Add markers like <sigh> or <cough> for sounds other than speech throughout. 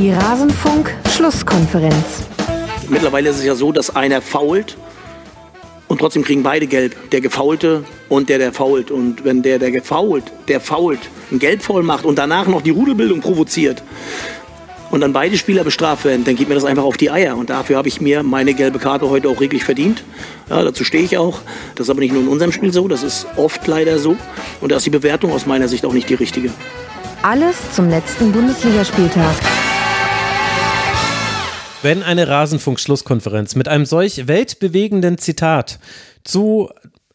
Die Rasenfunk-Schlusskonferenz. Mittlerweile ist es ja so, dass einer fault und trotzdem kriegen beide gelb. Der Gefaulte und der, der fault. Und wenn der, der gefault, der fault, ein Gelbfoul macht und danach noch die Rudelbildung provoziert und dann beide Spieler bestraft werden, dann geht mir das einfach auf die Eier. Und dafür habe ich mir meine gelbe Karte heute auch reglich verdient. Ja, dazu stehe ich auch. Das ist aber nicht nur in unserem Spiel so, das ist oft leider so. Und da ist die Bewertung aus meiner Sicht auch nicht die richtige. Alles zum letzten Bundesligaspieltag. Wenn eine Rasenfunk-Schlusskonferenz mit einem solch weltbewegenden Zitat zu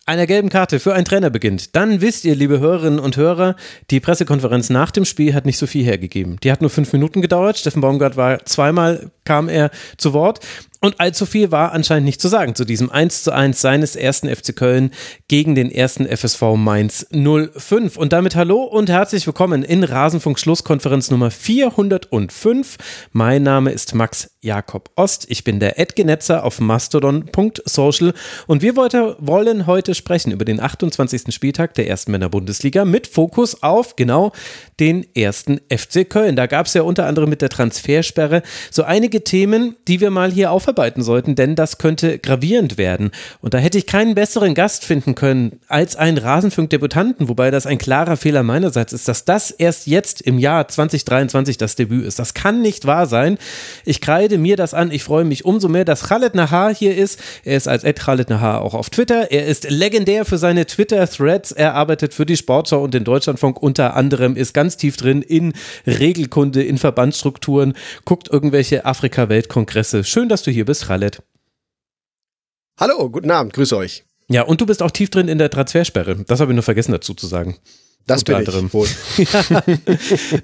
einer gelben Karte für einen Trainer beginnt, dann wisst ihr, liebe Hörerinnen und Hörer, die Pressekonferenz nach dem Spiel hat nicht so viel hergegeben. Die hat nur fünf Minuten gedauert. Steffen Baumgart war zweimal, kam er zu Wort. Und allzu viel war anscheinend nicht zu sagen zu diesem 1 zu 1 seines ersten FC Köln gegen den ersten FSV Mainz 05. Und damit hallo und herzlich willkommen in Rasenfunk Schlusskonferenz Nummer 405. Mein Name ist Max Jakob Ost. Ich bin der Edgenetzer auf mastodon.social und wir wollen heute sprechen über den 28. Spieltag der ersten Männerbundesliga mit Fokus auf genau den ersten FC Köln. Da gab es ja unter anderem mit der Transfersperre so einige Themen, die wir mal hier aufarbeiten sollten, denn das könnte gravierend werden. Und da hätte ich keinen besseren Gast finden können als einen Rasenfunk-Debutanten, wobei das ein klarer Fehler meinerseits ist, dass das erst jetzt im Jahr 2023 das Debüt ist. Das kann nicht wahr sein. Ich kreide mir das an. Ich freue mich umso mehr, dass Khaled Nahar hier ist. Er ist als Ed Khaled Nahar auch auf Twitter. Er ist legendär für seine Twitter-Threads. Er arbeitet für die Sportschau und den Deutschlandfunk unter anderem, ist ganz tief drin in Regelkunde, in Verbandsstrukturen, guckt irgendwelche Afrika-Weltkongresse. Schön, dass du hier bist, Khaled. Hallo, guten Abend, grüße euch. Ja, und du bist auch tief drin in der Transfersperre. Das habe ich nur vergessen dazu zu sagen. Das bin anderem. ich wohl. <laughs> ja,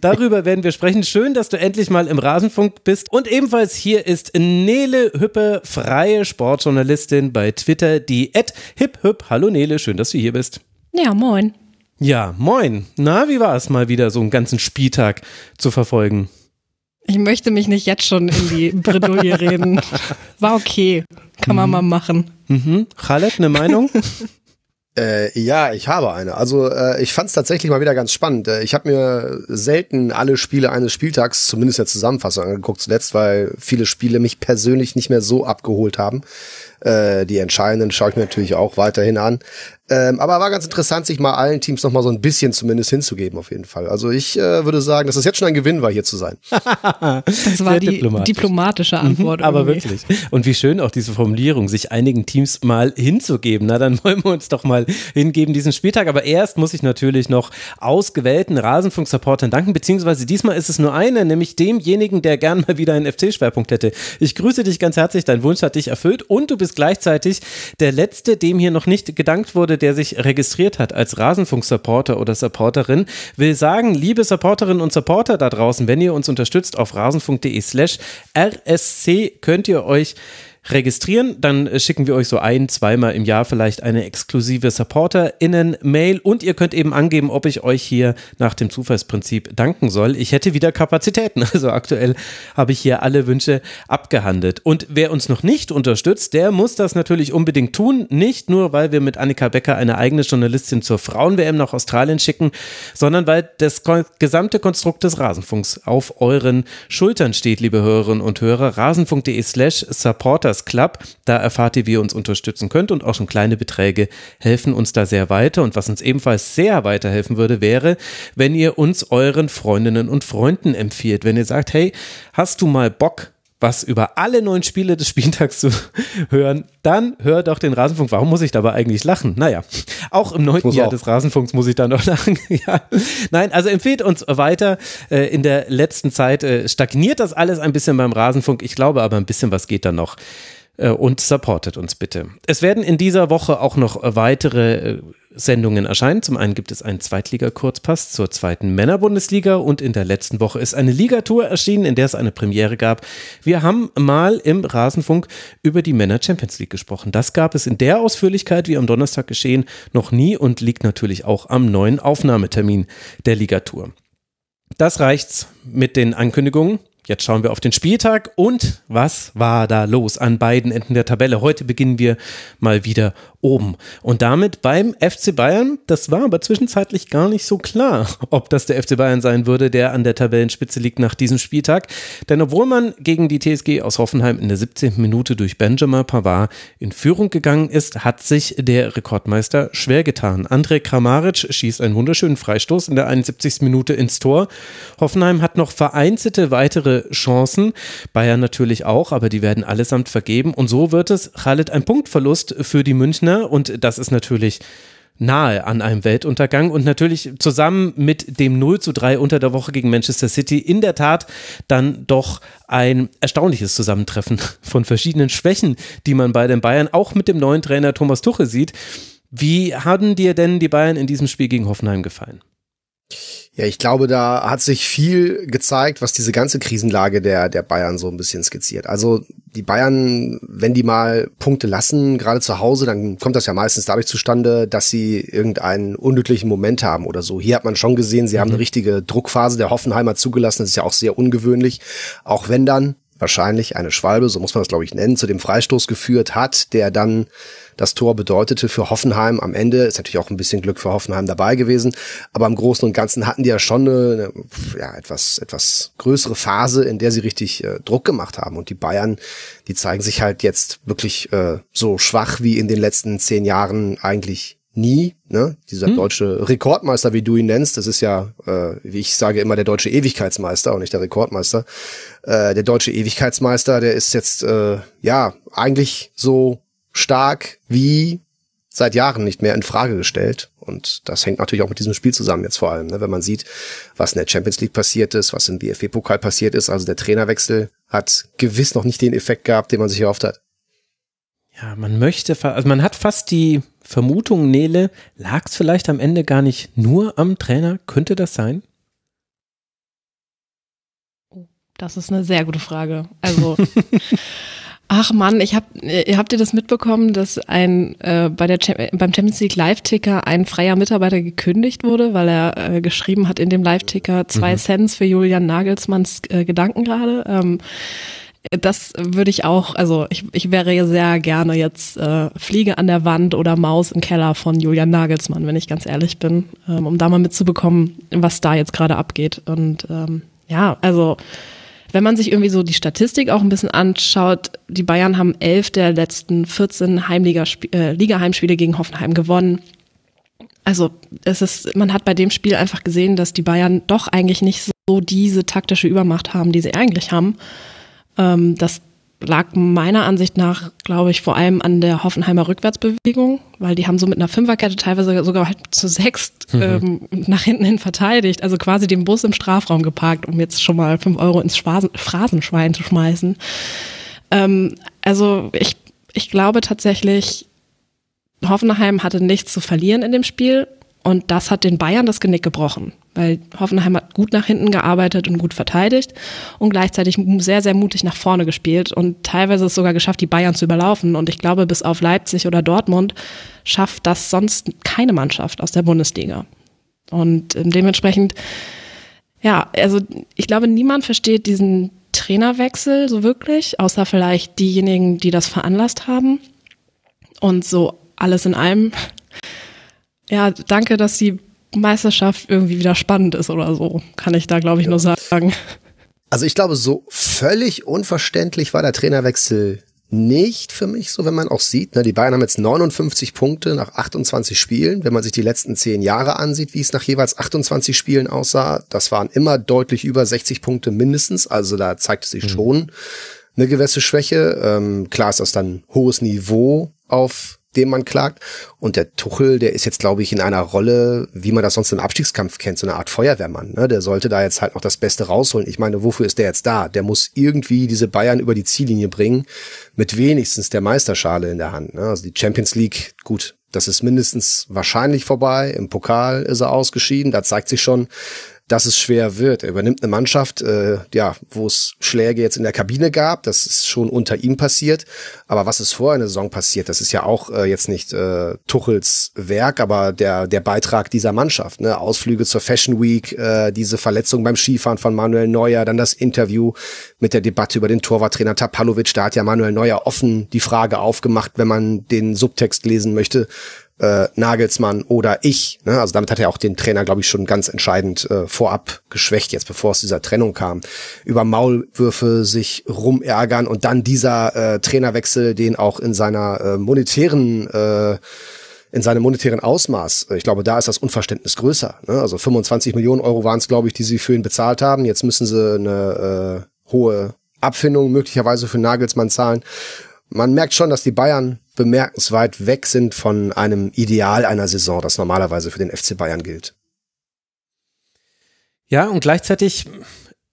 darüber werden wir sprechen. Schön, dass du endlich mal im Rasenfunk bist. Und ebenfalls hier ist Nele Hüppe, freie Sportjournalistin bei Twitter, die at hiphüpp. Hallo Nele, schön, dass du hier bist. Ja, moin. Ja, moin. Na, wie war es mal wieder, so einen ganzen Spieltag zu verfolgen? Ich möchte mich nicht jetzt schon in die <laughs> Bredouille reden. War okay. Kann man mhm. mal machen. Mhm. Khaled, eine Meinung? <laughs> Äh, ja, ich habe eine. Also äh, ich fand es tatsächlich mal wieder ganz spannend. Äh, ich habe mir selten alle Spiele eines Spieltags, zumindest der Zusammenfassung, angeguckt zuletzt, weil viele Spiele mich persönlich nicht mehr so abgeholt haben. Äh, die entscheidenden schaue ich mir natürlich auch weiterhin an. Ähm, aber war ganz interessant, sich mal allen Teams noch mal so ein bisschen zumindest hinzugeben, auf jeden Fall. Also ich äh, würde sagen, dass es jetzt schon ein Gewinn war, hier zu sein. <laughs> das war die diplomatisch. diplomatische mhm, Antwort. Mhm, aber wirklich. Und wie schön auch diese Formulierung, sich einigen Teams mal hinzugeben. Na, dann <laughs> wollen wir uns doch mal hingeben diesen Spieltag. Aber erst muss ich natürlich noch ausgewählten Rasenfunk-Supportern danken, beziehungsweise diesmal ist es nur einer, nämlich demjenigen, der gern mal wieder einen FC-Schwerpunkt hätte. Ich grüße dich ganz herzlich, dein Wunsch hat dich erfüllt und du bist gleichzeitig der Letzte, dem hier noch nicht gedankt wurde, der sich registriert hat als Rasenfunk-Supporter oder Supporterin, will sagen, liebe Supporterinnen und Supporter da draußen, wenn ihr uns unterstützt auf rasenfunk.de slash rsc, könnt ihr euch registrieren. Dann äh, schicken wir euch so ein, zweimal im Jahr vielleicht eine exklusive SupporterInnen-Mail und ihr könnt eben angeben, ob ich euch hier nach dem Zufallsprinzip danken soll. Ich hätte wieder Kapazitäten. <laughs> Also aktuell habe ich hier alle Wünsche abgehandelt. Und wer uns noch nicht unterstützt, der muss das natürlich unbedingt tun. Nicht nur, weil wir mit Annika Becker eine eigene Journalistin zur Frauen-WM nach Australien schicken, sondern weil das gesamte Konstrukt des Rasenfunks auf euren Schultern steht, liebe Hörerinnen und Hörer. Rasenfunk.de slash supporter Supporters Club. Da erfahrt ihr, wie ihr uns unterstützen könnt und auch schon kleine Beträge helfen uns da sehr weiter. Und was uns ebenfalls sehr weiterhelfen würde, wäre, wenn ihr uns euren Freundinnen und Freunden empfiehlt. Wenn ihr sagt, hey, hast du mal Bock, was über alle neun Spiele des Spieltags zu <laughs> hören, dann hört doch den Rasenfunk. Warum muss ich dabei eigentlich lachen? Naja, auch im neunten Jahr auch. des Rasenfunks muss ich da noch <laughs> lachen. ja. Nein, also empfehlt uns weiter. Äh, in der letzten Zeit äh, stagniert das alles ein bisschen beim Rasenfunk. Ich glaube aber ein bisschen was geht da noch und supportet uns bitte. Es werden in dieser Woche auch noch weitere Sendungen erscheinen. Zum einen gibt es einen Zweitliga-Kurzpass zur zweiten Männerbundesliga und in der letzten Woche ist eine Ligatour erschienen, in der es eine Premiere gab. Wir haben mal im Rasenfunk über die Männer Champions League gesprochen. Das gab es in der Ausführlichkeit, wie am Donnerstag geschehen, noch nie und liegt natürlich auch am neuen Aufnahmetermin der Ligatour. Das reicht's mit den Ankündigungen. Jetzt schauen wir auf den Spieltag und was war da los an beiden Enden der Tabelle? Heute beginnen wir mal wieder oben. Und damit beim FC Bayern, das war aber zwischenzeitlich gar nicht so klar, ob das der FC Bayern sein würde, der an der Tabellenspitze liegt nach diesem Spieltag. Denn obwohl man gegen die TSG aus Hoffenheim in der 17. Minute durch Benjamin Pavard in Führung gegangen ist, hat sich der Rekordmeister schwer getan. Andrej Kramaric schießt einen wunderschönen Freistoß in der 71. Minute ins Tor. Hoffenheim hat noch vereinzelte weitere Chancen, Bayern natürlich auch, aber die werden allesamt vergeben. Und so wird es, Khaled, ein Punktverlust für die Münchner und das ist natürlich nahe an einem Weltuntergang und natürlich zusammen mit dem 0 zu 3 unter der Woche gegen Manchester City in der Tat dann doch ein erstaunliches Zusammentreffen <laughs> von verschiedenen Schwächen, die man bei den Bayern auch mit dem neuen Trainer Thomas Tuchel sieht. Wie haben dir denn die Bayern in diesem Spiel gegen Hoffenheim gefallen? Ja, ich glaube, da hat sich viel gezeigt, was diese ganze Krisenlage der, der Bayern so ein bisschen skizziert. Also die Bayern, wenn die mal Punkte lassen, gerade zu Hause, dann kommt das ja meistens dadurch zustande, dass sie irgendeinen unglücklichen Moment haben oder so. Hier hat man schon gesehen, sie mhm. haben eine richtige Druckphase der Hoffenheimer zugelassen. Das ist ja auch sehr ungewöhnlich. Auch wenn dann wahrscheinlich eine Schwalbe, so muss man das glaube ich nennen, zu dem Freistoß geführt hat, der dann das Tor bedeutete für Hoffenheim. Am Ende ist natürlich auch ein bisschen Glück für Hoffenheim dabei gewesen, aber im Großen und Ganzen hatten die ja schon eine, ja, etwas, etwas größere Phase, in der sie richtig äh, Druck gemacht haben. Und die Bayern, die zeigen sich halt jetzt wirklich äh, so schwach wie in den letzten zehn Jahren eigentlich nie. Ne? Dieser hm. deutsche Rekordmeister, wie du ihn nennst, das ist ja, äh, wie ich sage, immer der deutsche Ewigkeitsmeister und nicht der Rekordmeister. Äh, der deutsche Ewigkeitsmeister, der ist jetzt äh, ja eigentlich so stark wie seit Jahren nicht mehr in Frage gestellt. Und das hängt natürlich auch mit diesem Spiel zusammen jetzt vor allem, ne? wenn man sieht, was in der Champions League passiert ist, was im BFB-Pokal passiert ist. Also der Trainerwechsel hat gewiss noch nicht den Effekt gehabt, den man sich erhofft hat. Ja, man möchte, also man hat fast die Vermutung, Nele, lag es vielleicht am Ende gar nicht nur am Trainer? Könnte das sein? Das ist eine sehr gute Frage. Also <laughs> Ach Mann, ich hab, äh, habt ihr das mitbekommen, dass ein äh, bei der beim Champions League Live-Ticker ein freier Mitarbeiter gekündigt wurde, weil er äh, geschrieben hat in dem Live-Ticker zwei mhm. Cents für Julian Nagelsmanns äh, Gedanken gerade. Ähm, das würde ich auch, also ich, ich wäre sehr gerne jetzt äh, Fliege an der Wand oder Maus im Keller von Julian Nagelsmann, wenn ich ganz ehrlich bin, ähm, um da mal mitzubekommen, was da jetzt gerade abgeht. Und ähm, ja, also wenn man sich irgendwie so die Statistik auch ein bisschen anschaut, die Bayern haben elf der letzten 14 Heimliga äh, Liga-Heimspiele gegen Hoffenheim gewonnen. Also es ist, man hat bei dem Spiel einfach gesehen, dass die Bayern doch eigentlich nicht so diese taktische Übermacht haben, die sie eigentlich haben. Ähm, das lag meiner Ansicht nach, glaube ich, vor allem an der Hoffenheimer Rückwärtsbewegung, weil die haben so mit einer Fünferkette teilweise sogar halt zu sechst mhm. ähm, nach hinten hin verteidigt, also quasi den Bus im Strafraum geparkt, um jetzt schon mal fünf Euro ins Phrasenschwein zu schmeißen. Ähm, also ich, ich glaube tatsächlich, Hoffenheim hatte nichts zu verlieren in dem Spiel und das hat den Bayern das Genick gebrochen weil Hoffenheim hat gut nach hinten gearbeitet und gut verteidigt und gleichzeitig sehr, sehr mutig nach vorne gespielt und teilweise es sogar geschafft, die Bayern zu überlaufen. Und ich glaube, bis auf Leipzig oder Dortmund schafft das sonst keine Mannschaft aus der Bundesliga. Und ähm, dementsprechend, ja, also ich glaube, niemand versteht diesen Trainerwechsel so wirklich, außer vielleicht diejenigen, die das veranlasst haben. Und so alles in allem, ja, danke, dass die Meisterschaft irgendwie wieder spannend ist oder so, kann ich da, glaube ich, nur sagen. Also ich glaube, so völlig unverständlich war der Trainerwechsel nicht für mich, so wenn man auch sieht. Ne, die Bayern haben jetzt 59 Punkte nach 28 Spielen. Wenn man sich die letzten zehn Jahre ansieht, wie es nach jeweils 28 Spielen aussah, das waren immer deutlich über 60 Punkte mindestens. Also da zeigte sich mhm. schon eine gewisse Schwäche. Ähm, klar ist das dann hohes Niveau auf dem man klagt. Und der Tuchel, der ist jetzt, glaube ich, in einer Rolle, wie man das sonst im Abstiegskampf kennt, so eine Art Feuerwehrmann. Ne? Der sollte da jetzt halt noch das Beste rausholen. Ich meine, wofür ist der jetzt da? Der muss irgendwie diese Bayern über die Ziellinie bringen, mit wenigstens der Meisterschale in der Hand. Ne? Also die Champions League, gut, das ist mindestens wahrscheinlich vorbei. Im Pokal ist er ausgeschieden. Da zeigt sich schon, dass es schwer wird. Er übernimmt eine Mannschaft, äh, ja, wo es Schläge jetzt in der Kabine gab. Das ist schon unter ihm passiert. Aber was ist vor einer Saison passiert, das ist ja auch äh, jetzt nicht äh, Tuchels Werk, aber der, der Beitrag dieser Mannschaft. Ne? Ausflüge zur Fashion Week, äh, diese Verletzung beim Skifahren von Manuel Neuer, dann das Interview mit der Debatte über den Torwarttrainer Tapalovic. Da hat ja Manuel Neuer offen die Frage aufgemacht, wenn man den Subtext lesen möchte äh, Nagelsmann oder ich. Ne? Also damit hat er auch den Trainer, glaube ich, schon ganz entscheidend äh, vorab geschwächt, jetzt bevor es dieser Trennung kam. Über Maulwürfe sich rumärgern und dann dieser äh, Trainerwechsel, den auch in seiner äh, monetären äh, in seinem monetären Ausmaß. Äh, ich glaube, da ist das Unverständnis größer. Ne? Also 25 Millionen Euro waren es, glaube ich, die sie für ihn bezahlt haben. Jetzt müssen sie eine äh, hohe Abfindung möglicherweise für Nagelsmann zahlen. Man merkt schon, dass die Bayern bemerkenswert weg sind von einem Ideal einer Saison, das normalerweise für den FC Bayern gilt. Ja, und gleichzeitig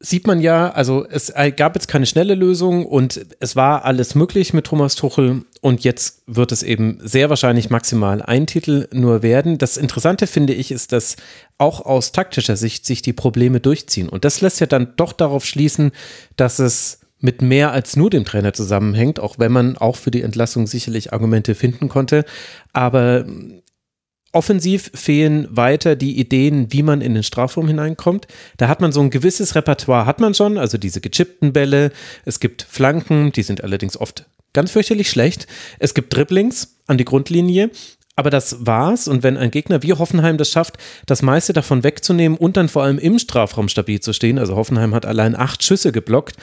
sieht man ja, also es gab jetzt keine schnelle Lösung und es war alles möglich mit Thomas Tuchel und jetzt wird es eben sehr wahrscheinlich maximal ein Titel nur werden. Das Interessante finde ich ist, dass auch aus taktischer Sicht sich die Probleme durchziehen und das lässt ja dann doch darauf schließen, dass es mit mehr als nur dem Trainer zusammenhängt, auch wenn man auch für die Entlassung sicherlich Argumente finden konnte. Aber offensiv fehlen weiter die Ideen, wie man in den Strafraum hineinkommt. Da hat man so ein gewisses Repertoire, hat man schon, also diese gechippten Bälle. Es gibt Flanken, die sind allerdings oft ganz fürchterlich schlecht. Es gibt Dribblings an die Grundlinie. Aber das war's. Und wenn ein Gegner wie Hoffenheim das schafft, das meiste davon wegzunehmen und dann vor allem im Strafraum stabil zu stehen, also Hoffenheim hat allein acht Schüsse geblockt,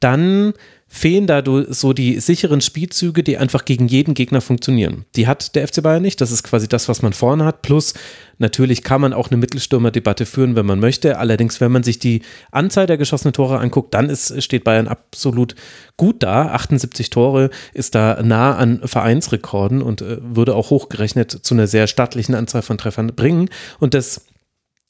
dann fehlen da so die sicheren Spielzüge, die einfach gegen jeden Gegner funktionieren. Die hat der FC Bayern nicht. Das ist quasi das, was man vorne hat. Plus, natürlich kann man auch eine Mittelstürmer-Debatte führen, wenn man möchte. Allerdings, wenn man sich die Anzahl der geschossenen Tore anguckt, dann ist, steht Bayern absolut gut da. 78 Tore ist da nah an Vereinsrekorden und äh, würde auch hochgerechnet zu einer sehr stattlichen Anzahl von Treffern bringen. Und das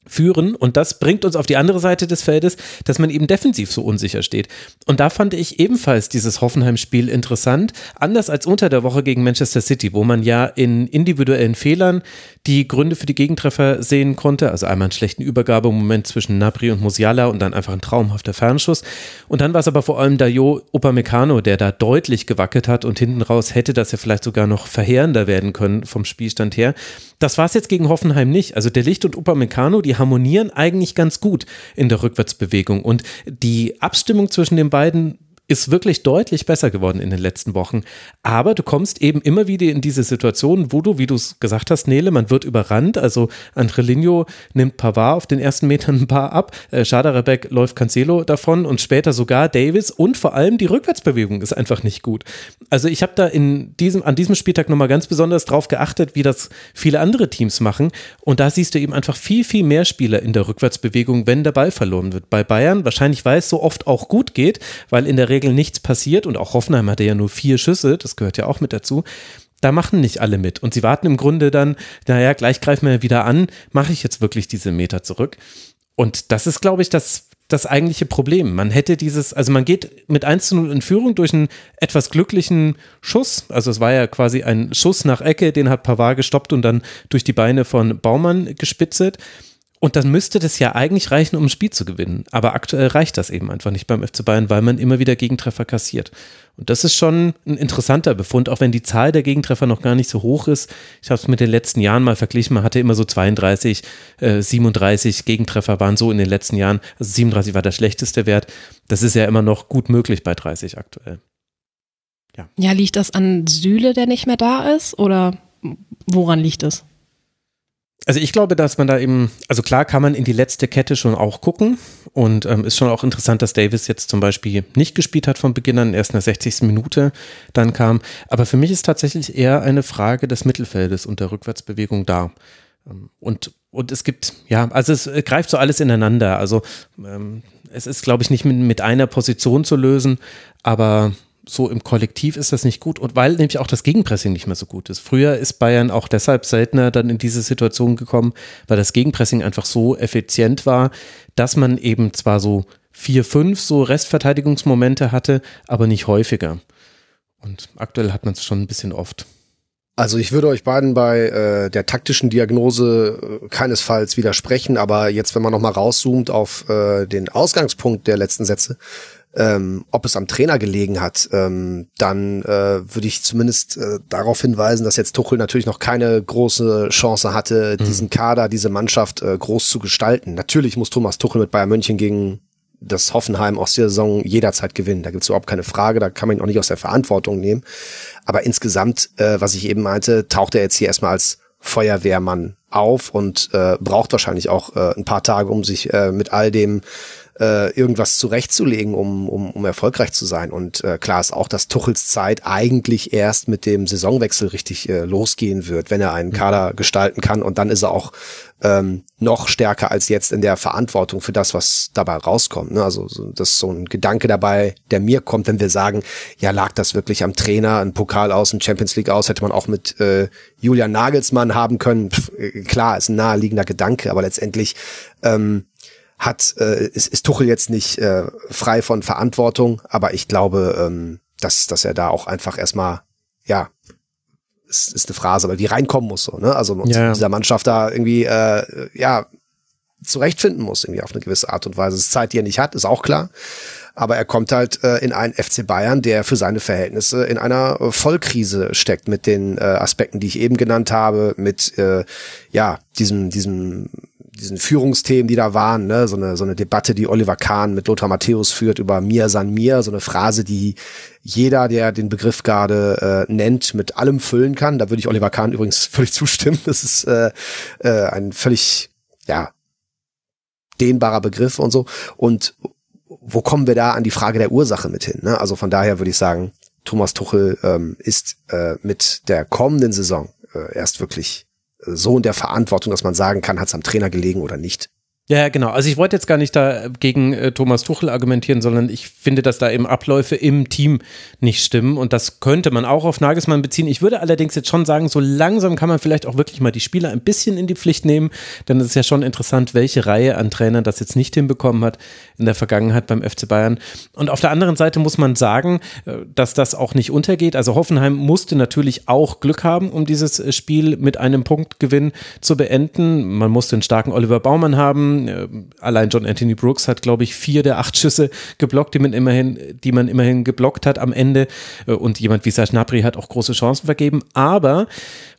führen. Und das bringt uns auf die andere Seite des Feldes, dass man eben defensiv so unsicher steht. Und da fand ich ebenfalls dieses Hoffenheim-Spiel interessant. Anders als unter der Woche gegen Manchester City, wo man ja in individuellen Fehlern die Gründe für die Gegentreffer sehen konnte. Also einmal einen schlechten Übergabemoment zwischen Nabri und Musiala und dann einfach ein traumhafter Fernschuss. Und dann war es aber vor allem Dayo Upamecano, der da deutlich gewackelt hat und hinten raus hätte das ja vielleicht sogar noch verheerender werden können vom Spielstand her. Das war es jetzt gegen Hoffenheim nicht. Also der Licht und Upamecano, die harmonieren eigentlich ganz gut in der Rückwärtsbewegung und die Abstimmung zwischen den beiden ist wirklich deutlich besser geworden in den letzten Wochen. Aber du kommst eben immer wieder in diese Situation, wo du, wie du es gesagt hast, Nele, man wird überrannt. Also Andrelinho nimmt Pavard auf den ersten Metern ein paar ab, äh, Schaderabek läuft Cancelo davon und später sogar Davis und vor allem die Rückwärtsbewegung ist einfach nicht gut. Also ich habe da in diesem, an diesem Spieltag nochmal ganz besonders drauf geachtet, wie das viele andere Teams machen. Und da siehst du eben einfach viel, viel mehr Spieler in der Rückwärtsbewegung, wenn der Ball verloren wird. Bei Bayern wahrscheinlich, weil es so oft auch gut geht, weil in der Regel Regel nichts passiert und auch Hoffenheim hatte ja nur vier Schüsse, das gehört ja auch mit dazu. Da machen nicht alle mit und sie warten im Grunde dann, naja, gleich greifen wir wieder an, mache ich jetzt wirklich diese Meter zurück. Und das ist, glaube ich, das, das eigentliche Problem. Man hätte dieses, also man geht mit 1 zu 0 in Führung durch einen etwas glücklichen Schuss. Also es war ja quasi ein Schuss nach Ecke, den hat Pavard gestoppt und dann durch die Beine von Baumann gespitzelt. Und dann müsste das ja eigentlich reichen, um ein Spiel zu gewinnen. Aber aktuell reicht das eben einfach nicht beim FC Bayern, weil man immer wieder Gegentreffer kassiert. Und das ist schon ein interessanter Befund, auch wenn die Zahl der Gegentreffer noch gar nicht so hoch ist. Ich habe es mit den letzten Jahren mal verglichen. Man hatte immer so 32, äh, 37 Gegentreffer waren so in den letzten Jahren. Also 37 war der schlechteste Wert. Das ist ja immer noch gut möglich bei 30 aktuell. Ja, ja liegt das an Süle, der nicht mehr da ist? Oder woran liegt es? Also ich glaube, dass man da eben, also klar kann man in die letzte Kette schon auch gucken und ähm, ist schon auch interessant, dass Davis jetzt zum Beispiel nicht gespielt hat von Beginn an, erst in der 60. Minute dann kam. Aber für mich ist tatsächlich eher eine Frage des Mittelfeldes und der Rückwärtsbewegung da. Ähm, und, und es gibt, ja, also es greift so alles ineinander. Also ähm, es ist, glaube ich, nicht mit, mit einer Position zu lösen, aber so im Kollektiv ist das nicht gut und weil nämlich auch das Gegenpressing nicht mehr so gut ist. Früher ist Bayern auch deshalb seltener dann in diese Situation gekommen, weil das Gegenpressing einfach so effizient war, dass man eben zwar so vier, fünf so Restverteidigungsmomente hatte, aber nicht häufiger. Und aktuell hat man es schon ein bisschen oft. Also ich würde euch beiden bei äh, der taktischen Diagnose äh, keinesfalls widersprechen, aber jetzt, wenn man nochmal rauszoomt auf äh, den Ausgangspunkt der letzten Sätze, ähm, ob es am Trainer gelegen hat, ähm, dann äh, würde ich zumindest äh, darauf hinweisen, dass jetzt Tuchel natürlich noch keine große Chance hatte, mhm. diesen Kader, diese Mannschaft äh, groß zu gestalten. Natürlich muss Thomas Tuchel mit Bayern München gegen das Hoffenheim aus der Saison jederzeit gewinnen. Da gibt es überhaupt keine Frage, da kann man ihn auch nicht aus der Verantwortung nehmen. Aber insgesamt, äh, was ich eben meinte, taucht er jetzt hier erstmal als Feuerwehrmann auf und äh, braucht wahrscheinlich auch äh, ein paar Tage, um sich äh, mit all dem äh, irgendwas zurechtzulegen, um, um, um erfolgreich zu sein. Und äh, klar ist auch, dass Tuchels Zeit eigentlich erst mit dem Saisonwechsel richtig äh, losgehen wird, wenn er einen Kader gestalten kann. Und dann ist er auch ähm, noch stärker als jetzt in der Verantwortung für das, was dabei rauskommt. Ne? Also das ist so ein Gedanke dabei, der mir kommt, wenn wir sagen, ja, lag das wirklich am Trainer, ein Pokal aus, ein Champions League aus, hätte man auch mit äh, Julian Nagelsmann haben können. Pff, äh, klar, ist ein naheliegender Gedanke, aber letztendlich ähm, hat, äh, ist, ist Tuchel jetzt nicht äh, frei von Verantwortung, aber ich glaube, ähm, dass, dass er da auch einfach erstmal, ja, ist, ist eine Phrase, aber wie reinkommen muss, so, ne? Also und ja. dieser Mannschaft da irgendwie, äh, ja, zurechtfinden muss, irgendwie auf eine gewisse Art und Weise. Das ist Zeit, die er nicht hat, ist auch klar. Aber er kommt halt äh, in einen FC Bayern, der für seine Verhältnisse in einer äh, Vollkrise steckt mit den äh, Aspekten, die ich eben genannt habe, mit äh, ja diesem diesem diesen Führungsthemen, die da waren, ne, so eine, so eine Debatte, die Oliver Kahn mit Lothar Matthäus führt über Mir san mir, so eine Phrase, die jeder, der den Begriff gerade äh, nennt, mit allem füllen kann. Da würde ich Oliver Kahn übrigens <laughs> völlig zustimmen. Das ist äh, äh, ein völlig, ja, dehnbarer Begriff und so. Und wo kommen wir da an die Frage der Ursache mit hin? Ne? Also von daher würde ich sagen, Thomas Tuchel ähm, ist äh, mit der kommenden Saison äh, erst wirklich so in der Verantwortung, dass man sagen kann, hat es am Trainer gelegen oder nicht. Ja, genau. Also ich wollte jetzt gar nicht da gegen äh, Thomas Tuchel argumentieren, sondern ich finde, dass da eben Abläufe im Team nicht stimmen und das könnte man auch auf Nagelsmann beziehen. Ich würde allerdings jetzt schon sagen, so langsam kann man vielleicht auch wirklich mal die Spieler ein bisschen in die Pflicht nehmen, denn es ist ja schon interessant, welche Reihe an Trainern das jetzt nicht hinbekommen hat in der Vergangenheit beim FC Bayern. Und auf der anderen Seite muss man sagen, äh, dass das auch nicht untergeht. Also Hoffenheim musste natürlich auch Glück haben, um dieses äh, Spiel mit einem Punktgewinn zu beenden. Man musste einen starken Oliver Baumann haben äh, allein John Anthony Brooks hat, glaube ich, vier der acht Schüsse geblockt, die man immerhin, die man immerhin geblockt hat am Ende. Äh, und jemand wie Serge Gnabry hat auch große Chancen vergeben. Aber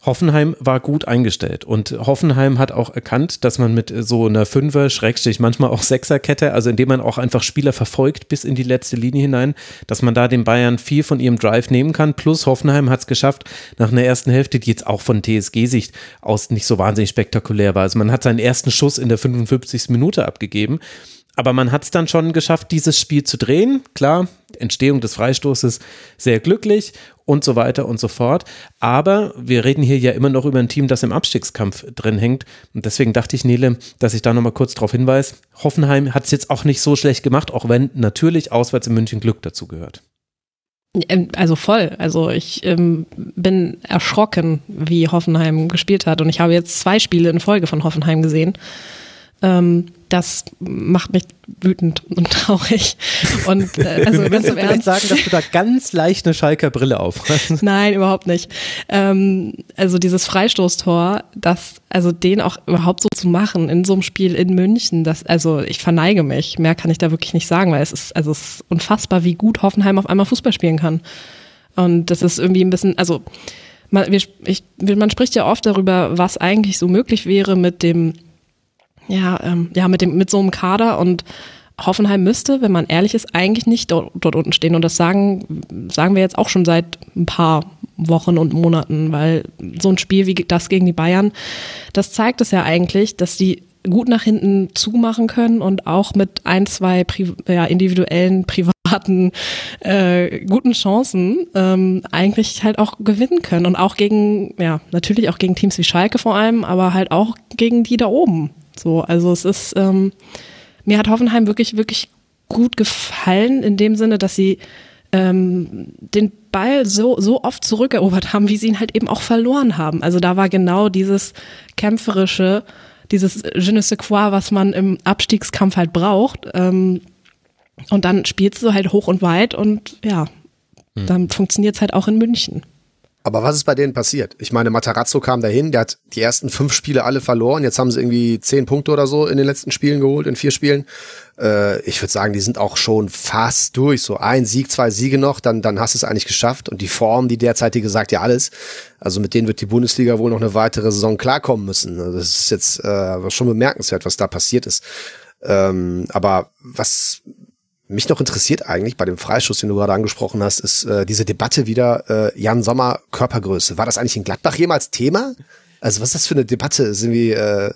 Hoffenheim war gut eingestellt und Hoffenheim hat auch erkannt, dass man mit so einer Fünfer, Schrägstrich, manchmal auch Sechserkette, also indem man auch einfach Spieler verfolgt bis in die letzte Linie hinein, dass man da den Bayern viel von ihrem Drive nehmen kann. Plus Hoffenheim hat es geschafft, nach einer ersten Hälfte, die jetzt auch von TSG-Sicht aus nicht so wahnsinnig spektakulär war. Also man hat seinen ersten Schuss in der 55. Minute abgegeben aber man hat es dann schon geschafft, dieses Spiel zu drehen. Klar, Entstehung des Freistoßes sehr glücklich und so weiter und so fort. Aber wir reden hier ja immer noch über ein Team, das im Abstiegskampf drin hängt. Und deswegen dachte ich, Nele, dass ich da nochmal kurz darauf hinweise. Hoffenheim hat es jetzt auch nicht so schlecht gemacht, auch wenn natürlich auswärts in München Glück dazu gehört. Ähm, also voll. Also ich ähm, bin erschrocken, wie Hoffenheim gespielt hat. Und ich habe jetzt zwei Spiele in Folge von Hoffenheim gesehen. Ähm, das macht mich wütend und <laughs> traurig. Und äh, also ganz im <laughs> Ernst sagen, dass du da ganz leicht eine Schalker Brille aufhast. <laughs> Nein, überhaupt nicht. Ähm, also dieses Freistoßtor, das also den auch überhaupt so zu machen in so einem Spiel in München, das also ich verneige mich. Mehr kann ich da wirklich nicht sagen, weil es ist also es ist unfassbar, wie gut Hoffenheim auf einmal Fußball spielen kann. Und das ist irgendwie ein bisschen, also man, wir, ich, man spricht ja oft darüber, was eigentlich so möglich wäre mit dem ja, ähm, ja, mit dem, mit so einem Kader und Hoffenheim müsste, wenn man ehrlich ist, eigentlich nicht dort, dort unten stehen. Und das sagen, sagen wir jetzt auch schon seit ein paar Wochen und Monaten, weil so ein Spiel wie das gegen die Bayern, das zeigt es ja eigentlich, dass die gut nach hinten zumachen können und auch mit ein, zwei Pri ja, individuellen, <laughs> privaten, äh, guten Chancen ähm, eigentlich halt auch gewinnen können. Und auch gegen, ja, natürlich auch gegen Teams wie Schalke vor allem, aber halt auch gegen die da oben. So, also es ist, ähm, mir hat Hoffenheim wirklich, wirklich gut gefallen in dem Sinne, dass sie ähm, den Ball so, so oft zurückerobert haben, wie sie ihn halt eben auch verloren haben. Also da war genau dieses kämpferische, dieses Je ne sais quoi, was man im Abstiegskampf halt braucht. Ähm, und dann spielst du halt hoch und weit und ja, hm. dann funktioniert es halt auch in München. Aber was ist bei denen passiert? Ich meine, Matarazzo kam dahin, der hat die ersten fünf Spiele alle verloren. Jetzt haben sie irgendwie zehn Punkte oder so in den letzten Spielen geholt, in vier Spielen. Äh, ich würde sagen, die sind auch schon fast durch. So ein Sieg, zwei Siege noch, dann, dann hast du es eigentlich geschafft. Und die Form, die derzeitige sagt ja alles. Also mit denen wird die Bundesliga wohl noch eine weitere Saison klarkommen müssen. Also das ist jetzt äh, schon bemerkenswert, was da passiert ist. Ähm, aber was mich noch interessiert eigentlich bei dem Freischuss, den du gerade angesprochen hast, ist äh, diese Debatte wieder äh, Jan Sommer Körpergröße. War das eigentlich in Gladbach jemals Thema? Also was ist das für eine Debatte? Sind wir äh,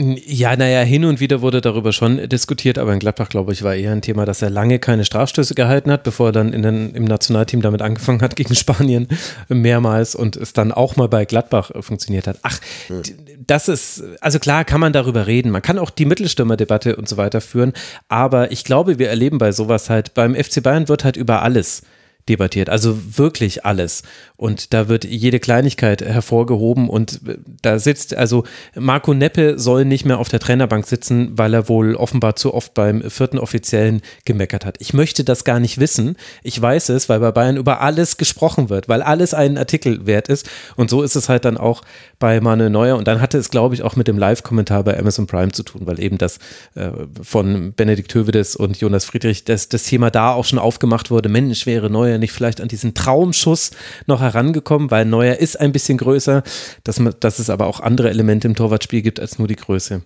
ja, naja, hin und wieder wurde darüber schon diskutiert, aber in Gladbach, glaube ich, war eher ein Thema, dass er lange keine Strafstöße gehalten hat, bevor er dann in den, im Nationalteam damit angefangen hat gegen <laughs> Spanien mehrmals und es dann auch mal bei Gladbach funktioniert hat. Ach, hm. das ist, also klar kann man darüber reden, man kann auch die Mittelstürmerdebatte und so weiter führen, aber ich glaube, wir erleben bei sowas halt, beim FC Bayern wird halt über alles debattiert. Also wirklich alles. Und da wird jede Kleinigkeit hervorgehoben und da sitzt, also Marco Neppe soll nicht mehr auf der Trainerbank sitzen, weil er wohl offenbar zu oft beim vierten Offiziellen gemeckert hat. Ich möchte das gar nicht wissen. Ich weiß es, weil bei Bayern über alles gesprochen wird, weil alles einen Artikel wert ist. Und so ist es halt dann auch bei Manuel Neuer. Und dann hatte es, glaube ich, auch mit dem Live-Kommentar bei Amazon Prime zu tun, weil eben das äh, von Benedikt Hövedes und Jonas Friedrich, das, das Thema da auch schon aufgemacht wurde. Mensch, wäre Neuer nicht vielleicht an diesen Traumschuss noch herangekommen, weil Neuer ist ein bisschen größer, dass, man, dass es aber auch andere Elemente im Torwartspiel gibt als nur die Größe.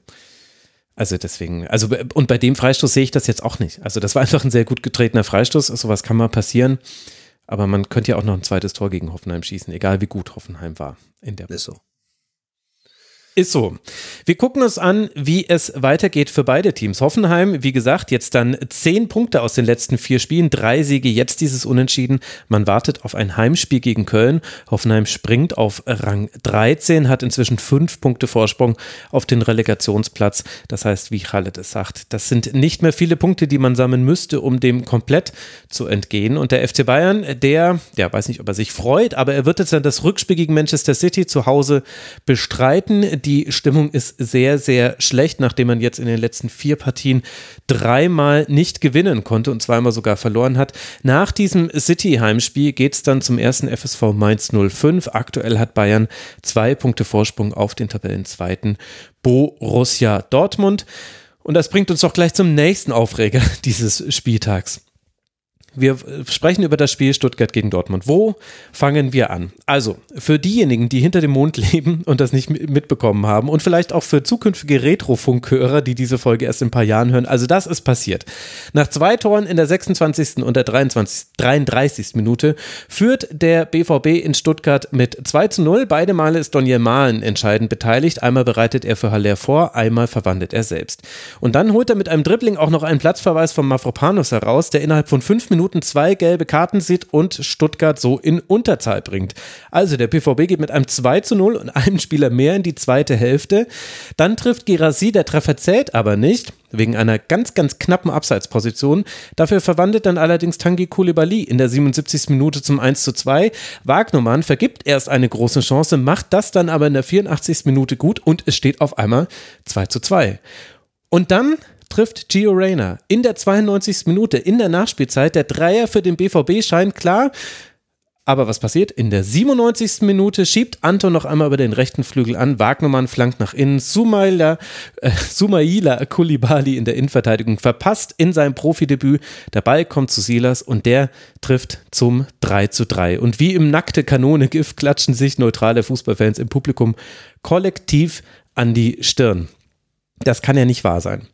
Also deswegen, also und bei dem Freistoß sehe ich das jetzt auch nicht. Also das war einfach ein sehr gut getretener Freistoß, sowas kann mal passieren. Aber man könnte ja auch noch ein zweites Tor gegen Hoffenheim schießen, egal wie gut Hoffenheim war in der. Ist so. Ist so. Wir gucken uns an, wie es weitergeht für beide Teams. Hoffenheim, wie gesagt, jetzt dann zehn Punkte aus den letzten vier Spielen, drei Siege, jetzt dieses Unentschieden. Man wartet auf ein Heimspiel gegen Köln. Hoffenheim springt auf Rang 13, hat inzwischen fünf Punkte Vorsprung auf den Relegationsplatz. Das heißt, wie Khaled es sagt, das sind nicht mehr viele Punkte, die man sammeln müsste, um dem komplett zu entgehen. Und der FC Bayern, der, ja, weiß nicht, ob er sich freut, aber er wird jetzt dann das Rückspiel gegen Manchester City zu Hause bestreiten die Stimmung ist sehr, sehr schlecht, nachdem man jetzt in den letzten vier Partien dreimal nicht gewinnen konnte und zweimal sogar verloren hat. Nach diesem City-Heimspiel geht es dann zum ersten FSV Mainz 05. Aktuell hat Bayern zwei Punkte Vorsprung auf den Tabellenzweiten Borussia Dortmund. Und das bringt uns doch gleich zum nächsten Aufreger <laughs> dieses Spieltags. Wir sprechen über das Spiel Stuttgart gegen Dortmund. Wo fangen wir an? Also, für diejenigen, die hinter dem Mond <laughs> leben und das nicht mitbekommen haben und vielleicht auch für zukünftige Retrofunkhörer, die diese Folge erst in ein paar Jahren hören. Also, das ist passiert. Nach zwei Toren in der 26. und der 23, 33. Minute führt der BVB in Stuttgart mit 2 zu 0. Beide Male ist Daniel Mahlen entscheidend beteiligt. Einmal bereitet er für Haller vor, einmal verwandelt er selbst. Und dann holt er mit einem Dribbling auch noch einen Platzverweis von Mafropanos heraus, der innerhalb von fünf Minuten Minuten zwei gelbe Karten sieht und Stuttgart so in Unterzahl bringt. Also der PVB geht mit einem 2 zu 0 und einem Spieler mehr in die zweite Hälfte. Dann trifft Girassi, der Treffer zählt aber nicht, wegen einer ganz, ganz knappen Abseitsposition. Dafür verwandelt dann allerdings Tangi Koulibaly in der 77. Minute zum 1 zu 2. Wagnumann vergibt erst eine große Chance, macht das dann aber in der 84. Minute gut und es steht auf einmal 2 zu 2. Und dann trifft Gio Reyna in der 92. Minute, in der Nachspielzeit. Der Dreier für den BVB scheint klar. Aber was passiert? In der 97. Minute schiebt Anton noch einmal über den rechten Flügel an. Wagnermann flankt nach innen. Sumaila, äh, Sumaila Kulibali in der Innenverteidigung verpasst in seinem Profidebüt. Der Ball kommt zu Silas und der trifft zum 3 zu 3. Und wie im nackte Kanone Gift klatschen sich neutrale Fußballfans im Publikum kollektiv an die Stirn. Das kann ja nicht wahr sein.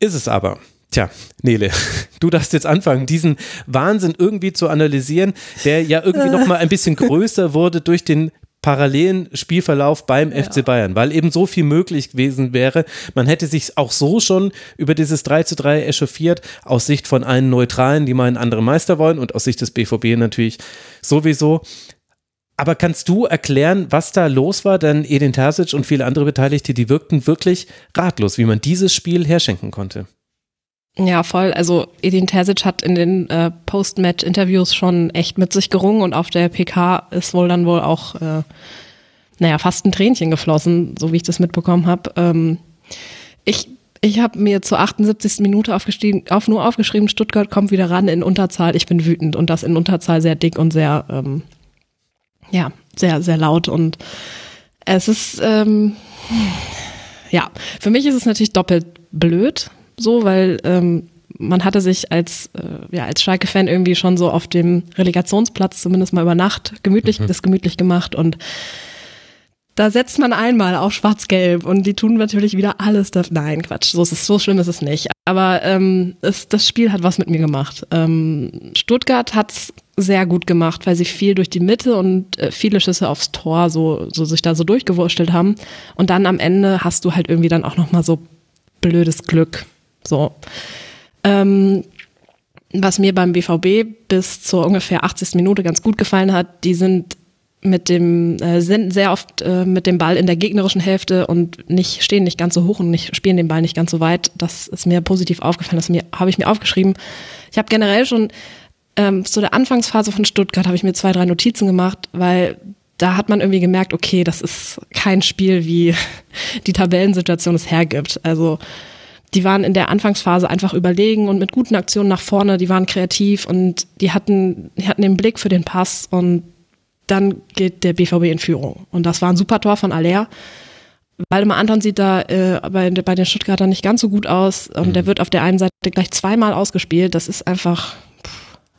Ist es aber. Tja, Nele, <laughs> du darfst jetzt anfangen, diesen Wahnsinn irgendwie zu analysieren, der ja irgendwie nochmal ein bisschen <laughs> größer wurde durch den parallelen Spielverlauf beim ja. FC Bayern, weil eben so viel möglich gewesen wäre. Man hätte sich auch so schon über dieses 3 zu 3 echauffiert, aus Sicht von allen Neutralen, die mal einen anderen Meister wollen und aus Sicht des BVB natürlich sowieso. Aber kannst du erklären, was da los war? Denn Edin Terzic und viele andere Beteiligte, die wirkten wirklich ratlos, wie man dieses Spiel herschenken konnte. Ja, voll. Also Edin Terzic hat in den äh, Post-Match-Interviews schon echt mit sich gerungen und auf der PK ist wohl dann wohl auch, äh, naja, fast ein Tränchen geflossen, so wie ich das mitbekommen habe. Ähm, ich ich habe mir zur 78. Minute aufgeschrieben, auf, nur aufgeschrieben, Stuttgart kommt wieder ran in Unterzahl. Ich bin wütend und das in Unterzahl sehr dick und sehr ähm, Ja, sehr, sehr laut und es ist, ähm, ja, für mich ist es natürlich doppelt blöd, so, weil ähm, man hatte sich als, äh, ja, als Schalke-Fan irgendwie schon so auf dem Relegationsplatz zumindest mal über Nacht gemütlich, mhm. das gemütlich gemacht und da setzt man einmal auf Schwarz-Gelb und die tun natürlich wieder alles dafür. Nein, Quatsch, so, ist es, so schlimm ist es nicht. Aber ähm, es, das Spiel hat was mit mir gemacht. Ähm, Stuttgart hat's sehr gut gemacht, weil sie viel durch die Mitte und äh, viele Schüsse aufs Tor so, so sich da so durchgewurstelt haben. Und dann am Ende hast du halt irgendwie dann auch nochmal so blödes Glück. So. Ähm, was mir beim BVB bis zur ungefähr 80. Minute ganz gut gefallen hat, die sind mit dem äh, sind sehr oft äh, mit dem Ball in der gegnerischen Hälfte und nicht stehen nicht ganz so hoch und nicht spielen den Ball nicht ganz so weit. Das ist mir positiv aufgefallen. Das mir habe ich mir aufgeschrieben. Ich habe generell schon ähm, zu der Anfangsphase von Stuttgart habe ich mir zwei drei Notizen gemacht, weil da hat man irgendwie gemerkt, okay, das ist kein Spiel, wie <laughs> die Tabellensituation es hergibt. Also die waren in der Anfangsphase einfach überlegen und mit guten Aktionen nach vorne, die waren kreativ und die hatten, die hatten den Blick für den Pass und dann geht der BVB in Führung. Und das war ein super Tor von Aller. Waldemar Anton sieht da äh, bei, bei den Stuttgartern nicht ganz so gut aus und mhm. der wird auf der einen Seite gleich zweimal ausgespielt. Das ist einfach,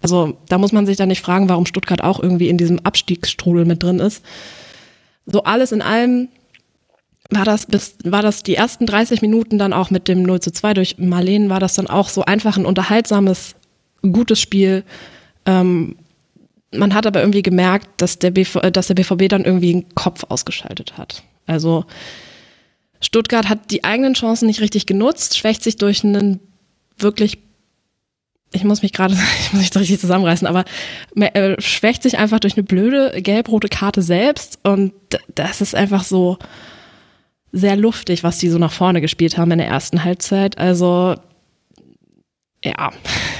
also da muss man sich dann nicht fragen, warum Stuttgart auch irgendwie in diesem Abstiegsstrudel mit drin ist. So alles in allem war das bis, war das die ersten 30 Minuten dann auch mit dem 0 zu 2 durch Marleen, war das dann auch so einfach ein unterhaltsames, gutes Spiel. Ähm, man hat aber irgendwie gemerkt, dass der, BV, äh, dass der BVB dann irgendwie einen Kopf ausgeschaltet hat. Also Stuttgart hat die eigenen Chancen nicht richtig genutzt, schwächt sich durch einen wirklich ich muss mich gerade, <laughs> ich muss mich richtig zusammenreißen, aber äh, schwächt sich einfach durch eine blöde gelb-rote Karte selbst und das ist einfach so sehr luftig, was die so nach vorne gespielt haben in der ersten Halbzeit. Also ja,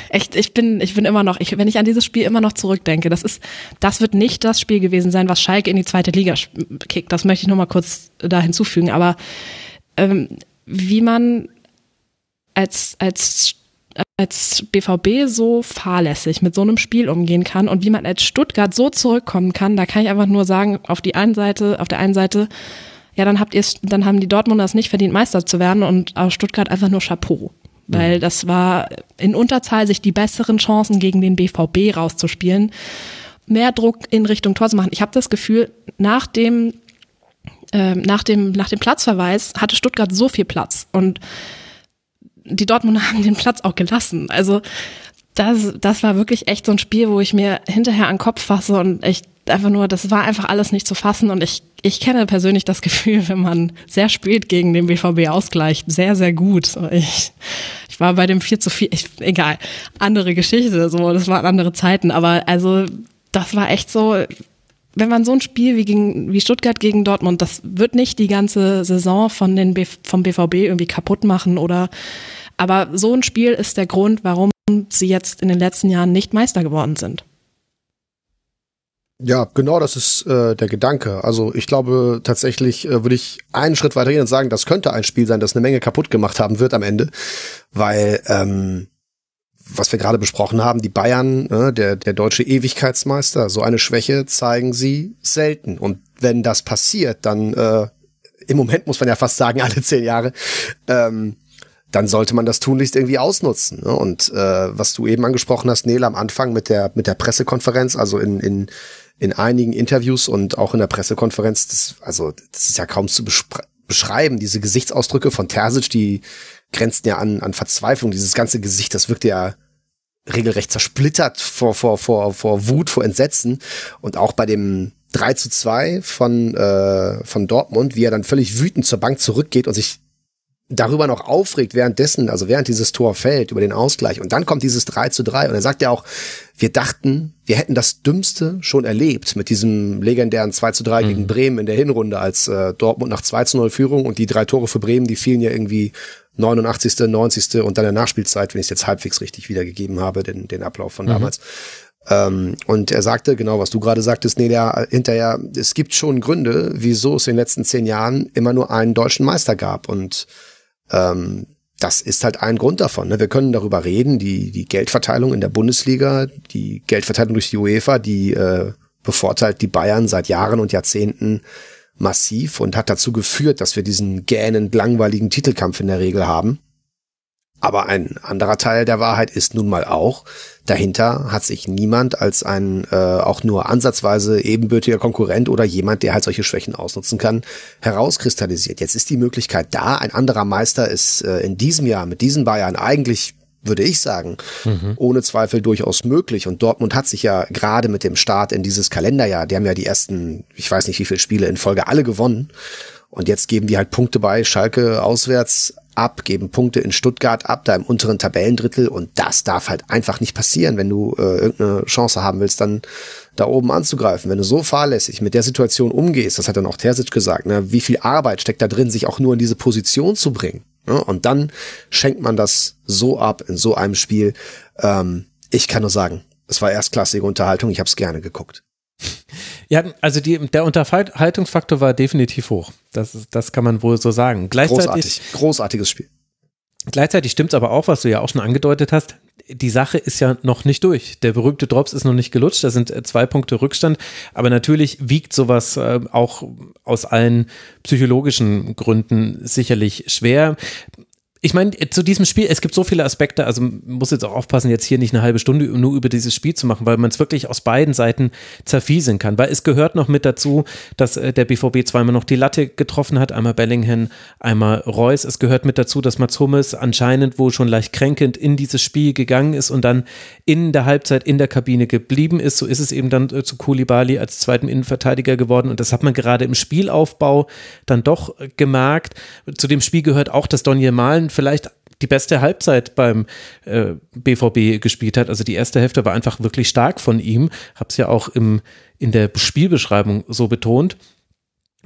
echt, ich bin, ich bin immer noch, ich, wenn ich an dieses Spiel immer noch zurückdenke, das ist, das wird nicht das Spiel gewesen sein, was Schalke in die zweite Liga kickt. Das möchte ich nochmal kurz da hinzufügen. Aber ähm, wie man als, als als BVB so fahrlässig mit so einem Spiel umgehen kann und wie man als Stuttgart so zurückkommen kann, da kann ich einfach nur sagen, auf die einen Seite, auf der einen Seite, ja, dann habt ihr dann haben die Dortmunder es nicht verdient, Meister zu werden und aus Stuttgart einfach nur Chapeau. Weil mhm. das war in Unterzahl sich die besseren Chancen gegen den BVB rauszuspielen, mehr Druck in Richtung Tor zu machen. Ich habe das Gefühl, nach dem, äh, nach dem, nach dem Platzverweis hatte Stuttgart so viel Platz und die Dortmunder <laughs> haben den Platz auch gelassen. Also das, das war wirklich echt so ein Spiel, wo ich mir hinterher an den Kopf fasse und echt einfach nur, das war einfach alles nicht zu fassen und ich, ich kenne persönlich das Gefühl, wenn man sehr spät gegen den BVB ausgleicht, sehr, sehr gut. Ich, ich war bei dem 4 zu 4, ich, egal, andere Geschichte, so, das waren andere Zeiten, aber also, das war echt so, wenn man so ein Spiel wie, gegen, wie Stuttgart gegen Dortmund, das wird nicht die ganze Saison von den vom BVB irgendwie kaputt machen oder, aber so ein Spiel ist der Grund, warum sie jetzt in den letzten Jahren nicht Meister geworden sind. Ja, genau, das ist äh, der Gedanke. Also ich glaube tatsächlich äh, würde ich einen Schritt weiter gehen und sagen, das könnte ein Spiel sein, das eine Menge kaputt gemacht haben wird am Ende, weil ähm, was wir gerade besprochen haben, die Bayern, äh, der der deutsche Ewigkeitsmeister, so eine Schwäche zeigen sie selten. Und wenn das passiert, dann äh, im Moment muss man ja fast sagen <laughs> alle zehn Jahre. Ähm, dann sollte man das tunlichst irgendwie ausnutzen. Ne? Und äh, was du eben angesprochen hast, Nele, am Anfang mit der mit der Pressekonferenz, also in, in in einigen Interviews und auch in der Pressekonferenz, das, also das ist ja kaum zu beschreiben, diese Gesichtsausdrücke von Terzic, die grenzen ja an, an Verzweiflung. Dieses ganze Gesicht, das wirkt ja regelrecht zersplittert vor, vor, vor, vor Wut, vor Entsetzen. Und auch bei dem 3 zu 2 von, äh, von Dortmund, wie er dann völlig wütend zur Bank zurückgeht und sich darüber noch aufregt währenddessen, also während dieses Tor fällt, über den Ausgleich. Und dann kommt dieses 3 zu 3 und er sagt ja auch, wir dachten, wir hätten das Dümmste schon erlebt mit diesem legendären 2 zu 3 mhm. gegen Bremen in der Hinrunde, als äh, Dortmund nach 2 zu 0 Führung und die drei Tore für Bremen, die fielen ja irgendwie 89., 90. und dann der Nachspielzeit, wenn ich es jetzt halbwegs richtig wiedergegeben habe, den, den Ablauf von mhm. damals. Ähm, und er sagte, genau was du gerade sagtest, nee, der, hinterher, es gibt schon Gründe, wieso es in den letzten zehn Jahren immer nur einen deutschen Meister gab. Und ähm, das ist halt ein Grund davon. Ne? Wir können darüber reden, die, die Geldverteilung in der Bundesliga, die Geldverteilung durch die UEFA, die äh, bevorteilt die Bayern seit Jahren und Jahrzehnten massiv und hat dazu geführt, dass wir diesen gähnend langweiligen Titelkampf in der Regel haben. Aber ein anderer Teil der Wahrheit ist nun mal auch, dahinter hat sich niemand als ein äh, auch nur ansatzweise ebenbürtiger Konkurrent oder jemand, der halt solche Schwächen ausnutzen kann, herauskristallisiert. Jetzt ist die Möglichkeit da. Ein anderer Meister ist äh, in diesem Jahr mit diesen Bayern eigentlich würde ich sagen, mhm. ohne Zweifel durchaus möglich. Und Dortmund hat sich ja gerade mit dem Start in dieses Kalenderjahr, die haben ja die ersten, ich weiß nicht wie viele Spiele in Folge alle gewonnen. Und jetzt geben die halt Punkte bei Schalke auswärts ab, geben Punkte in Stuttgart ab, da im unteren Tabellendrittel. Und das darf halt einfach nicht passieren, wenn du äh, irgendeine Chance haben willst, dann da oben anzugreifen. Wenn du so fahrlässig mit der Situation umgehst, das hat dann auch Terzic gesagt, ne, wie viel Arbeit steckt da drin, sich auch nur in diese Position zu bringen. Ne? Und dann schenkt man das so ab in so einem Spiel. Ähm, ich kann nur sagen, es war erstklassige Unterhaltung, ich habe es gerne geguckt. <laughs> Ja, also die, der Unterhaltungsfaktor war definitiv hoch. Das, das kann man wohl so sagen. Gleichzeitig, Großartig, großartiges Spiel. Gleichzeitig stimmt es aber auch, was du ja auch schon angedeutet hast. Die Sache ist ja noch nicht durch. Der berühmte Drops ist noch nicht gelutscht. Da sind äh, zwei Punkte Rückstand. Aber natürlich wiegt sowas äh, auch aus allen psychologischen Gründen sicherlich schwer ich meine, zu diesem Spiel, es gibt so viele Aspekte, also muss jetzt auch aufpassen, jetzt hier nicht eine halbe Stunde nur über dieses Spiel zu machen, weil man es wirklich aus beiden Seiten zerfieseln kann. Weil es gehört noch mit dazu, dass äh, der BVB zweimal noch die Latte getroffen hat, einmal Bellingham, einmal Reus. Es gehört mit dazu, dass Mats Hummels anscheinend wohl schon leicht kränkend in dieses Spiel gegangen ist und dann in der Halbzeit in der Kabine geblieben ist. So ist es eben dann äh, zu Koulibaly als zweiten Innenverteidiger geworden und das hat man gerade im Spielaufbau dann doch äh, gemerkt. Zu dem Spiel gehört auch, dass Daniel Malen vielleicht die beste Halbzeit beim äh, BVB gespielt hat. Also die erste Hälfte war einfach wirklich stark von ihm. Hab's ja auch im, in der Spielbeschreibung so betont.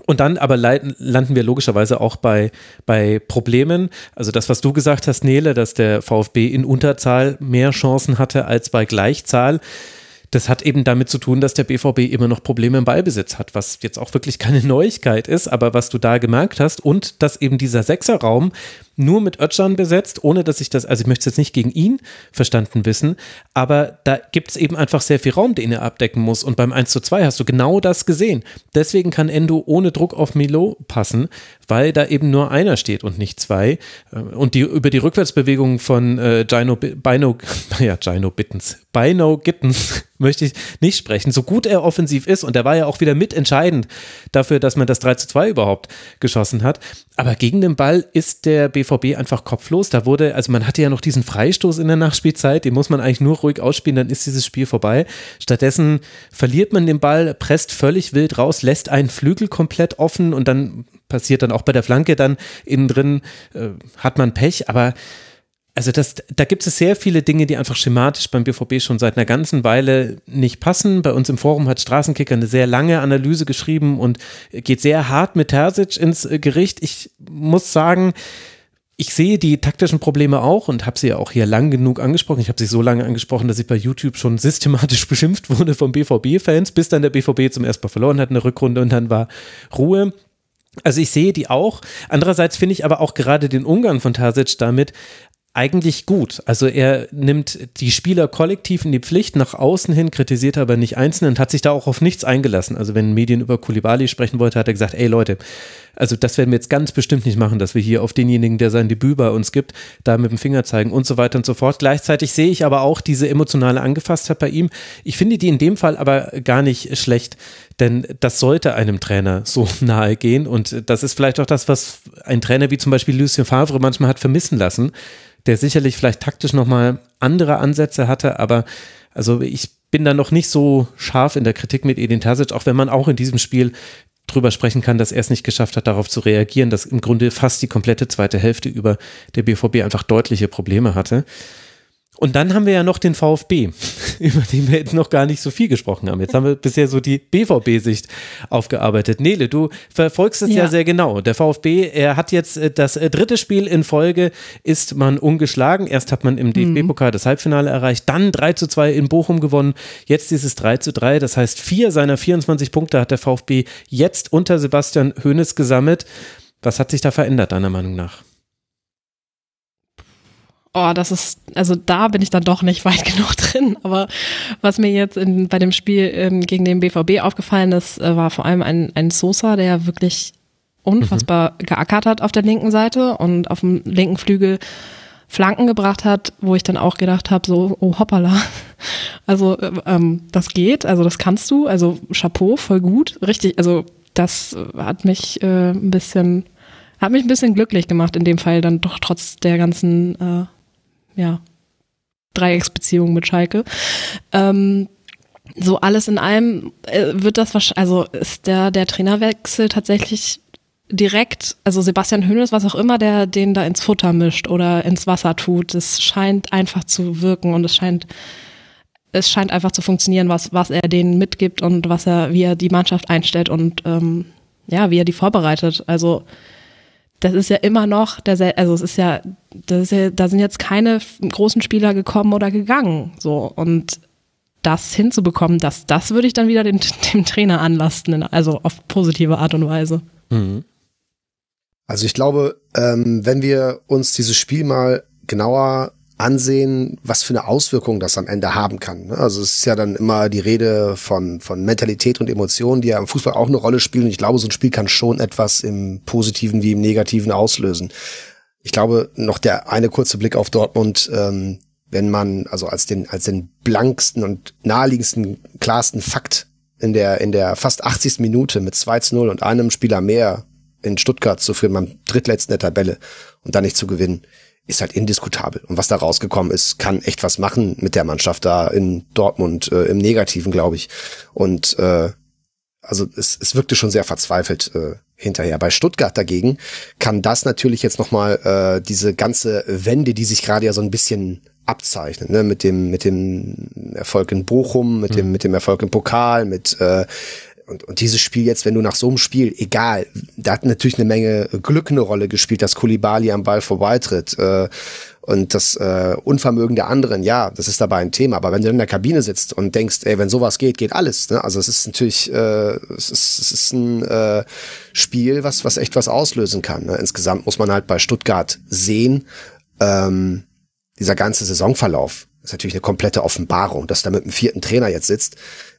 Und dann aber landen wir logischerweise auch bei, bei Problemen. Also das, was du gesagt hast, Nele, dass der VfB in Unterzahl mehr Chancen hatte als bei Gleichzahl. Das hat eben damit zu tun, dass der BVB immer noch Probleme im Ballbesitz hat, was jetzt auch wirklich keine <laughs> Neuigkeit ist, aber was du da gemerkt hast und dass eben dieser Sechserraum nur mit Özcan besetzt, ohne dass ich das, also ich möchte es jetzt nicht gegen ihn verstanden wissen, aber da gibt es eben einfach sehr viel Raum, den er abdecken muss. Und beim 1 zu 2 hast du genau das gesehen. Deswegen kann Endo ohne Druck auf Milo passen, weil da eben nur einer steht und nicht zwei. Äh, und die, über die Rückwärtsbewegung von äh, Gino, Bino, <laughs> ja, Gino Bittens, Bino Gittens <laughs> möchte ich nicht sprechen. So gut er offensiv ist, und er war ja auch wieder mitentscheidend dafür, dass man das 3 zu 2 überhaupt geschossen hat. Aber gegen den Ball ist der BVB einfach kopflos. Da wurde, also man hatte ja noch diesen Freistoß in der Nachspielzeit, den muss man eigentlich nur ruhig ausspielen, dann ist dieses Spiel vorbei. Stattdessen verliert man den Ball, presst völlig wild raus, lässt einen Flügel komplett offen und dann passiert dann auch bei der Flanke dann innen drin, äh, hat man Pech, aber also das, da gibt es sehr viele Dinge, die einfach schematisch beim BVB schon seit einer ganzen Weile nicht passen. Bei uns im Forum hat Straßenkicker eine sehr lange Analyse geschrieben und geht sehr hart mit Terzic ins Gericht. Ich muss sagen, ich sehe die taktischen Probleme auch und habe sie ja auch hier lang genug angesprochen. Ich habe sie so lange angesprochen, dass ich bei YouTube schon systematisch <laughs> beschimpft wurde von BVB-Fans, bis dann der BVB zum ersten Mal verloren hat in der Rückrunde und dann war Ruhe. Also ich sehe die auch. Andererseits finde ich aber auch gerade den Umgang von Terzic damit eigentlich gut. Also er nimmt die Spieler kollektiv in die Pflicht, nach außen hin, kritisiert aber nicht einzeln und hat sich da auch auf nichts eingelassen. Also wenn Medien über Kulibali sprechen wollte, hat er gesagt, ey Leute, also das werden wir jetzt ganz bestimmt nicht machen, dass wir hier auf denjenigen, der sein Debüt bei uns gibt, da mit dem Finger zeigen und so weiter und so fort. Gleichzeitig sehe ich aber auch diese emotionale Angefasstheit bei ihm. Ich finde die in dem Fall aber gar nicht schlecht, denn das sollte einem Trainer so <laughs> nahe gehen und das ist vielleicht auch das, was ein Trainer wie zum Beispiel Lucien Favre manchmal hat vermissen lassen der sicherlich vielleicht taktisch nochmal andere Ansätze hatte, aber also ich bin da noch nicht so scharf in der Kritik mit Edin Terzic, auch wenn man auch in diesem Spiel drüber sprechen kann, dass er es nicht geschafft hat, darauf zu reagieren, dass im Grunde fast die komplette zweite Hälfte über der BVB einfach deutliche Probleme hatte. Und dann haben wir ja noch den VfB, <laughs> über den wir jetzt noch gar nicht so viel gesprochen haben. Jetzt haben wir bisher so die BVB-Sicht aufgearbeitet. Nele, du verfolgst es ja. ja. sehr genau. Der VfB, er hat jetzt äh, das äh, dritte Spiel in Folge, ist man ungeschlagen. Erst hat man im DFB-Pokal das Halbfinale erreicht, dann 3 zu 2 in Bochum gewonnen, jetzt dieses 3 zu 3. Das heißt, vier seiner 24 Punkte hat der VfB jetzt unter Sebastian Hoeneß gesammelt. Was hat sich da verändert, deiner Meinung nach? Oh, das ist, also da bin ich dann doch nicht weit <laughs> genug drin. Aber was mir jetzt in, bei dem Spiel ähm, gegen den BVB aufgefallen ist, äh, war vor allem ein, ein Sosa, der wirklich unfassbar mhm. geackert hat auf der linken Seite und auf dem linken Flügel Flanken gebracht hat, wo ich dann auch gedacht habe, so, oh hoppala. <laughs> Also äh, ähm, das geht, also das kannst du, also Chapeau, voll gut, richtig, also das hat mich äh, ein bisschen, hat mich ein bisschen glücklich gemacht in dem Fall, dann doch trotz der ganzen, äh, ja, Dreiecksbeziehung mit Schalke. Ähm, so alles in allem äh, wird das wahrscheinlich, also ist der, der Trainerwechsel tatsächlich direkt, also Sebastian Hönes, was auch immer, der den da ins Futter mischt oder ins Wasser tut, es scheint einfach zu wirken und es scheint, es scheint einfach zu funktionieren, was, was er denen mitgibt und was er, wie er die Mannschaft einstellt und ähm, ja, wie er die vorbereitet. Also das ist ja immer noch, der, also es ist ja, das ist ja, da sind jetzt keine großen Spieler gekommen oder gegangen, so und das hinzubekommen, das, das würde ich dann wieder den, <laughs> dem Trainer anlasten, also auf positive Art und Weise. Mhm. Also ich glaube, ähm, wenn wir uns dieses Spiel mal genauer ansehen, was für eine Auswirkung das am Ende haben kann. Ne? Also es ist ja dann immer die Rede von, von Mentalität und Emotionen, die ja im Fußball auch eine Rolle spielen. Und ich glaube, so ein Spiel kann schon etwas im Positiven wie im Negativen auslösen. Ich glaube, noch der eine kurze Blick auf Dortmund, ähm, wenn man also als den, als den blanksten und naheliegendsten, klarsten Fakt in der, in der fast 80. Minute mit 2 zu 0 und einem Spieler mehr in Stuttgart zu führen, beim drittletzten der Tabelle und dann nicht zu gewinnen, ist halt indiskutabel. Und was da rausgekommen ist, kann echt was machen mit der Mannschaft da in Dortmund, äh, im Negativen, glaube ich. Und äh, also es, es wirkte schon sehr verzweifelt äh, hinterher. Bei Stuttgart dagegen kann das natürlich jetzt nochmal äh, diese ganze Wende, die sich gerade ja so ein bisschen abzeichnet, ne? mit dem mit dem Erfolg in Bochum, mit dem mhm. mit dem Erfolg im Pokal, mit äh, und, und dieses Spiel jetzt, wenn du nach so einem Spiel, egal, da hat natürlich eine Menge Glück eine Rolle gespielt, dass Kulibali am Ball vorbeitritt äh, und das äh, Unvermögen der anderen, ja, das ist dabei ein Thema. Aber wenn du in der Kabine sitzt und denkst, ey, wenn sowas geht, geht alles. Ne? Also es ist natürlich, äh, es ist, es ist ein äh, Spiel, was was echt was auslösen kann. Ne? Insgesamt muss man halt bei Stuttgart sehen, ähm, dieser ganze Saisonverlauf ist natürlich eine komplette Offenbarung, dass da mit dem vierten Trainer jetzt sitzt,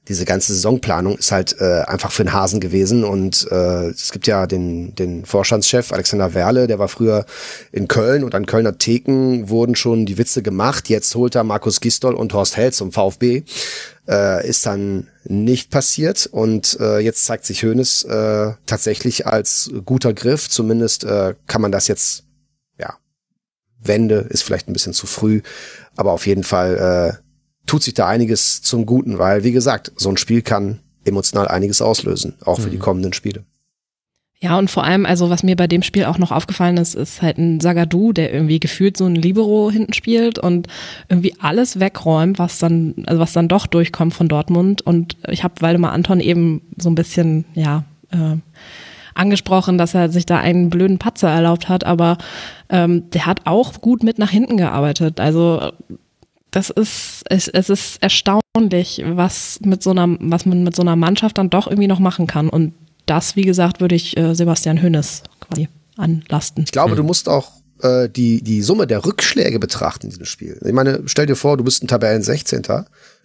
diese ganze Saisonplanung ist halt äh, einfach für den Hasen gewesen. Und äh, es gibt ja den, den Vorstandschef Alexander Werle, der war früher in Köln und an Kölner Theken wurden schon die Witze gemacht. Jetzt holt er Markus Gistol und Horst Held zum VfB. Äh, ist dann nicht passiert und äh, jetzt zeigt sich Hoeneß äh, tatsächlich als guter Griff. Zumindest äh, kann man das jetzt, ja, Wende ist vielleicht ein bisschen zu früh, aber auf jeden Fall äh, tut sich da einiges zum Guten, weil, wie gesagt, so ein Spiel kann emotional einiges auslösen, auch für mhm. die kommenden Spiele. Ja, und vor allem, also was mir bei dem Spiel auch noch aufgefallen ist, ist halt ein Sagadu, der irgendwie gefühlt so ein Libero hinten spielt und irgendwie alles wegräumt, was dann, also was dann doch durchkommt von Dortmund. Und ich habe Waldemar Anton eben so ein bisschen, ja, äh, angesprochen, dass er sich da einen blöden Patzer erlaubt hat, aber ähm, der hat auch gut mit nach hinten gearbeitet. Also das ist, es, es ist erstaunlich, was mit so einer, was man mit so einer Mannschaft dann doch irgendwie noch machen kann. Und das, wie gesagt, würde ich äh, Sebastian Hönes quasi anlasten. Ich glaube, mhm. du musst auch äh, die, die Summe der Rückschläge betrachten in diesem Spiel. Ich meine, stell dir vor, du bist ein Tabellen 16.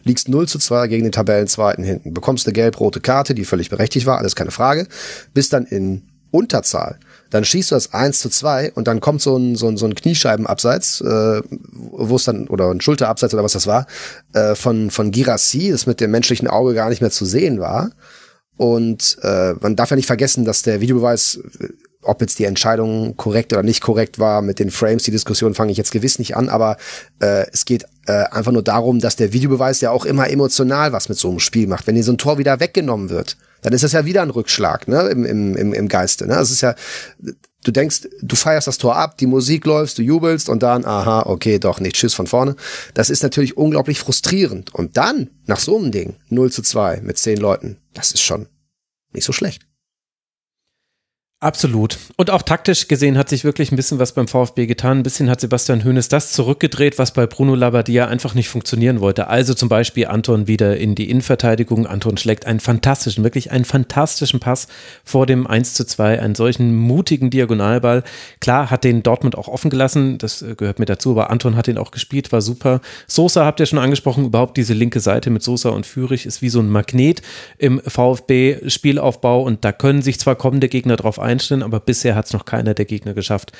liegst 0 zu 2 gegen den Tabellen 2. hinten, bekommst eine gelb-rote Karte, die völlig berechtigt war, alles keine Frage, bist dann in Unterzahl dann schießt du das 1 zu 2 und dann kommt so ein, so ein, so ein Kniescheibenabseits, äh, wo es dann, oder ein Schulterabseits oder was das war, äh, von, von Girassi, das mit dem menschlichen Auge gar nicht mehr zu sehen war. Und äh, man darf ja nicht vergessen, dass der Videobeweis, äh, ob jetzt die Entscheidung korrekt oder nicht korrekt war, mit den Frames, die Diskussion fange ich jetzt gewiss nicht an, aber äh, es geht äh, einfach nur darum, dass der Videobeweis ja auch immer emotional was mit so einem Spiel macht. Wenn dir so ein Tor wieder weggenommen wird, dann ist das ja wieder ein Rückschlag, ne, im, im, im, Geiste, ne. Es ist ja, du denkst, du feierst das Tor ab, die Musik läuft, du jubelst und dann, aha, okay, doch nicht, tschüss von vorne. Das ist natürlich unglaublich frustrierend. Und dann, nach so einem Ding, 0 zu 2 mit zehn Leuten, das ist schon nicht so schlecht. Absolut. Und auch taktisch gesehen hat sich wirklich ein bisschen was beim VfB getan. Ein bisschen hat Sebastian Hoeneß das zurückgedreht, was bei Bruno Labbadia einfach nicht funktionieren wollte. Also zum Beispiel Anton wieder in die Innenverteidigung. Anton schlägt einen fantastischen, wirklich einen fantastischen Pass vor dem 1 zu 2, einen solchen mutigen Diagonalball. Klar, hat den Dortmund auch offen gelassen, das äh, gehört mit dazu, aber Anton hat ihn auch gespielt, war super. Sosa habt ihr schon angesprochen, überhaupt diese linke Seite mit Sosa und Führig ist wie so ein Magnet im VfB-Spielaufbau und da können sich zwar kommende Gegner drauf ein, einstellen, aber bisher hat es noch keiner der Gegner geschafft,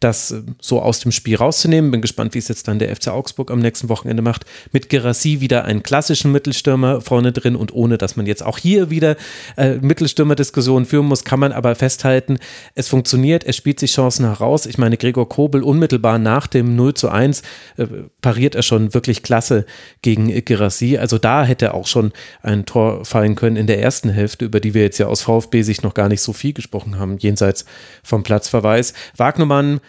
das äh, so aus dem Spiel rauszunehmen. Bin gespannt, wie es jetzt dann der FC Augsburg am nächsten Wochenende macht. Mit Gerassi wieder einen klassischen Mittelstürmer vorne drin und ohne, dass man jetzt auch hier wieder äh, Mittelstürmer-Diskussionen führen muss, kann man aber festhalten, es funktioniert, es spielt sich Chancen heraus. Ich meine, Gregor Kobel unmittelbar nach dem 0 zu 1 äh, pariert er schon wirklich klasse gegen Gerassi. Also da hätte auch schon ein Tor fallen können in der ersten Hälfte, über die wir jetzt ja aus VfB-Sicht noch gar nicht so viel gesprochen haben, jenseits vom Platzverweis. Wagnermann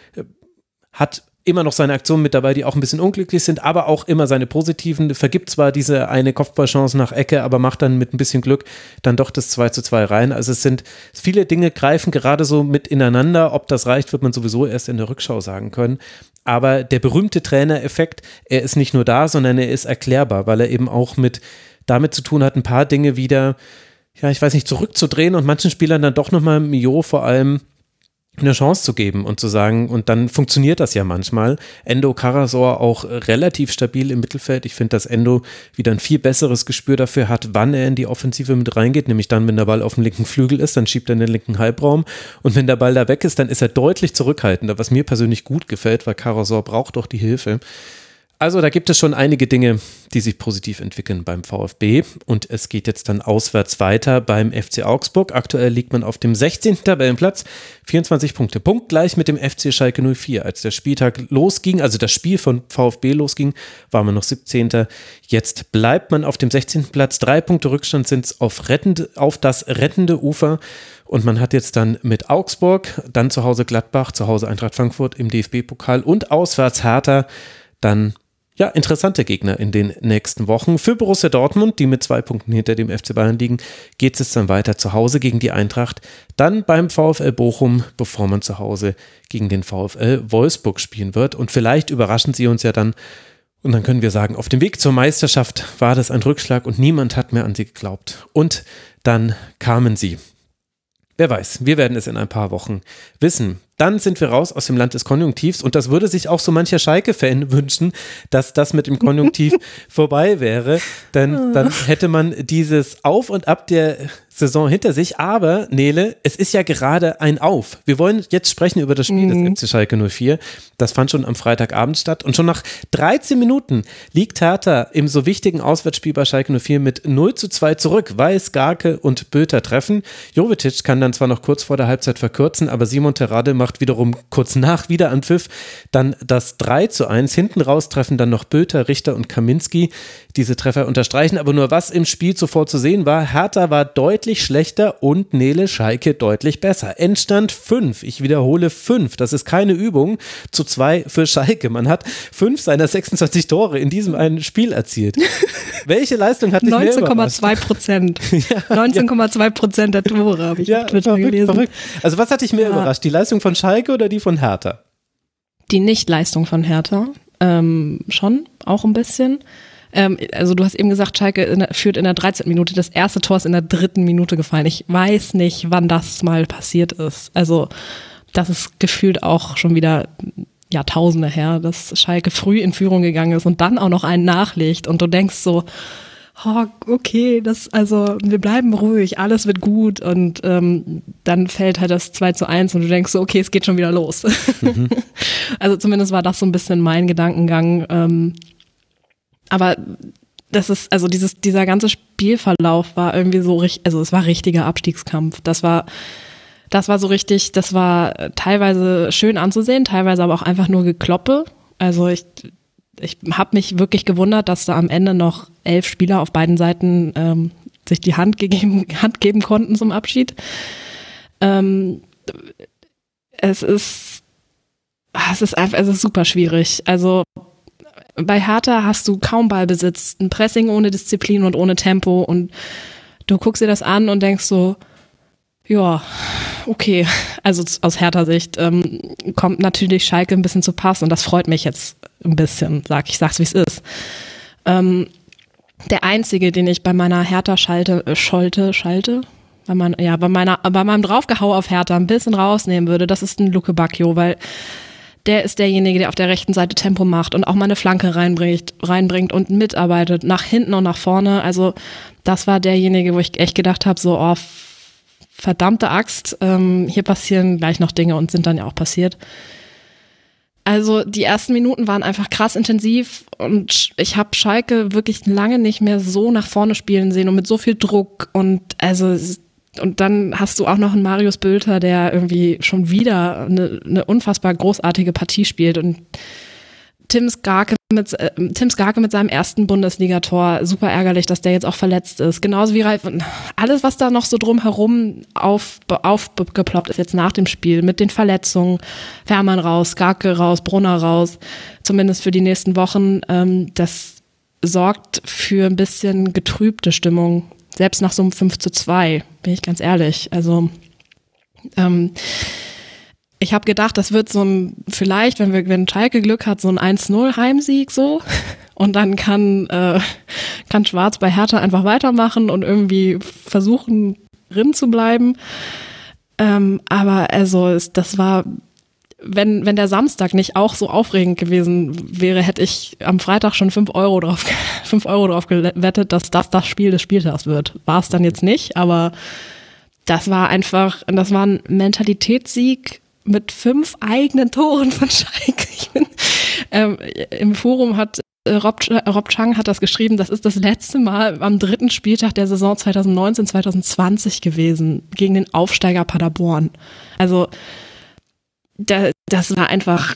hat immer noch seine Aktionen mit dabei, die auch ein bisschen unglücklich sind, aber auch immer seine positiven. Vergibt zwar diese eine Kopfballchance nach Ecke, aber macht dann mit ein bisschen Glück dann doch das 2 zu 2 rein. Also es sind viele Dinge greifen gerade so mit ineinander. Ob das reicht, wird man sowieso erst in der Rückschau sagen können. Aber der berühmte Trainereffekt, er ist nicht nur da, sondern er ist erklärbar, weil er eben auch mit damit zu tun hat, ein paar Dinge wieder, ja, ich weiß nicht, zurückzudrehen und manchen Spielern dann doch nochmal, Mio vor allem, eine Chance zu geben und zu sagen, und dann funktioniert das ja manchmal. Endo Karasor auch relativ stabil im Mittelfeld. Ich finde, dass Endo wieder ein viel besseres Gespür dafür hat, wann er in die Offensive mit reingeht, nämlich dann, wenn der Ball auf dem linken Flügel ist, dann schiebt er in den linken Halbraum. Und wenn der Ball da weg ist, dann ist er deutlich zurückhaltender, was mir persönlich gut gefällt, weil Karasor braucht doch die Hilfe. Also da gibt es schon einige Dinge, die sich positiv entwickeln beim VfB und es geht jetzt dann auswärts weiter beim FC Augsburg. Aktuell liegt man auf dem 16. Tabellenplatz, 24 Punkte, punktgleich mit dem FC Schalke 04. Als der Spieltag losging, also das Spiel von VfB losging, war man noch 17. Jetzt bleibt man auf dem 16. Platz. Drei Punkte Rückstand sind es auf, auf das rettende Ufer. Und man hat jetzt dann mit Augsburg, dann zu Hause Gladbach, zu Hause Eintracht Frankfurt im DFB-Pokal und auswärts Hertha dann ja, interessante Gegner in den nächsten Wochen. Für Borussia Dortmund, die mit zwei Punkten hinter dem FC Bayern liegen, geht es dann weiter zu Hause gegen die Eintracht, dann beim VfL Bochum, bevor man zu Hause gegen den VfL Wolfsburg spielen wird. Und vielleicht überraschen sie uns ja dann. Und dann können wir sagen, auf dem Weg zur Meisterschaft war das ein Rückschlag und niemand hat mehr an sie geglaubt. Und dann kamen sie. Wer weiß, wir werden es in ein paar Wochen wissen dann sind wir raus aus dem Land des Konjunktivs und das würde sich auch so mancher Schalke-Fan <laughs> wünschen, dass das mit dem Konjunktiv <laughs> vorbei wäre, denn dann hätte man dieses Auf und Ab der Saison hinter sich, aber Nele, es ist ja gerade ein Auf. Wir wollen jetzt sprechen über das Spiel mhm. des FC Schalke 04. Das fand schon am Freitagabend statt und schon nach 13 Minuten liegt Hertha im so wichtigen Auswärtsspiel bei Schalke 04 mit 0 zu 2 zurück, weil Skarke und Böter treffen. Jovetic kann dann zwar noch kurz vor der Halbzeit verkürzen, aber Simon Terrade macht macht wiederum kurz nach wieder an Pfiff. Dann das 3 zu 1. Hinten raus treffen dann noch Böter, Richter und Kaminski. Diese Treffer unterstreichen aber nur, was im Spiel zuvor zu sehen war. Hertha war deutlich schlechter und Nele Schalke deutlich besser. Endstand 5. Ich wiederhole 5. Das ist keine Übung. Zu 2 für Schalke. Man hat 5 seiner 26 Tore in diesem einen Spiel erzielt. <laughs> Welche Leistung hat dich 19,2 Prozent. <laughs> ja, 19,2 Prozent der Tore habe ich ja, verrückt, gelesen. Verrückt. Also was hat dich mehr ja. überrascht? Die Leistung von Schalke oder die von Hertha? Die Nichtleistung von Hertha. Ähm, schon, auch ein bisschen. Ähm, also du hast eben gesagt, Schalke in der, führt in der 13. Minute. Das erste Tor ist in der dritten Minute gefallen. Ich weiß nicht, wann das mal passiert ist. Also das ist gefühlt auch schon wieder Jahrtausende her, dass Schalke früh in Führung gegangen ist und dann auch noch einen nachlegt. Und du denkst so, oh, okay, das, also wir bleiben ruhig, alles wird gut und ähm, dann fällt halt das 2 zu 1 und du denkst so, okay, es geht schon wieder los. Mhm. <laughs> also zumindest war das so ein bisschen mein Gedankengang. Ähm, aber das ist, also dieses, dieser ganze Spielverlauf war irgendwie so richtig, also es war richtiger Abstiegskampf. Das war, das war so richtig, das war teilweise schön anzusehen, teilweise aber auch einfach nur Gekloppe. Also ich ich habe mich wirklich gewundert, dass da am Ende noch elf Spieler auf beiden Seiten ähm, sich die Hand, gegeben, <laughs> Hand geben konnten zum Abschied. Ähm, es ist, es ist einfach, es ist super schwierig. Also bei Hertha hast du kaum Ballbesitz, ein Pressing ohne Disziplin und ohne Tempo und du guckst dir das an und denkst so, Ja, okay. Also aus härter Sicht ähm, kommt natürlich Schalke ein bisschen zu Pass und das freut mich jetzt ein bisschen, sag ich, sag's wie es ist. Ähm, der einzige, den ich bei meiner Hertha schalte, äh, scholte, schalte, bei mein, ja, bei meiner, bei meinem Draufgehau auf Hertha ein bisschen rausnehmen würde, das ist ein Luke Bacchio, weil der ist derjenige, der auf der rechten Seite Tempo macht und auch mal eine Flanke reinbringt, reinbringt und mitarbeitet, nach hinten und nach vorne. Also das war derjenige, wo ich echt gedacht habe, so, oh, verdammte Axt, ähm, hier passieren gleich noch Dinge und sind dann ja auch passiert. Also die ersten Minuten waren einfach krass intensiv und ich habe Schalke wirklich lange nicht mehr so nach vorne spielen sehen und mit so viel Druck und also und dann hast du auch noch einen Marius Bülter, der irgendwie schon wieder eine, eine unfassbar großartige Partie spielt und Tim Skarke mit, äh, Tim Skarke mit seinem ersten Bundesligator, super ärgerlich, dass der jetzt auch verletzt ist. Genauso wie Ralf, alles, was da noch so drumherum auf, aufgeploppt ist jetzt nach dem Spiel, mit den Verletzungen, Fährmann raus, Skarke raus, Brunner raus, zumindest für die nächsten Wochen, ähm, das sorgt für ein bisschen getrübte Stimmung, selbst nach so einem 5 zu 2, bin ich ganz ehrlich. Also, ähm, ich habe gedacht, das wird so ein, vielleicht, wenn wir, wenn Schalke Glück hat, so ein 1-0 Heimsieg so. <laughs> Und dann kann, äh, kann Schwarz bei Hertha einfach weitermachen und irgendwie versuchen, drin zu bleiben. Ähm, aber also, es, das war, wenn, wenn der Samstag nicht auch so aufregend gewesen wäre, hätte ich am Freitag schon fünf Euro drauf, <laughs> fünf Euro drauf gewettet, dass das das Spiel des Spieltags wird. War es dann jetzt nicht, aber das war einfach, das war ein Mentalitätssieg mit fünf eigenen Toren von Schalke. Bin, ähm, Im Forum hat äh, Rob, Rob Chang hat das geschrieben, das ist das letzte Mal am dritten Spieltag der Saison 2019-2020 gewesen, gegen den Aufsteiger Paderborn. Also, da, das war einfach,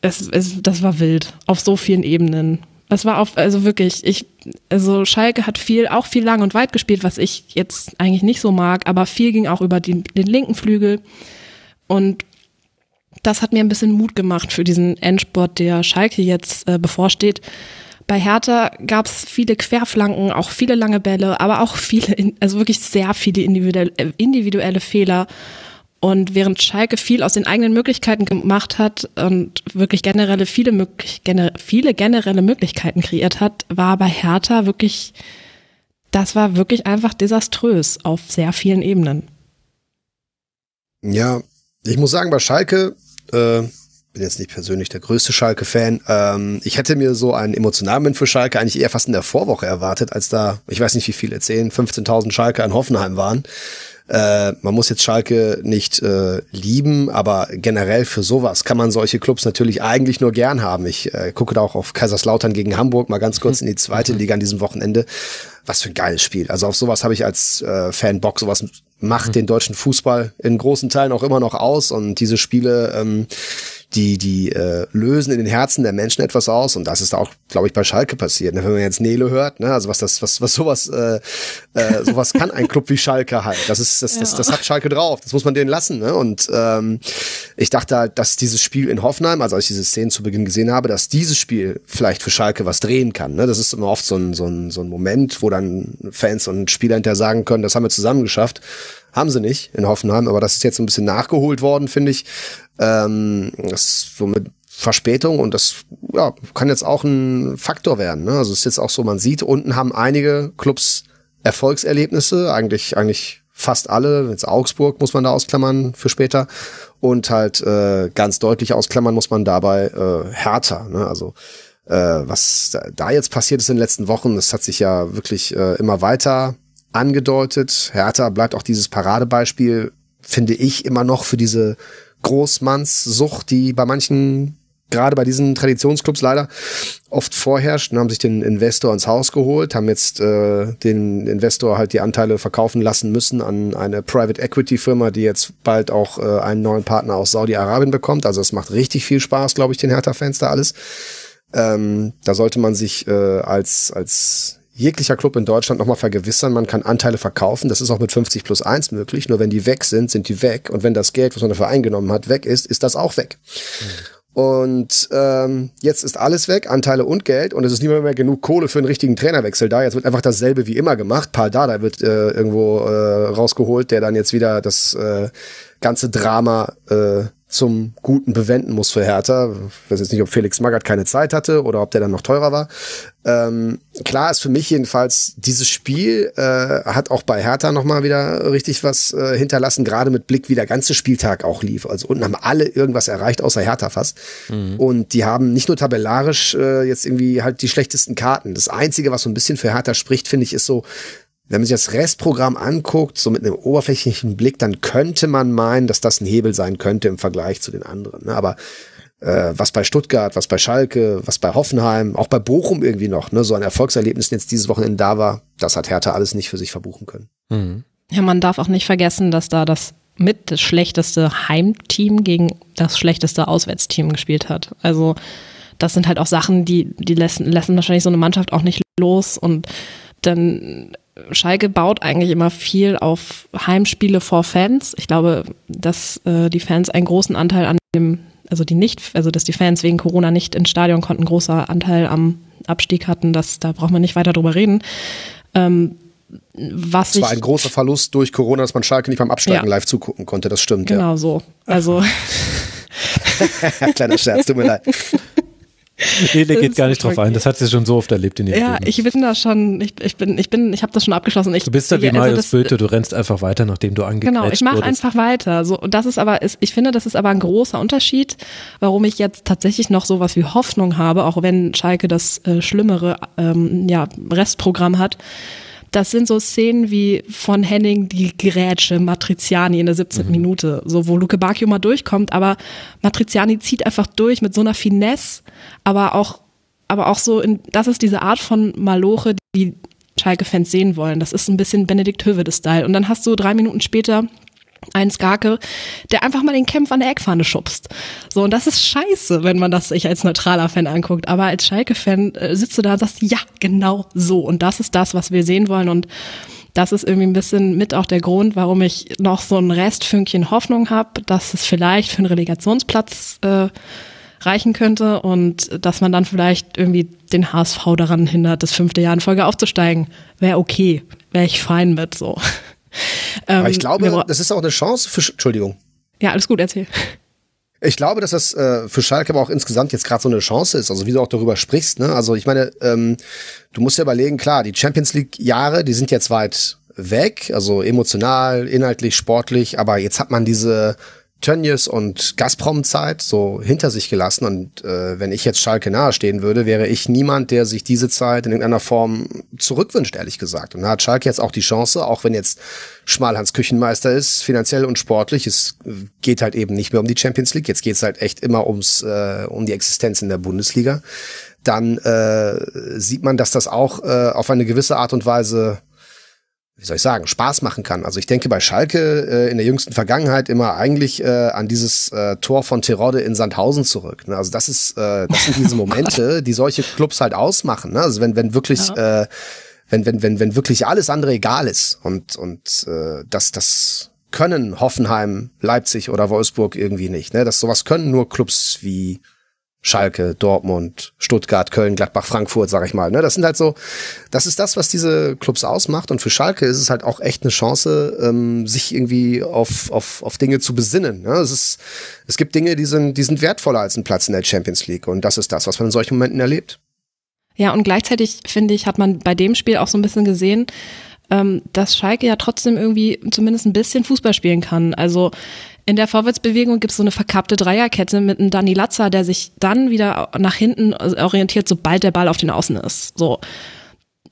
es, es, das war wild, auf so vielen Ebenen. Das war auf, also wirklich, ich, also Schalke hat viel, auch viel lang und weit gespielt, was ich jetzt eigentlich nicht so mag, aber viel ging auch über die, den linken Flügel. Und das hat mir ein bisschen Mut gemacht für diesen Endsport, der Schalke jetzt äh, bevorsteht. Bei Hertha gab es viele Querflanken, auch viele lange Bälle, aber auch viele, also wirklich sehr viele individuelle, äh, individuelle Fehler. Und während Schalke viel aus den eigenen Möglichkeiten gemacht hat und wirklich generelle viele, gener, viele generelle Möglichkeiten kreiert hat, war bei Hertha wirklich, das war wirklich einfach desaströs auf sehr vielen Ebenen. Ja, ich muss sagen, bei Schalke, äh, bin jetzt nicht persönlich der größte Schalke-Fan. Ähm, ich hätte mir so einen emotionalen Moment für Schalke eigentlich eher fast in der Vorwoche erwartet, als da, ich weiß nicht wie viele, 10, 15.000 Schalke in Hoffenheim waren. Äh, man muss jetzt Schalke nicht äh, lieben, aber generell für sowas kann man solche Clubs natürlich eigentlich nur gern haben. Ich äh, gucke da auch auf Kaiserslautern gegen Hamburg mal ganz kurz <laughs> in die zweite Liga an diesem Wochenende. Was für ein geiles Spiel. Also auf sowas habe ich als äh, Fan Bock. Sowas macht mhm. den deutschen Fußball in großen Teilen auch immer noch aus und diese Spiele ähm, die, die äh, lösen in den Herzen der Menschen etwas aus und das ist auch, glaube ich, bei Schalke passiert. Ne? Wenn man jetzt Nele hört, ne? also was das, was, was sowas, äh, äh, sowas kann ein Club wie Schalke halt. Das ist, das, ja. das, das hat Schalke drauf. Das muss man denen lassen. Ne? Und ähm, ich dachte halt, dass dieses Spiel in Hoffenheim, also als ich diese Szenen zu Beginn gesehen habe, dass dieses Spiel vielleicht für Schalke was drehen kann. Ne? Das ist immer oft so ein, so ein, so ein Moment, wo dann Fans und Spieler hinterher sagen können, das haben wir zusammen geschafft. Haben sie nicht in Hoffenheim, aber das ist jetzt ein bisschen nachgeholt worden, finde ich. Ähm, das so mit Verspätung und das ja, kann jetzt auch ein Faktor werden. Ne? Also es ist jetzt auch so, man sieht, unten haben einige Clubs Erfolgserlebnisse, eigentlich, eigentlich fast alle. Jetzt Augsburg muss man da ausklammern für später. Und halt äh, ganz deutlich ausklammern muss man dabei äh, härter. Ne? Also äh, was da jetzt passiert ist in den letzten Wochen, das hat sich ja wirklich äh, immer weiter angedeutet. Hertha bleibt auch dieses Paradebeispiel, finde ich, immer noch für diese Großmannssucht, die bei manchen, gerade bei diesen Traditionsclubs leider oft vorherrscht, und haben sich den Investor ins Haus geholt, haben jetzt äh, den Investor halt die Anteile verkaufen lassen müssen an eine Private Equity Firma, die jetzt bald auch äh, einen neuen Partner aus Saudi-Arabien bekommt. Also es macht richtig viel Spaß, glaube ich, den Hertha-Fans da alles. Ähm, da sollte man sich äh, als, als jeglicher Club in Deutschland nochmal vergewissern, man kann Anteile verkaufen. Das ist auch mit 50 plus 1 möglich. Nur wenn die weg sind, sind die weg. Und wenn das Geld, was man dafür eingenommen hat, weg ist, ist das auch weg. Mhm. Und ähm, jetzt ist alles weg, Anteile und Geld, und es ist nicht mehr, mehr genug Kohle für einen richtigen Trainerwechsel da. Jetzt wird einfach dasselbe wie immer gemacht. Paul Dada wird äh, irgendwo äh, rausgeholt, der dann jetzt wieder das äh, ganze Drama äh, zum Guten bewenden muss für Hertha. Ich weiß jetzt nicht, ob Felix Magath keine Zeit hatte oder ob der dann noch teurer war. Ähm, klar ist für mich jedenfalls, dieses Spiel äh, hat auch bei Hertha nochmal wieder richtig was äh, hinterlassen, gerade mit Blick, wie der ganze Spieltag auch lief. Also unten haben alle irgendwas erreicht, außer Hertha fast. Mhm. Und die haben nicht nur tabellarisch äh, jetzt irgendwie halt die schlechtesten Karten. Das Einzige, was so ein bisschen für Hertha spricht, finde ich, ist so, wenn man sich das Restprogramm anguckt, so mit einem oberflächlichen Blick, dann könnte man meinen, dass das ein Hebel sein könnte im Vergleich zu den anderen. Ne? Aber äh, was bei Stuttgart, was bei Schalke, was bei Hoffenheim, auch bei Bochum irgendwie noch, ne? so ein Erfolgserlebnis jetzt dieses Wochenende da war, das hat Hertha alles nicht für sich verbuchen können. Mhm. Ja, man darf auch nicht vergessen, dass da das mit das schlechteste Heimteam gegen das schlechteste Auswärtsteam gespielt hat. Also das sind halt auch Sachen, die, die lassen, lassen wahrscheinlich so eine Mannschaft auch nicht los und dann Schalke baut eigentlich immer viel auf Heimspiele vor Fans. Ich glaube, dass äh, die Fans einen großen Anteil an dem, also die nicht, also dass die Fans wegen Corona nicht ins Stadion konnten, großer Anteil am Abstieg hatten. Das, da braucht man nicht weiter drüber reden. Ähm, was es war ein großer Verlust durch Corona, dass man Schalke nicht beim Absteigen ja. live zugucken konnte. Das stimmt. Genau ja. so. Also <laughs> <laughs> kleiner Scherz, tut mir leid. Nee, der geht gar nicht drauf ein. Das hat sie schon so oft erlebt in ihrem Ja, Leben. ich bin da schon, ich, ich bin, ich bin, ich habe das schon abgeschlossen. Ich, du bist da wie also Marius Böte, du rennst einfach weiter, nachdem du angekriegt Genau, ich mache einfach weiter. So, und das ist aber, ist, ich finde, das ist aber ein großer Unterschied, warum ich jetzt tatsächlich noch sowas wie Hoffnung habe, auch wenn Schalke das äh, schlimmere ähm, ja, Restprogramm hat das sind so Szenen wie von Henning die Grätsche Matriziani in der 17. Mhm. Minute, so wo Luke Bacchio mal durchkommt, aber Matriziani zieht einfach durch mit so einer Finesse, aber auch, aber auch so, in, das ist diese Art von Maloche, die Schalke-Fans sehen wollen. Das ist ein bisschen Benedikt Hövedes-Style. Und dann hast du drei Minuten später ein Skake, der einfach mal den Kämpf an der Eckfahne schubst. So, und das ist scheiße, wenn man das sich als neutraler Fan anguckt. Aber als Schalke-Fan äh, sitzt du da und sagst, ja, genau so. Und das ist das, was wir sehen wollen. Und das ist irgendwie ein bisschen mit auch der Grund, warum ich noch so ein Restfünkchen Hoffnung habe, dass es vielleicht für einen Relegationsplatz äh, reichen könnte und dass man dann vielleicht irgendwie den HSV daran hindert, das fünfte Jahr in Folge aufzusteigen. Wäre okay, wäre ich fein mit so. Aber ich ähm, glaube, das ist auch eine Chance für. Entschuldigung. Ja, alles gut, erzähl. Ich glaube, dass das äh, für Schalke aber auch insgesamt jetzt gerade so eine Chance ist. Also wie du auch darüber sprichst. Ne? Also ich meine, ähm, du musst ja überlegen, klar, die Champions League Jahre, die sind jetzt weit weg, also emotional, inhaltlich, sportlich. Aber jetzt hat man diese Tönnies und Gazprom-Zeit so hinter sich gelassen. Und äh, wenn ich jetzt Schalke nahestehen würde, wäre ich niemand, der sich diese Zeit in irgendeiner Form zurückwünscht, ehrlich gesagt. Und da hat Schalke jetzt auch die Chance, auch wenn jetzt Schmalhans Küchenmeister ist, finanziell und sportlich. Es geht halt eben nicht mehr um die Champions League. Jetzt geht es halt echt immer ums äh, um die Existenz in der Bundesliga. Dann äh, sieht man, dass das auch äh, auf eine gewisse Art und Weise wie soll ich sagen, Spaß machen kann. Also ich denke bei Schalke äh, in der jüngsten Vergangenheit immer eigentlich äh, an dieses äh, Tor von Terodde in Sandhausen zurück. Ne? Also das ist, äh, das sind diese <laughs> Momente, die solche Clubs halt ausmachen. Ne? Also wenn, wenn wirklich, ja. äh, wenn, wenn, wenn, wenn wirklich alles andere egal ist und, und äh, das, das können Hoffenheim, Leipzig oder Wolfsburg irgendwie nicht. Ne? Das sowas können nur Clubs wie Schalke, Dortmund, Stuttgart, Köln, Gladbach, Frankfurt, sag ich mal. Ne? Das sind halt so, das ist das, was diese Clubs ausmacht. Und für Schalke ist es halt auch echt eine Chance, ähm, sich irgendwie auf, auf, auf Dinge zu besinnen. Ne? Es, ist, es gibt Dinge, die sind, die sind wertvoller als ein Platz in der Champions League. Und das ist das, was man in solchen Momenten erlebt. Ja, und gleichzeitig, finde ich, hat man bei dem Spiel auch so ein bisschen gesehen, ähm, dass Schalke ja trotzdem irgendwie zumindest ein bisschen Fußball spielen kann. Also in der Vorwärtsbewegung gibt es so eine verkappte Dreierkette mit einem Dani Latza, der sich dann wieder nach hinten orientiert, sobald der Ball auf den Außen ist. So.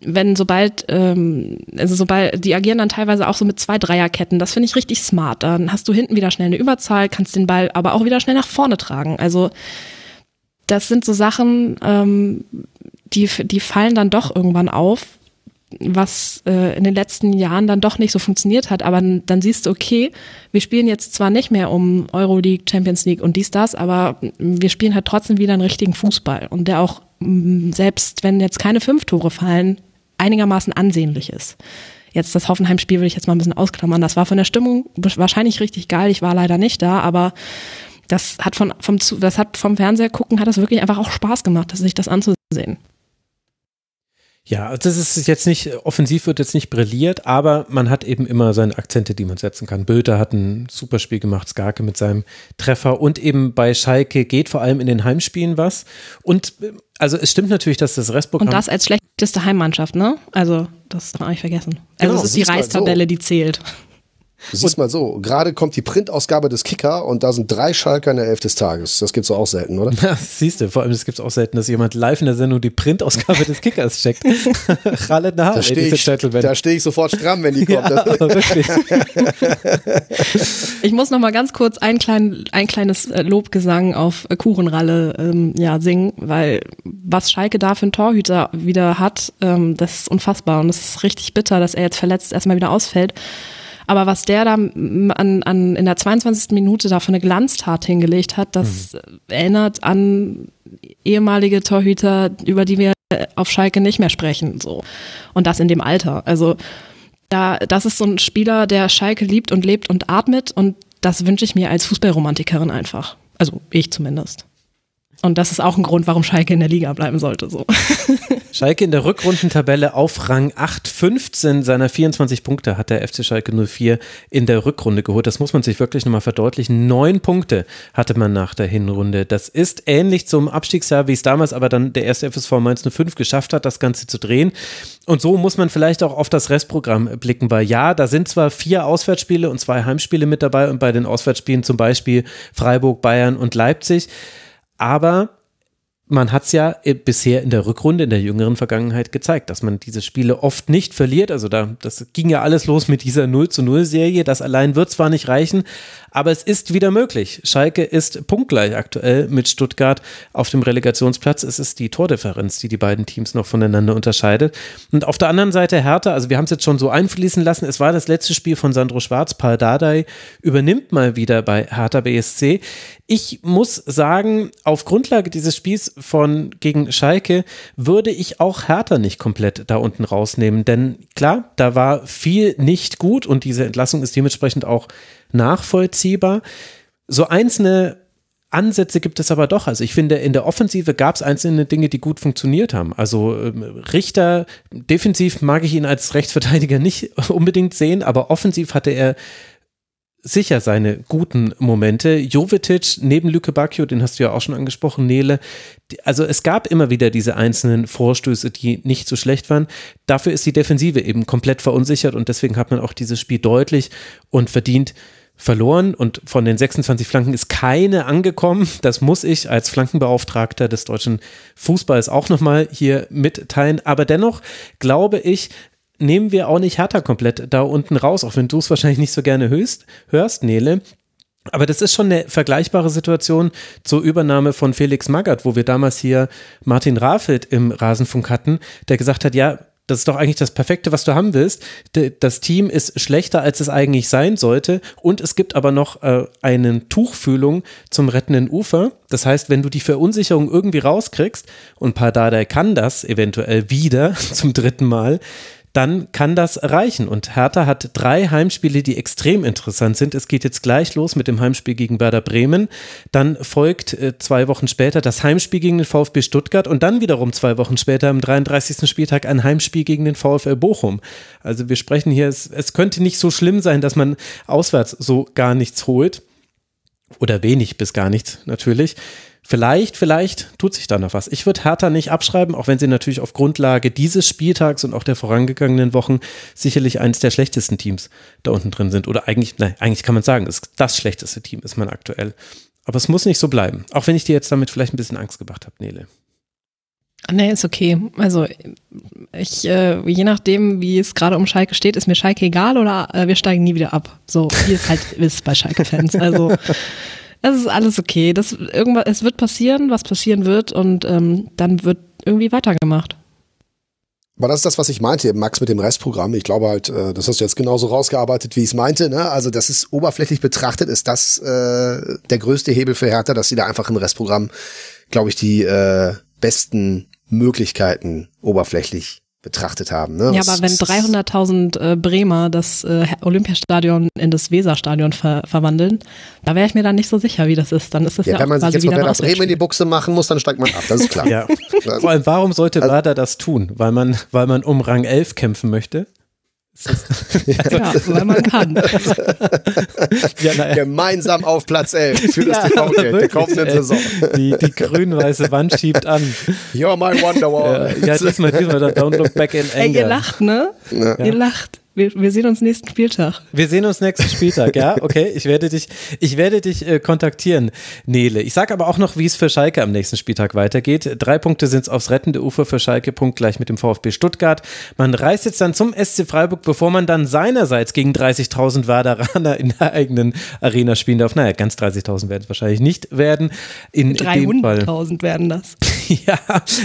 Wenn sobald, ähm, also sobald, die agieren dann teilweise auch so mit zwei Dreierketten. Das finde ich richtig smart. Dann hast du hinten wieder schnell eine Überzahl, kannst den Ball aber auch wieder schnell nach vorne tragen. Also das sind so Sachen, ähm, die, die fallen dann doch irgendwann auf, was äh, in den letzten Jahren dann doch nicht so funktioniert hat. Aber dann siehst du, okay, wir spielen jetzt zwar nicht mehr um Euroleague, Champions League und dies, das, aber wir spielen halt trotzdem wieder einen richtigen Fußball und der auch, selbst wenn jetzt keine fünf Tore fallen, einigermaßen ansehnlich ist. Jetzt das Hoffenheim-Spiel will ich jetzt mal ein bisschen ausklammern. Das war von der Stimmung wahrscheinlich richtig geil. Ich war leider nicht da, aber das hat von, vom, das hat vom Fernseher gucken, hat das wirklich einfach auch Spaß gemacht, sich das anzusehen. Ja, also das ist jetzt nicht, offensiv wird jetzt nicht brilliert, aber man hat eben immer seine Akzente, die man setzen kann. Böter hat ein super Spiel gemacht, Skarke mit seinem Treffer und eben bei Schalke geht vor allem in den Heimspielen was. Und also es stimmt natürlich, dass das Restprogramm. Und das als schlechteste Heimmannschaft, ne? Also, das darf man nicht vergessen. Also, genau, es ist die Reistabelle, so. die zählt. Du siehst mal so, gerade kommt die Printausgabe des Kicker und da sind drei Schalker in der Elf des Tages. Das gibt's auch selten, oder? <laughs> Ja, siehst du, vor allem das gibt's auch selten, dass jemand live in der Sendung die Printausgabe des Kickers checkt. <laughs> Khaled Nahar, da stehe ich, steh ich sofort stramm, wenn die kommt. <laughs> Ja, wirklich. ich muss noch mal ganz kurz ein, klein, ein kleines äh, Lobgesang auf Kuchenralle ähm, ja, singen, weil was Schalke da für einen Torhüter wieder hat, ähm, das ist unfassbar und es ist richtig bitter, dass er jetzt verletzt erstmal wieder ausfällt. Aber was der da an, an, in der 22. Minute da für eine Glanztat hingelegt hat, das mhm. erinnert an ehemalige Torhüter, über die wir auf Schalke nicht mehr sprechen, so. Und das in dem Alter. Also, da, das ist so ein Spieler, der Schalke liebt und lebt und atmet und das wünsche ich mir als Fußballromantikerin einfach. Also ich zumindest. Und das ist auch ein Grund, warum Schalke in der Liga bleiben sollte. So. <laughs> Schalke in der Rückrundentabelle auf Rang 8, 15 seiner 24 Punkte hat der FC Schalke 04 in der Rückrunde geholt. Das muss man sich wirklich nochmal verdeutlichen. Neun Punkte hatte man nach der Hinrunde. Das ist ähnlich zum Abstiegsjahr, wie es damals aber dann der erste FSV Mainz 05 geschafft hat, das Ganze zu drehen. Und so muss man vielleicht auch auf das Restprogramm blicken, weil ja, da sind zwar vier Auswärtsspiele und zwei Heimspiele mit dabei und bei den Auswärtsspielen zum Beispiel Freiburg, Bayern und Leipzig. Aber man hat es ja bisher in der Rückrunde, in der jüngeren Vergangenheit gezeigt, dass man diese Spiele oft nicht verliert. Also da, das ging ja alles los mit dieser 0 zu 0 Serie. Das allein wird zwar nicht reichen, aber es ist wieder möglich. Schalke ist punktgleich aktuell mit Stuttgart auf dem Relegationsplatz. Es ist die Tordifferenz, die die beiden Teams noch voneinander unterscheidet. Und auf der anderen Seite Hertha, also wir haben es jetzt schon so einfließen lassen, es war das letzte Spiel von Sandro Schwarz. Paul Dardai übernimmt mal wieder bei Hertha BSC. Ich muss sagen, auf Grundlage dieses Spiels von gegen Schalke würde ich auch Hertha nicht komplett da unten rausnehmen, denn klar, da war viel nicht gut und diese Entlassung ist dementsprechend auch nachvollziehbar. So einzelne Ansätze gibt es aber doch. Also ich finde, in der Offensive gab es einzelne Dinge, die gut funktioniert haben. Also ähm, Richter, defensiv mag ich ihn als Rechtsverteidiger nicht <laughs> unbedingt sehen, aber offensiv hatte er sicher seine guten Momente. Jovetic neben Lüke Bacchio, den hast du ja auch schon angesprochen, Nele. Also es gab immer wieder diese einzelnen Vorstöße, die nicht so schlecht waren. Dafür ist die Defensive eben komplett verunsichert und deswegen hat man auch dieses Spiel deutlich und verdient verloren und von den 26 Flanken ist keine angekommen. Das muss ich als Flankenbeauftragter des deutschen Fußballs auch nochmal hier mitteilen. Aber dennoch glaube ich, nehmen wir auch nicht Hertha komplett da unten raus, auch wenn du es wahrscheinlich nicht so gerne hörst, hörst Nele. Aber das ist schon eine vergleichbare Situation zur Übernahme von Felix Magath, wo wir damals hier Martin Rafelt im Rasenfunk hatten, der gesagt hat, ja, das ist doch eigentlich das Perfekte, was du haben willst. Das Team ist schlechter, als es eigentlich sein sollte. Und es gibt aber noch äh, eine Tuchfühlung zum rettenden Ufer. Das heißt, wenn du die Verunsicherung irgendwie rauskriegst, und Pardadei kann das eventuell wieder <laughs> zum dritten Mal, dann kann das reichen. Und Hertha hat drei Heimspiele, die extrem interessant sind. Es geht jetzt gleich los mit dem Heimspiel gegen Werder Bremen. Dann folgt äh, zwei Wochen später das Heimspiel gegen den VfB Stuttgart und dann wiederum zwei Wochen später am 33. Spieltag ein Heimspiel gegen den VfL Bochum. Also wir sprechen hier, es, es könnte nicht so schlimm sein, dass man auswärts so gar nichts holt. Oder wenig bis gar nichts natürlich. Vielleicht, vielleicht tut sich da noch was. Ich würde Hertha nicht abschreiben, auch wenn sie natürlich auf Grundlage dieses Spieltags und auch der vorangegangenen Wochen sicherlich eines der schlechtesten Teams da unten drin sind. Oder eigentlich, nein, eigentlich kann man sagen, das, das schlechteste Team ist man aktuell. Aber es muss nicht so bleiben. Auch wenn ich dir jetzt damit vielleicht ein bisschen Angst gemacht habe, Nele. Nee, ist okay. Also ich, äh, je nachdem, wie es gerade um Schalke steht, ist mir Schalke egal oder äh, wir steigen nie wieder ab. So, wie es halt <laughs> ist bei Schalke-Fans. Also es ist alles okay. Das, irgendwas, es wird passieren, was passieren wird und ähm, dann wird irgendwie weitergemacht. Aber das ist das, was ich meinte, Max, mit dem Restprogramm. Ich glaube halt, äh, das hast du jetzt genauso rausgearbeitet, wie ich es meinte. Ne? Also das ist oberflächlich betrachtet, ist das äh, der größte Hebel für Hertha, dass sie da einfach im Restprogramm, glaube ich, die äh, besten Möglichkeiten oberflächlich betrachtet haben. Ne? Ja, aber wenn 300.000 äh, Bremer das äh, Olympiastadion in das Weserstadion ver verwandeln, da wäre ich mir dann nicht so sicher, wie das ist. Dann ist das ja, ja wenn man sich jetzt von Werder Bremen in die Buchse machen muss, dann steigt man ab, das ist klar. ja. <laughs> Vor allem, warum sollte also, Werder das tun? Weil man, weil man um Rang 11 kämpfen möchte? <laughs> ja, weil man kann. <laughs> ja, naja. Gemeinsam auf Platz 11 für das ja, TV-Geld der kommenden Saison. Die, die grün-weiße Wand schiebt an. You're my Wonderwall. Ja, ja diesmal, diesmal, don't look back in anger. Ey, ihr lacht, ne? Ja. Ihr lacht. Wir, wir, sehen uns nächsten Spieltag. Wir sehen uns nächsten Spieltag, ja, <laughs> okay. Ich werde dich, ich werde dich äh, kontaktieren, Nele. Ich sage aber auch noch, wie es für Schalke am nächsten Spieltag weitergeht. Drei Punkte sind es aufs rettende Ufer für Schalke, Punkt gleich mit dem VfB Stuttgart. Man reist jetzt dann zum SC Freiburg, bevor man dann seinerseits gegen 30.000 Warderaner in der eigenen Arena spielen darf. Naja, ganz 30.000 werden es wahrscheinlich nicht werden. In 300.000 werden das. <laughs> ja,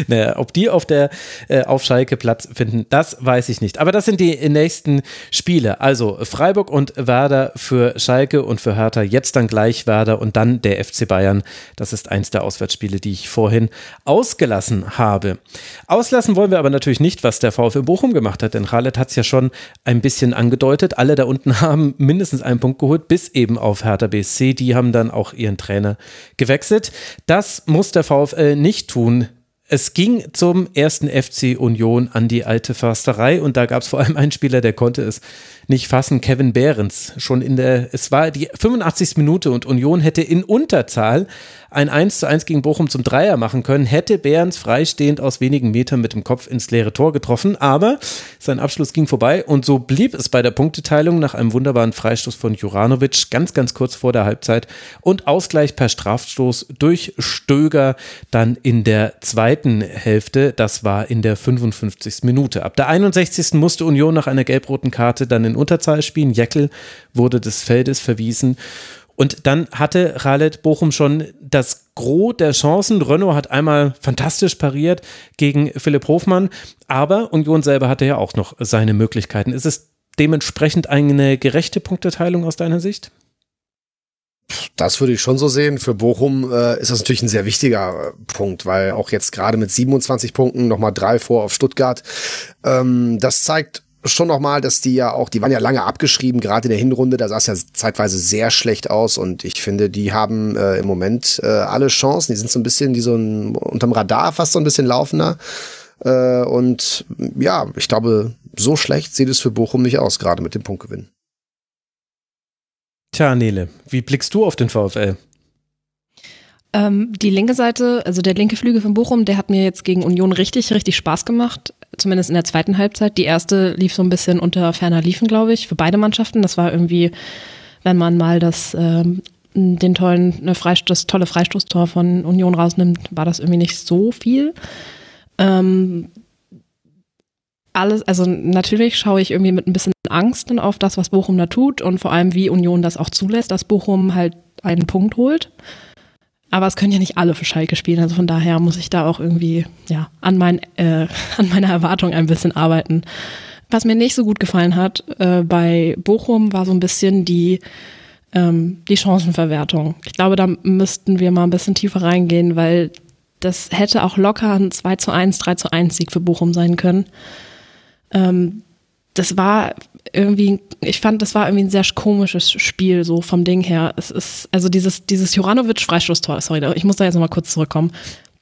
naja, ob die auf der äh, auf Schalke Platz finden, das weiß ich nicht. Aber das sind die nächsten Spiele. Also Freiburg und Werder für Schalke und für Hertha. Jetzt dann gleich Werder und dann der FC Bayern. Das ist eins der Auswärtsspiele, die ich vorhin ausgelassen habe. Auslassen wollen wir aber natürlich nicht, was der VfL Bochum gemacht hat, denn Khaled hat es ja schon ein bisschen angedeutet. Alle da unten <laughs> haben mindestens einen Punkt geholt, bis eben auf Hertha BSC. Die haben dann auch ihren Trainer gewechselt. Das muss der VfL nicht tun es ging zum ersten FC Union an die alte Försterei und da gab es vor allem einen Spieler, der konnte es nicht fassen, Kevin Behrens. Schon in der, es war die 85. Minute und Union hätte in Unterzahl ein 1 zu 1 gegen Bochum zum Dreier machen können, hätte Behrens freistehend aus wenigen Metern mit dem Kopf ins leere Tor getroffen, aber sein Abschluss ging vorbei und so blieb es bei der Punkteteilung nach einem wunderbaren Freistoß von Juranovic ganz, ganz kurz vor der Halbzeit und Ausgleich per Strafstoß durch Stöger dann in der zweiten Hälfte, das war in der 55. Minute. Ab der 61. musste Union nach einer gelb-roten Karte dann in Unterzahl spielen. Jeckel wurde des Feldes verwiesen und dann hatte Khaled Bochum schon das Gros der Chancen. Renault hat einmal fantastisch pariert gegen Philipp Hofmann, aber Union selber hatte ja auch noch seine Möglichkeiten. Ist es dementsprechend eine gerechte Punkteteilung aus deiner Sicht? Das würde ich schon so sehen. Für Bochum äh, ist das natürlich ein sehr wichtiger äh, Punkt, weil auch jetzt gerade mit 27 Punkten nochmal drei vor auf Stuttgart. Ähm, das zeigt schon nochmal, dass die ja auch, die waren ja lange abgeschrieben, gerade in der Hinrunde, da sah es ja zeitweise sehr schlecht aus und ich finde, die haben äh, im Moment äh, alle Chancen. Die sind so ein bisschen, die so ein, unterm Radar fast so ein bisschen laufender. Äh, und ja, ich glaube, so schlecht sieht es für Bochum nicht aus, gerade mit dem Punktgewinn. Tja, Nele, wie blickst du auf den VfL? Ähm, die linke Seite, also der linke Flügel von Bochum, der hat mir jetzt gegen Union richtig, richtig Spaß gemacht. Zumindest in der zweiten Halbzeit. Die erste lief so ein bisschen unter ferner Liefen, glaube ich, für beide Mannschaften. Das war irgendwie, wenn man mal das, ähm, den tollen, ne, Freistoß, tolle Freistoßtor von Union rausnimmt, war das irgendwie nicht so viel. Ähm, alles, also natürlich schaue ich irgendwie mit ein bisschen Angst auf das, was Bochum da tut und vor allem, wie Union das auch zulässt, dass Bochum halt einen Punkt holt. Aber es können ja nicht alle für Schalke spielen. Also von daher muss ich da auch irgendwie ja, an, mein, äh, <laughs> an meiner Erwartung ein bisschen arbeiten. Was mir nicht so gut gefallen hat äh, bei Bochum war so ein bisschen die, ähm, die Chancenverwertung. Ich glaube, da müssten wir mal ein bisschen tiefer reingehen, weil das hätte auch locker ein 2 zu 1, 3 zu 1 Sieg für Bochum sein können. Ähm, das war irgendwie, ich fand, das war irgendwie ein sehr komisches Spiel, so vom Ding her. Es ist, also dieses, dieses Juranovic-Freistoßtor, sorry, ich muss da jetzt nochmal kurz zurückkommen.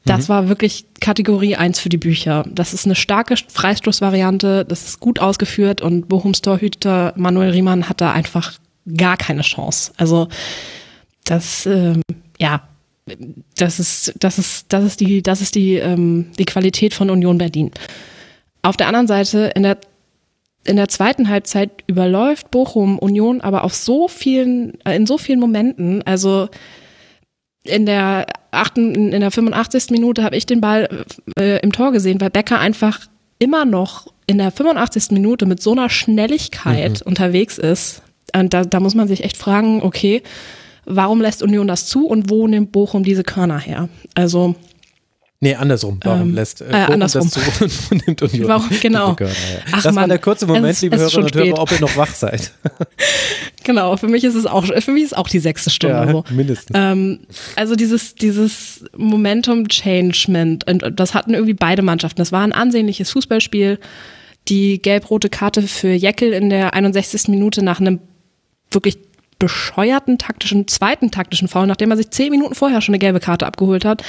Das mhm. war wirklich Kategorie 1 für die Bücher. Das ist eine starke Freistoßvariante, das ist gut ausgeführt und Bochums Torhüter Manuel Riemann hat da einfach gar keine Chance. Also das, ähm, ja, das ist, das ist, das ist die, das ist die, ähm, die Qualität von Union Berlin. Auf der anderen Seite, in der in der zweiten Halbzeit überläuft Bochum Union aber auf so vielen, äh, in so vielen Momenten. Also in der achten, in der 85. Minute habe ich den Ball äh, im Tor gesehen, weil Becker einfach immer noch in der 85. Minute mit so einer Schnelligkeit mhm. unterwegs ist. Und da, da muss man sich echt fragen, okay, warum lässt Union das zu und wo nimmt Bochum diese Körner her? Also Nee, andersrum. Warum Ähm, lässt äh, äh, andersm. das zu <laughs> und nimmt Union? <laughs> Warum- genau. Körner, ja. Ach, das war Mann, der kurze Moment, liebe es schon Hörerinnen und Hörer, ob ihr noch wach seid. <laughs> Genau, für mich ist es auch, für mich ist auch die sechste Stunde Ja, so. mindestens. Ähm, also dieses, dieses Momentum-Changement, und das hatten irgendwie beide Mannschaften. Das war ein ansehnliches Fußballspiel. Die gelb-rote Karte für Jeckel in der 61. Minute nach einem wirklich bescheuerten taktischen, zweiten taktischen Foul, nachdem er sich zehn Minuten vorher schon eine gelbe Karte abgeholt hat.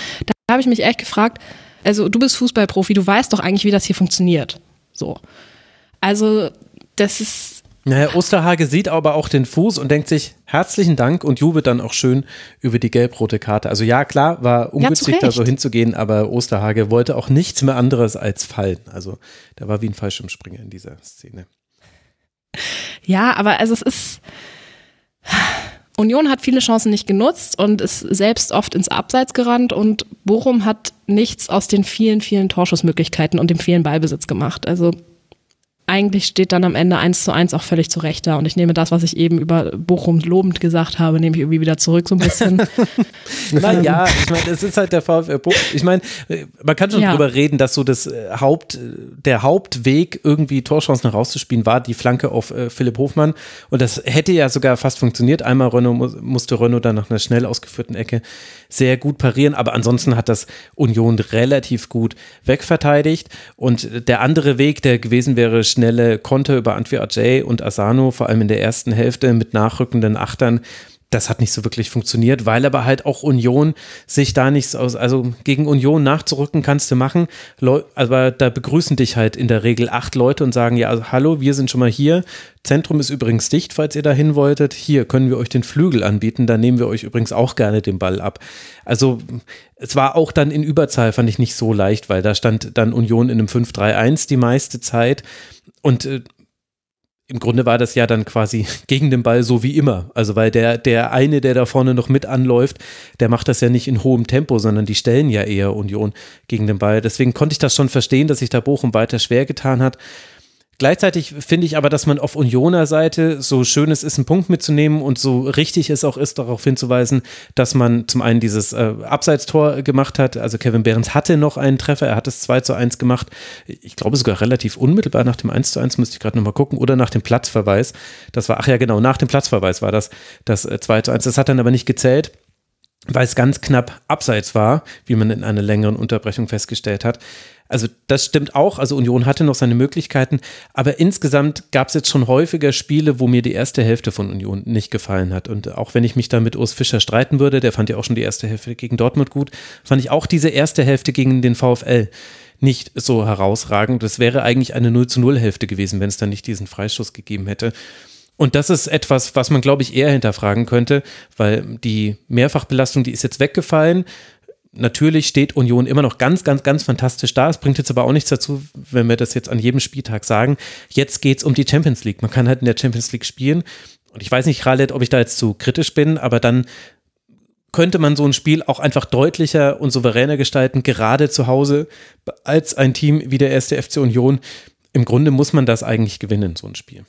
Da habe ich mich echt gefragt, also du bist Fußballprofi, du weißt doch eigentlich, wie das hier funktioniert. So. Also, das ist, Naja, Osterhage sieht aber auch den Fuß und denkt sich, herzlichen Dank und jubelt dann auch schön über die gelb-rote Karte. Also ja, klar, war ungünstig, da Recht. so hinzugehen, aber Osterhage wollte auch nichts mehr anderes als fallen. Also der war wie ein Fallschirmspringer in dieser Szene. Ja, aber also es ist. Union hat viele Chancen nicht genutzt und ist selbst oft ins Abseits gerannt und Bochum hat nichts aus den vielen, vielen Torschussmöglichkeiten und dem vielen Ballbesitz gemacht. Also eigentlich steht dann am Ende eins zu eins auch völlig zurecht da und ich nehme das, was ich eben über Bochum lobend gesagt habe, nehme ich irgendwie wieder zurück so ein bisschen. <laughs> Naja, ich meine, es ist halt der VfL Bochum. Ich meine, man kann schon Ja. drüber reden, dass so das äh, Haupt, der Hauptweg, irgendwie Torchancen herauszuspielen, war die Flanke auf äh, Philipp Hofmann. Und das hätte ja sogar fast funktioniert. Einmal Renault, mu- musste Renault dann nach einer schnell ausgeführten Ecke sehr gut parieren. Aber ansonsten hat das Union relativ gut wegverteidigt. Und der andere Weg, der gewesen wäre, schnelle Konter über Antwi Ajay und Asano, vor allem in der ersten Hälfte mit nachrückenden Achtern, das hat nicht so wirklich funktioniert, weil aber halt auch Union sich da nichts aus, also gegen Union nachzurücken kannst du machen, aber da begrüßen dich halt in der Regel acht Leute und sagen, ja, also, hallo, wir sind schon mal hier, Zentrum ist übrigens dicht, falls ihr da hin wolltet, hier können wir euch den Flügel anbieten, da nehmen wir euch übrigens auch gerne den Ball ab. Also es war auch dann in Überzahl, fand ich nicht so leicht, weil da stand dann Union in einem 5-3-1 die meiste Zeit und äh, im Grunde war das ja dann quasi <laughs> gegen den Ball so wie immer. Also weil der, der eine, der da vorne noch mit anläuft, der macht das ja nicht in hohem Tempo, sondern die stellen ja eher Union gegen den Ball. Deswegen konnte ich das schon verstehen, dass sich da Bochum weiter schwer getan hat. Gleichzeitig finde ich aber, dass man auf Unioner Seite, so schön es ist, einen Punkt mitzunehmen und so richtig es auch ist, darauf hinzuweisen, dass man zum einen dieses äh, Abseitstor gemacht hat. Also Kevin Behrens hatte noch einen Treffer, er hat es 2 zu 1 gemacht. Ich glaube sogar relativ unmittelbar nach dem 1 zu 1, müsste ich gerade nochmal gucken, oder nach dem Platzverweis. Das war, ach ja genau, nach dem Platzverweis war das das äh, 2 zu 1. Das hat dann aber nicht gezählt weil es ganz knapp abseits war, wie man in einer längeren Unterbrechung festgestellt hat. Also das stimmt auch, also Union hatte noch seine Möglichkeiten, aber insgesamt gab es jetzt schon häufiger Spiele, wo mir die erste Hälfte von Union nicht gefallen hat. Und auch wenn ich mich da mit Urs Fischer streiten würde, der fand ja auch schon die erste Hälfte gegen Dortmund gut, fand ich auch diese erste Hälfte gegen den VfL nicht so herausragend. Das wäre eigentlich eine 0 zu 0 Hälfte gewesen, wenn es dann nicht diesen Freistoß gegeben hätte. Und das ist etwas, was man, glaube ich, eher hinterfragen könnte, weil die Mehrfachbelastung, die ist jetzt weggefallen. Natürlich steht Union immer noch ganz, ganz, ganz fantastisch da. Es bringt jetzt aber auch nichts dazu, wenn wir das jetzt an jedem Spieltag sagen. Jetzt geht es um die Champions League. Man kann halt in der Champions League spielen. Und ich weiß nicht, Khaled, ob ich da jetzt zu kritisch bin, aber dann könnte man so ein Spiel auch einfach deutlicher und souveräner gestalten, gerade zu Hause, als ein Team wie der erste FC Union. Im Grunde muss man das eigentlich gewinnen, so ein Spiel.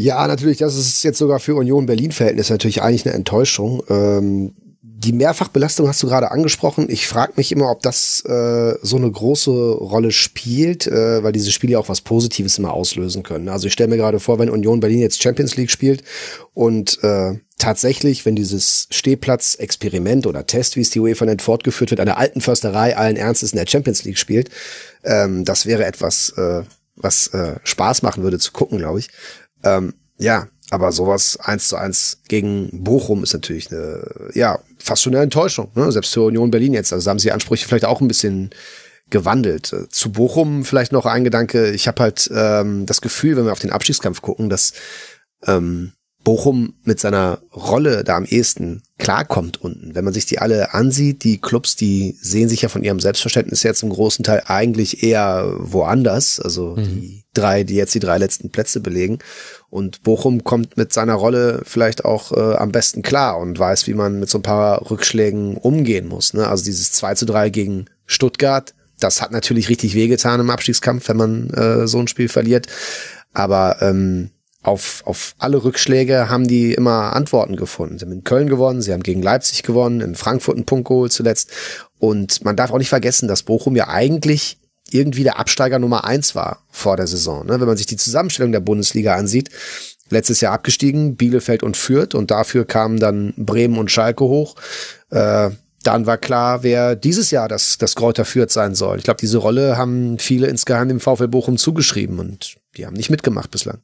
Ja, natürlich, das ist jetzt sogar für Union Berlin-Verhältnis natürlich eigentlich eine Enttäuschung. Ähm, die Mehrfachbelastung hast du gerade angesprochen. Ich frage mich immer, ob das äh, so eine große Rolle spielt, äh, weil diese Spiele ja auch was Positives immer auslösen können. Also ich stelle mir gerade vor, wenn Union Berlin jetzt Champions League spielt und äh, tatsächlich, wenn dieses Stehplatz-Experiment oder Test, wie es die UEFA nennt, fortgeführt wird, der alten Försterei allen Ernstes in der Champions League spielt, ähm, das wäre etwas, äh, was äh, Spaß machen würde zu gucken, glaube ich. Ähm, ja, aber sowas eins zu eins gegen Bochum ist natürlich eine, ja, fast schon eine Enttäuschung, ne? selbst für Union Berlin jetzt. Also haben sie Ansprüche vielleicht auch ein bisschen gewandelt. Äh, Zu Bochum vielleicht noch ein Gedanke. Ich habe halt ähm, das Gefühl, wenn wir auf den Abstiegskampf gucken, dass ähm, Bochum mit seiner Rolle da am ehesten klarkommt unten. Wenn man sich die alle ansieht, die Clubs, die sehen sich ja von ihrem Selbstverständnis jetzt im großen Teil eigentlich eher woanders. Also die drei, die jetzt die drei letzten Plätze belegen. Und Bochum kommt mit seiner Rolle vielleicht auch äh, am besten klar und weiß, wie man mit so ein paar Rückschlägen umgehen muss. Ne? Also dieses 2 zu 3 gegen Stuttgart, das hat natürlich richtig wehgetan im Abstiegskampf, wenn man äh, so ein Spiel verliert. Aber ähm, auf, auf alle Rückschläge haben die immer Antworten gefunden. Sie haben in Köln gewonnen, sie haben gegen Leipzig gewonnen, in Frankfurt einen Punkt geholt zuletzt. Und man darf auch nicht vergessen, dass Bochum ja eigentlich irgendwie der Absteiger Nummer eins war vor der Saison. Ne? Wenn man sich die Zusammenstellung der Bundesliga ansieht, letztes Jahr abgestiegen, Bielefeld und Fürth und dafür kamen dann Bremen und Schalke hoch. Äh, dann war klar, wer dieses Jahr das, das Kräuter Fürth sein soll. Ich glaube, diese Rolle haben viele insgeheim dem VfL Bochum zugeschrieben und die haben nicht mitgemacht bislang.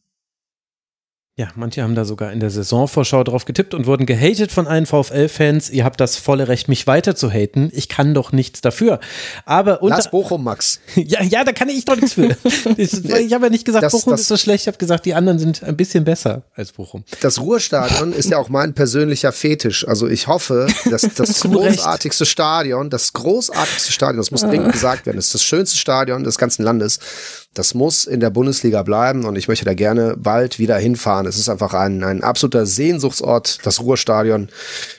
Ja, manche haben da sogar in der Saisonvorschau drauf getippt und wurden gehatet von allen VfL-Fans. Ihr habt das volle Recht, mich weiter zu haten. Ich kann doch nichts dafür. Aber unter Lass Bochum, Max. <laughs> ja, ja, da kann ich doch nichts für. <laughs> ich, ich habe ja nicht gesagt, Das- Bochum das- ist so schlecht. Ich habe gesagt, die anderen sind ein bisschen besser als Bochum. Das Ruhrstadion ist ja auch mein persönlicher Fetisch. Also ich hoffe, dass <laughs> das Recht. großartigste Stadion, das großartigste Stadion, das muss dringend gesagt werden, das ist das schönste Stadion des ganzen Landes. Das muss in der Bundesliga bleiben und ich möchte da gerne bald wieder hinfahren. Es ist einfach ein, ein absoluter Sehnsuchtsort, das Ruhrstadion.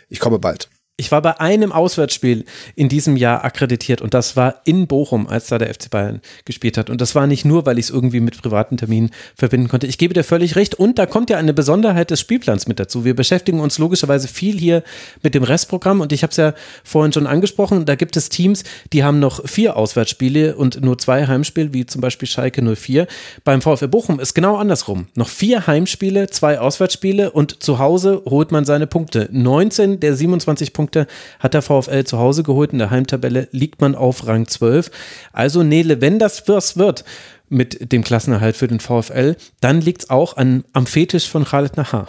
Ich komme bald. Ich war bei einem Auswärtsspiel in diesem Jahr akkreditiert und das war in Bochum, als da der FC Bayern gespielt hat. Und das war nicht nur, weil ich es irgendwie mit privaten Terminen verbinden konnte. Ich gebe dir völlig recht. Und da kommt ja eine Besonderheit des Spielplans mit dazu. Wir beschäftigen uns logischerweise viel hier mit dem Restprogramm und ich habe es ja vorhin schon angesprochen. Da gibt es Teams, die haben noch vier Auswärtsspiele und nur zwei Heimspiele, wie zum Beispiel Schalke 04. Beim VfL Bochum ist genau andersrum. Noch vier Heimspiele, zwei Auswärtsspiele und zu Hause holt man seine Punkte. 19 der 27 Punkte hat der VfL zu Hause geholt. In der Heimtabelle liegt man auf Rang 12. Also Nele, wenn das was wird mit dem Klassenerhalt für den VfL, dann liegt es auch an, am Fetisch von Khaled Nahar.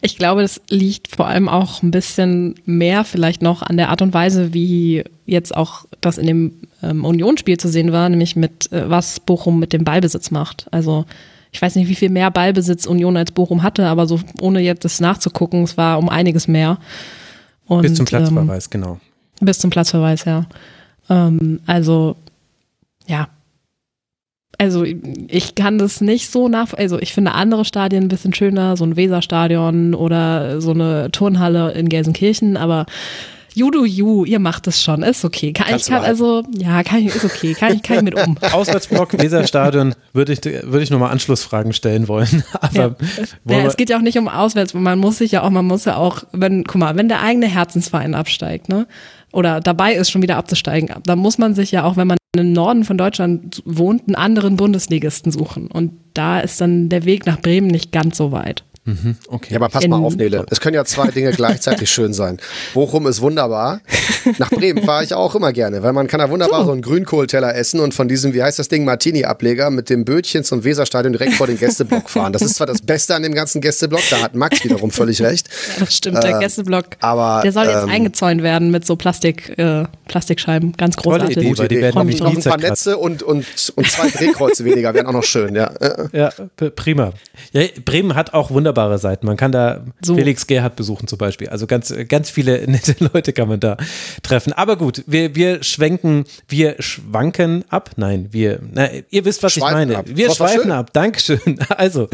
Ich glaube, das liegt vor allem auch ein bisschen mehr vielleicht noch an der Art und Weise, wie jetzt auch das in dem ähm, Unionsspiel zu sehen war, nämlich mit äh, was Bochum mit dem Ballbesitz macht. Also ich weiß nicht, wie viel mehr Ballbesitz Union als Bochum hatte, aber so ohne jetzt das nachzugucken, es war um einiges mehr. Und, Bis zum ähm, Platzverweis, genau. bis zum Platzverweis, ja. Ähm, also, ja. Also, ich kann das nicht so nach, also ich finde andere Stadien ein bisschen schöner, so ein Weserstadion oder so eine Turnhalle in Gelsenkirchen, aber you do you, ihr macht es schon, ist okay. Kann, ich Kannst kann also, ja, kann ich, ist okay, kann ich, kann ich mit um. <laughs> Auswärtsblock, Weserstadion, würde ich, würde ich nochmal Anschlussfragen stellen wollen. <laughs> Aber Ja. Ja, es geht ja auch nicht um auswärts, man muss sich ja auch, man muss ja auch, wenn, guck mal, wenn der eigene Herzensverein absteigt, ne? Oder dabei ist, schon wieder abzusteigen, dann muss man sich ja auch, wenn man im Norden von Deutschland wohnt, einen anderen Bundesligisten suchen. Und da ist dann der Weg nach Bremen nicht ganz so weit. Okay. Ja, aber pass mal auf, Nele. Es können ja zwei Dinge <laughs> gleichzeitig schön sein. Bochum ist wunderbar. Nach Bremen fahre ich auch immer gerne, weil man kann da wunderbar so einen Grünkohlteller essen und von diesem, wie heißt das Ding, Martini-Ableger mit dem Bötchen zum Weserstadion direkt vor den Gästeblock fahren. Das ist zwar das Beste an dem ganzen Gästeblock, da hat Max wiederum völlig recht. Das stimmt, der Gästeblock, aber, der soll jetzt ähm, eingezäunt werden mit so Plastik, äh, Plastikscheiben. Ganz Tolle großartig. Idee, weil die werden noch ein paar. Netze und, und, und zwei Drehkreuze weniger wären auch noch schön, ja. Äh, Ja, prima. Ja, Bremen hat auch wunderbare Seiten. Man kann da So. Felix Gerhardt besuchen zum Beispiel. Also ganz, ganz viele <laughs> nette Leute kann man da treffen. Aber gut, wir, wir schwenken, wir schwanken ab. Nein, wir, na, ihr wisst, was ich Schweifen meine. ab. Wir schweifen ab. Dankeschön. <laughs> Also,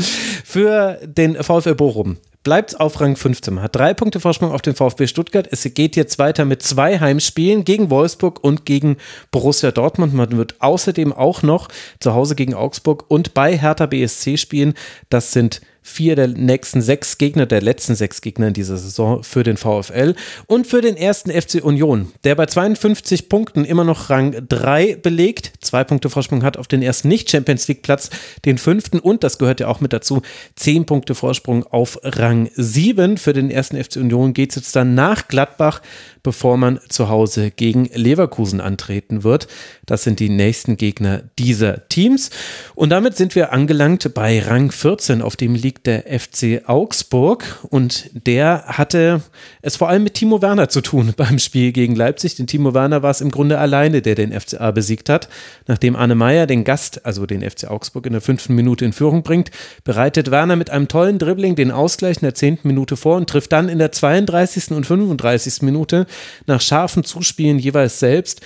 für den VfL Bochum bleibt auf Rang 15. Man hat drei Punkte Vorsprung auf den VfB Stuttgart. Es geht jetzt weiter mit zwei Heimspielen gegen Wolfsburg und gegen Borussia Dortmund. Man wird außerdem auch noch zu Hause gegen Augsburg und bei Hertha BSC spielen. Das sind vier der nächsten sechs Gegner, der letzten sechs Gegner in dieser Saison für den VfL und für den ersten FC Union, der bei 52 Punkten immer noch Rang 3 belegt, zwei Punkte Vorsprung hat auf den ersten Nicht-Champions League-Platz, den fünften und, das gehört ja auch mit dazu, zehn Punkte Vorsprung auf Rang 7. Für den ersten FC Union geht es jetzt dann nach Gladbach, bevor man zu Hause gegen Leverkusen antreten wird. Das sind die nächsten Gegner dieser Teams. Und damit sind wir angelangt bei Rang 14, auf dem liegt der FC Augsburg. Und der hatte es vor allem mit Timo Werner zu tun <laughs> beim Spiel gegen Leipzig. Denn Timo Werner war es im Grunde alleine, der den FCA besiegt hat. Nachdem Anne Meyer den Gast, also den FC Augsburg, in der fünften Minute in Führung bringt, bereitet Werner mit einem tollen Dribbling den Ausgleich in der zehnten Minute vor und trifft dann in der 32. und 35. Minute nach scharfen Zuspielen jeweils selbst.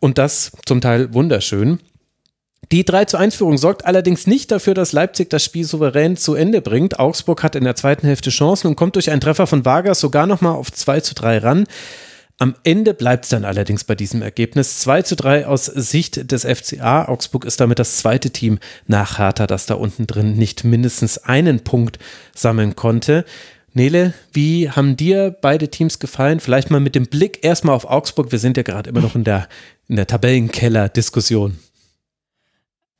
Und das zum Teil wunderschön. Die 3 zu 1 Führung sorgt allerdings nicht dafür, dass Leipzig das Spiel souverän zu Ende bringt. Augsburg hat in der zweiten Hälfte Chancen und kommt durch einen Treffer von Vargas sogar nochmal auf 2 zu 3 ran. Am Ende bleibt es dann allerdings bei diesem Ergebnis. 2 zu 3 aus Sicht des FCA. Augsburg ist damit das zweite Team nach Hertha, das da unten drin nicht mindestens einen Punkt sammeln konnte. Nele, wie haben dir beide Teams gefallen? Vielleicht mal mit dem Blick erstmal auf Augsburg. Wir sind ja gerade immer noch in der, in der Tabellenkeller-Diskussion.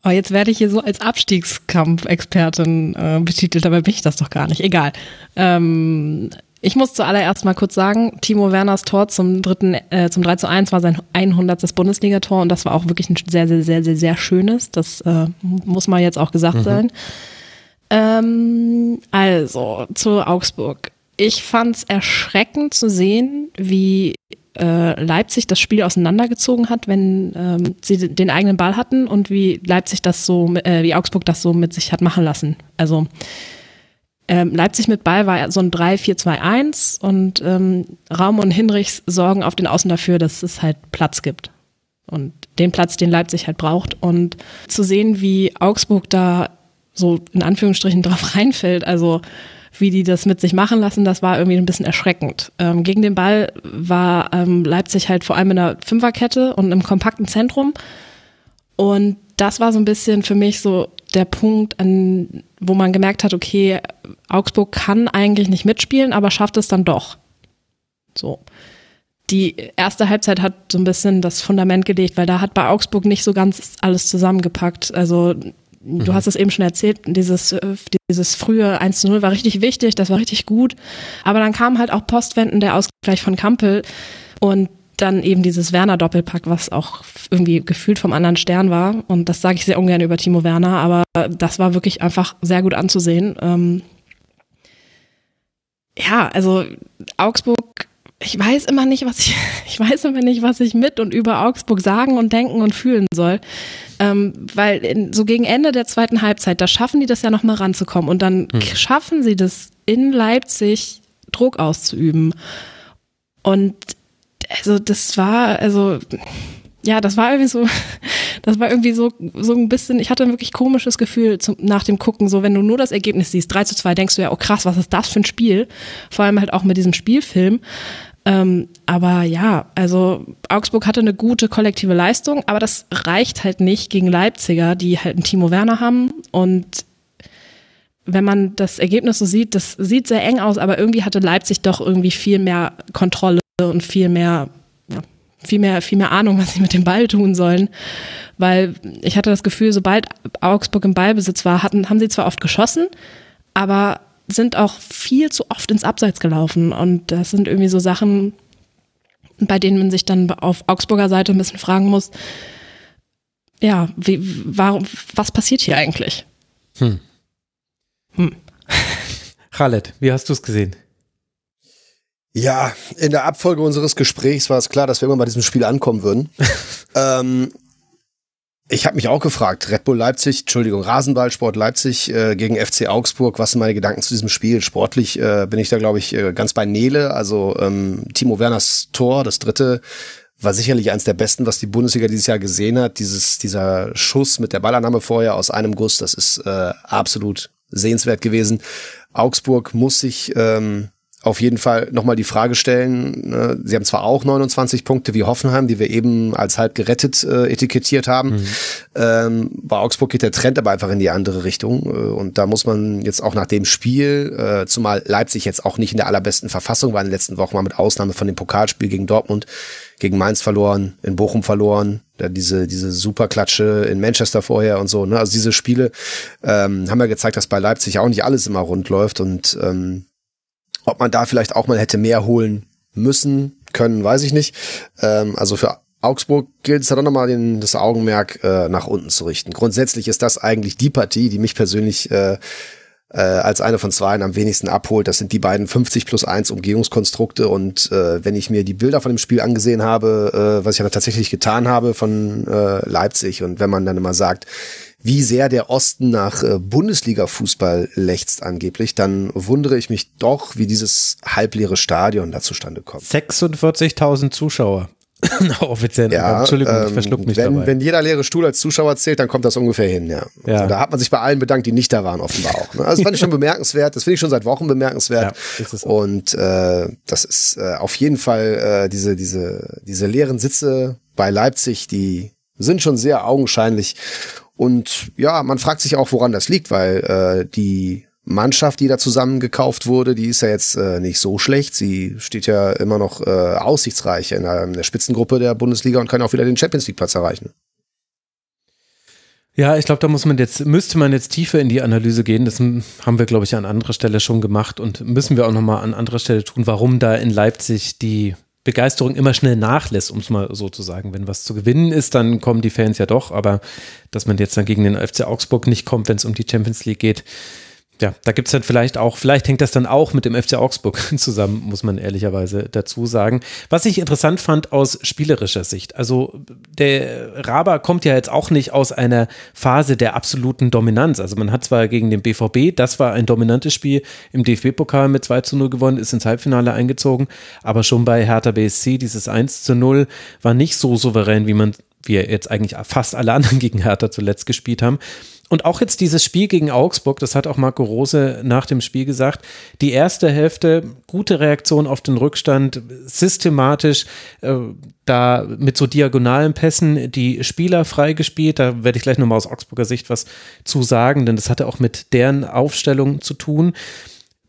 Oh, jetzt werde ich hier so als Abstiegskampfexpertin äh, betitelt, aber bin ich das doch gar nicht. Egal. Ähm, ich muss zuallererst mal kurz sagen, Timo Werners Tor zum dritten, äh, zum 3 zu 1 war sein 100. Bundesligator und das war auch wirklich ein sehr, sehr, sehr, sehr, sehr schönes. Das äh, muss mal jetzt auch gesagt mhm. sein. Ähm, also, zu Augsburg. Ich fand es erschreckend zu sehen, wie äh, Leipzig das Spiel auseinandergezogen hat, wenn ähm, sie den eigenen Ball hatten und wie Leipzig das so, äh, wie Augsburg das so mit sich hat machen lassen. Also ähm, Leipzig mit Ball war so ein 3-4-2-1 und ähm, Raum und Hinrichs sorgen auf den Außen dafür, dass es halt Platz gibt. Und den Platz, den Leipzig halt braucht. Und zu sehen, wie Augsburg da so in Anführungsstrichen drauf <laughs> reinfällt, also wie die das mit sich machen lassen, das war irgendwie ein bisschen erschreckend. Ähm, gegen den Ball war ähm, Leipzig halt vor allem in einer Fünferkette und im kompakten Zentrum. Und das war so ein bisschen für mich so der Punkt, an, wo man gemerkt hat, okay, Augsburg kann eigentlich nicht mitspielen, aber schafft es dann doch. So. Die erste Halbzeit hat so ein bisschen das Fundament gelegt, weil da hat bei Augsburg nicht so ganz alles zusammengepackt. Also du mhm. hast es eben schon erzählt, dieses, äh, dieses frühe 1 zu 0 war richtig wichtig, das war richtig gut. Aber dann kam halt auch postwenden der Ausgleich von Kampel und dann eben dieses Werner-Doppelpack, was auch irgendwie gefühlt vom anderen Stern war. Und das sage ich sehr ungern über Timo Werner, aber das war wirklich einfach sehr gut anzusehen. Ähm ja, also Augsburg ich weiß immer nicht, was ich, <laughs> ich weiß immer nicht, was ich mit und über Augsburg sagen und denken und fühlen soll. Ähm, weil in, so gegen Ende der zweiten Halbzeit, da schaffen die das ja nochmal ranzukommen und dann hm. schaffen sie das in Leipzig Druck auszuüben. Und also das war, also ja, das war irgendwie so, <laughs> das war irgendwie so, so ein bisschen, ich hatte ein wirklich komisches Gefühl zum, nach dem Gucken, so wenn du nur das Ergebnis siehst, 3 zu 2, denkst du ja, oh krass, was ist das für ein Spiel? Vor allem halt auch mit diesem Spielfilm. Ähm, aber ja, also Augsburg hatte eine gute kollektive Leistung, aber das reicht halt nicht gegen Leipziger, die halt einen Timo Werner haben und wenn man das Ergebnis so sieht, das sieht sehr eng aus, aber irgendwie hatte Leipzig doch irgendwie viel mehr Kontrolle und viel mehr, viel mehr, viel mehr Ahnung, was sie mit dem Ball tun sollen. Weil ich hatte das Gefühl, sobald Augsburg im Ballbesitz war, hatten, haben sie zwar oft geschossen, aber sind auch viel zu oft ins Abseits gelaufen. Und das sind irgendwie so Sachen, bei denen man sich dann auf Augsburger Seite ein bisschen fragen muss, ja, wie, warum, was passiert hier eigentlich? Hm. Hm. <laughs> Khaled, wie hast du es gesehen? Ja, in der Abfolge unseres Gesprächs war es klar, dass wir irgendwann bei diesem Spiel ankommen würden. <laughs> ähm, ich habe mich auch gefragt, Red Bull Leipzig, Entschuldigung, Rasenballsport Leipzig äh, gegen FC Augsburg, was sind meine Gedanken zu diesem Spiel? Sportlich äh, bin ich da, glaube ich, äh, ganz bei Nele. Also ähm, Timo Werners Tor, das dritte, war sicherlich eins der besten, was die Bundesliga dieses Jahr gesehen hat. Dieses, dieser Schuss mit der Ballannahme vorher aus einem Guss, das ist äh, absolut sehenswert gewesen. Augsburg muss sich ähm, auf jeden Fall nochmal die Frage stellen. Ne? Sie haben zwar auch 29 Punkte wie Hoffenheim, die wir eben als halb gerettet äh, etikettiert haben. Mhm. Ähm, bei Augsburg geht der Trend aber einfach in die andere Richtung. Äh, und da muss man jetzt auch nach dem Spiel, äh, zumal Leipzig jetzt auch nicht in der allerbesten Verfassung war in den letzten Wochen, mal mit Ausnahme von dem Pokalspiel gegen Dortmund, gegen Mainz verloren, in Bochum verloren, da diese, diese Superklatsche in Manchester vorher und so. Ne? Also diese Spiele ähm, haben ja gezeigt, dass bei Leipzig auch nicht alles immer rund läuft und ähm, ob man da vielleicht auch mal hätte mehr holen müssen, können, weiß ich nicht. Ähm, also für Augsburg gilt es dann nochmal das Augenmerk äh, nach unten zu richten. Grundsätzlich ist das eigentlich die Partie, die mich persönlich äh, äh, als eine von zwei am wenigsten abholt. Das sind die beiden 50 plus 1 Umgehungskonstrukte. Und äh, wenn ich mir die Bilder von dem Spiel angesehen habe, äh, was ich aber tatsächlich getan habe von äh, Leipzig, und wenn man dann immer sagt, wie sehr der Osten nach äh, Bundesliga-Fußball lechzt angeblich, dann wundere ich mich doch, wie dieses halbleere Stadion da zustande kommt. 46.000 Zuschauer. <laughs> Offiziell. Ja, Entschuldigung, ich ähm, verschluck mich wenn, dabei. wenn jeder leere Stuhl als Zuschauer zählt, dann kommt das ungefähr hin, ja. Ja. Also da hat man sich bei allen bedankt, die nicht da waren, offenbar auch. Ne? Also das fand ich schon <laughs> bemerkenswert, das finde ich schon seit Wochen bemerkenswert. Ja. Und äh, das ist äh, auf jeden Fall äh, diese, diese, diese leeren Sitze bei Leipzig, die sind schon sehr augenscheinlich. Und ja, man fragt sich auch, woran das liegt, weil äh, die Mannschaft, die da zusammengekauft wurde, die ist ja jetzt äh, nicht so schlecht. Sie steht ja immer noch äh, aussichtsreich in der, in der Spitzengruppe der Bundesliga und kann auch wieder den Champions League Platz erreichen. Ja, ich glaube, da muss man jetzt, müsste man jetzt tiefer in die Analyse gehen. Das haben wir, glaube ich, an anderer Stelle schon gemacht und müssen wir auch nochmal an anderer Stelle tun, warum da in Leipzig die Begeisterung immer schnell nachlässt, um es mal so zu sagen. Wenn was zu gewinnen ist, dann kommen die Fans ja doch, aber dass man jetzt dann gegen den FC Augsburg nicht kommt, wenn es um die Champions League geht, ja, da gibt es dann vielleicht auch, vielleicht hängt das dann auch mit dem FC Augsburg <laughs> zusammen, muss man ehrlicherweise dazu sagen. Was ich interessant fand aus spielerischer Sicht, also der Raber kommt ja jetzt auch nicht aus einer Phase der absoluten Dominanz. Also man hat zwar gegen den BVB, das war ein dominantes Spiel, im DFB-Pokal mit 2 zu 0 gewonnen, ist ins Halbfinale eingezogen, aber schon bei Hertha BSC dieses 1 zu 0 war nicht so souverän, wie man wir jetzt eigentlich fast alle anderen <laughs> gegen Hertha zuletzt gespielt haben. Und auch jetzt dieses Spiel gegen Augsburg, das hat auch Marco Rose nach dem Spiel gesagt, die erste Hälfte, gute Reaktion auf den Rückstand, systematisch äh, da mit so diagonalen Pässen die Spieler freigespielt. Da werde ich gleich nochmal aus Augsburger Sicht was zu sagen, denn das hatte auch mit deren Aufstellung zu tun.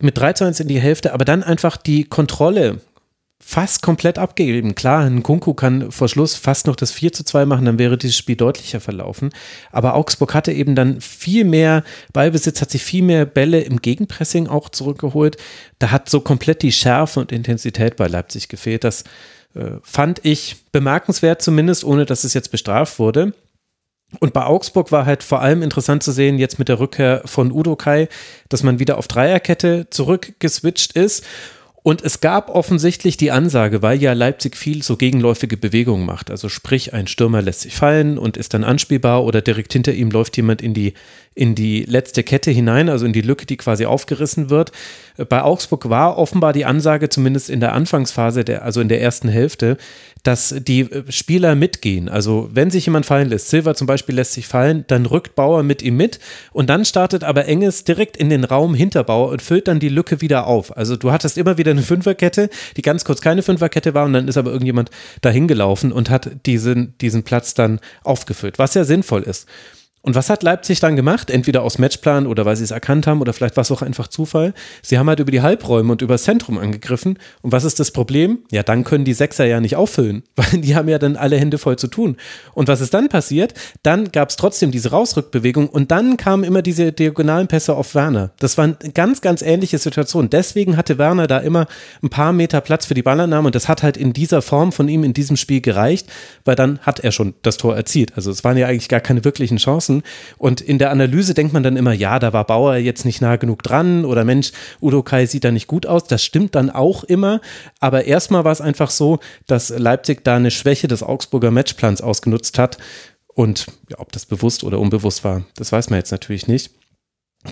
Mit 3 zu 1 in die Hälfte, aber dann einfach die Kontrolle fast komplett abgegeben. Klar, ein Kunku kann vor Schluss fast noch das 4 zu 2 machen, dann wäre dieses Spiel deutlicher verlaufen. Aber Augsburg hatte eben dann viel mehr Ballbesitz, hat sich viel mehr Bälle im Gegenpressing auch zurückgeholt. Da hat so komplett die Schärfe und Intensität bei Leipzig gefehlt. Das äh, fand ich bemerkenswert zumindest, ohne dass es jetzt bestraft wurde. Und bei Augsburg war halt vor allem interessant zu sehen, jetzt mit der Rückkehr von Udo Kai, dass man wieder auf Dreierkette zurückgeswitcht ist und es gab offensichtlich die Ansage, weil ja Leipzig viel so gegenläufige Bewegungen macht. Also sprich, ein Stürmer lässt sich fallen und ist dann anspielbar oder direkt hinter ihm läuft jemand in die, in die letzte Kette hinein, also in die Lücke, die quasi aufgerissen wird. Bei Augsburg war offenbar die Ansage, zumindest in der Anfangsphase, der, also in der ersten Hälfte, dass die Spieler mitgehen. Also wenn sich jemand fallen lässt, Silva zum Beispiel lässt sich fallen, dann rückt Bauer mit ihm mit und dann startet aber Enges direkt in den Raum hinter Bauer und füllt dann die Lücke wieder auf. Also du hattest immer wieder eine Fünferkette, die ganz kurz keine Fünferkette war und dann ist aber irgendjemand dahin gelaufen und hat diesen, diesen Platz dann aufgefüllt, was ja sinnvoll ist. Und was hat Leipzig dann gemacht? Entweder aus Matchplan oder weil sie es erkannt haben oder vielleicht war es auch einfach Zufall. Sie haben halt über die Halbräume und über das Zentrum angegriffen. Und was ist das Problem? Ja, dann können die Sechser ja nicht auffüllen, <laughs> weil die haben ja dann alle Hände voll zu tun. Und was ist dann passiert? Dann gab es trotzdem diese Rausrückbewegung und dann kamen immer diese diagonalen Pässe auf Werner. Das war eine ganz, ganz ähnliche Situation. Deswegen hatte Werner da immer ein paar Meter Platz für die Ballannahme und das hat halt in dieser Form von ihm in diesem Spiel gereicht, weil dann hat er schon das Tor erzielt. Also es waren ja eigentlich gar keine wirklichen Chancen. Und in der Analyse denkt man dann immer, ja, da war Bauer jetzt nicht nah genug dran oder Mensch, Udo Kai sieht da nicht gut aus. Das stimmt dann auch immer. Aber erstmal war es einfach so, dass Leipzig da eine Schwäche des Augsburger Matchplans ausgenutzt hat. Und ja, ob das bewusst oder unbewusst war, das weiß man jetzt natürlich nicht.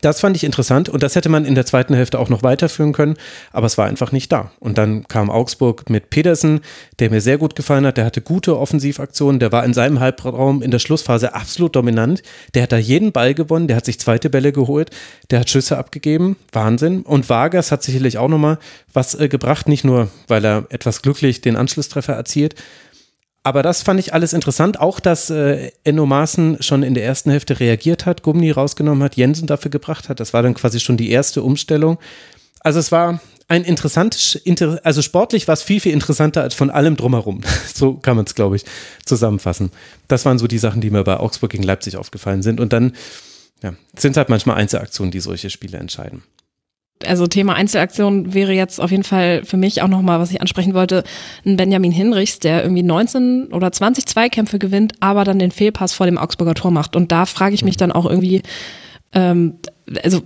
Das fand ich interessant und das hätte man in der zweiten Hälfte auch noch weiterführen können, aber es war einfach nicht da. Und dann kam Augsburg mit Pedersen, der mir sehr gut gefallen hat, der hatte gute Offensivaktionen, der war in seinem Halbraum in der Schlussphase absolut dominant, der hat da jeden Ball gewonnen, der hat sich zweite Bälle geholt, der hat Schüsse abgegeben, Wahnsinn. Und Vargas hat sicherlich auch nochmal was äh, gebracht, nicht nur, weil er etwas glücklich den Anschlusstreffer erzielt, aber das fand ich alles interessant. Auch, dass äh, Enno Maaßen schon in der ersten Hälfte reagiert hat, Gummi rausgenommen hat, Jensen dafür gebracht hat. Das war dann quasi schon die erste Umstellung. Also es war ein interessantes, inter, also sportlich war es viel, viel interessanter als von allem drumherum. <laughs> So kann man es, glaube ich, zusammenfassen. Das waren so die Sachen, die mir bei Augsburg gegen Leipzig aufgefallen sind. Und dann ja, sind halt manchmal Einzelaktionen, die solche Spiele entscheiden also Thema Einzelaktion wäre jetzt auf jeden Fall für mich auch nochmal, was ich ansprechen wollte, ein Benjamin Hinrichs, der irgendwie 19 oder 20 Zweikämpfe gewinnt, aber dann den Fehlpass vor dem Augsburger Tor macht. Und da frage ich mich dann auch irgendwie, ähm, also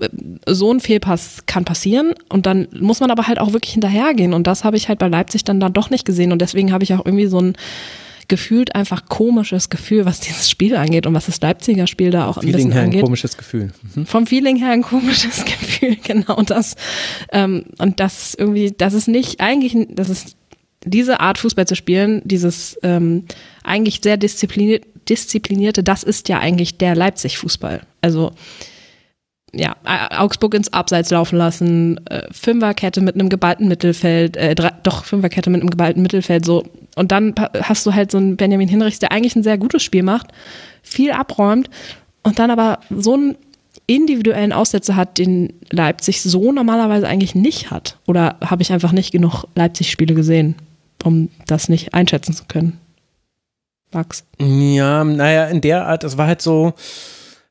so ein Fehlpass kann passieren und dann muss man aber halt auch wirklich hinterhergehen. Und das habe ich halt bei Leipzig dann, dann doch nicht gesehen. Und deswegen habe ich auch irgendwie so ein gefühlt einfach komisches Gefühl, was dieses Spiel angeht und was das Leipziger Spiel da auch ein Feeling bisschen her angeht. ein komisches Gefühl. Mhm. Vom Feeling her ein komisches <laughs> Gefühl, genau das. Ähm, und das ist irgendwie, das ist nicht eigentlich, das ist diese Art Fußball zu spielen, dieses ähm, eigentlich sehr diszipliniert, disziplinierte, das ist ja eigentlich der Leipzig-Fußball. Also ja, Augsburg ins Abseits laufen lassen, äh, Fünferkette mit einem geballten Mittelfeld, äh, drei, doch Fünferkette mit einem geballten Mittelfeld, so. Und dann hast du halt so einen Benjamin Hinrichs, der eigentlich ein sehr gutes Spiel macht, viel abräumt und dann aber so einen individuellen Aussetzer hat, den Leipzig so normalerweise eigentlich nicht hat. Oder habe ich einfach nicht genug Leipzig-Spiele gesehen, um das nicht einschätzen zu können? Max? Ja, naja, in der Art, es war halt so,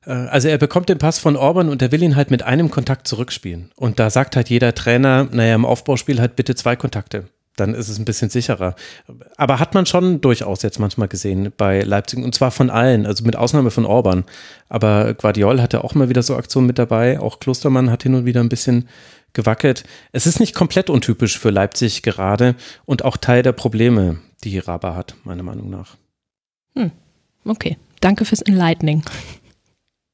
äh, also er bekommt den Pass von Orban und er will ihn halt mit einem Kontakt zurückspielen. Und da sagt halt jeder Trainer, naja, im Aufbauspiel halt bitte zwei Kontakte. Dann ist es ein bisschen sicherer. Aber hat man schon durchaus jetzt manchmal gesehen bei Leipzig und zwar von allen, also mit Ausnahme von Orban. Aber Guardiol hatte auch mal wieder so Aktionen mit dabei. Auch Klostermann hat hin und wieder ein bisschen gewackelt. Es ist nicht komplett untypisch für Leipzig gerade und auch Teil der Probleme, die Raba hat, meiner Meinung nach. Hm. Okay, danke fürs Enlightening.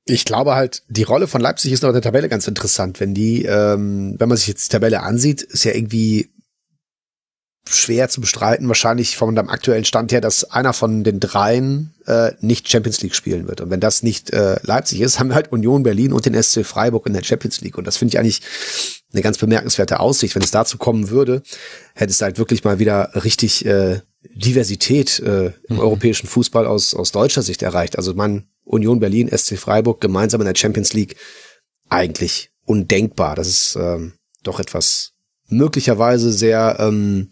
Ich glaube halt, die Rolle von Leipzig ist noch in der Tabelle ganz interessant. Wenn die, ähm, wenn man sich jetzt die Tabelle ansieht, ist ja irgendwie schwer zu bestreiten, wahrscheinlich von dem aktuellen Stand her, dass einer von den dreien äh, nicht Champions League spielen wird. Und wenn das nicht äh, Leipzig ist, haben wir halt Union Berlin und den SC Freiburg in der Champions League. Und das finde ich eigentlich eine ganz bemerkenswerte Aussicht. Wenn es dazu kommen würde, hätte es halt wirklich mal wieder richtig äh, Diversität äh, im mhm. europäischen Fußball aus, aus deutscher Sicht erreicht. Also man Union Berlin, SC Freiburg gemeinsam in der Champions League eigentlich undenkbar. Das ist ähm, doch etwas möglicherweise sehr, ähm,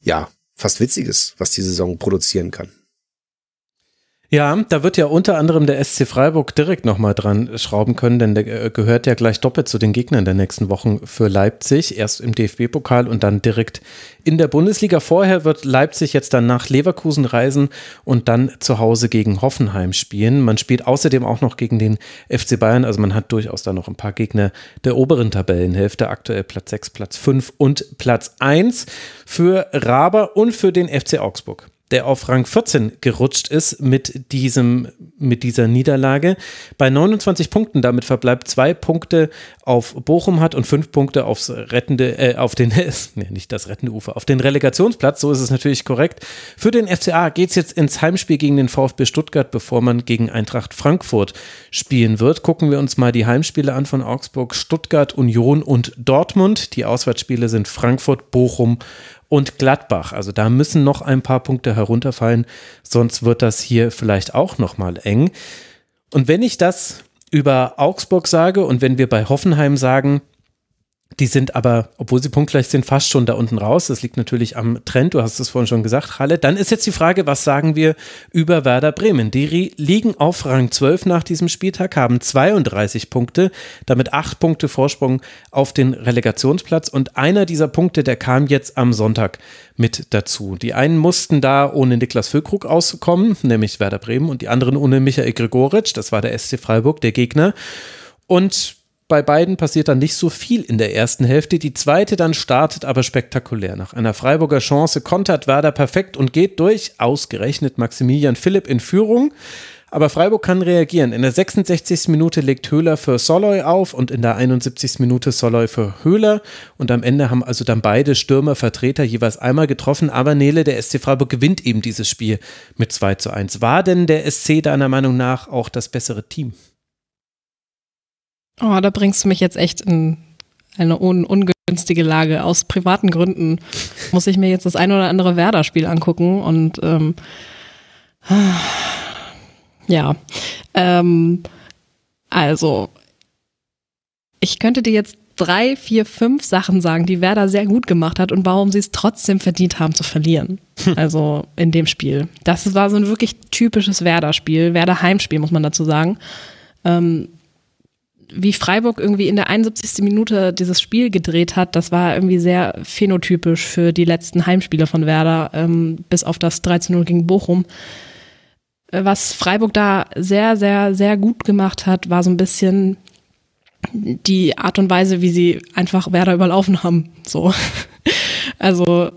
ja, fast Witziges, was die Saison produzieren kann. Ja, da wird ja unter anderem der SC Freiburg direkt nochmal dran schrauben können, denn der äh, gehört ja gleich doppelt zu den Gegnern der nächsten Wochen für Leipzig. Erst im DFB-Pokal und dann direkt in der Bundesliga. Vorher wird Leipzig jetzt dann nach Leverkusen reisen und dann zu Hause gegen Hoffenheim spielen. Man spielt außerdem auch noch gegen den FC Bayern, also man hat durchaus da noch ein paar Gegner der oberen Tabellenhälfte. Aktuell Platz 6, Platz 5 und Platz 1 für Raber und für den FC Augsburg der auf Rang 14 gerutscht ist mit diesem, mit dieser Niederlage. Bei 29 Punkten, damit verbleibt zwei Punkte auf Bochum hat und fünf Punkte aufs rettende, äh, auf den, <laughs> nee, nicht das rettende Ufer, auf den Relegationsplatz, so ist es natürlich korrekt. Für den FCA geht es jetzt ins Heimspiel gegen den VfB Stuttgart, bevor man gegen Eintracht Frankfurt spielen wird. Gucken wir uns mal die Heimspiele an von Augsburg, Stuttgart, Union und Dortmund. Die Auswärtsspiele sind Frankfurt, Bochum und Gladbach. Also da müssen noch ein paar Punkte herunterfallen, sonst wird das hier vielleicht auch noch mal eng. Und wenn ich das über Augsburg sage und wenn wir bei Hoffenheim sagen, die sind aber, obwohl sie punktgleich sind, fast schon da unten raus. Das liegt natürlich am Trend. Du hast es vorhin schon gesagt, Halle. Dann ist jetzt die Frage, was sagen wir über Werder Bremen? Die liegen auf Rang 12 nach diesem Spieltag, haben 32 Punkte, damit acht Punkte Vorsprung auf den Relegationsplatz. Und einer dieser Punkte, der kam jetzt am Sonntag mit dazu. Die einen mussten da ohne Niklas Füllkrug auskommen, nämlich Werder Bremen, und die anderen ohne Michael Gregoritsch. Das war der SC Freiburg, der Gegner. Und bei beiden passiert dann nicht so viel in der ersten Hälfte. Die zweite dann startet aber spektakulär. Nach einer Freiburger Chance kontert Werder perfekt und geht durch. Ausgerechnet Maximilian Philipp in Führung. Aber Freiburg kann reagieren. In der 66. Minute legt Höhler für Soloy auf und in der 71. Minute Soloy für Höhler. Und am Ende haben also dann beide Stürmervertreter jeweils einmal getroffen. Aber Nele, der SC Freiburg, gewinnt eben dieses Spiel mit 2 zu 1. War denn der SC deiner Meinung nach auch das bessere Team? Oh, da bringst du mich jetzt echt in eine un ungünstige Lage. Aus privaten Gründen muss ich mir jetzt das ein oder andere Werder-Spiel angucken und ähm, <sighs> ja, ähm, also ich könnte dir jetzt drei, vier, fünf Sachen sagen, die Werder sehr gut gemacht hat und warum sie es trotzdem verdient haben zu verlieren. Also in dem Spiel. Das war so ein wirklich typisches Werder-Spiel, Werder-Heimspiel, muss man dazu sagen. Ähm, wie Freiburg irgendwie in der 71. Minute dieses Spiel gedreht hat, das war irgendwie sehr phänotypisch für die letzten Heimspiele von Werder, ähm, bis auf das 13-0 gegen Bochum. Äh, was Freiburg da sehr, sehr, sehr gut gemacht hat, war so ein bisschen die Art und Weise, wie sie einfach Werder überlaufen haben. So. <laughs> Also äh,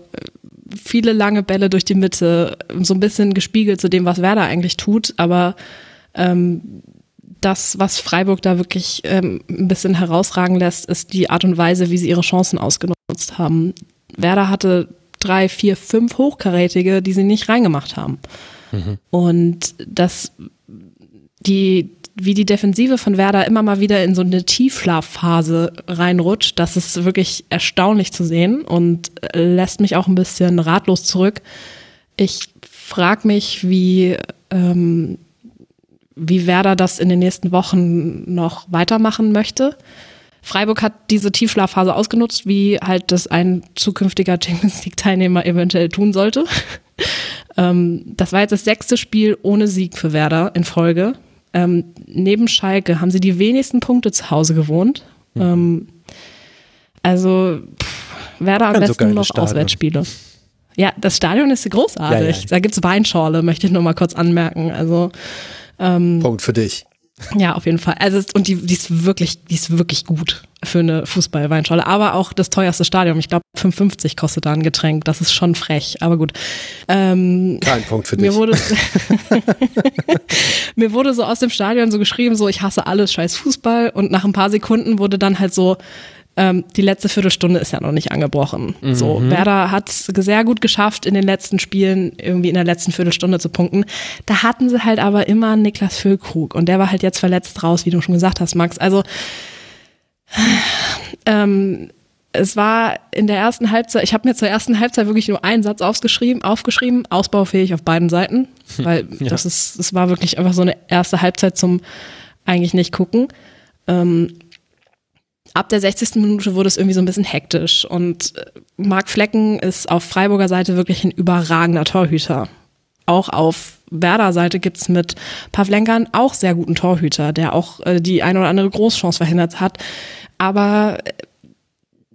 viele lange Bälle durch die Mitte, so ein bisschen gespiegelt zu dem, was Werder eigentlich tut, aber ähm, das, was Freiburg da wirklich ähm, ein bisschen herausragen lässt, ist die Art und Weise, wie sie ihre Chancen ausgenutzt haben. Werder hatte drei, vier, fünf Hochkarätige, die sie nicht reingemacht haben. Mhm. Und das, die, wie die Defensive von Werder immer mal wieder in so eine Tiefschlafphase reinrutscht, das ist wirklich erstaunlich zu sehen und lässt mich auch ein bisschen ratlos zurück. Ich frage mich, wie, ähm, wie Werder das in den nächsten Wochen noch weitermachen möchte. Freiburg hat diese Tiefschlafphase ausgenutzt, wie halt das ein zukünftiger <laughs> Champions League-Teilnehmer eventuell tun sollte. <laughs> ähm, das war jetzt das sechste Spiel ohne Sieg für Werder in Folge. Ähm, neben Schalke haben sie die wenigsten Punkte zu Hause gewohnt. Mhm. Ähm, also pff, Werder am besten noch Stadion. Auswärtsspiele. Ja, das Stadion ist großartig. Ja, ja. Da gibt's Weinschorle, möchte ich nur mal kurz anmerken. Also ähm, Punkt für dich. Ja, auf jeden Fall. Also und die, die ist wirklich, die ist wirklich gut für eine Fußball-Weinschorle. Aber auch das teuerste Stadion. Ich glaube, 5,50 kostet da ein Getränk. Das ist schon frech. Aber gut. Ähm, Kein Punkt für dich. Mir wurde, <laughs> <laughs> mir wurde so aus dem Stadion so geschrieben, so ich hasse alles, scheiß Fußball. Und nach ein paar Sekunden wurde dann halt so ähm, die letzte Viertelstunde ist ja noch nicht angebrochen. Mhm. So, Werder hat es sehr gut geschafft, in den letzten Spielen irgendwie in der letzten Viertelstunde zu punkten. Da hatten sie halt aber immer Niklas Füllkrug und der war halt jetzt verletzt raus, wie du schon gesagt hast, Max. Also <sighs> ähm, es war in der ersten Halbzeit, ich habe mir zur ersten Halbzeit wirklich nur einen Satz aufgeschrieben, aufgeschrieben, ausbaufähig auf beiden Seiten, weil ja. das ist, es war wirklich einfach so eine erste Halbzeit zum eigentlich nicht gucken. Ähm, ab der 60. Minute wurde es irgendwie so ein bisschen hektisch und äh, Marc Flecken ist auf Freiburger Seite wirklich ein überragender Torhüter. Auch auf Werder Seite gibt's mit Pavlenkan auch sehr guten Torhüter, der auch äh, die eine oder andere Großchance verhindert hat. Aber äh,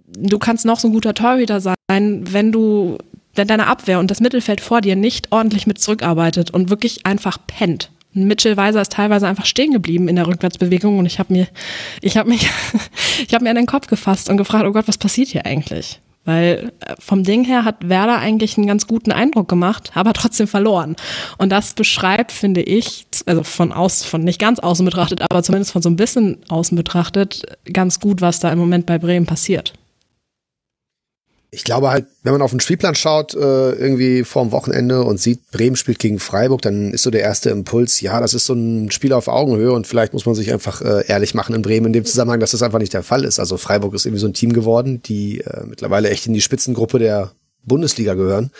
du kannst noch so ein guter Torhüter sein, wenn du, wenn deine Abwehr und das Mittelfeld vor dir nicht ordentlich mit zurückarbeitet und wirklich einfach pennt. Mitchell Weiser ist teilweise einfach stehen geblieben in der Rückwärtsbewegung und ich habe mir, ich habe mich, <laughs> ich habe mir an den Kopf gefasst und gefragt, oh Gott, was passiert hier eigentlich? Weil äh, vom Ding her hat Werder eigentlich einen ganz guten Eindruck gemacht, aber trotzdem verloren. Und das beschreibt, finde ich, also von aus, von nicht ganz außen betrachtet, aber zumindest von so ein bisschen außen betrachtet, ganz gut, was da im Moment bei Bremen passiert ich glaube halt, wenn man auf den Spielplan schaut, äh, irgendwie vorm Wochenende und sieht, Bremen spielt gegen Freiburg, dann ist so der erste Impuls, ja, das ist so ein Spiel auf Augenhöhe und vielleicht muss man sich einfach äh, ehrlich machen in Bremen in dem Zusammenhang, dass das einfach nicht der Fall ist. Also Freiburg ist irgendwie so ein Team geworden, die äh, mittlerweile echt in die Spitzengruppe der Bundesliga gehören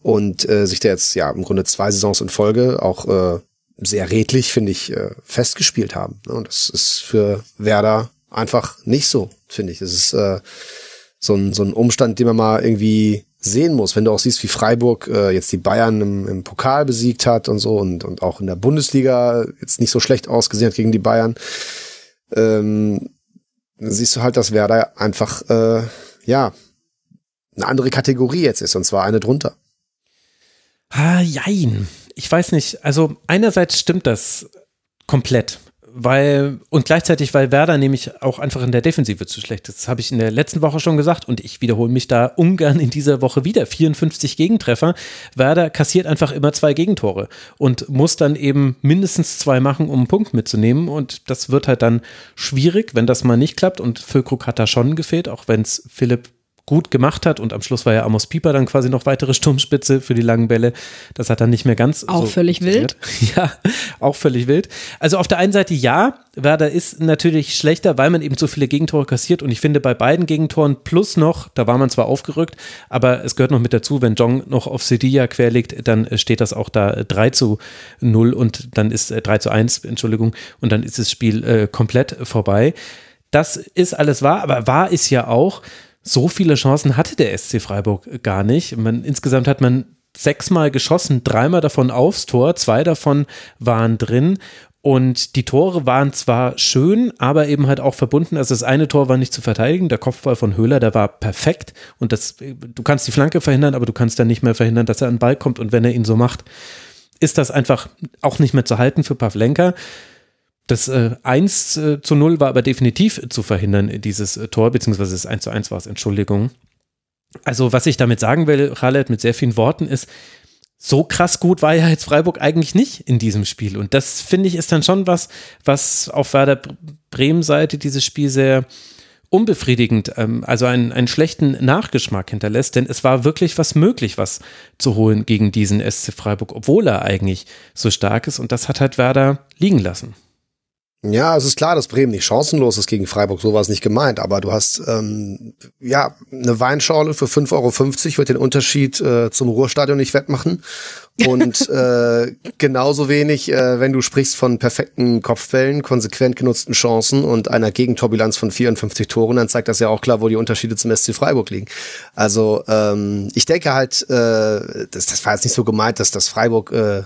und sich da jetzt ja im Grunde zwei Saisons in Folge auch sehr redlich, finde ich, festgespielt haben. Und das ist für Werder einfach nicht so, finde ich. Das ist so ein, so ein Umstand, den man mal irgendwie sehen muss. Wenn du auch siehst, wie Freiburg äh, jetzt die Bayern im, im Pokal besiegt hat und so und, und auch in der Bundesliga jetzt nicht so schlecht ausgesehen hat gegen die Bayern, ähm, siehst du halt, dass Werder einfach, äh, ja, eine andere Kategorie jetzt ist und zwar eine drunter. Ah, jein. Ich weiß nicht. Also einerseits stimmt das komplett weil und gleichzeitig, weil Werder nämlich auch einfach in der Defensive zu schlecht ist. Das habe ich in der letzten Woche schon gesagt und ich wiederhole mich da ungern in dieser Woche wieder. 54 Gegentreffer. Werder kassiert einfach immer zwei Gegentore und muss dann eben mindestens zwei machen, um einen Punkt mitzunehmen und das wird halt dann schwierig, wenn das mal nicht klappt und Füllkrug hat da schon gefehlt, auch wenn es Philipp gut gemacht hat und am Schluss war ja Amos Pieper dann quasi noch weitere Sturmspitze für die langen Bälle. Das hat dann nicht mehr ganz auch so völlig wild. <laughs> Ja, auch völlig wild. Also auf der einen Seite ja, Werder ist natürlich schlechter, weil man eben so viele Gegentore kassiert und ich finde bei beiden Gegentoren plus noch, da war man zwar aufgerückt, aber es gehört noch mit dazu, wenn Jong noch auf Sedilla querlegt, dann steht das auch da 3 zu 0 und dann ist äh, 3 zu 1, Entschuldigung, und dann ist das Spiel äh, komplett vorbei. Das ist alles wahr, aber wahr ist ja auch, so viele Chancen hatte der SC Freiburg gar nicht. Man, insgesamt hat man sechsmal geschossen, dreimal davon aufs Tor, zwei davon waren drin. Und die Tore waren zwar schön, aber eben halt auch verbunden. Also das eine Tor war nicht zu verteidigen. Der Kopfball von Höhler, der war perfekt. Und das, du kannst die Flanke verhindern, aber du kannst dann nicht mehr verhindern, dass er an den Ball kommt. Und wenn er ihn so macht, ist das einfach auch nicht mehr zu halten für Pavlenka. Das äh, 1 äh, zu 0 war aber definitiv zu verhindern, dieses äh, Tor, beziehungsweise das 1 zu 1 war es, Entschuldigung. Also, was ich damit sagen will, Khaled, mit sehr vielen Worten, ist, so krass gut war ja jetzt Freiburg eigentlich nicht in diesem Spiel. Und das finde ich ist dann schon was, was auf Werder Bremen Seite dieses Spiel sehr unbefriedigend, ähm, also einen, einen schlechten Nachgeschmack hinterlässt, denn es war wirklich was möglich, was zu holen gegen diesen SC Freiburg, obwohl er eigentlich so stark ist und das hat halt Werder liegen lassen. Ja, es ist klar, dass Bremen nicht chancenlos ist gegen Freiburg, so war es nicht gemeint, aber du hast ähm, ja eine Weinschorle für 5,50 Euro wird den Unterschied äh, zum Ruhrstadion nicht wettmachen. Und <laughs> äh, genauso wenig, äh, wenn du sprichst von perfekten Kopfbällen, konsequent genutzten Chancen und einer Gegentorbilanz von 54 Toren, dann zeigt das ja auch klar, wo die Unterschiede zum SC Freiburg liegen. Also ähm, ich denke halt, äh, das, das war jetzt nicht so gemeint, dass das Freiburg äh,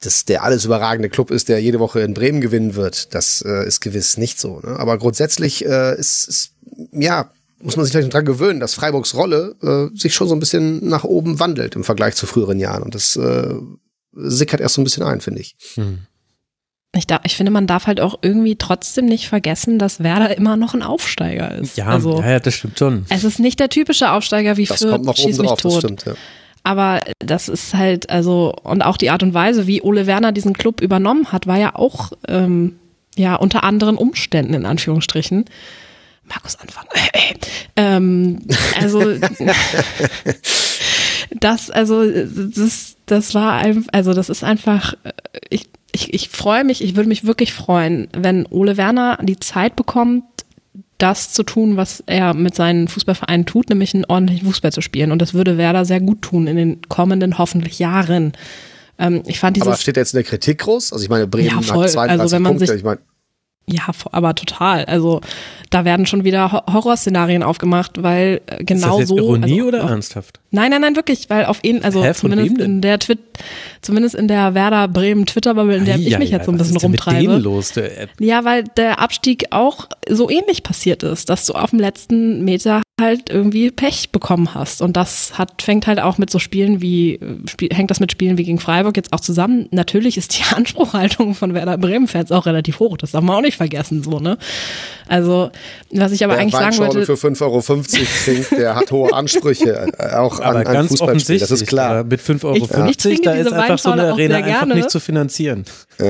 dass der alles überragende Club ist, der jede Woche in Bremen gewinnen wird. Das äh, ist gewiss nicht so. Ne? Aber grundsätzlich äh, ist, ist, ja, muss man sich vielleicht dran gewöhnen, dass Freiburgs Rolle äh, sich schon so ein bisschen nach oben wandelt im Vergleich zu früheren Jahren. Und das äh, sickert erst so ein bisschen ein, finde ich. Hm. Ich, da, ich finde, man darf halt auch irgendwie trotzdem nicht vergessen, dass Werder immer noch ein Aufsteiger ist. Ja, also, ja, das stimmt schon. Es ist nicht der typische Aufsteiger wie das für kommt noch Schieß oben mich drauf, tot. Das stimmt, ja. Aber das ist halt, also, und auch die Art und Weise, wie Ole Werner diesen Club übernommen hat, war ja auch, ähm, ja, unter anderen Umständen, in Anführungsstrichen. Markus anfangen. ähm, also, <laughs> das, also, das, das war einfach, also, das ist einfach, ich, ich, ich freue mich, ich würde mich wirklich freuen, wenn Ole Werner die Zeit bekommt, das zu tun, was er mit seinen Fußballvereinen tut, nämlich einen ordentlichen Fußball zu spielen. Und das würde Werder sehr gut tun in den kommenden hoffentlich Jahren. Ähm, ich fand dieses, Aber steht jetzt in der Kritik groß? Also ich meine, Bremen Ja, voll. hat 32 Also wenn man Punkte. sich- ich meine, ja, aber total. Also da werden schon wieder Ho- Horrorszenarien aufgemacht, weil äh, Ist genau das jetzt so. Ironie also, oder auf- ernsthaft? Nein, nein, nein, wirklich, weil auf ihn, also Hä, zumindest in der Twit, zumindest in der Werder Bremen Twitter-Bubble, in der ich mich jetzt so ein bisschen rumtreibe. Mit los? Äh, Ja, weil der Abstieg auch so ähnlich passiert ist, dass du auf dem letzten Meter halt irgendwie Pech bekommen hast. Und das hat, fängt halt auch mit so Spielen wie, äh, Spiel, hängt das mit Spielen wie gegen Freiburg jetzt auch zusammen. Natürlich ist die <laughs> Anspruchhaltung von Werder Bremen-Fans auch relativ hoch. Das darf man auch nicht vergessen, so, ne? Also, was ich aber wer eigentlich sagen wollte. für 5,50 Euro trinkt, der hat hohe Ansprüche, äh, auch aber an, an ganz Fußballspiel. offensichtlich, Das ist klar. äh, mit 5,50 Euro, Ich- ich trinke da diese ist einfach so eine Arena einfach gerne. nicht zu finanzieren. <laughs>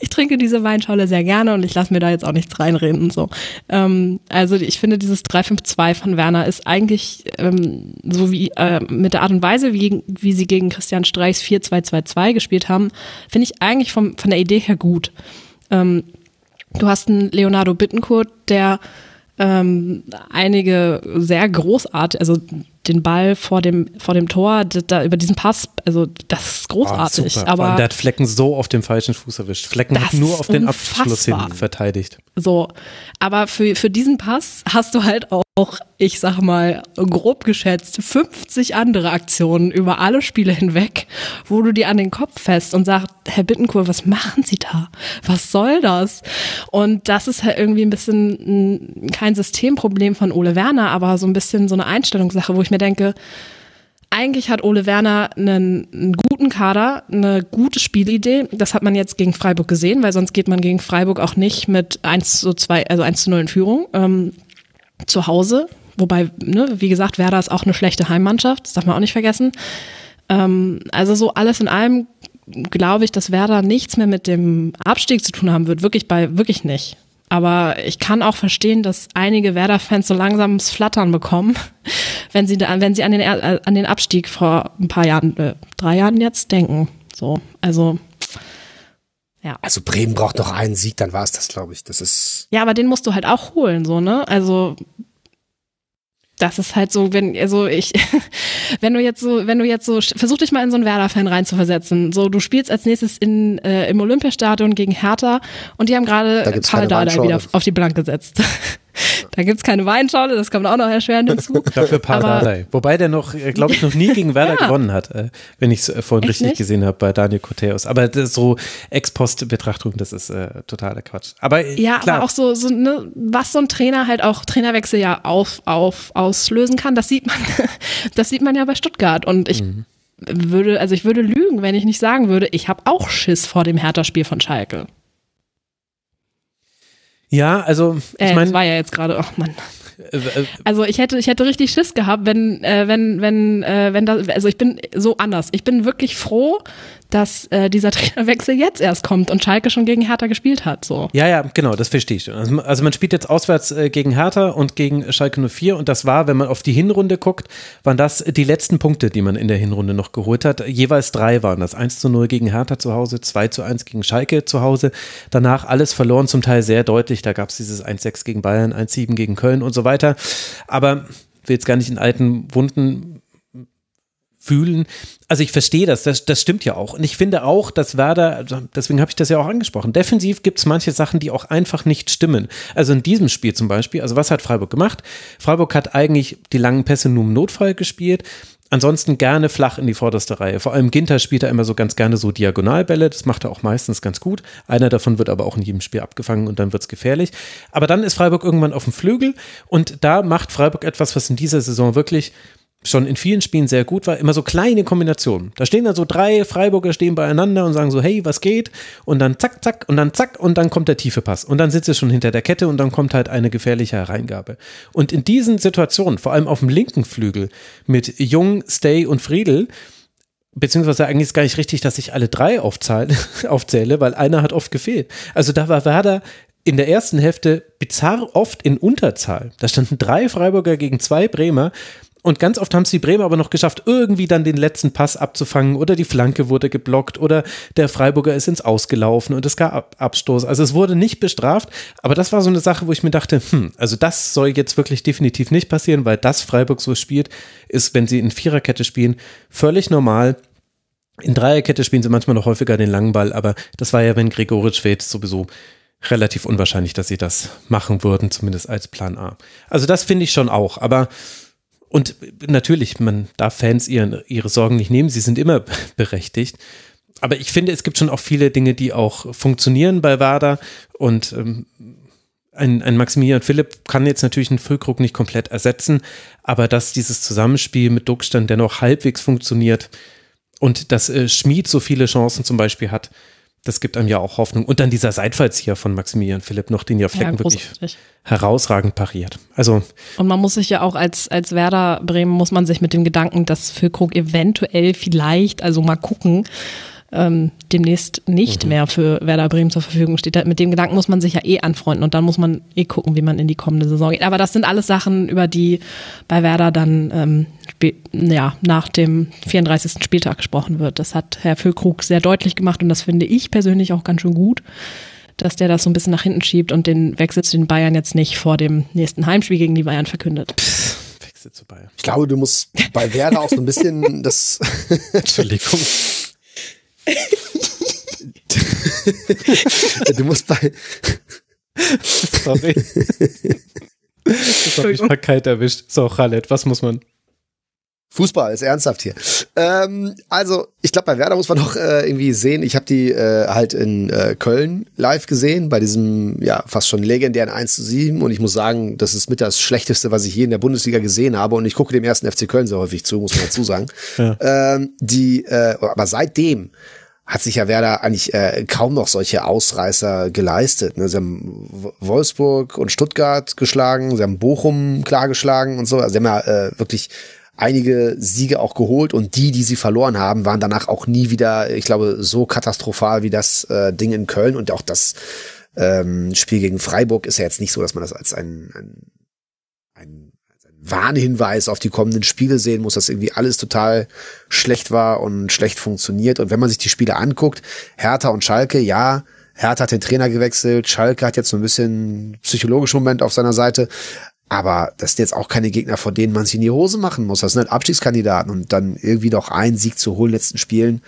ich trinke diese Weinschorle sehr gerne und ich lasse mir da jetzt auch nichts reinreden und so. Ähm, also ich finde, dieses 352 von Werner ist eigentlich ähm, so wie äh, mit der Art und Weise, wie, wie sie gegen Christian Streichs 4-2-2-2 gespielt haben, finde ich eigentlich vom, von der Idee her gut. Ähm, du hast einen Leonardo Bittencourt, der ähm, einige sehr großartig, also den Ball vor dem vor dem Tor, da über diesen Pass, also das ist großartig, allem, aber der hat Flecken so auf dem falschen Fuß erwischt. Flecken hat nur auf den Abschluss hin unfassbar. verteidigt. So, aber für, für diesen Pass hast du halt auch, ich sag mal, grob geschätzt 50 andere Aktionen über alle Spiele hinweg, wo du dir an den Kopf fest und sagst, Herr Bittencourt, was machen Sie da? Was soll das? Und das ist halt irgendwie ein bisschen ein, kein Systemproblem von Ole Werner, aber so ein bisschen so eine Einstellungssache, wo ich mir denke, eigentlich hat Ole Werner einen, einen guten Kader, eine gute Spielidee. Das hat man jetzt gegen Freiburg gesehen, weil sonst geht man gegen Freiburg auch nicht mit 1 zu 2, also 1 zu 0 in Führung ähm, zu Hause. Wobei, ne, wie gesagt, Werder ist auch eine schlechte Heimmannschaft, das darf man auch nicht vergessen. Ähm, also so alles in allem glaube ich, dass Werder nichts mehr mit dem Abstieg zu tun haben wird. Wirklich bei, wirklich nicht. Aber ich kann auch verstehen, dass einige Werder-Fans so langsam das Flattern bekommen, <laughs> wenn sie, da, wenn sie an, den, äh, an den Abstieg vor ein paar Jahren, äh, drei Jahren jetzt denken. So, also, ja. Also Bremen braucht noch einen Sieg, dann war es das, glaube ich. Das ist. Ja, aber den musst du halt auch holen, so, ne? Also, das ist halt so, wenn, also ich, <laughs> wenn du jetzt so, wenn du jetzt so, versuch dich mal in so einen Werder-Fan reinzuversetzen. So, du spielst als nächstes in, äh, im Olympiastadion gegen Hertha und die haben Da gerade keine Paradada Weinschorle. wieder auf, auf die Bank gesetzt. <laughs> <laughs> da gibt's keine Weinschorle, das kommt auch noch erschwerend hinzu. <laughs> Dafür Pardadei. Wobei der noch, glaube ich, noch nie gegen Werder Ja. gewonnen hat, äh, wenn ich es äh, vorhin Echt richtig nicht? gesehen habe bei Daniel Koteus. Aber so Ex-Post-Betrachtung, das ist äh, totaler Quatsch. Aber äh, Ja, klar, aber auch so, so ne, was so ein Trainer halt auch Trainerwechsel ja auf, auf, auslösen kann, das sieht man, <laughs> das sieht man ja bei Stuttgart. Und ich Mhm. würde, also ich würde lügen, wenn ich nicht sagen würde, ich habe auch Schiss vor dem Hertha-Spiel von Schalke. Ja, also ich Äh, das meine, war ja jetzt gerade, ach Mann. äh, äh, Also ich hätte, ich hätte richtig Schiss gehabt, wenn, äh, wenn, wenn, äh, wenn das, also ich bin so anders. Ich bin wirklich froh, dass äh, dieser <laughs> Trainerwechsel jetzt erst kommt und Schalke schon gegen Hertha gespielt hat. So. Ja, ja, genau, das verstehe ich. Also, also man spielt jetzt auswärts äh, gegen Hertha und gegen Schalke 04 und das war, wenn man auf die Hinrunde guckt, waren das die letzten Punkte, die man in der Hinrunde noch geholt hat. Jeweils drei waren das. 1 zu 0 gegen Hertha zu Hause, 2 zu 1 gegen Schalke zu Hause. Danach alles verloren, zum Teil sehr deutlich. Da gab es dieses 1-6 gegen Bayern, 1-7 gegen Köln und so weiter. Aber will jetzt gar nicht in alten Wunden fühlen. Also ich verstehe das, das, das stimmt ja auch. Und ich finde auch, dass Werder, also deswegen habe ich das ja auch angesprochen, defensiv gibt es manche Sachen, die auch einfach nicht stimmen. Also in diesem Spiel zum Beispiel, also was hat Freiburg gemacht? Freiburg hat eigentlich die langen Pässe nur im Notfall gespielt. Ansonsten gerne flach in die vorderste Reihe. Vor allem Ginter spielt er immer so ganz gerne so Diagonalbälle. Das macht er auch meistens ganz gut. Einer davon wird aber auch in jedem Spiel abgefangen und dann wird es gefährlich. Aber dann ist Freiburg irgendwann auf dem Flügel und da macht Freiburg etwas, was in dieser Saison wirklich schon in vielen Spielen sehr gut war, immer so kleine Kombinationen. Da stehen dann so drei Freiburger stehen beieinander und sagen so, hey, was geht? Und dann zack, zack und dann zack und dann kommt der tiefe Pass. Und dann sitzt es schon hinter der Kette und dann kommt halt eine gefährliche Hereingabe. Und in diesen Situationen, vor allem auf dem linken Flügel mit Jung, Stay und Friedel, beziehungsweise eigentlich ist gar nicht richtig, dass ich alle drei <laughs> aufzähle, weil einer hat oft gefehlt. Also da war Werder in der ersten Hälfte bizarr oft in Unterzahl. Da standen drei Freiburger gegen zwei Bremer. Und ganz oft haben es die Bremer aber noch geschafft, irgendwie dann den letzten Pass abzufangen oder die Flanke wurde geblockt oder der Freiburger ist ins Ausgelaufen und es gab Abstoß. Also es wurde nicht bestraft, aber das war so eine Sache, wo ich mir dachte, hm, also das soll jetzt wirklich definitiv nicht passieren, weil das Freiburg so spielt, ist, wenn sie in Viererkette spielen, völlig normal. In Dreierkette spielen sie manchmal noch häufiger den langen Ball, aber das war ja, wenn Gregoritsch fehlt, sowieso relativ unwahrscheinlich, dass sie das machen würden, zumindest als Plan A. Also das finde ich schon auch, aber und natürlich, man darf Fans ihren, ihre Sorgen nicht nehmen, sie sind immer <laughs> berechtigt. Aber ich finde, es gibt schon auch viele Dinge, die auch funktionieren bei WADA und ähm, ein, ein Maximilian Philipp kann jetzt natürlich einen Füllkrug nicht komplett ersetzen, aber dass dieses Zusammenspiel mit Duckstand dennoch halbwegs funktioniert und dass äh, Schmid so viele Chancen zum Beispiel hat, das gibt einem ja auch Hoffnung. Und dann dieser Seitfallzieher von Maximilian Philipp noch, den ja Flecken ja, wirklich herausragend pariert. Also. Und man muss sich ja auch als, als Werder Bremen muss man sich mit dem Gedanken, dass Füllkrug eventuell vielleicht, also mal gucken, ähm, demnächst nicht mhm. mehr für Werder Bremen zur Verfügung steht. Mit dem Gedanken muss man sich ja eh anfreunden und dann muss man eh gucken, wie man in die kommende Saison geht. Aber das sind alles Sachen, über die bei Werder dann ähm, ja, nach dem 34. Spieltag gesprochen wird. Das hat Herr Füllkrug sehr deutlich gemacht und das finde ich persönlich auch ganz schön gut dass der das so ein bisschen nach hinten schiebt und den Wechsel zu den Bayern jetzt nicht vor dem nächsten Heimspiel gegen die Bayern verkündet. Pff, Wechsel zu Bayern. Ich glaube, du musst bei Werder auch so ein bisschen das. <laughs> Entschuldigung. Du musst bei. Sorry. Das hat mich mal kalt erwischt. So, Khaled, was muss man? Fußball ist ernsthaft hier. Ähm, also, ich glaube, bei Werder muss man noch äh, irgendwie sehen. Ich habe die äh, halt in äh, Köln live gesehen, bei diesem ja fast schon legendären 1 zu 7. Und ich muss sagen, das ist mit das Schlechteste, was ich je in der Bundesliga gesehen habe. Und ich gucke dem ersten FC Köln sehr häufig zu, muss man dazu sagen. Ja. Ähm, die, äh, aber seitdem hat sich ja Werder eigentlich äh, kaum noch solche Ausreißer geleistet. Ne? Sie haben Wolfsburg und Stuttgart geschlagen, sie haben Bochum klargeschlagen und so. Also sie haben ja äh, wirklich einige Siege auch geholt und die, die sie verloren haben, waren danach auch nie wieder, ich glaube, so katastrophal wie das äh, Ding in Köln und auch das ähm, Spiel gegen Freiburg ist ja jetzt nicht so, dass man das als ein, ein, ein Warnhinweis auf die kommenden Spiele sehen muss, dass irgendwie alles total schlecht war und schlecht funktioniert. Und wenn man sich die Spiele anguckt, Hertha und Schalke, ja, Hertha hat den Trainer gewechselt, Schalke hat jetzt so ein bisschen psychologischen Moment auf seiner Seite. Aber das sind jetzt auch keine Gegner, vor denen man sich in die Hose machen muss. Das sind halt Abstiegskandidaten und dann irgendwie noch einen Sieg zu holen in den letzten Spielen,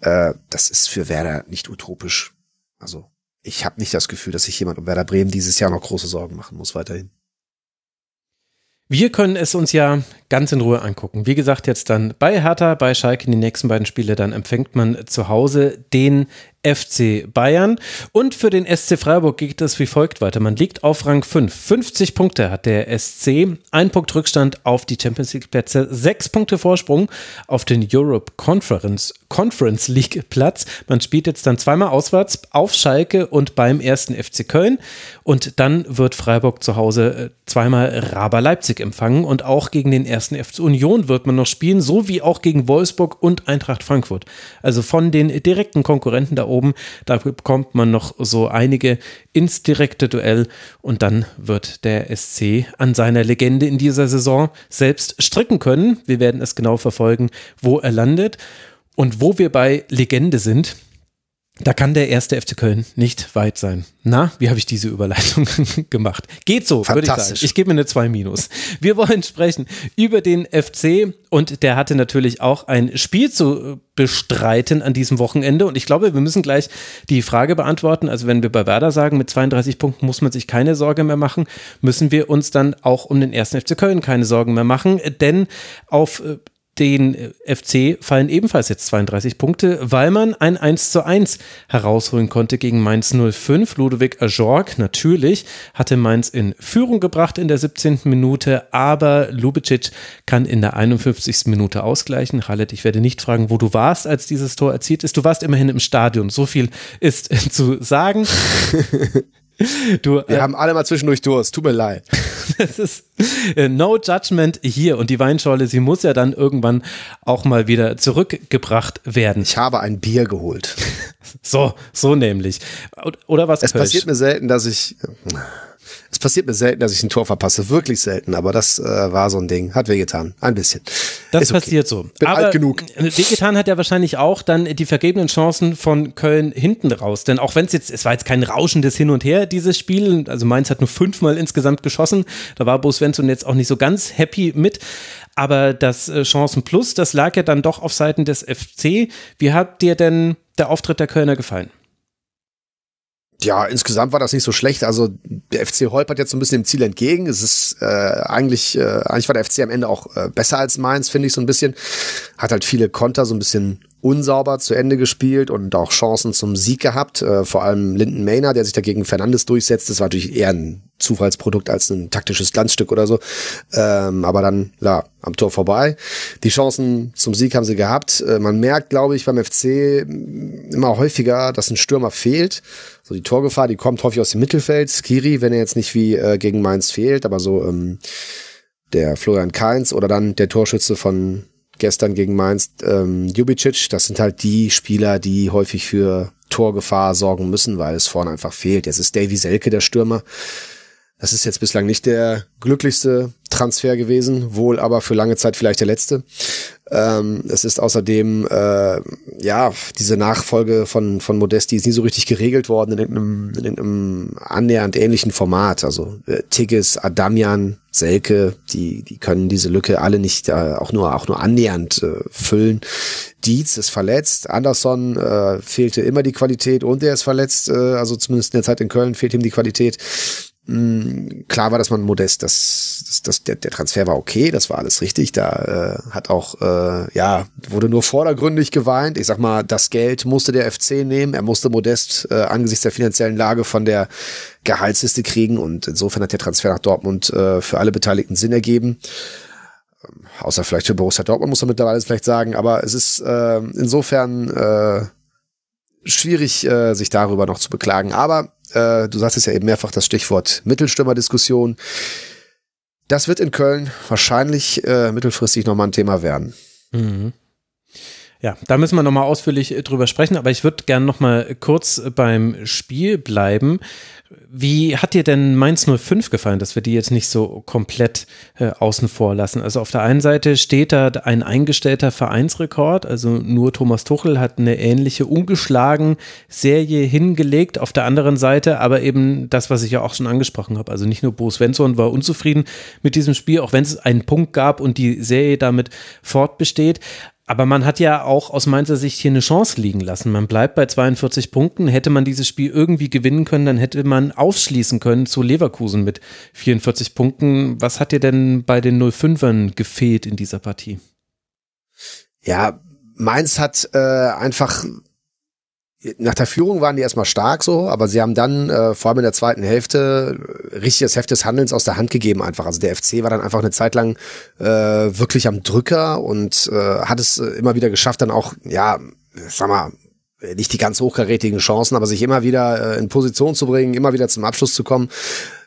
äh, das ist für Werder nicht utopisch. Also ich habe nicht das Gefühl, dass sich jemand um Werder Bremen dieses Jahr noch große Sorgen machen muss weiterhin. Wir können es uns ja ganz in Ruhe angucken. Wie gesagt, jetzt dann bei Hertha, bei Schalke die nächsten beiden Spiele, dann empfängt man zu Hause den FC Bayern. Und für den SC Freiburg geht es wie folgt weiter. Man liegt auf Rang 5. 50 Punkte hat der SC, ein Punkt Rückstand auf die Champions League Plätze, sechs Punkte Vorsprung auf den Europe Conference, Conference League Platz. Man spielt jetzt dann zweimal auswärts auf Schalke und beim ersten FC Köln. Und dann wird Freiburg zu Hause äh, zweimal Raber Leipzig empfangen und auch gegen den ersten FC Union wird man noch spielen, so wie auch gegen Wolfsburg und Eintracht Frankfurt. Also von den direkten Konkurrenten da oben, da bekommt man noch so einige ins direkte Duell und dann wird der SC an seiner Legende in dieser Saison selbst stricken können. Wir werden es genau verfolgen, wo er landet. Und wo wir bei Legende sind, da kann der erste FC Köln nicht weit sein. Na, wie habe ich diese Überleitung <laughs> gemacht? Geht so, würde ich sagen. Ich gebe mir eine 2 minus. Wir wollen sprechen über den FC und der hatte natürlich auch ein Spiel zu bestreiten an diesem Wochenende und ich glaube, wir müssen gleich die Frage beantworten. Also wenn wir bei Werder sagen, mit 32 Punkten muss man sich keine Sorge mehr machen, müssen wir uns dann auch um den ersten FC Köln keine Sorgen mehr machen, denn auf äh, den äh, FC fallen ebenfalls jetzt 32 Punkte, weil man ein 1 zu 1 herausholen konnte gegen Mainz 05. Ludovic Ajorg natürlich hatte Mainz in Führung gebracht in der 17. Minute, aber Lubicic kann in der 51. Minute ausgleichen. Khaled, ich werde nicht fragen, wo du warst, als dieses Tor erzielt ist. Du warst immerhin im Stadion. So viel ist <laughs> zu sagen. <laughs> Du, Wir äh, haben alle mal zwischendurch Durst, tut mir leid. <laughs> das ist äh, no judgment hier und die Weinschorle, sie muss ja dann irgendwann auch mal wieder zurückgebracht werden. Ich habe ein Bier geholt. <laughs> so, so nämlich. Oder was? Es Kölsch? passiert mir selten, dass ich passiert mir selten, dass ich ein Tor verpasse, wirklich selten, aber das äh, war so ein Ding, hat wehgetan, ein bisschen. Das Ist passiert okay. so. Bin aber alt genug. Wehgetan hat ja wahrscheinlich auch dann die vergebenen Chancen von Köln hinten raus, denn auch wenn es jetzt, es war jetzt kein rauschendes Hin und Her, dieses Spiel, also Mainz hat nur fünfmal insgesamt geschossen, da war Bo Svensson jetzt auch nicht so ganz happy mit, aber das äh, Chancen Plus, das lag ja dann doch auf Seiten des FC. Wie hat dir denn der Auftritt der Kölner gefallen? Ja, insgesamt war das nicht so schlecht. Also der FC holpert jetzt so ein bisschen dem Ziel entgegen. Es ist äh, eigentlich, äh, eigentlich war der FC am Ende auch äh, besser als Mainz, finde ich so ein bisschen. Hat halt viele Konter so ein bisschen unsauber zu Ende gespielt und auch Chancen zum Sieg gehabt. Äh, vor allem Linden Mayner, der sich dagegen Fernandes durchsetzt. Das war natürlich eher ein Zufallsprodukt als ein taktisches Glanzstück oder so. Ähm, aber dann, ja, am Tor vorbei. Die Chancen zum Sieg haben sie gehabt. Äh, man merkt, glaube ich, beim FC immer häufiger, dass ein Stürmer fehlt. So die Torgefahr, die kommt häufig aus dem Mittelfeld. Skiri, wenn er jetzt nicht wie äh, gegen Mainz fehlt, aber so ähm, der Florian Kainz oder dann der Torschütze von gestern gegen Mainz, ähm, Jubicic, das sind halt die Spieler, die häufig für Torgefahr sorgen müssen, weil es vorne einfach fehlt. Jetzt ist Davy Selke der Stürmer. Das ist jetzt bislang nicht der glücklichste Transfer gewesen, wohl aber für lange Zeit vielleicht der letzte. Ähm, es ist außerdem, äh, ja, diese Nachfolge von, von Modesti ist nie so richtig geregelt worden in einem, in einem annähernd ähnlichen Format. Also äh, Tigges, Adamian, Selke, die, die können diese Lücke alle nicht äh, auch nur, auch nur annähernd äh, füllen. Dietz ist verletzt, Anderson äh, fehlte immer die Qualität und er ist verletzt, äh, also zumindest in der Zeit in Köln fehlt ihm die Qualität. Mm, klar war, dass man modest, das, das, das der, der Transfer war okay, das war alles richtig. Da äh, hat auch, äh, ja, wurde nur vordergründig geweint. Ich sag mal, das Geld musste der FC nehmen. Er musste modest äh, angesichts der finanziellen Lage von der Gehaltsliste kriegen und insofern hat der Transfer nach Dortmund äh, für alle Beteiligten Sinn ergeben. Ähm, außer vielleicht für Borussia Dortmund muss man mittlerweile vielleicht sagen, aber es ist äh, insofern äh, schwierig, äh, sich darüber noch zu beklagen. Aber äh, du sagst es ja eben mehrfach das Stichwort Mittelstürmerdiskussion. Das wird in Köln wahrscheinlich äh, mittelfristig nochmal ein Thema werden. Mhm. Ja, da müssen wir nochmal ausführlich drüber sprechen, aber ich würde gerne nochmal kurz beim Spiel bleiben. Wie hat dir denn Mainz 05 gefallen, dass wir die jetzt nicht so komplett äh, außen vor lassen? Also auf der einen Seite steht da ein eingestellter Vereinsrekord, also nur Thomas Tuchel hat eine ähnliche ungeschlagen Serie hingelegt. Auf der anderen Seite aber eben das, was ich ja auch schon angesprochen habe. Also nicht nur Bo Svensson war unzufrieden mit diesem Spiel, auch wenn es einen Punkt gab und die Serie damit fortbesteht. Aber man hat ja auch aus meiner Sicht hier eine Chance liegen lassen. Man bleibt bei 42 Punkten. Hätte man dieses Spiel irgendwie gewinnen können, dann hätte man aufschließen können zu Leverkusen mit 44 Punkten. Was hat dir denn bei den 05ern gefehlt in dieser Partie? Ja, Mainz hat äh, einfach nach der Führung waren die erstmal stark so, aber sie haben dann äh, vor allem in der zweiten Hälfte richtig das Heft des Handelns aus der Hand gegeben einfach. Also der FC war dann einfach eine Zeit lang äh, wirklich am Drücker und äh, hat es äh, immer wieder geschafft, dann auch, ja, sag mal, nicht die ganz hochkarätigen Chancen, aber sich immer wieder äh, in Position zu bringen, immer wieder zum Abschluss zu kommen.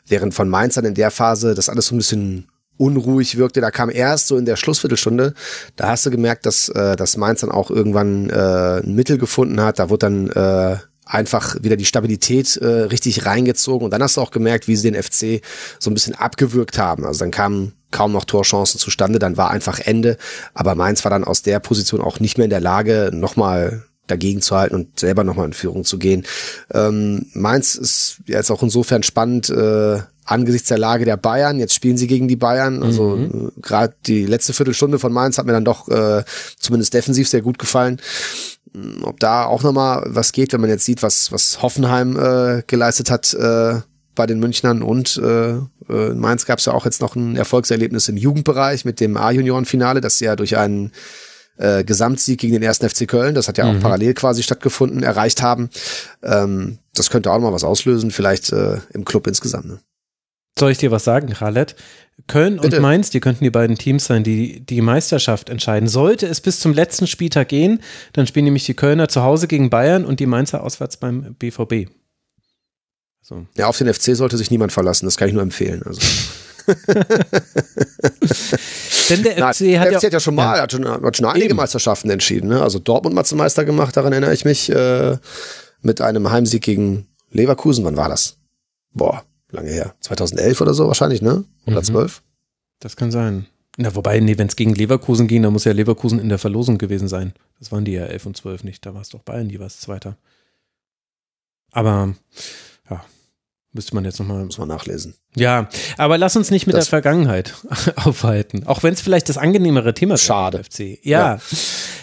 Während von Mainz dann in der Phase das alles so ein bisschen unruhig wirkte. Da kam erst so in der Schlussviertelstunde, da hast du gemerkt, dass, äh, dass Mainz dann auch irgendwann äh, ein Mittel gefunden hat. Da wurde dann äh, einfach wieder die Stabilität äh, richtig reingezogen und dann hast du auch gemerkt, wie sie den FC so ein bisschen abgewürgt haben. Also dann kamen kaum noch Torchancen zustande, dann war einfach Ende, aber Mainz war dann aus der Position auch nicht mehr in der Lage, nochmal dagegen zu halten und selber nochmal in Führung zu gehen. Ähm, Mainz ist jetzt auch insofern spannend, äh, angesichts der Lage der Bayern. Jetzt spielen sie gegen die Bayern. Also mhm. Äh, gerade die letzte Viertelstunde von Mainz hat mir dann doch äh, zumindest defensiv sehr gut gefallen. Hm, ob da auch nochmal was geht, wenn man jetzt sieht, was, was Hoffenheim äh, geleistet hat äh, bei den Münchnern und äh, äh in Mainz gab es ja auch jetzt noch ein Erfolgserlebnis im Jugendbereich mit dem A-Junioren-Finale, das sie ja durch einen äh, Gesamtsieg gegen den ersten FC Köln, das hat ja auch mhm. parallel quasi stattgefunden, erreicht haben. Ähm, das könnte auch noch mal was auslösen, vielleicht äh, im Club insgesamt. Ne? Soll ich dir was sagen, Khaled? Köln Bitte. und Mainz, die könnten die beiden Teams sein, die die Meisterschaft entscheiden. Sollte es bis zum letzten Spieltag gehen, dann spielen nämlich die Kölner zu Hause gegen Bayern und die Mainzer auswärts beim BVB. So. Ja, auf den FC sollte sich niemand verlassen, das kann ich nur empfehlen. Also. <laughs> Denn der FC, Nein, hat, der FC ja, hat ja schon mal, ja. Hat, schon, hat schon einige Eben. Meisterschaften entschieden. Ne? Also Dortmund mal zum Meister gemacht, daran erinnere ich mich, äh, mit einem Heimsieg gegen Leverkusen. Wann war das? Boah, lange her. 2011 oder so wahrscheinlich, ne? Oder mhm. 12? Das kann sein. Na, wobei, nee, wenn es gegen Leverkusen ging, dann muss ja Leverkusen in der Verlosung gewesen sein. Das waren die ja 11 und 12 nicht. Da war es doch Bayern jeweils Zweiter. Aber, müsste man jetzt nochmal. Muss man nachlesen. Ja, aber lass uns nicht mit das der Vergangenheit <laughs> aufhalten. Auch wenn es vielleicht das angenehmere Thema ist. Schade. FC. Ja. ja.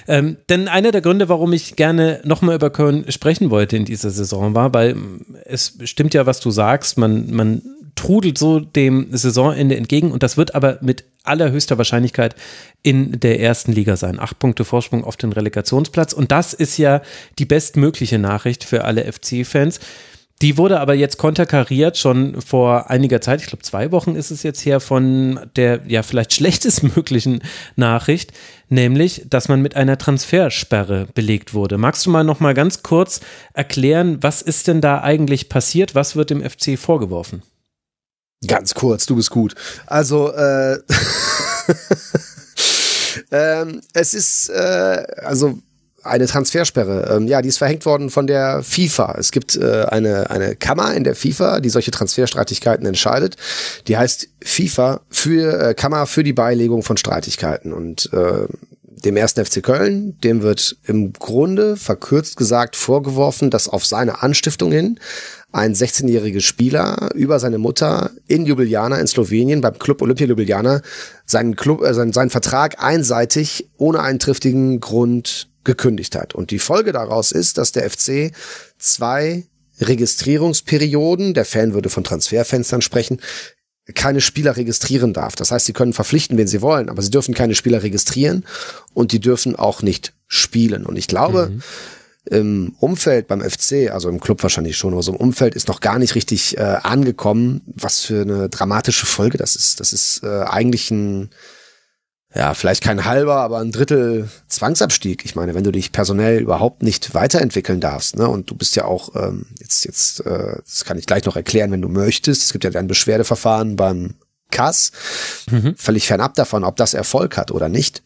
Ähm, denn einer der Gründe, warum ich gerne nochmal über Köln sprechen wollte in dieser Saison war, weil es stimmt ja, was du sagst, man, man trudelt so dem Saisonende entgegen und das wird aber mit allerhöchster Wahrscheinlichkeit in der ersten Liga sein. Acht Punkte Vorsprung auf den Relegationsplatz und das ist ja die bestmögliche Nachricht für alle FC-Fans. Die wurde aber jetzt konterkariert schon vor einiger Zeit, ich glaube zwei Wochen ist es jetzt her, von der ja vielleicht <laughs> schlechtestmöglichen Nachricht, nämlich, dass man mit einer Transfersperre belegt wurde. Magst du mal noch mal ganz kurz erklären, was ist denn da eigentlich passiert? Was wird dem FC vorgeworfen? Ganz kurz, du bist gut. Also, äh, <laughs> ähm, es ist, äh, also eine Transfersperre. Ähm, ja, die ist verhängt worden von der FIFA. Es gibt äh, eine, eine Kammer in der FIFA, die solche Transferstreitigkeiten entscheidet. Die heißt FIFA für äh, Kammer für die Beilegung von Streitigkeiten. Und äh, dem ersten FC Köln, dem wird im Grunde verkürzt gesagt vorgeworfen, dass auf seine Anstiftung hin ein 16-jähriger Spieler über seine Mutter in Ljubljana in Slowenien beim Club Olympia Ljubljana seinen Club äh, seinen, seinen Vertrag einseitig ohne einen triftigen Grund gekündigt hat. Und die Folge daraus ist, dass der FC zwei Registrierungsperioden, der Fan würde von Transferfenstern sprechen, keine Spieler registrieren darf. Das heißt, sie können verpflichten, wen sie wollen, aber sie dürfen keine Spieler registrieren und die dürfen auch nicht spielen. Und ich glaube, mhm. im Umfeld beim FC, also im Club wahrscheinlich schon, aber so im Umfeld ist noch gar nicht richtig äh, angekommen, was für eine dramatische Folge das ist. Das ist äh, eigentlich ein ja, vielleicht kein halber, aber ein Drittel Zwangsabstieg. Ich meine, wenn du dich personell überhaupt nicht weiterentwickeln darfst, ne, und du bist ja auch, ähm, jetzt, jetzt, äh, das kann ich gleich noch erklären, wenn du möchtest. Es gibt ja ein Beschwerdeverfahren beim Kass, mhm. völlig fernab davon, ob das Erfolg hat oder nicht,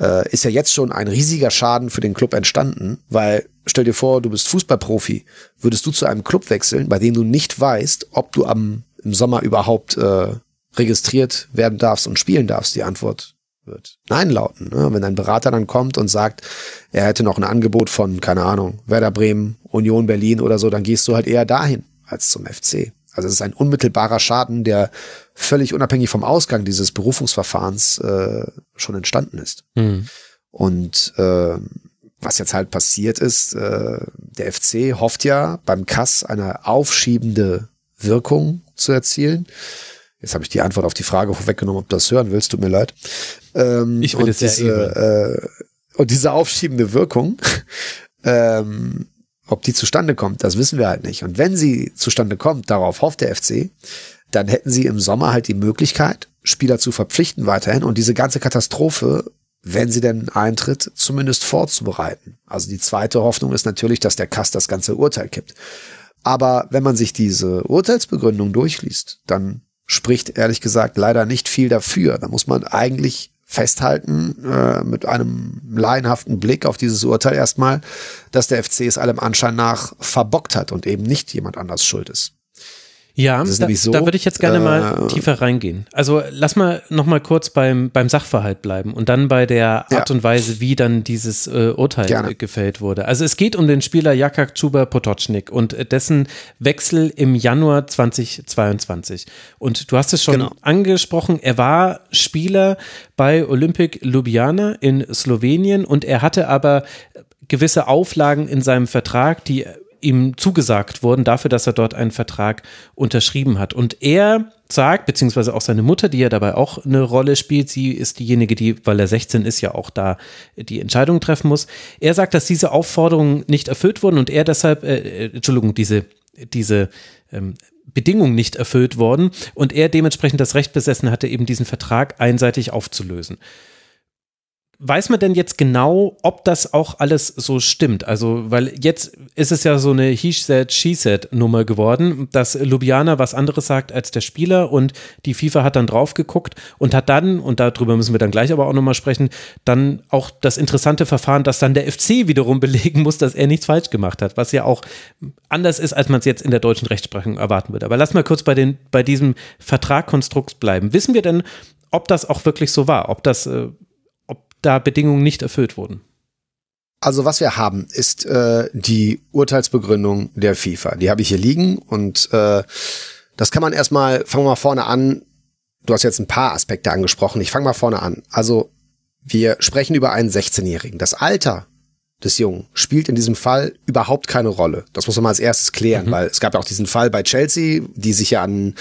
äh, ist ja jetzt schon ein riesiger Schaden für den Club entstanden, weil stell dir vor, du bist Fußballprofi, würdest du zu einem Club wechseln, bei dem du nicht weißt, ob du am im Sommer überhaupt äh, registriert werden darfst und spielen darfst? Die Antwort wird Nein lauten. Ne? Wenn ein Berater dann kommt und sagt, er hätte noch ein Angebot von, keine Ahnung, Werder Bremen, Union Berlin oder so, dann gehst du halt eher dahin als zum FC. Also es ist ein unmittelbarer Schaden, der völlig unabhängig vom Ausgang dieses Berufungsverfahrens äh, schon entstanden ist. Mhm. Und äh, was jetzt halt passiert ist, äh, der FC hofft ja beim Kass eine aufschiebende Wirkung zu erzielen. Jetzt habe ich die Antwort auf die Frage vorweggenommen, ob du das hören willst, tut mir leid. Ähm, ich will es diese, ja äh, Und diese aufschiebende Wirkung <laughs> ähm, ob die zustande kommt, das wissen wir halt nicht. Und wenn sie zustande kommt, darauf hofft der FC, dann hätten sie im Sommer halt die Möglichkeit, Spieler zu verpflichten weiterhin und diese ganze Katastrophe, wenn sie denn eintritt, zumindest vorzubereiten. Also die zweite Hoffnung ist natürlich, dass der Kass das ganze Urteil kippt. Aber wenn man sich diese Urteilsbegründung durchliest, dann spricht ehrlich gesagt leider nicht viel dafür. Da muss man eigentlich festhalten, äh, mit einem laienhaften Blick auf dieses Urteil erstmal, dass der FC es allem Anschein nach verbockt hat und eben nicht jemand anders schuld ist. Ja, da, so, da würde ich jetzt gerne äh, mal tiefer reingehen. Also lass mal noch mal kurz beim, beim Sachverhalt bleiben und dann bei der Art ja. und Weise, wie dann dieses äh, Urteil gerne. gefällt wurde. Also es geht um den Spieler Jakak Chuba Potocznik und dessen Wechsel im Januar 2022. Und du hast es schon genau. angesprochen, er war Spieler bei Olympic Ljubljana in Slowenien und er hatte aber gewisse Auflagen in seinem Vertrag, die ihm zugesagt wurden dafür, dass er dort einen Vertrag unterschrieben hat. Und er sagt, beziehungsweise auch seine Mutter, die ja dabei auch eine Rolle spielt, sie ist diejenige, die, weil er 16 ist, ja auch da die Entscheidung treffen muss. Er sagt, dass diese Aufforderungen nicht erfüllt wurden und er deshalb, äh, äh Entschuldigung, diese, diese ähm, Bedingungen nicht erfüllt worden und er dementsprechend das Recht besessen hatte, eben diesen Vertrag einseitig aufzulösen. Weiß man denn jetzt genau, ob das auch alles so stimmt? Also, weil jetzt ist es ja so eine He said, she said Nummer geworden, dass Ljubljana was anderes sagt als der Spieler und die FIFA hat dann drauf geguckt und hat dann, und darüber müssen wir dann gleich aber auch nochmal sprechen, dann auch das interessante Verfahren, dass dann der FC wiederum <laughs> belegen muss, dass er nichts falsch gemacht hat, was ja auch anders ist, als man es jetzt in der deutschen Rechtsprechung erwarten würde. Aber lass mal kurz bei, den, bei diesem Vertragkonstrukt bleiben. Wissen wir denn, ob das auch wirklich so war? Ob das äh, da Bedingungen nicht erfüllt wurden? Also was wir haben, ist äh, die Urteilsbegründung der FIFA. Die habe ich hier liegen und äh, das kann man erstmal, fangen wir mal vorne an. Du hast jetzt ein paar Aspekte angesprochen. Ich fange mal vorne an. Also wir sprechen über einen 16-Jährigen. Das Alter des Jungen spielt in diesem Fall überhaupt keine Rolle. Das muss man mal als erstes klären, mhm. weil es gab ja auch diesen Fall bei Chelsea, die sich ja an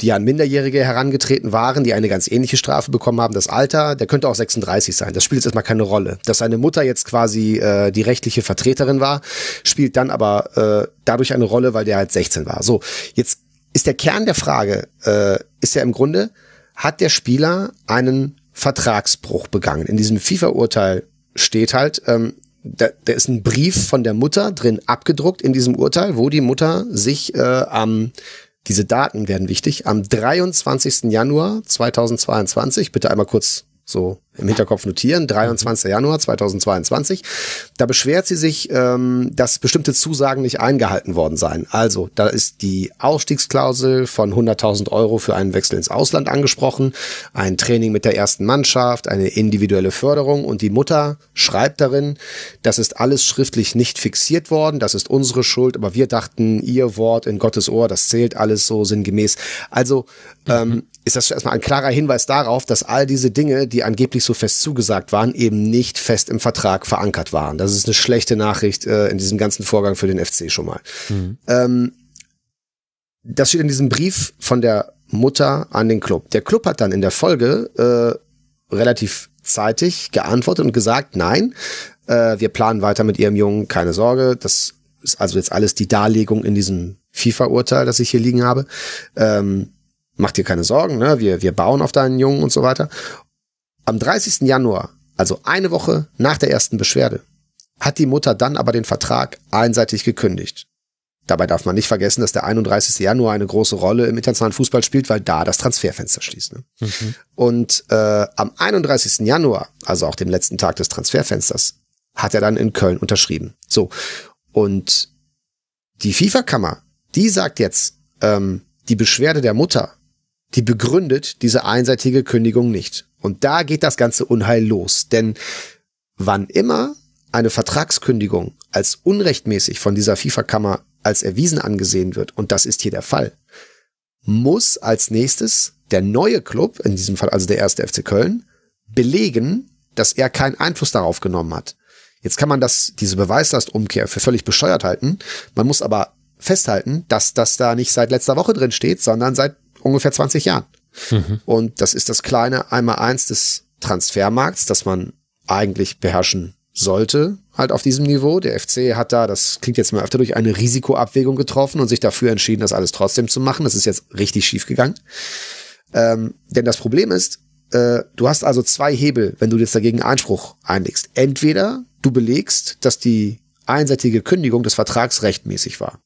die an Minderjährige herangetreten waren, die eine ganz ähnliche Strafe bekommen haben. Das Alter, der könnte auch 36 sein. Das spielt jetzt erstmal keine Rolle. Dass seine Mutter jetzt quasi äh, die rechtliche Vertreterin war, spielt dann aber äh, dadurch eine Rolle, weil der halt 16 war. So, jetzt ist der Kern der Frage, äh, ist ja im Grunde, hat der Spieler einen Vertragsbruch begangen? In diesem FIFA-Urteil steht halt, ähm, da, da ist ein Brief von der Mutter drin abgedruckt in diesem Urteil, wo die Mutter sich äh, am diese Daten werden wichtig. Am 23. Januar 2022, bitte einmal kurz so im Hinterkopf notieren, 23. Januar 2022. Da beschwert sie sich, ähm, dass bestimmte Zusagen nicht eingehalten worden seien. Also, da ist die Ausstiegsklausel von 100.000 Euro für einen Wechsel ins Ausland angesprochen, ein Training mit der ersten Mannschaft, eine individuelle Förderung und die Mutter schreibt darin, das ist alles schriftlich nicht fixiert worden, das ist unsere Schuld, aber wir dachten, ihr Wort in Gottes Ohr, das zählt alles so sinngemäß. Also, ähm, ist das erstmal ein klarer Hinweis darauf, dass all diese Dinge, die angeblich so fest zugesagt waren, eben nicht fest im Vertrag verankert waren. Das ist eine schlechte Nachricht äh, in diesem ganzen Vorgang für den FC schon mal. Mhm. Ähm, das steht in diesem Brief von der Mutter an den Club. Der Club hat dann in der Folge äh, relativ zeitig geantwortet und gesagt, nein, äh, wir planen weiter mit ihrem Jungen, keine Sorge. Das ist also jetzt alles die Darlegung in diesem FIFA-Urteil, das ich hier liegen habe. Ähm, mach dir keine Sorgen, ne? wir, wir bauen auf deinen Jungen und so weiter. Am 30. Januar, also eine Woche nach der ersten Beschwerde, hat die Mutter dann aber den Vertrag einseitig gekündigt. Dabei darf man nicht vergessen, dass der 31. Januar eine große Rolle im internationalen Fußball spielt, weil da das Transferfenster schließt. Ne? Mhm. Und äh, am 31. Januar, also auch dem letzten Tag des Transferfensters, hat er dann in Köln unterschrieben. So. Und die FIFA-Kammer, die sagt jetzt, ähm, die Beschwerde der Mutter die begründet diese einseitige Kündigung nicht. Und da geht das ganze Unheil los. Denn wann immer eine Vertragskündigung als unrechtmäßig von dieser FIFA-Kammer als erwiesen angesehen wird, und das ist hier der Fall, muss als nächstes der neue Club, in diesem Fall also der erste FC Köln, belegen, dass er keinen Einfluss darauf genommen hat. Jetzt kann man das, diese Beweislastumkehr für völlig bescheuert halten. Man muss aber festhalten, dass das da nicht seit letzter Woche drin steht, sondern seit ungefähr 20 Jahren. Mhm. Und das ist das kleine Einmal-Eins des Transfermarkts, das man eigentlich beherrschen sollte halt auf diesem Niveau. Der FC hat da, das klingt jetzt mal öfter durch, eine Risikoabwägung getroffen und sich dafür entschieden, das alles trotzdem zu machen. Das ist jetzt richtig schief gegangen. Ähm, denn das Problem ist, äh, du hast also zwei Hebel, wenn du jetzt dagegen Einspruch einlegst. Entweder du belegst, dass die einseitige Kündigung des Vertrags rechtmäßig war.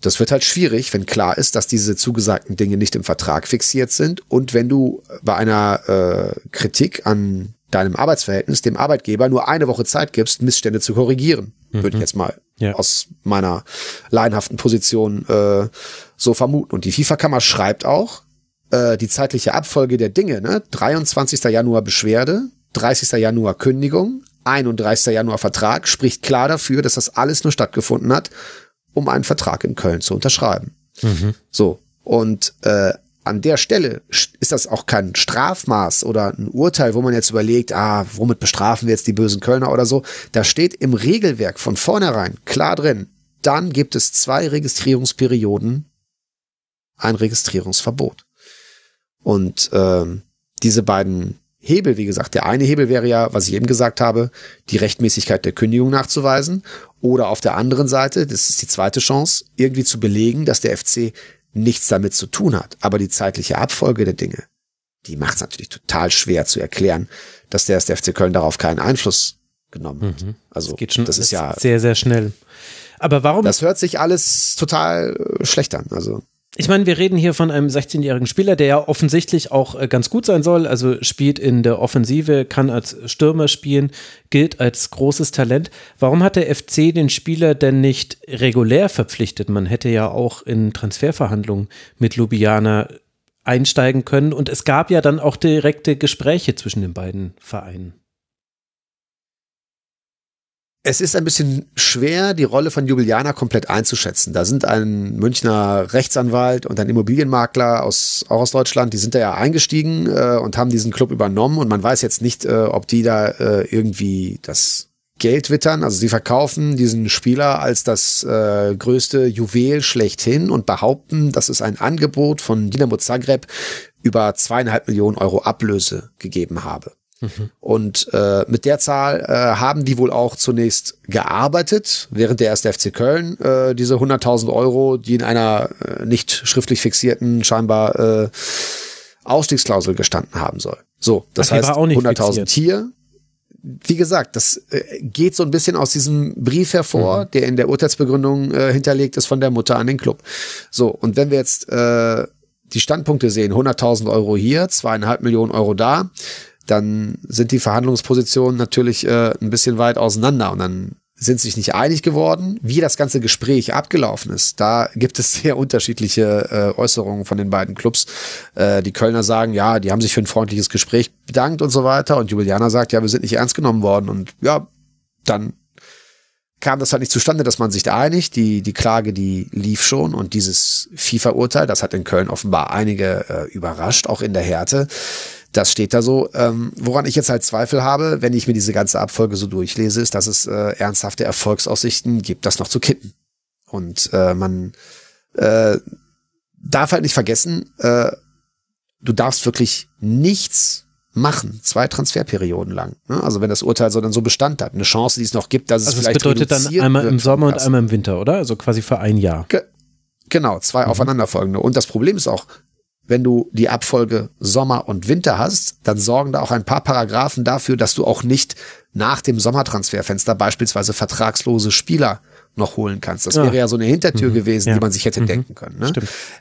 Das wird halt schwierig, wenn klar ist, dass diese zugesagten Dinge nicht im Vertrag fixiert sind und wenn du bei einer äh, Kritik an deinem Arbeitsverhältnis dem Arbeitgeber nur eine Woche Zeit gibst, Missstände zu korrigieren, mhm. würde ich jetzt mal ja. aus meiner laienhaften Position äh, so vermuten. Und die FIFA-Kammer schreibt auch, äh, die zeitliche Abfolge der Dinge, ne? 23. Januar Beschwerde, 30. Januar Kündigung, 31. Januar Vertrag, spricht klar dafür, dass das alles nur stattgefunden hat, um einen Vertrag in Köln zu unterschreiben. Mhm. So. Und äh, an der Stelle ist das auch kein Strafmaß oder ein Urteil, wo man jetzt überlegt, ah, womit bestrafen wir jetzt die bösen Kölner oder so. Da steht im Regelwerk von vornherein klar drin, dann gibt es zwei Registrierungsperioden, ein Registrierungsverbot. Und ähm, diese beiden Hebel, wie gesagt, der eine Hebel wäre ja, was ich eben gesagt habe, die Rechtmäßigkeit der Kündigung nachzuweisen. Oder auf der anderen Seite, das ist die zweite Chance, irgendwie zu belegen, dass der FC nichts damit zu tun hat. Aber die zeitliche Abfolge der Dinge, die macht es natürlich total schwer zu erklären, dass der, FC Köln darauf keinen Einfluss genommen hat. Mhm. Also das, geht schon, das ist ja sehr, sehr schnell. Aber warum? Das hört sich alles total schlecht an. Also ich meine, wir reden hier von einem 16-jährigen Spieler, der ja offensichtlich auch äh, ganz gut sein soll, also spielt in der Offensive, kann als Stürmer spielen, gilt als großes Talent. Warum hat der FC den Spieler denn nicht regulär verpflichtet? Man hätte ja auch in Transferverhandlungen mit Ljubljana einsteigen können und es gab ja dann auch direkte Gespräche zwischen den beiden Vereinen. Es ist ein bisschen schwer, die Rolle von Jubiliana komplett einzuschätzen. Da sind ein Münchner Rechtsanwalt und ein Immobilienmakler aus, auch aus Deutschland, die sind da ja eingestiegen äh, und haben diesen Club übernommen und man weiß jetzt nicht, äh, ob die da äh, irgendwie das Geld wittern. Also sie verkaufen diesen Spieler als das äh, größte Juwel schlechthin und behaupten, dass es ein Angebot von Dinamo Zagreb über zweieinhalb Millionen Euro Ablöse gegeben habe. Und äh, mit der Zahl äh, haben die wohl auch zunächst gearbeitet, während der erste FC Köln äh, diese 100.000 Euro, die in einer äh, nicht schriftlich fixierten scheinbar äh, Ausstiegsklausel gestanden haben soll. So, das Ach, heißt 100.000 hier. Wie gesagt, das äh, geht so ein bisschen aus diesem Brief hervor, mhm. der in der Urteilsbegründung äh, hinterlegt ist von der Mutter an den Club. So, und wenn wir jetzt äh, die Standpunkte sehen, 100.000 Euro hier, zweieinhalb Millionen Euro da, dann sind die Verhandlungspositionen natürlich äh, ein bisschen weit auseinander und dann sind sich nicht einig geworden, wie das ganze Gespräch abgelaufen ist. Da gibt es <laughs> sehr unterschiedliche äh, Äußerungen von den beiden Clubs. Äh, die Kölner sagen, ja, die haben sich für ein freundliches Gespräch bedankt und so weiter. Und Juliana sagt, ja, wir sind nicht ernst genommen worden. Und ja, dann kam das halt nicht zustande, dass man sich da einigt. Die, die Klage, die lief schon und dieses FIFA-Urteil, das hat in Köln offenbar einige äh, überrascht, auch in der Härte. Das steht da so. Ähm, woran ich jetzt halt Zweifel habe, wenn ich mir diese ganze Abfolge so durchlese, ist, dass es äh, ernsthafte Erfolgsaussichten gibt, das noch zu kippen. Und äh, man äh, darf halt nicht vergessen, äh, du darfst wirklich nichts machen, zwei Transferperioden lang. Ne? Also wenn das Urteil so dann so Bestand hat, eine Chance, die es noch gibt, dass also es vielleicht das bedeutet dann einmal im Sommer und einmal im Winter, oder? Also quasi für ein Jahr. Ge genau, zwei mhm. aufeinanderfolgende. Und das Problem ist auch, wenn du die Abfolge Sommer und Winter hast, dann sorgen da auch ein paar Paragraphen dafür, dass du auch nicht nach dem Sommertransferfenster beispielsweise vertragslose Spieler noch holen kannst. Das ja. wäre ja so eine Hintertür mhm. gewesen, ja. die man sich hätte mhm. denken können. Ne?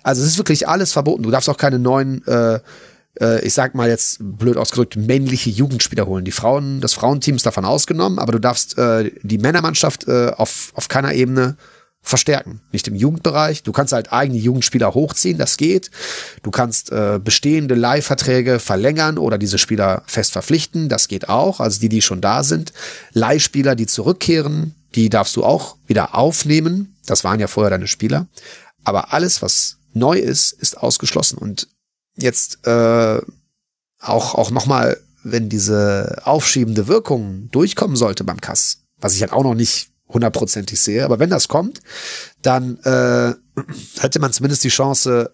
Also es ist wirklich alles verboten. Du darfst auch keine neuen, äh, äh, ich sag mal jetzt blöd ausgedrückt, männliche Jugendspieler holen. Die Frauen, das Frauenteam ist davon ausgenommen, aber du darfst äh, die Männermannschaft äh, auf, auf keiner Ebene verstärken. Nicht im Jugendbereich. Du kannst halt eigene Jugendspieler hochziehen, das geht. Du kannst äh, bestehende Leihverträge verlängern oder diese Spieler fest verpflichten, das geht auch. Also die, die schon da sind. Leihspieler, die zurückkehren, die darfst du auch wieder aufnehmen. Das waren ja vorher deine Spieler. Aber alles, was neu ist, ist ausgeschlossen. Und jetzt äh, auch, auch nochmal, wenn diese aufschiebende Wirkung durchkommen sollte beim Kass, was ich halt auch noch nicht hundertprozentig sehe. Aber wenn das kommt, dann äh, hätte man zumindest die Chance,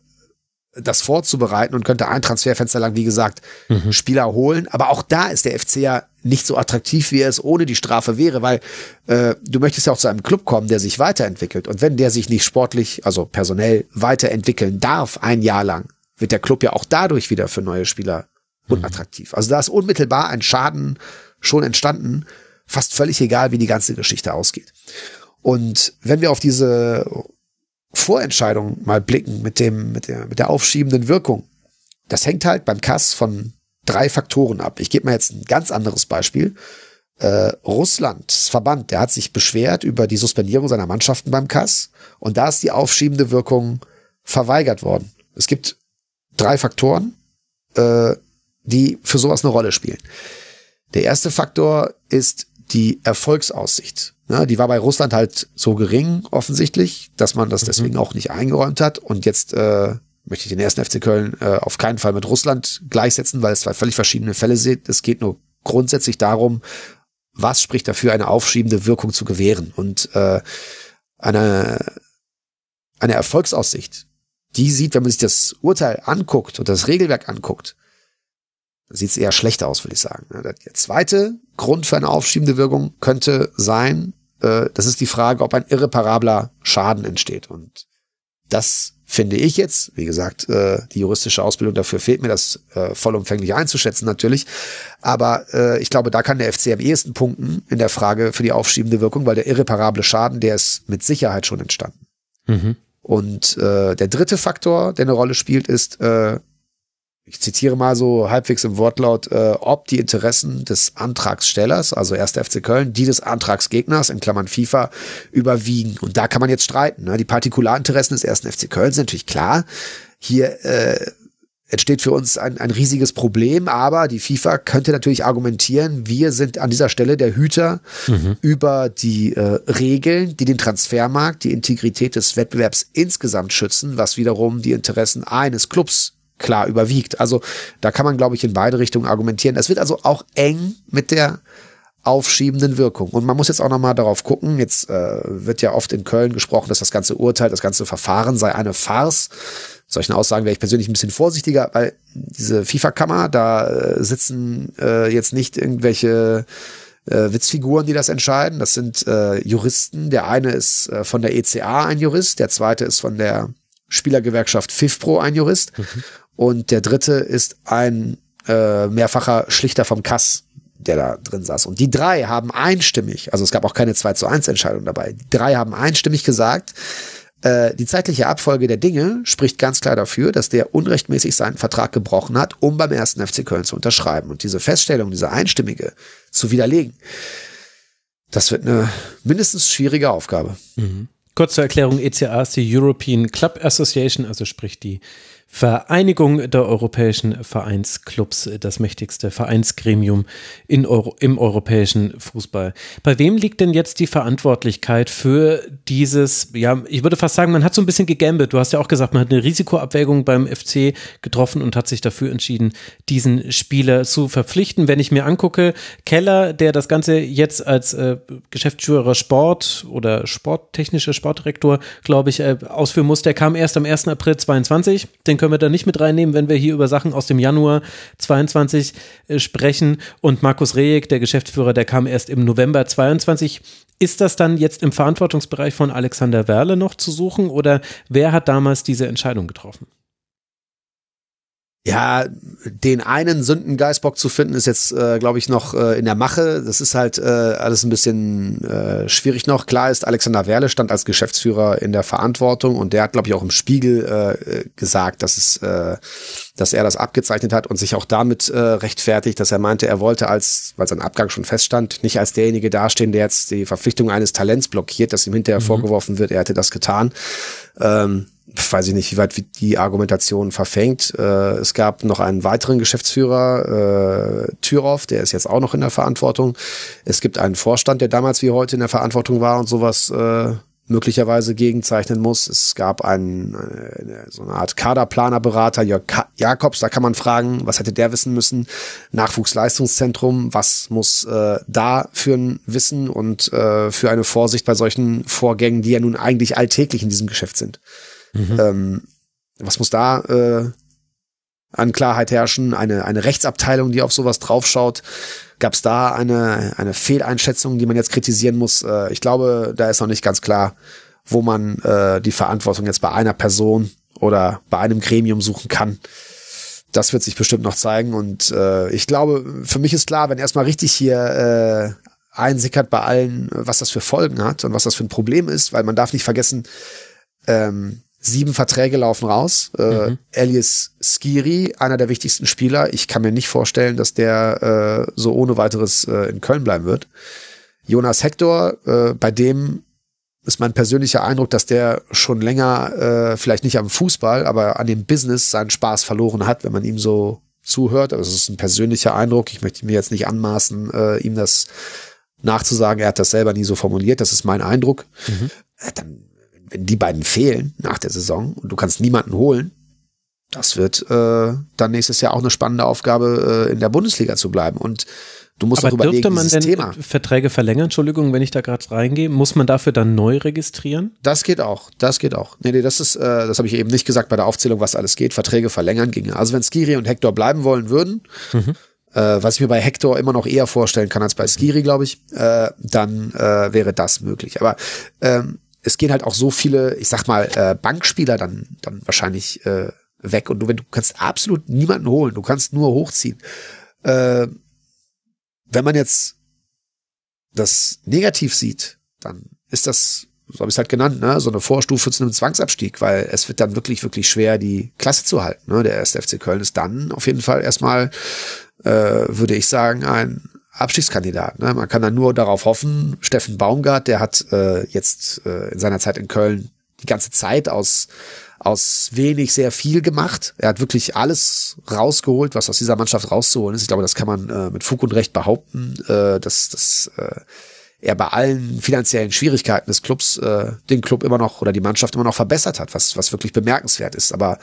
das vorzubereiten und könnte ein Transferfenster lang, wie gesagt, mhm. Spieler holen. Aber auch da ist der FC ja nicht so attraktiv, wie er es ohne die Strafe wäre, weil äh, du möchtest ja auch zu einem Club kommen, der sich weiterentwickelt. Und wenn der sich nicht sportlich, also personell weiterentwickeln darf, ein Jahr lang, wird der Club ja auch dadurch wieder für neue Spieler mhm. unattraktiv. Also da ist unmittelbar ein Schaden schon entstanden, fast völlig egal, wie die ganze Geschichte ausgeht. Und wenn wir auf diese Vorentscheidung mal blicken mit dem, mit der, mit der aufschiebenden Wirkung, das hängt halt beim Kass von drei Faktoren ab. Ich gebe mal jetzt ein ganz anderes Beispiel. Äh, Russlands Verband, der hat sich beschwert über die Suspendierung seiner Mannschaften beim Kass und da ist die aufschiebende Wirkung verweigert worden. Es gibt drei Faktoren, äh, die für sowas eine Rolle spielen. Der erste Faktor ist die Erfolgsaussicht. Ja, die war bei Russland halt so gering, offensichtlich, dass man das mhm. deswegen auch nicht eingeräumt hat. Und jetzt äh, möchte ich den ersten FC Köln äh, auf keinen Fall mit Russland gleichsetzen, weil es zwei völlig verschiedene Fälle sind. Es geht nur grundsätzlich darum, was spricht dafür, eine aufschiebende Wirkung zu gewähren. Und äh, eine, eine Erfolgsaussicht, die sieht, wenn man sich das Urteil anguckt und das Regelwerk anguckt, sieht es eher schlechter aus, würde ich sagen. Der zweite Grund für eine aufschiebende Wirkung könnte sein, äh, das ist die Frage, ob ein irreparabler Schaden entsteht. Und das finde ich jetzt, wie gesagt, äh, die juristische Ausbildung dafür fehlt mir, das äh, vollumfänglich einzuschätzen natürlich. Aber äh, ich glaube, da kann der FC am ehesten punkten in der Frage für die aufschiebende Wirkung, weil der irreparable Schaden, der ist mit Sicherheit schon entstanden. Mhm. Und äh, der dritte Faktor, der eine Rolle spielt, ist, äh, ich zitiere mal so halbwegs im Wortlaut, äh, ob die Interessen des Antragstellers, also 1. FC Köln, die des Antragsgegners, in Klammern FIFA, überwiegen. Und da kann man jetzt streiten. Ne? Die Partikularinteressen des 1. FC Köln sind natürlich klar. Hier äh, entsteht für uns ein, ein riesiges Problem, aber die FIFA könnte natürlich argumentieren, wir sind an dieser Stelle der Hüter mhm. über die äh, Regeln, die den Transfermarkt, die Integrität des Wettbewerbs insgesamt schützen, was wiederum die Interessen eines Clubs klar überwiegt. Also da kann man, glaube ich, in beide Richtungen argumentieren. Es wird also auch eng mit der aufschiebenden Wirkung. Und man muss jetzt auch nochmal darauf gucken, jetzt äh, wird ja oft in Köln gesprochen, dass das ganze Urteil, das ganze Verfahren sei eine Farce. Solchen Aussagen wäre ich persönlich ein bisschen vorsichtiger, weil diese FIFA-Kammer, da äh, sitzen äh, jetzt nicht irgendwelche äh, Witzfiguren, die das entscheiden. Das sind äh, Juristen. Der eine ist äh, von der ECA ein Jurist, der zweite ist von der Spielergewerkschaft FIFPro ein Jurist. Mhm. Und der dritte ist ein äh, mehrfacher Schlichter vom Kass, der da drin saß. Und die drei haben einstimmig, also es gab auch keine 2 zu 1 Entscheidung dabei, die drei haben einstimmig gesagt, äh, die zeitliche Abfolge der Dinge spricht ganz klar dafür, dass der unrechtmäßig seinen Vertrag gebrochen hat, um beim ersten FC Köln zu unterschreiben. Und diese Feststellung, diese einstimmige zu widerlegen, das wird eine mindestens schwierige Aufgabe. Mhm. Kurze Erklärung, ECA ist die European Club Association, also sprich die Vereinigung der europäischen Vereinsclubs, das mächtigste Vereinsgremium in Euro, im europäischen Fußball. Bei wem liegt denn jetzt die Verantwortlichkeit für dieses, ja, ich würde fast sagen, man hat so ein bisschen gegambelt. Du hast ja auch gesagt, man hat eine Risikoabwägung beim FC getroffen und hat sich dafür entschieden, diesen Spieler zu verpflichten. Wenn ich mir angucke, Keller, der das Ganze jetzt als äh, Geschäftsführer Sport oder sporttechnischer Sportdirektor, glaube ich, äh, ausführen muss, der kam erst am 1. April 22. Den können wir da nicht mit reinnehmen, wenn wir hier über Sachen aus dem Januar 22 äh, sprechen. Und Markus Rejek, der Geschäftsführer, der kam erst im November 22. Ist das dann jetzt im Verantwortungsbereich von Alexander Werle noch zu suchen oder wer hat damals diese Entscheidung getroffen? Ja, den einen Sündengeistbock zu finden, ist jetzt, äh, glaube ich, noch äh, in der Mache. Das ist halt äh, alles ein bisschen äh, schwierig noch. Klar ist, Alexander Werle stand als Geschäftsführer in der Verantwortung und der hat, glaube ich, auch im Spiegel äh, gesagt, dass es, äh, dass er das abgezeichnet hat und sich auch damit äh, rechtfertigt, dass er meinte, er wollte als, weil sein Abgang schon feststand, nicht als derjenige dastehen, der jetzt die Verpflichtung eines Talents blockiert, dass ihm hinterher mhm. vorgeworfen wird, er hätte das getan. Ähm, weiß ich nicht, wie weit die Argumentation verfängt. Äh, es gab noch einen weiteren Geschäftsführer, äh, Türoff, der ist jetzt auch noch in der Verantwortung. Es gibt einen Vorstand, der damals wie heute in der Verantwortung war und sowas äh, möglicherweise gegenzeichnen muss. Es gab einen, eine, so eine Art Kaderplanerberater, Jörg Jakobs, da kann man fragen, was hätte der wissen müssen? Nachwuchsleistungszentrum, was muss äh, da für ein Wissen und äh, für eine Vorsicht bei solchen Vorgängen, die ja nun eigentlich alltäglich in diesem Geschäft sind? Mhm. Ähm, Was muss da äh, an Klarheit herrschen? Eine, eine Rechtsabteilung, die auf sowas draufschaut. Gab es da eine, eine Fehleinschätzung, die man jetzt kritisieren muss? Äh, ich glaube, da ist noch nicht ganz klar, wo man äh, die Verantwortung jetzt bei einer Person oder bei einem Gremium suchen kann. Das wird sich bestimmt noch zeigen. Und äh, ich glaube, für mich ist klar, wenn erstmal richtig hier äh, einsickert bei allen, was das für Folgen hat und was das für ein Problem ist, weil man darf nicht vergessen, ähm, sieben Verträge laufen raus. Äh, mhm. Elias Skiri, einer der wichtigsten Spieler. Ich kann mir nicht vorstellen, dass der äh, so ohne weiteres äh, in Köln bleiben wird. Jonas Hector, äh, bei dem ist mein persönlicher Eindruck, dass der schon länger, äh, vielleicht nicht am Fußball, aber an dem Business seinen Spaß verloren hat, wenn man ihm so zuhört. Aber es ist ein persönlicher Eindruck. Ich möchte mir jetzt nicht anmaßen, äh, ihm das nachzusagen. Er hat das selber nie so formuliert. Das ist mein Eindruck. Mhm. Äh, dann, wenn die beiden fehlen nach der Saison und du kannst niemanden holen, das wird äh, dann nächstes Jahr auch eine spannende Aufgabe, äh, in der Bundesliga zu bleiben. Und Du musst Aber auch überlegen, dürfte man denn Thema. Verträge verlängern? Entschuldigung, wenn ich da gerade reingehe. Muss man dafür dann neu registrieren? Das geht auch. Das geht auch. Nee, nee, das ist, äh, das habe ich eben nicht gesagt bei der Aufzählung, was alles geht. Verträge verlängern ginge. Also wenn Skiri und Hector bleiben wollen würden, mhm. äh, was ich mir bei Hector immer noch eher vorstellen kann als bei Skiri, glaube ich, äh, dann äh, wäre das möglich. Aber ähm, es gehen halt auch so viele, ich sag mal, äh, Bankspieler dann, dann wahrscheinlich äh, weg. Und du, wenn du kannst absolut niemanden holen, du kannst nur hochziehen. Äh, wenn man jetzt das negativ sieht, dann ist das, so habe ich es halt genannt, ne, so eine Vorstufe zu einem Zwangsabstieg, weil es wird dann wirklich, wirklich schwer, die Klasse zu halten. Ne? Der erste FC Köln ist dann auf jeden Fall erstmal, äh, würde ich sagen, ein Abstiegskandidat. Ne? Man kann dann nur darauf hoffen, Steffen Baumgart, der hat äh, jetzt äh, in seiner Zeit in Köln die ganze Zeit aus aus wenig sehr viel gemacht. Er hat wirklich alles rausgeholt, was aus dieser Mannschaft rauszuholen ist. Ich glaube, das kann man äh, mit Fug und Recht behaupten, äh, dass, dass äh, er bei allen finanziellen Schwierigkeiten des Clubs äh, den Club immer noch oder die Mannschaft immer noch verbessert hat, was, was wirklich bemerkenswert ist. Aber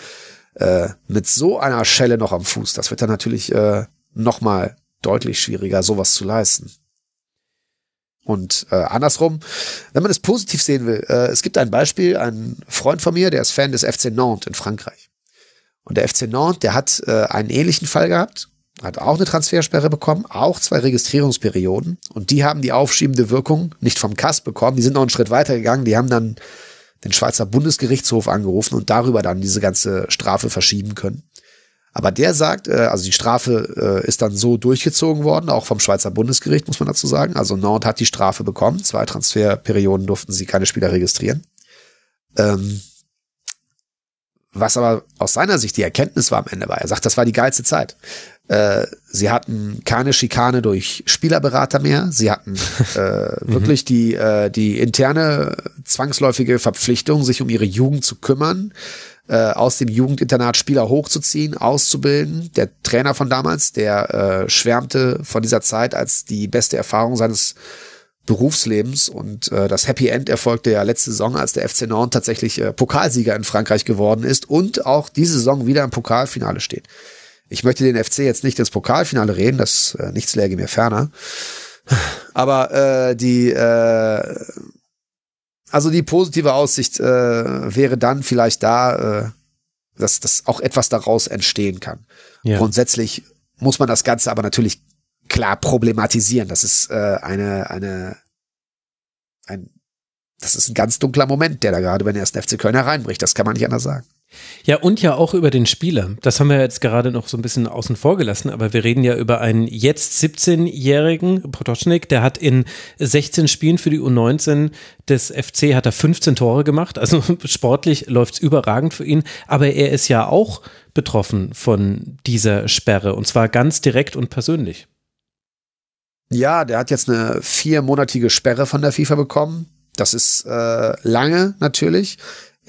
äh, mit so einer Schelle noch am Fuß, das wird dann natürlich äh, noch mal deutlich schwieriger, sowas zu leisten. Und äh, andersrum, wenn man es positiv sehen will, äh, es gibt ein Beispiel, ein Freund von mir, der ist Fan des FC Nantes in Frankreich. Und der FC Nantes, der hat äh, einen ähnlichen Fall gehabt, hat auch eine Transfersperre bekommen, auch zwei Registrierungsperioden. Und die haben die aufschiebende Wirkung nicht vom Kass bekommen, die sind noch einen Schritt weiter gegangen, die haben dann den Schweizer Bundesgerichtshof angerufen und darüber dann diese ganze Strafe verschieben können. Aber der sagt, äh, also die Strafe äh, ist dann so durchgezogen worden, auch vom Schweizer Bundesgericht, muss man dazu sagen. Also Nantes hat die Strafe bekommen. Zwei Transferperioden durften sie keine Spieler registrieren. Ähm, was aber aus seiner Sicht die Erkenntnis war am Ende war, er sagt, das war die geilste Zeit. Äh, sie hatten keine Schikane durch Spielerberater mehr. Sie hatten <laughs> äh, wirklich die, äh, die interne zwangsläufige Verpflichtung, sich um ihre Jugend zu kümmern äh, aus dem Jugendinternat Spieler hochzuziehen, auszubilden. Der Trainer von damals, der äh, schwärmte von dieser Zeit als die beste Erfahrung seines Berufslebens und äh, das Happy End erfolgte ja letzte Saison, als der FC Nantes tatsächlich äh, Pokalsieger in Frankreich geworden ist und auch diese Saison wieder im Pokalfinale steht. Ich möchte den FC jetzt nicht ins Pokalfinale reden, das äh, nichts läge mir ferner. Aber äh, die äh, also die positive Aussicht äh, wäre dann vielleicht da, äh, dass, dass auch etwas daraus entstehen kann. Ja. Grundsätzlich muss man das Ganze aber natürlich klar problematisieren. Das ist äh, eine, eine, ein, das ist ein ganz dunkler Moment, der da gerade bei den ersten FC Köln hereinbricht. Das kann man nicht anders sagen. Ja, und ja auch über den Spieler. Das haben wir jetzt gerade noch so ein bisschen außen vor gelassen, aber wir reden ja über einen jetzt 17-jährigen Potocznik, der hat in 16 Spielen für die U19 des FC hat er 15 Tore gemacht. Also <laughs> sportlich läuft es überragend für ihn, aber er ist ja auch betroffen von dieser Sperre und zwar ganz direkt und persönlich. Ja, der hat jetzt eine viermonatige Sperre von der FIFA bekommen. Das ist äh, lange natürlich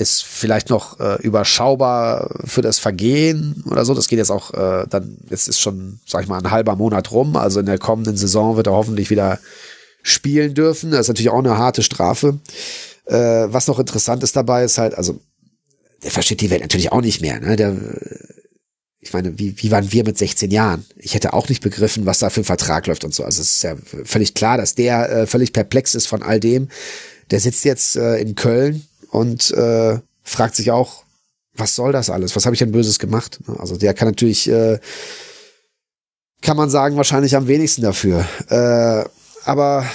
ist vielleicht noch äh, überschaubar für das Vergehen oder so. Das geht jetzt auch äh, dann, jetzt ist schon, sag ich mal, ein halber Monat rum. Also in der kommenden Saison wird er hoffentlich wieder spielen dürfen. Das ist natürlich auch eine harte Strafe. Äh, was noch interessant ist dabei, ist halt, also der versteht die Welt natürlich auch nicht mehr. Ne? Der, ich meine, wie, wie waren wir mit 16 Jahren? Ich hätte auch nicht begriffen, was da für ein Vertrag läuft und so. Also es ist ja völlig klar, dass der äh, völlig perplex ist von all dem. Der sitzt jetzt äh, in Köln und äh, fragt sich auch, was soll das alles? Was habe ich denn Böses gemacht? Also der kann natürlich, äh, kann man sagen, wahrscheinlich am wenigsten dafür. Äh, aber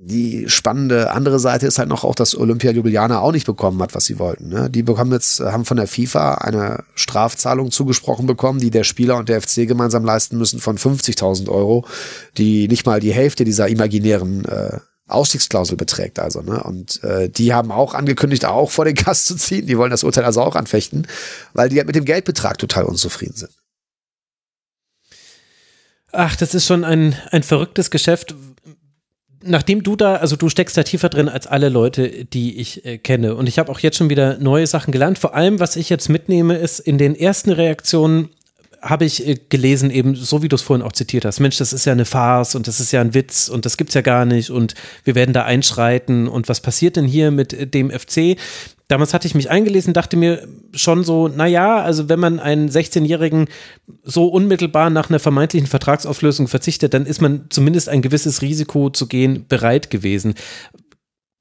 die spannende andere Seite ist halt noch auch, dass Olympia Ljubljana auch nicht bekommen hat, was sie wollten. Ne? Die bekommen jetzt, haben von der FIFA eine Strafzahlung zugesprochen bekommen, die der Spieler und der FC gemeinsam leisten müssen von 50.000 Euro, die nicht mal die Hälfte dieser imaginären äh, Ausstiegsklausel beträgt also. Ne? Und äh, die haben auch angekündigt, auch vor den Gast zu ziehen. Die wollen das Urteil also auch anfechten, weil die halt mit dem Geldbetrag total unzufrieden sind. Ach, das ist schon ein, ein verrücktes Geschäft. Nachdem du da, also du steckst da tiefer drin als alle Leute, die ich äh, kenne. Und ich habe auch jetzt schon wieder neue Sachen gelernt. Vor allem, was ich jetzt mitnehme, ist in den ersten Reaktionen habe ich äh, gelesen, eben so wie du es vorhin auch zitiert hast. Mensch, das ist ja eine Farce und das ist ja ein Witz und das gibt's ja gar nicht und wir werden da einschreiten und was passiert denn hier mit äh, dem FC? Damals hatte ich mich eingelesen, dachte mir schon so, naja, also wenn man einen 16-Jährigen so unmittelbar nach einer vermeintlichen Vertragsauflösung verzichtet, dann ist man zumindest ein gewisses Risiko zu gehen bereit gewesen.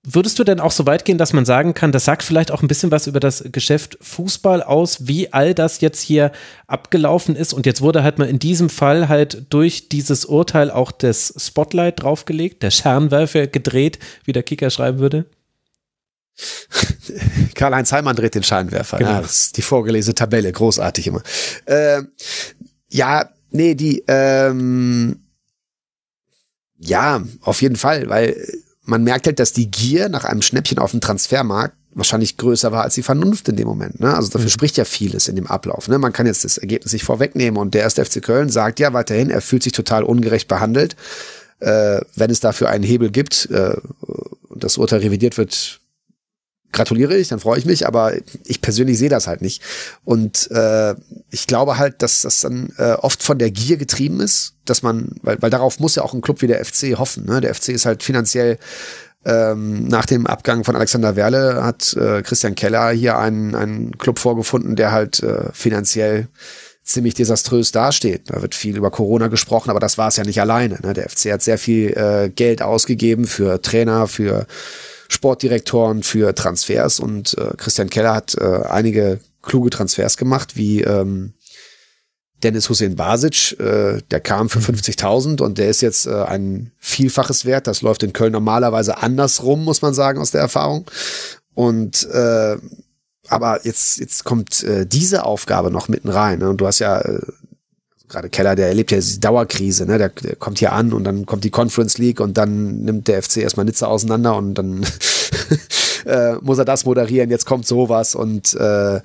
Würdest du denn auch so weit gehen, dass man sagen kann, das sagt vielleicht auch ein bisschen was über das Geschäft Fußball aus, wie all das jetzt hier abgelaufen ist? Und jetzt wurde halt mal in diesem Fall halt durch dieses Urteil auch das Spotlight draufgelegt, der Schernwerfer gedreht, wie der Kicker schreiben würde? <laughs> Karl-Heinz Heimann dreht den Scheinwerfer. Genau. Ja, das ist die vorgelesene Tabelle, großartig immer. Äh, ja, nee, die, ähm, ja, auf jeden Fall, weil man merkt halt, dass die Gier nach einem Schnäppchen auf dem Transfermarkt wahrscheinlich größer war als die Vernunft in dem Moment. Ne? Also dafür mhm. spricht ja vieles in dem Ablauf. Ne? Man kann jetzt das Ergebnis nicht vorwegnehmen und der erste FC Köln sagt ja weiterhin, er fühlt sich total ungerecht behandelt. Äh, wenn es dafür einen Hebel gibt äh, und das Urteil revidiert wird, gratuliere ich, dann freue ich mich, aber ich persönlich sehe das halt nicht. Und äh, ich glaube halt, dass das dann äh, oft von der Gier getrieben ist, dass man, weil, weil darauf muss ja auch ein Club wie der FC hoffen. Ne? Der FC ist halt finanziell ähm, nach dem Abgang von Alexander Werle hat äh, Christian Keller hier einen, einen Club vorgefunden, der halt äh, finanziell ziemlich desaströs dasteht. Da wird viel über Corona gesprochen, aber das war es ja nicht alleine. Ne? Der FC hat sehr viel äh, Geld ausgegeben für Trainer, für Sportdirektoren für Transfers und äh, Christian Keller hat äh, einige kluge Transfers gemacht, wie ähm, Dennis Hussein Basic, äh, der kam für 50.000 und der ist jetzt äh, ein Vielfaches wert. Das läuft in Köln normalerweise andersrum, muss man sagen, aus der Erfahrung. Und äh, aber jetzt, jetzt kommt äh, diese Aufgabe noch mitten rein. Ne? Und du hast ja äh, gerade Keller, der erlebt ja diese Dauerkrise, ne? Der, der, kommt hier an und dann kommt die Conference League und dann nimmt der FC erstmal Nizza auseinander und dann <laughs> äh, muss er das moderieren, jetzt kommt sowas und äh,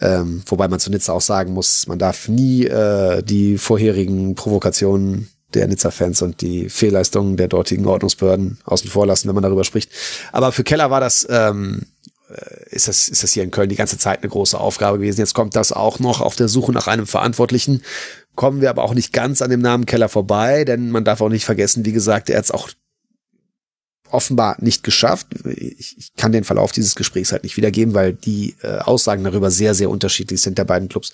ähm, wobei man zu Nizza auch sagen muss, man darf nie äh, die vorherigen Provokationen der Nizza-Fans und die Fehlleistungen der dortigen Ordnungsbehörden außen vor lassen, wenn man darüber spricht. Aber für Keller war das ähm, äh, ist das, ist das hier in Köln die ganze Zeit eine große Aufgabe gewesen. Jetzt kommt das auch noch auf der Suche nach einem Verantwortlichen kommen wir aber auch nicht ganz an dem Namen Keller vorbei, denn man darf auch nicht vergessen, wie gesagt, er hat es auch offenbar nicht geschafft. Ich, ich, kann den Verlauf dieses Gesprächs halt nicht wiedergeben, weil die äh, Aussagen darüber sehr, sehr unterschiedlich sind der beiden Clubs.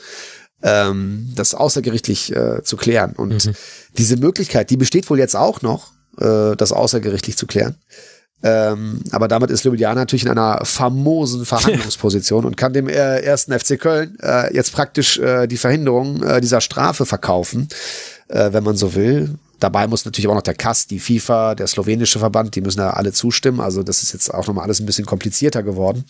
Ähm, das außergerichtlich äh, zu klären. Und mhm. diese Möglichkeit, die besteht wohl jetzt auch noch, äh, das außergerichtlich zu klären. Ähm, aber damit ist Ljubljana natürlich in einer famosen <laughs> Verhandlungsposition und kann dem äh, ersten FC Köln äh, jetzt praktisch äh, die Verhinderung äh, dieser Strafe verkaufen, äh, wenn man so will. Dabei muss natürlich auch noch der KAS, die FIFA, der slowenische Verband, die müssen da alle zustimmen. Also das ist jetzt auch nochmal alles ein bisschen komplizierter geworden.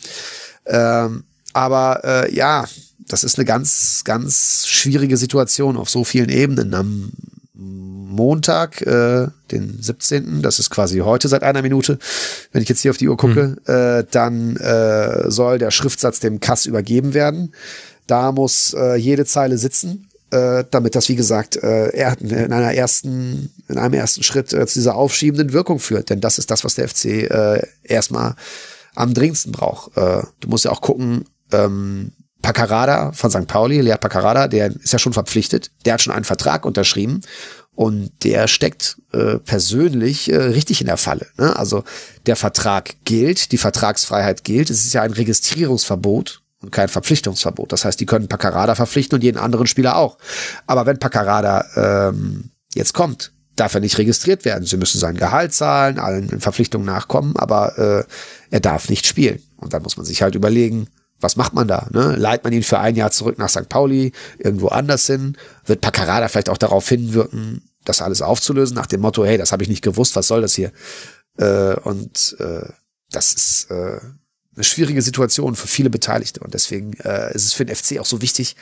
Ähm, aber äh, ja, das ist eine ganz, ganz schwierige Situation auf so vielen Ebenen. Am Montag, äh, den 17., das ist quasi heute seit einer Minute, wenn ich jetzt hier auf die Uhr gucke, mhm. äh, dann äh, soll der Schriftsatz dem Kass übergeben werden. Da muss äh, jede Zeile sitzen, äh, damit das, wie gesagt, äh, in einer ersten, in einem ersten Schritt äh, zu dieser aufschiebenden Wirkung führt. Denn das ist das, was der FC äh, erstmal am dringendsten braucht. Äh, du musst ja auch gucken, ähm, Paccarada von St. Pauli, Lea Paccarada, der ist ja schon verpflichtet, der hat schon einen Vertrag unterschrieben und der steckt äh, persönlich äh, richtig in der Falle. Ne? Also der Vertrag gilt, die Vertragsfreiheit gilt. Es ist ja ein Registrierungsverbot und kein Verpflichtungsverbot. Das heißt, die können Paccarada verpflichten und jeden anderen Spieler auch. Aber wenn Paccarada ähm, jetzt kommt, darf er nicht registriert werden. Sie müssen sein Gehalt zahlen, allen Verpflichtungen nachkommen, aber äh, er darf nicht spielen. Und dann muss man sich halt überlegen, Was macht man da? Ne? Leiht man ihn für ein Jahr zurück nach St. Pauli, irgendwo anders hin? Wird Paccarada vielleicht auch darauf hinwirken, das alles aufzulösen, nach dem Motto, hey, das habe ich nicht gewusst, was soll das hier? Äh, und äh, das ist äh, eine schwierige Situation für viele Beteiligte. Und deswegen äh, ist es für den FC auch so wichtig,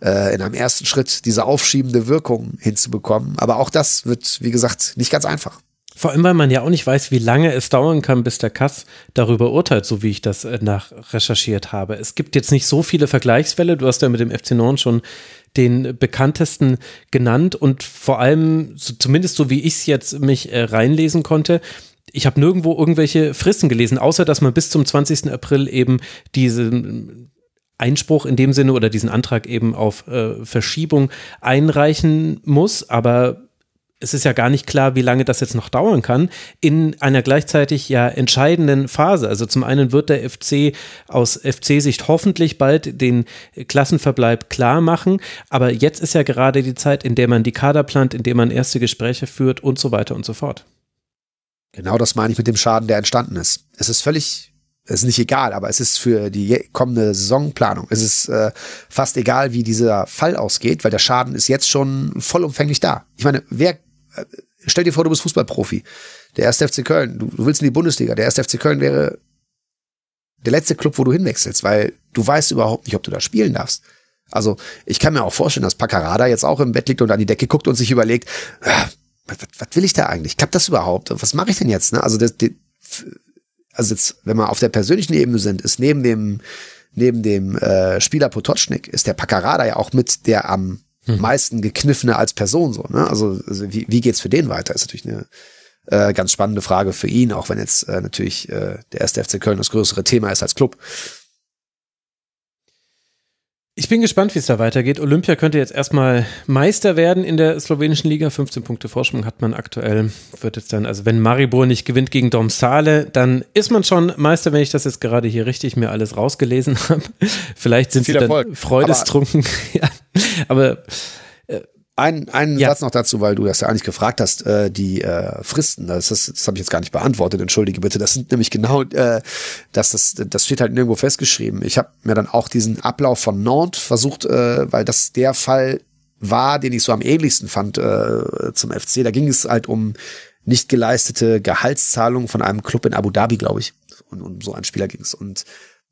äh, in einem ersten Schritt diese aufschiebende Wirkung hinzubekommen. Aber auch das wird, wie gesagt, nicht ganz einfach. Vor allem, weil man ja auch nicht weiß, wie lange es dauern kann, bis der Kass darüber urteilt, so wie ich das äh, nach recherchiert habe. Es gibt jetzt nicht so viele Vergleichsfälle. Du hast ja mit dem FC Norden schon den bekanntesten genannt und vor allem, so, zumindest so wie ich es jetzt mich äh, reinlesen konnte, ich habe nirgendwo irgendwelche Fristen gelesen, außer dass man bis zum 20. April eben diesen Einspruch in dem Sinne oder diesen Antrag eben auf äh, Verschiebung einreichen muss. Aber es ist ja gar nicht klar, wie lange das jetzt noch dauern kann, in einer gleichzeitig ja entscheidenden Phase. Also zum einen wird der FC aus FC-Sicht hoffentlich bald den Klassenverbleib klar machen, aber jetzt ist ja gerade die Zeit, in der man die Kader plant, in der man erste Gespräche führt und so weiter und so fort. Genau das meine ich mit dem Schaden, der entstanden ist. Es ist völlig, es ist nicht egal, aber es ist für die kommende Saisonplanung, es ist äh, fast egal, wie dieser Fall ausgeht, weil der Schaden ist jetzt schon vollumfänglich da. Ich meine, wer, stell dir vor, du bist Fußballprofi. Der erste FC Köln, du, du willst in die Bundesliga, der erste FC Köln wäre der letzte Club, wo du hinwechselst, weil du weißt überhaupt nicht, ob du da spielen darfst. Also ich kann mir auch vorstellen, dass Paccarada jetzt auch im Bett liegt und an die Decke guckt und sich überlegt, ah, was, was will ich da eigentlich? Klappt das überhaupt? Was mache ich denn jetzt? Ne? Also, das, das, also jetzt, wenn wir auf der persönlichen Ebene sind, ist neben dem neben dem äh, Spieler Potocznik ist der Paccarada ja auch mit der am hm. meisten gekniffene als Person so. Ne? Also, also wie, wie geht's für den weiter? Ist natürlich eine äh, ganz spannende Frage für ihn, auch wenn jetzt äh, natürlich äh, der erste FC Köln das größere Thema ist als Club. Ich bin gespannt, wie es da weitergeht. Olympia könnte jetzt erstmal Meister werden in der slowenischen Liga. 15 Punkte Vorsprung hat man aktuell. Wird jetzt dann, also wenn Maribor nicht gewinnt gegen Domsale, dann ist man schon Meister, wenn ich das jetzt gerade hier richtig mir alles rausgelesen <laughs> habe. Vielleicht sind Viel sie Erfolg. dann freudestrunken. Aber, <laughs> ja, aber ein, ein ja. Satz noch dazu, weil du das ja eigentlich gefragt hast, äh, die äh, Fristen, das, das, das habe ich jetzt gar nicht beantwortet, entschuldige bitte. Das sind nämlich genau, äh, das, das, das steht halt nirgendwo festgeschrieben. Ich habe mir dann auch diesen Ablauf von Nantes versucht, äh, weil das der Fall war, den ich so am ähnlichsten fand äh, zum FC. Da ging es halt um nicht geleistete Gehaltszahlungen von einem Club in Abu Dhabi, glaube ich. Und um so einen Spieler ging es. Und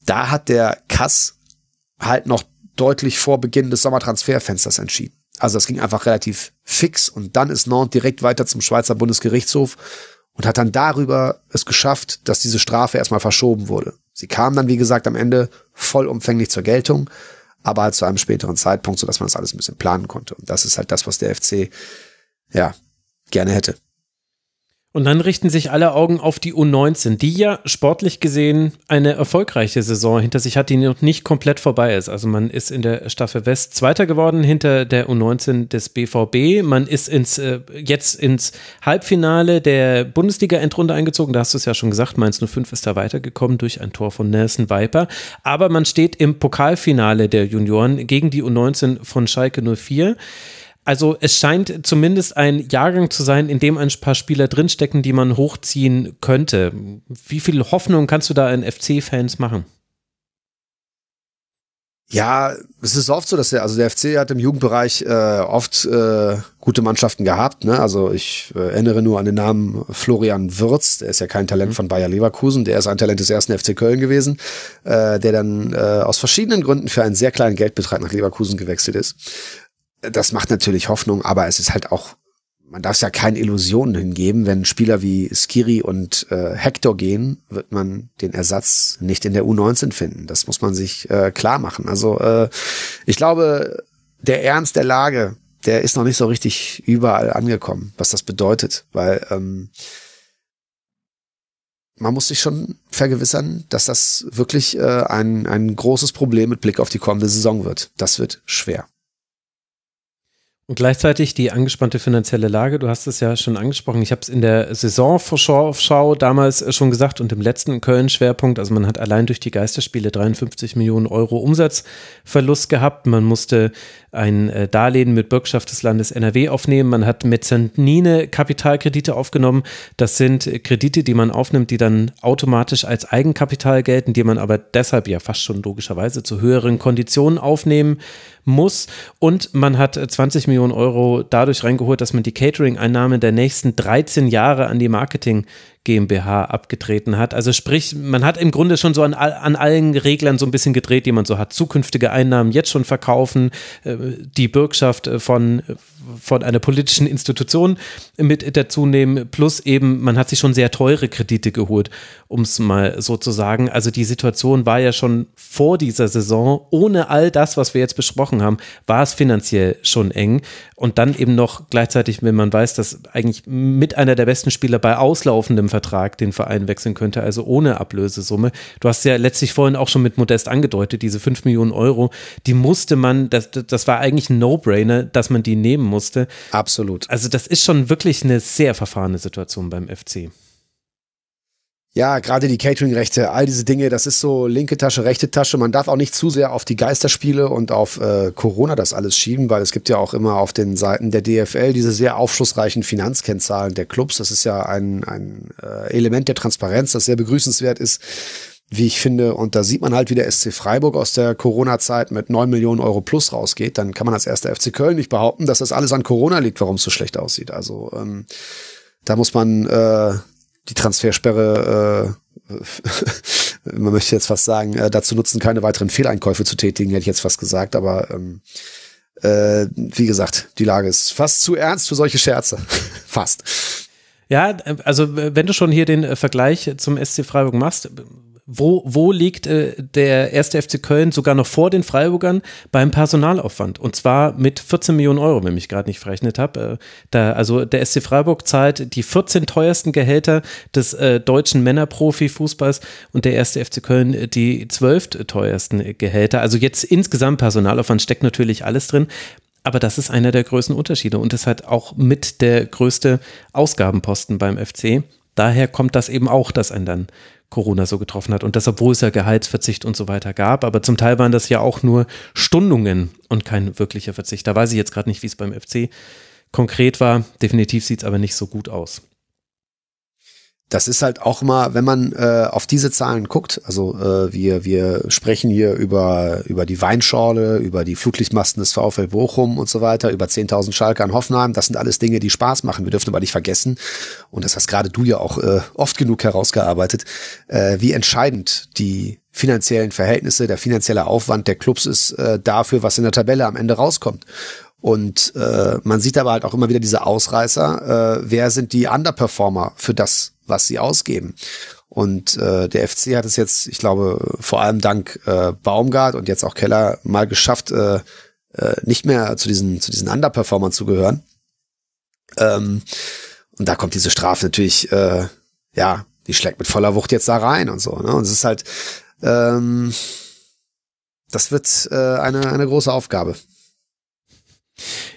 da hat der Kass halt noch deutlich vor Beginn des Sommertransferfensters entschieden. Also das ging einfach relativ fix und dann ist Nantes direkt weiter zum Schweizer Bundesgerichtshof und hat dann darüber es geschafft, dass diese Strafe erstmal verschoben wurde. Sie kam dann, wie gesagt, am Ende vollumfänglich zur Geltung, aber halt zu einem späteren Zeitpunkt, so dass man das alles ein bisschen planen konnte. Und das ist halt das, was der FC, ja, gerne hätte. Und dann richten sich alle Augen auf die U19, die ja sportlich gesehen eine erfolgreiche Saison hinter sich hat, die noch nicht komplett vorbei ist. Also man ist in der Staffel West Zweiter geworden hinter der U19 des BVB. Man ist ins, äh, jetzt ins Halbfinale der Bundesliga-Endrunde eingezogen. Da hast du es ja schon gesagt, Mainz 05 ist da weitergekommen durch ein Tor von Nelson Viper. Aber man steht im Pokalfinale der Junioren gegen die U19 von Schalke 04. Also es scheint zumindest ein Jahrgang zu sein, in dem ein paar Spieler drinstecken, die man hochziehen könnte. Wie viel Hoffnung kannst du da in FC-Fans machen? Ja, es ist oft so, dass der, also der FC hat im Jugendbereich äh, oft äh, gute Mannschaften gehabt. Ne? Also ich äh, erinnere nur an den Namen Florian Würz, der ist ja kein Talent mhm. von Bayer Leverkusen, der ist ein Talent des ersten FC Köln gewesen, äh, der dann äh, aus verschiedenen Gründen für einen sehr kleinen Geldbetrag nach Leverkusen gewechselt ist das macht natürlich Hoffnung, aber es ist halt auch, man darf es ja keine Illusionen hingeben. Wenn Spieler wie Skiri und äh, Hector gehen, wird man den Ersatz nicht in der U19 finden. Das muss man sich äh, klar machen. Also äh, ich glaube, der Ernst der Lage, der ist noch nicht so richtig überall angekommen, was das bedeutet, weil ähm, man muss sich schon vergewissern, dass das wirklich äh, ein, ein großes Problem mit Blick auf die kommende Saison wird. Das wird schwer. Gleichzeitig die angespannte finanzielle Lage, du hast es ja schon angesprochen, ich habe es in der Saisonvorschau damals schon gesagt und im letzten Köln-Schwerpunkt, also man hat allein durch die Geisterspiele 53 Millionen Euro Umsatzverlust gehabt, man musste ein äh, Darlehen mit Bürgschaft des Landes NRW aufnehmen, man hat Mezanine Kapitalkredite aufgenommen, das sind Kredite, die man aufnimmt, die dann automatisch als Eigenkapital gelten, die man aber deshalb ja fast schon logischerweise zu höheren Konditionen aufnehmen muss. Und man hat 20 Millionen Euro dadurch reingeholt, dass man die Catering-Einnahmen der nächsten 13 Jahre an die Marketing GmbH abgetreten hat. Also sprich, man hat im Grunde schon so an, an allen Reglern so ein bisschen gedreht, die man so hat. Zukünftige Einnahmen jetzt schon verkaufen, äh, die Bürgschaft äh, von, von einer politischen Institution mit dazu nehmen, plus eben, man hat sich schon sehr teure Kredite geholt, um es mal so zu sagen. Also die Situation war ja schon vor dieser Saison, ohne all das, was wir jetzt besprochen haben, war es finanziell schon eng. Und dann eben noch gleichzeitig, wenn man weiß, dass eigentlich mit einer der besten Spieler bei auslaufendem Vertrag den Verein wechseln könnte, also ohne Ablösesumme. Du hast ja letztlich vorhin auch schon mit Modest angedeutet, diese 5 Millionen Euro, die musste man, das, das war eigentlich ein No-Brainer, dass man die nehmen musste. Absolut. Also das ist schon wirklich eine sehr verfahrene Situation beim FC. Ja, gerade die Catering-Rechte, all diese Dinge, das ist so linke Tasche, rechte Tasche. Man darf auch nicht zu sehr auf die Geisterspiele und auf äh, Corona das alles schieben, weil es gibt ja auch immer auf den Seiten der DFL diese sehr aufschlussreichen Finanzkennzahlen der Clubs. Das ist ja ein, ein äh, Element der Transparenz, das sehr begrüßenswert ist, wie ich finde. Und da sieht man halt, wie der SC Freiburg aus der Corona-Zeit mit neun Millionen Euro plus rausgeht. Dann kann man als erster FC Köln nicht behaupten, dass das alles an Corona liegt, warum es so schlecht aussieht. Also ähm, da muss man äh, die Transfersperre, äh, <laughs> man möchte jetzt fast sagen, äh, dazu nutzen, keine weiteren Fehleinkäufe zu tätigen, hätte ich jetzt fast gesagt, aber ähm, äh, wie gesagt, die Lage ist fast zu ernst für solche Scherze. <laughs> fast. Ja, also wenn du schon hier den Vergleich zum SC Freiburg machst, wo, wo liegt äh, der erste FC Köln sogar noch vor den Freiburgern beim Personalaufwand? Und zwar mit 14 Millionen Euro, wenn ich gerade nicht verrechnet habe. Äh, also der SC Freiburg zahlt die 14 teuersten Gehälter des äh, deutschen Männerprofi-Fußballs und der erste FC Köln die 12 teuersten Gehälter. Also jetzt insgesamt Personalaufwand steckt natürlich alles drin. Aber das ist einer der größten Unterschiede und das hat auch mit der größte Ausgabenposten beim FC. Daher kommt das eben auch, dass ein dann Corona so getroffen hat. Und das, obwohl es ja Gehaltsverzicht und so weiter gab. Aber zum Teil waren das ja auch nur Stundungen und kein wirklicher Verzicht. Da weiß ich jetzt gerade nicht, wie es beim FC konkret war. Definitiv sieht es aber nicht so gut aus das ist halt auch mal, wenn man äh, auf diese Zahlen guckt, also äh, wir, wir sprechen hier über, über die Weinschorle, über die Flutlichtmasten des VfL Bochum und so weiter, über 10.000 Schalke an Hoffenheim, das sind alles Dinge, die Spaß machen. Wir dürfen aber nicht vergessen, und das hast gerade du ja auch äh, oft genug herausgearbeitet, äh, wie entscheidend die finanziellen Verhältnisse, der finanzielle Aufwand der Clubs ist äh, dafür, was in der Tabelle am Ende rauskommt. Und äh, man sieht aber halt auch immer wieder diese Ausreißer. Äh, wer sind die Underperformer für das, was sie ausgeben? Und äh, der FC hat es jetzt, ich glaube, vor allem dank äh, Baumgart und jetzt auch Keller mal geschafft, äh, äh, nicht mehr zu diesen, zu diesen Underperformern zu gehören. Ähm, und da kommt diese Strafe natürlich, äh, ja, die schlägt mit voller Wucht jetzt da rein und so. Ne? Und es ist halt, ähm, das wird äh, eine, eine große Aufgabe.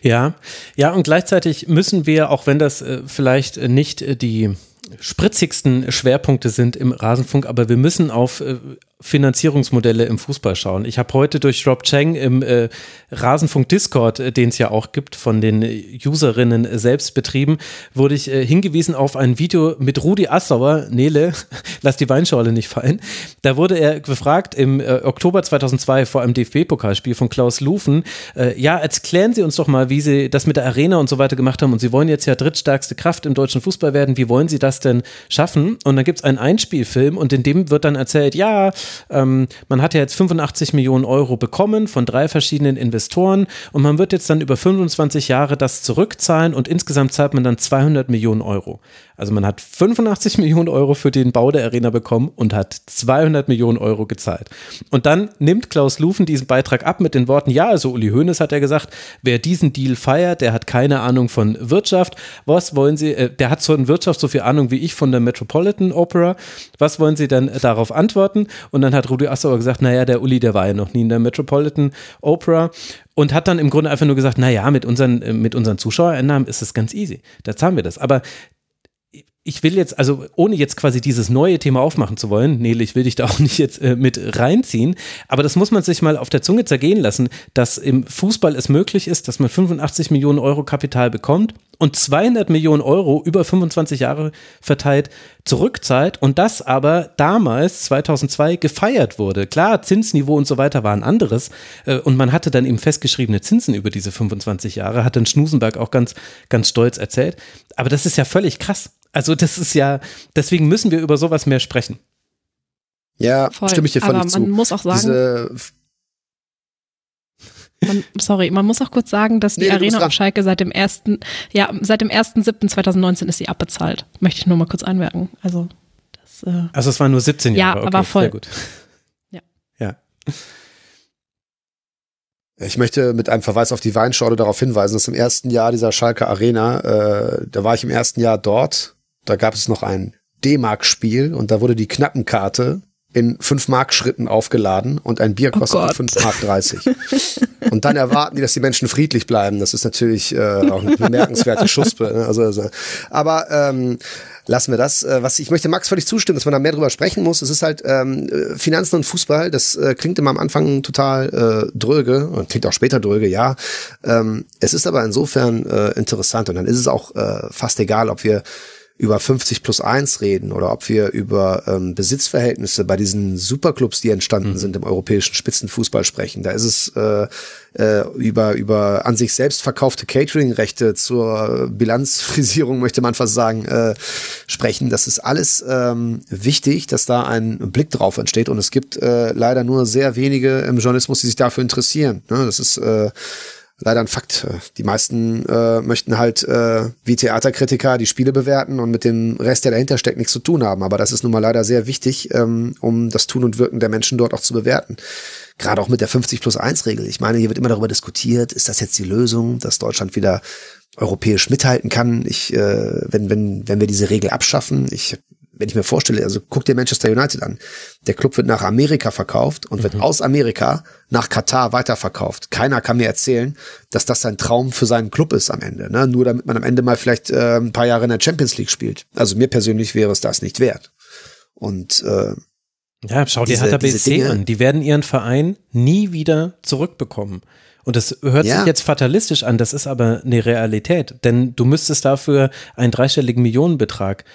Ja, ja, und gleichzeitig müssen wir, auch wenn das äh, vielleicht nicht äh, die spritzigsten Schwerpunkte sind im Rasenfunk, aber wir müssen auf äh, Finanzierungsmodelle im Fußball schauen. Ich habe heute durch Rob Chang im äh, Rasenfunk Discord, äh, den es ja auch gibt, von den Userinnen selbst betrieben, wurde ich äh, hingewiesen auf ein Video mit Rudi Assauer, Nele, <laughs> lass die Weinschorle nicht fallen. Da wurde er gefragt im äh, Oktober 2002 vor einem DFB-Pokalspiel von Klaus Lufen, äh, ja, erklären Sie uns doch mal, wie Sie das mit der Arena und so weiter gemacht haben und Sie wollen jetzt ja drittstärkste Kraft im deutschen Fußball werden, wie wollen Sie das denn schaffen? Und dann gibt es einen Einspielfilm und in dem wird dann erzählt, ja, ähm, man hat ja jetzt 85 Millionen Euro bekommen von drei verschiedenen Investoren und man wird jetzt dann über 25 Jahre das zurückzahlen und insgesamt zahlt man dann 200 Millionen Euro. Also man hat 85 <laughs> Millionen Euro für den Bau der Arena bekommen und hat 200 Millionen Euro gezahlt. Und dann nimmt Klaus Lufen diesen Beitrag ab mit den Worten, ja, also Uli Hoeneß hat ja gesagt, wer diesen Deal feiert, der hat keine Ahnung von Wirtschaft. Was wollen Sie, äh, der hat von Wirtschaft so viel Ahnung wie ich von der Metropolitan Opera. Was wollen Sie dann darauf antworten? Und dann hat Rudi Assauer gesagt, naja, der Uli, der war ja noch nie in der Metropolitan Opera. und hat dann im Grunde einfach nur gesagt, naja, mit unseren, äh, mit unseren Zuschauereinnahmen ist es ganz easy. Da zahlen wir das. Aber ich will jetzt, also ohne jetzt quasi dieses neue Thema aufmachen zu wollen, Nele, ich will dich da auch nicht jetzt äh, mit reinziehen, aber das muss man sich mal auf der Zunge zergehen lassen, dass im Fußball es möglich ist, dass man 85 Millionen Euro Kapital bekommt und 200 Millionen Euro über 25 Jahre verteilt zurückzahlt und das aber damals, 2002, gefeiert wurde. Klar, Zinsniveau und so weiter war ein anderes äh, und man hatte dann eben festgeschriebene Zinsen über diese 25 Jahre, hat dann Schnusenberg auch ganz, ganz stolz erzählt. Aber das ist ja völlig krass. Also das ist ja, deswegen müssen wir über sowas mehr sprechen. Ja, Voll. stimme ich dir völlig Aber man zu. muss auch sagen, Diese man, sorry, man muss auch kurz sagen, dass die nee, Arena auf Schalke seit dem ersten, ja, seit dem 1.7.2019 ist sie abbezahlt. Möchte ich nur mal kurz einwerken. Also, das, äh, also es waren nur 17 Jahre. Ja, okay, aber voll. Sehr gut. Ja. Ja. Ich möchte mit einem Verweis auf die Weinschorle darauf hinweisen, dass im ersten Jahr dieser Schalke Arena, äh, da war ich im ersten Jahr dort, da gab es noch ein D-Mark-Spiel und da wurde die Knappenkarte in 5 Mark Schritten aufgeladen und ein Bier kostet oh 5 Mark 30. <laughs> und dann erwarten die, dass die Menschen friedlich bleiben. Das ist natürlich äh, auch eine bemerkenswerte Schuspe. Ne? Also, also, aber ähm, lassen wir das. Äh, was ich möchte Max völlig zustimmen, dass man da mehr drüber sprechen muss. Es ist halt ähm, Finanzen und Fußball. Das äh, klingt immer am Anfang total äh, dröge und klingt auch später dröge, ja. Ähm, es ist aber insofern äh, interessant und dann ist es auch äh, fast egal, ob wir über 50 plus 1 reden oder ob wir über ähm, Besitzverhältnisse bei diesen Superclubs, die entstanden mhm. sind im europäischen Spitzenfußball sprechen. Da ist es äh, äh, über, über an sich selbst verkaufte Catering-Rechte zur Bilanzfrisierung, <laughs> möchte man fast sagen, äh, sprechen. Das ist alles ähm, wichtig, dass da ein Blick drauf entsteht. Und es gibt äh, leider nur sehr wenige im Journalismus, die sich dafür interessieren. Ne? Das ist äh, leider ein Fakt. Die meisten äh, möchten halt äh, wie Theaterkritiker die Spiele bewerten und mit dem Rest, der dahinter steckt, nichts zu tun haben. Aber das ist nun mal leider sehr wichtig, ähm, um das Tun und Wirken der Menschen dort auch zu bewerten. Gerade auch mit der 50 plus 1 Regel. Ich meine, hier wird immer darüber diskutiert, ist das jetzt die Lösung, dass Deutschland wieder europäisch mithalten kann. Ich, äh, wenn, wenn, wenn wir diese Regel abschaffen, ich wenn ich mir vorstelle, also guck dir Manchester United an. Der Club wird nach Amerika verkauft und mhm. wird aus Amerika nach Katar weiterverkauft. Keiner kann mir erzählen, dass das sein Traum für seinen Club ist am Ende. Ne? Nur damit man am Ende mal vielleicht äh, ein paar Jahre in der Champions League spielt. Also mir persönlich wäre es das nicht wert. Und äh, ja, schau dir BSC an. Die werden ihren Verein nie wieder zurückbekommen. Und das hört ja. sich jetzt fatalistisch an, das ist aber eine Realität. Denn du müsstest dafür einen dreistelligen Millionenbetrag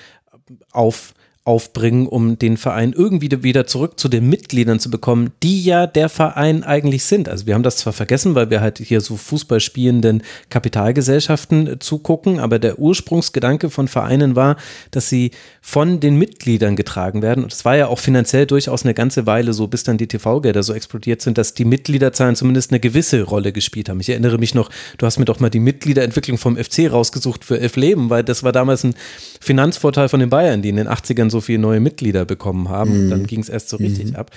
auf aufbringen, um den Verein irgendwie wieder zurück zu den Mitgliedern zu bekommen, die ja der Verein eigentlich sind. Also wir haben das zwar vergessen, weil wir halt hier so Fußball spielenden Kapitalgesellschaften äh, zugucken, aber der Ursprungsgedanke von Vereinen war, dass sie von den Mitgliedern getragen werden. Und es war ja auch finanziell durchaus eine ganze Weile so, bis dann die TV-Gelder so explodiert sind, dass die Mitgliederzahlen zumindest eine gewisse Rolle gespielt haben. Ich erinnere mich noch, du hast mir doch mal die Mitgliederentwicklung vom FC rausgesucht für Elf Leben, weil das war damals ein Finanzvorteil von den Bayern, die in den 80ern so viele neue Mitglieder bekommen haben. Mhm. Dann ging es erst so richtig mhm. ab.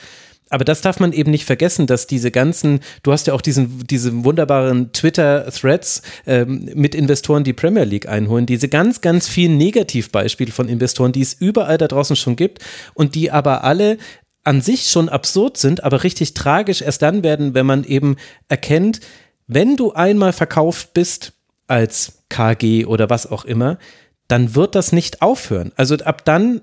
Aber das darf man eben nicht vergessen, dass diese ganzen, du hast ja auch diesen, diese wunderbaren Twitter-Threads ähm, mit Investoren, die Premier League einholen, diese ganz, ganz vielen Negativbeispiele von Investoren, die es überall da draußen schon gibt und die aber alle an sich schon absurd sind, aber richtig tragisch erst dann werden, wenn man eben erkennt, wenn du einmal verkauft bist als KG oder was auch immer, dann wird das nicht aufhören. Also ab dann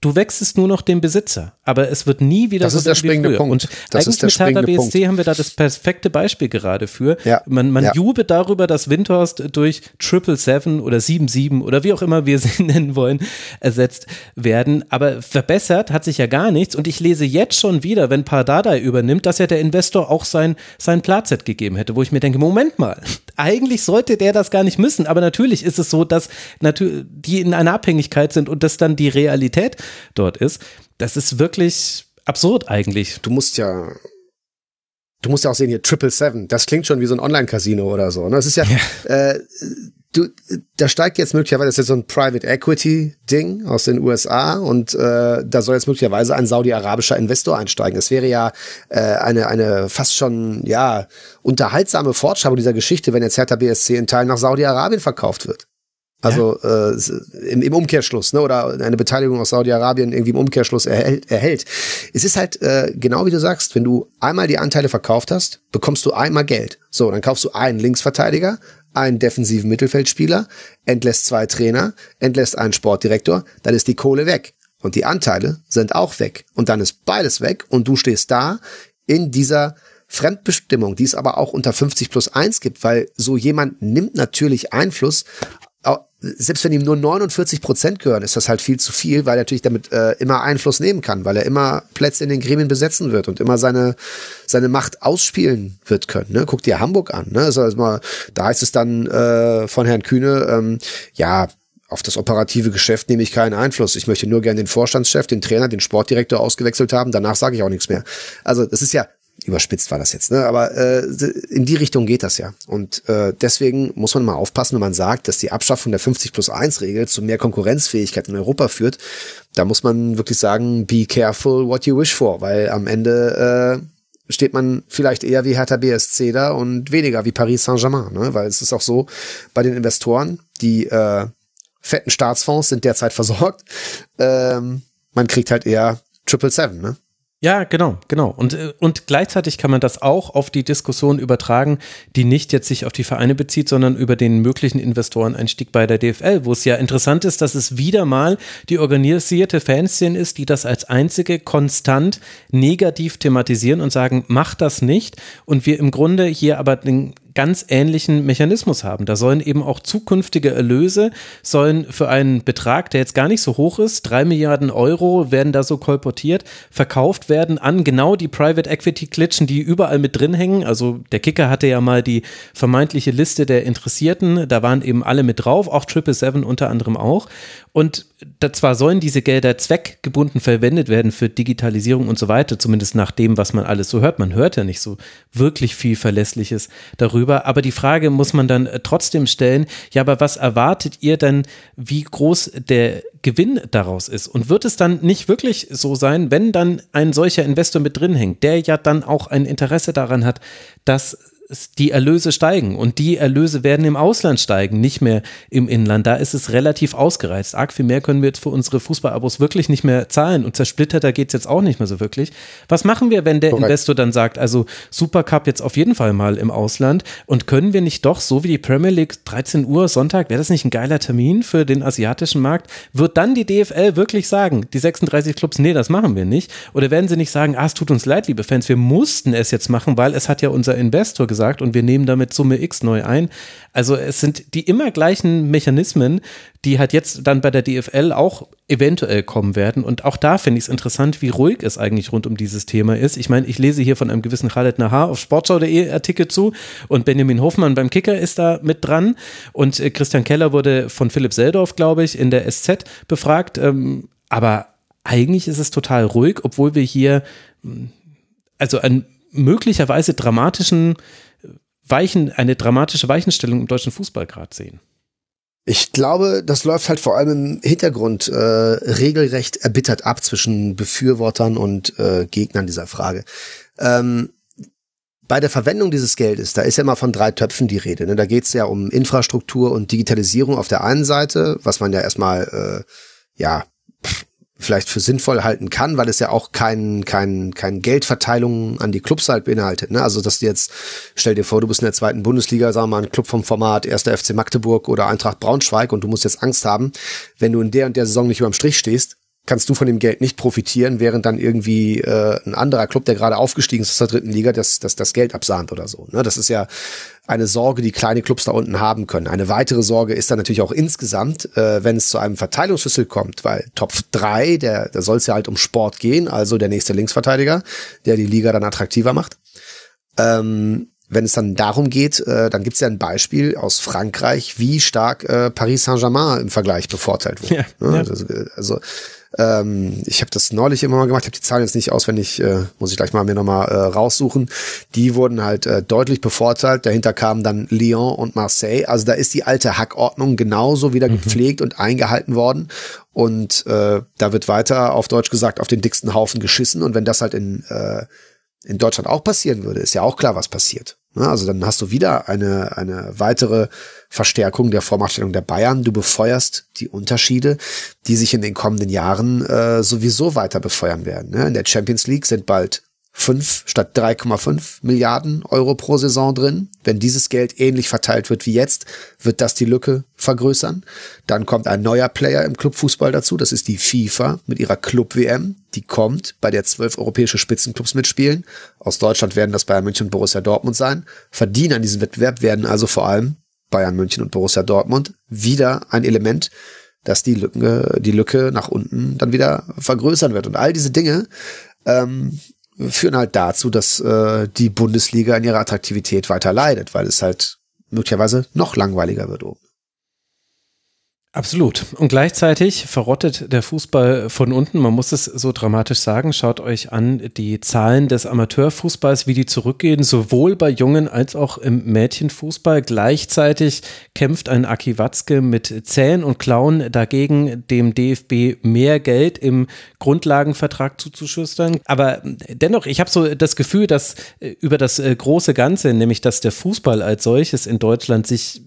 du wechselst nur noch den Besitzer, aber es wird nie wieder das so ist der springende Punkt. Und das eigentlich mit Hertha BSC Punkt. haben wir da das perfekte Beispiel gerade für. Ja. Man, man ja. jubelt darüber, dass Windhorst durch Triple Seven oder Sieben Sieben oder wie auch immer wir <laughs> sie nennen wollen, ersetzt werden. Aber verbessert hat sich ja gar nichts. Und ich lese jetzt schon wieder, wenn Pardadei übernimmt, dass ja der Investor auch sein, sein Platset gegeben hätte, wo ich mir denke, Moment mal, eigentlich sollte der das gar nicht müssen. Aber natürlich ist es so, dass natürlich die in einer Abhängigkeit sind und das dann die Realität dort ist. Das ist wirklich absurd eigentlich. Du musst ja du musst ja auch sehen hier Triple Seven. Das klingt schon wie so ein Online-Casino oder so. Ne? Das ist ja, ja. Äh, du, da steigt jetzt möglicherweise das ist jetzt so ein Private Equity Ding aus den USA und äh, da soll jetzt möglicherweise ein saudi-arabischer Investor einsteigen. Es wäre ja äh, eine eine fast schon ja unterhaltsame Fortschreibung dieser Geschichte, wenn jetzt Hertha BSC in Teilen nach Saudi-Arabien verkauft wird. Also ja. äh, im, im, Umkehrschluss, ne? Oder eine Beteiligung aus Saudi-Arabien irgendwie im Umkehrschluss erhält, erhält. Es ist halt äh, genau wie du sagst, wenn du einmal die Anteile verkauft hast, bekommst du einmal Geld. So, dann kaufst du einen Linksverteidiger, einen defensiven Mittelfeldspieler, entlässt zwei Trainer, entlässt einen Sportdirektor, dann ist die Kohle weg. Und die Anteile sind auch weg. Und dann ist beides weg und du stehst da in dieser Fremdbestimmung, die es aber auch unter 50 plus 1 gibt, weil so jemand nimmt natürlich Einfluss selbst wenn ihm nur 49 Prozent gehören, ist das halt viel zu viel, weil er natürlich damit äh, immer Einfluss nehmen kann, weil er immer Plätze in den Gremien besetzen wird und immer seine, seine Macht ausspielen wird können. Ne? Guck dir Hamburg an. Ne? Also, also mal, da heißt es dann äh, von Herrn Kühne, ähm, ja, auf das operative Geschäft nehme ich keinen Einfluss. Ich möchte nur gerne den Vorstandschef, den Trainer, den Sportdirektor ausgewechselt haben. Danach sage ich auch nichts mehr. Also das ist ja überspitzt war das jetzt, ne? Aber äh, in die Richtung geht das ja. Und äh, deswegen muss man mal aufpassen, wenn man sagt, dass die Abschaffung der 50 plus 1 Regel zu mehr Konkurrenzfähigkeit in Europa führt. Da muss man wirklich sagen, be careful what you wish for, weil am Ende äh, steht man vielleicht eher wie Hertha BSC da und weniger wie Paris Saint-Germain, ne? Weil es ist auch so, bei den Investoren, die äh, fetten Staatsfonds sind derzeit versorgt. Ähm, man kriegt halt eher Triple Seven, ne? Ja, genau, genau. Und, äh, und gleichzeitig kann man das auch auf die Diskussion übertragen, die nicht jetzt sich auf die Vereine bezieht, sondern über den möglichen Investoreneinstieg bei der DFL, wo es ja interessant ist, dass es wieder mal die organisierte Fanszene ist, die das als einzige konstant negativ thematisieren und sagen, macht das nicht. Und wir im Grunde hier aber den ganz ähnlichen Mechanismus haben. Da sollen eben auch zukünftige Erlöse, sollen für einen Betrag, der jetzt gar nicht so hoch ist, drei Milliarden Euro werden da so kolportiert, verkauft werden an genau die Private Equity Klitschen, die überall mit drin hängen. Also der Kicker hatte ja mal die vermeintliche Liste der Interessierten, da waren eben alle mit drauf, auch Triple Seven unter anderem auch. Und zwar sollen diese Gelder zweckgebunden verwendet werden für Digitalisierung und so weiter, zumindest nach dem, was man alles so hört. Man hört ja nicht so wirklich viel Verlässliches darüber. Aber die Frage muss man dann äh, trotzdem stellen, ja, aber was erwartet ihr denn, wie groß der Gewinn daraus ist? Und wird es dann nicht wirklich so sein, wenn dann ein solcher Investor mit drin hängt, der ja dann auch ein Interesse daran hat, dass die Erlöse steigen und die Erlöse werden im Ausland steigen, nicht mehr im Inland. Da ist es relativ ausgereizt. Arg viel mehr können wir jetzt für unsere Fußballabos wirklich nicht mehr zahlen und zersplitterter geht es jetzt auch nicht mehr so wirklich. Was machen wir, wenn der Correct. Investor dann sagt, also Supercup jetzt auf jeden Fall mal im Ausland und können wir nicht doch, so wie die Premier League, 13 Uhr Sonntag, wäre das nicht ein geiler Termin für den asiatischen Markt? Wird dann die DFL wirklich sagen, die 36 Clubs, nee, das machen wir nicht? Oder werden sie nicht sagen, ah, es tut uns leid, liebe Fans, wir mussten es jetzt machen, weil es hat ja unser Investor gesagt, gesagt und wir nehmen damit Summe X neu ein. Also es sind die immer gleichen Mechanismen, die halt jetzt dann bei der DFL auch eventuell kommen werden. Und auch da finde ich es interessant, wie ruhig es eigentlich rund um dieses Thema ist. Ich meine, ich lese hier von einem gewissen Khaled Nahar auf sportschau.de Artikel zu und Benjamin Hofmann beim Kicker ist da mit dran und äh, Christian Keller wurde von Philipp Seldorf, glaube ich, in der SZ befragt. Ähm, aber eigentlich ist es total ruhig, obwohl wir hier hm, also einen möglicherweise dramatischen Weichen, eine dramatische Weichenstellung im deutschen Fußball gerade sehen? Ich glaube, das läuft halt vor allem im Hintergrund äh, regelrecht erbittert ab zwischen Befürwortern und äh, Gegnern dieser Frage. Ähm, bei der Verwendung dieses Geldes, da ist ja mal von drei Töpfen die Rede. Ne? Da geht es ja um Infrastruktur und Digitalisierung auf der einen Seite, was man ja erstmal äh, ja vielleicht für sinnvoll halten kann, weil es ja auch kein, kein, kein Geldverteilung an die Clubs halt beinhaltet. Ne? Also, dass du jetzt, stell dir vor, du bist in der zweiten Bundesliga, sagen wir mal, ein Club vom Format 1. FC Magdeburg oder Eintracht Braunschweig und du musst jetzt Angst haben, wenn du in der und der Saison nicht überm Strich stehst, kannst du von dem Geld nicht profitieren, während dann irgendwie äh, ein anderer Club, der gerade aufgestiegen ist aus der dritten Liga, das, das, das Geld absahnt oder so. Ne? Das ist ja eine Sorge, die kleine Clubs da unten haben können. Eine weitere Sorge ist dann natürlich auch insgesamt, äh, wenn es zu einem Verteilungsschlüssel kommt, weil Top 3, der, da soll es ja halt um Sport gehen, also der nächste Linksverteidiger, der die Liga dann attraktiver macht. Ähm, wenn es dann darum geht, äh, dann gibt es ja ein Beispiel aus Frankreich, wie stark äh, Paris Saint-Germain im Vergleich bevorteilt wurde. Ja, ne? ja. Also, also ähm, ich habe das neulich immer mal gemacht, ich habe die Zahlen jetzt nicht auswendig, äh, muss ich gleich mal mir nochmal äh, raussuchen. Die wurden halt äh, deutlich bevorteilt. Dahinter kamen dann Lyon und Marseille. Also da ist die alte Hackordnung genauso wieder mhm. gepflegt und eingehalten worden. Und äh, da wird weiter, auf Deutsch gesagt, auf den dicksten Haufen geschissen. Und wenn das halt in, äh, in Deutschland auch passieren würde, ist ja auch klar, was passiert. Also dann hast du wieder eine, eine weitere Verstärkung der Vormachtstellung der Bayern. Du befeuerst die Unterschiede, die sich in den kommenden Jahren äh, sowieso weiter befeuern werden. Ne? In der Champions League sind bald 5 statt 3,5 Milliarden Euro pro Saison drin. Wenn dieses Geld ähnlich verteilt wird wie jetzt, wird das die Lücke vergrößern. Dann kommt ein neuer Player im Clubfußball dazu. Das ist die FIFA mit ihrer Club-WM. Die kommt, bei der zwölf europäische Spitzenclubs mitspielen. Aus Deutschland werden das Bayern München und Borussia Dortmund sein. Verdienen an diesem Wettbewerb werden also vor allem Bayern München und Borussia Dortmund. Wieder ein Element, das die Lücke, die Lücke nach unten dann wieder vergrößern wird. Und all diese Dinge ähm, führen halt dazu, dass äh, die Bundesliga in ihrer Attraktivität weiter leidet, weil es halt möglicherweise noch langweiliger wird oben. Absolut. Und gleichzeitig verrottet der Fußball von unten. Man muss es so dramatisch sagen. Schaut euch an die Zahlen des Amateurfußballs, wie die zurückgehen, sowohl bei Jungen als auch im Mädchenfußball. Gleichzeitig kämpft ein Aki Watzke mit Zähnen und Klauen dagegen, dem DFB mehr Geld im Grundlagenvertrag zuzuschüstern. Aber dennoch, ich habe so das Gefühl, dass äh, über das äh, große Ganze, nämlich dass der Fußball als solches in Deutschland sich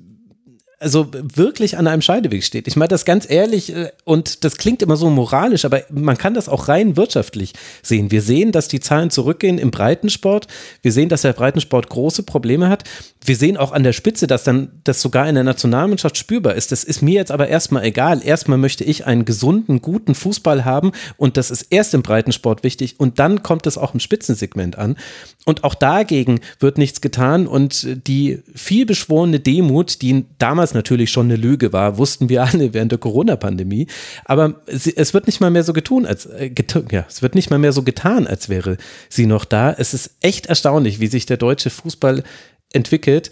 also wirklich an einem Scheideweg steht. Ich meine das ganz ehrlich äh, und das klingt immer so moralisch, aber man kann das auch rein wirtschaftlich sehen. Wir sehen, dass die Zahlen zurückgehen im Breitensport. Wir sehen, dass der Breitensport große Probleme hat. Wir sehen auch an der Spitze, dass dann das sogar in der Nationalmannschaft spürbar ist. Das ist mir jetzt aber erstmal egal. Erstmal möchte ich einen gesunden, guten Fußball haben und das ist erst im Breitensport wichtig und dann kommt es auch im Spitzensegment an. Und auch dagegen wird nichts getan und die vielbeschworene Demut, die damals natürlich schon eine Lüge war, wussten wir alle während der Corona-Pandemie. Aber es wird nicht mal mehr so getun, als äh, ja, es wird nicht mal mehr so getan, als wäre sie noch da. Es ist echt erstaunlich, wie sich der deutsche Fußball entwickelt,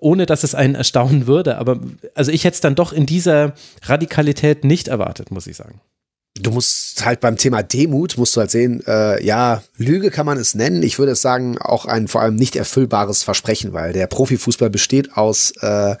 ohne dass es einen erstaunen würde. Aber also ich hätte es dann doch in dieser Radikalität nicht erwartet, muss ich sagen du musst halt beim Thema Demut, musst du halt sehen, äh, ja, Lüge kann man es nennen. Ich würde sagen, auch ein vor allem nicht erfüllbares Versprechen, weil der Profifußball besteht aus äh,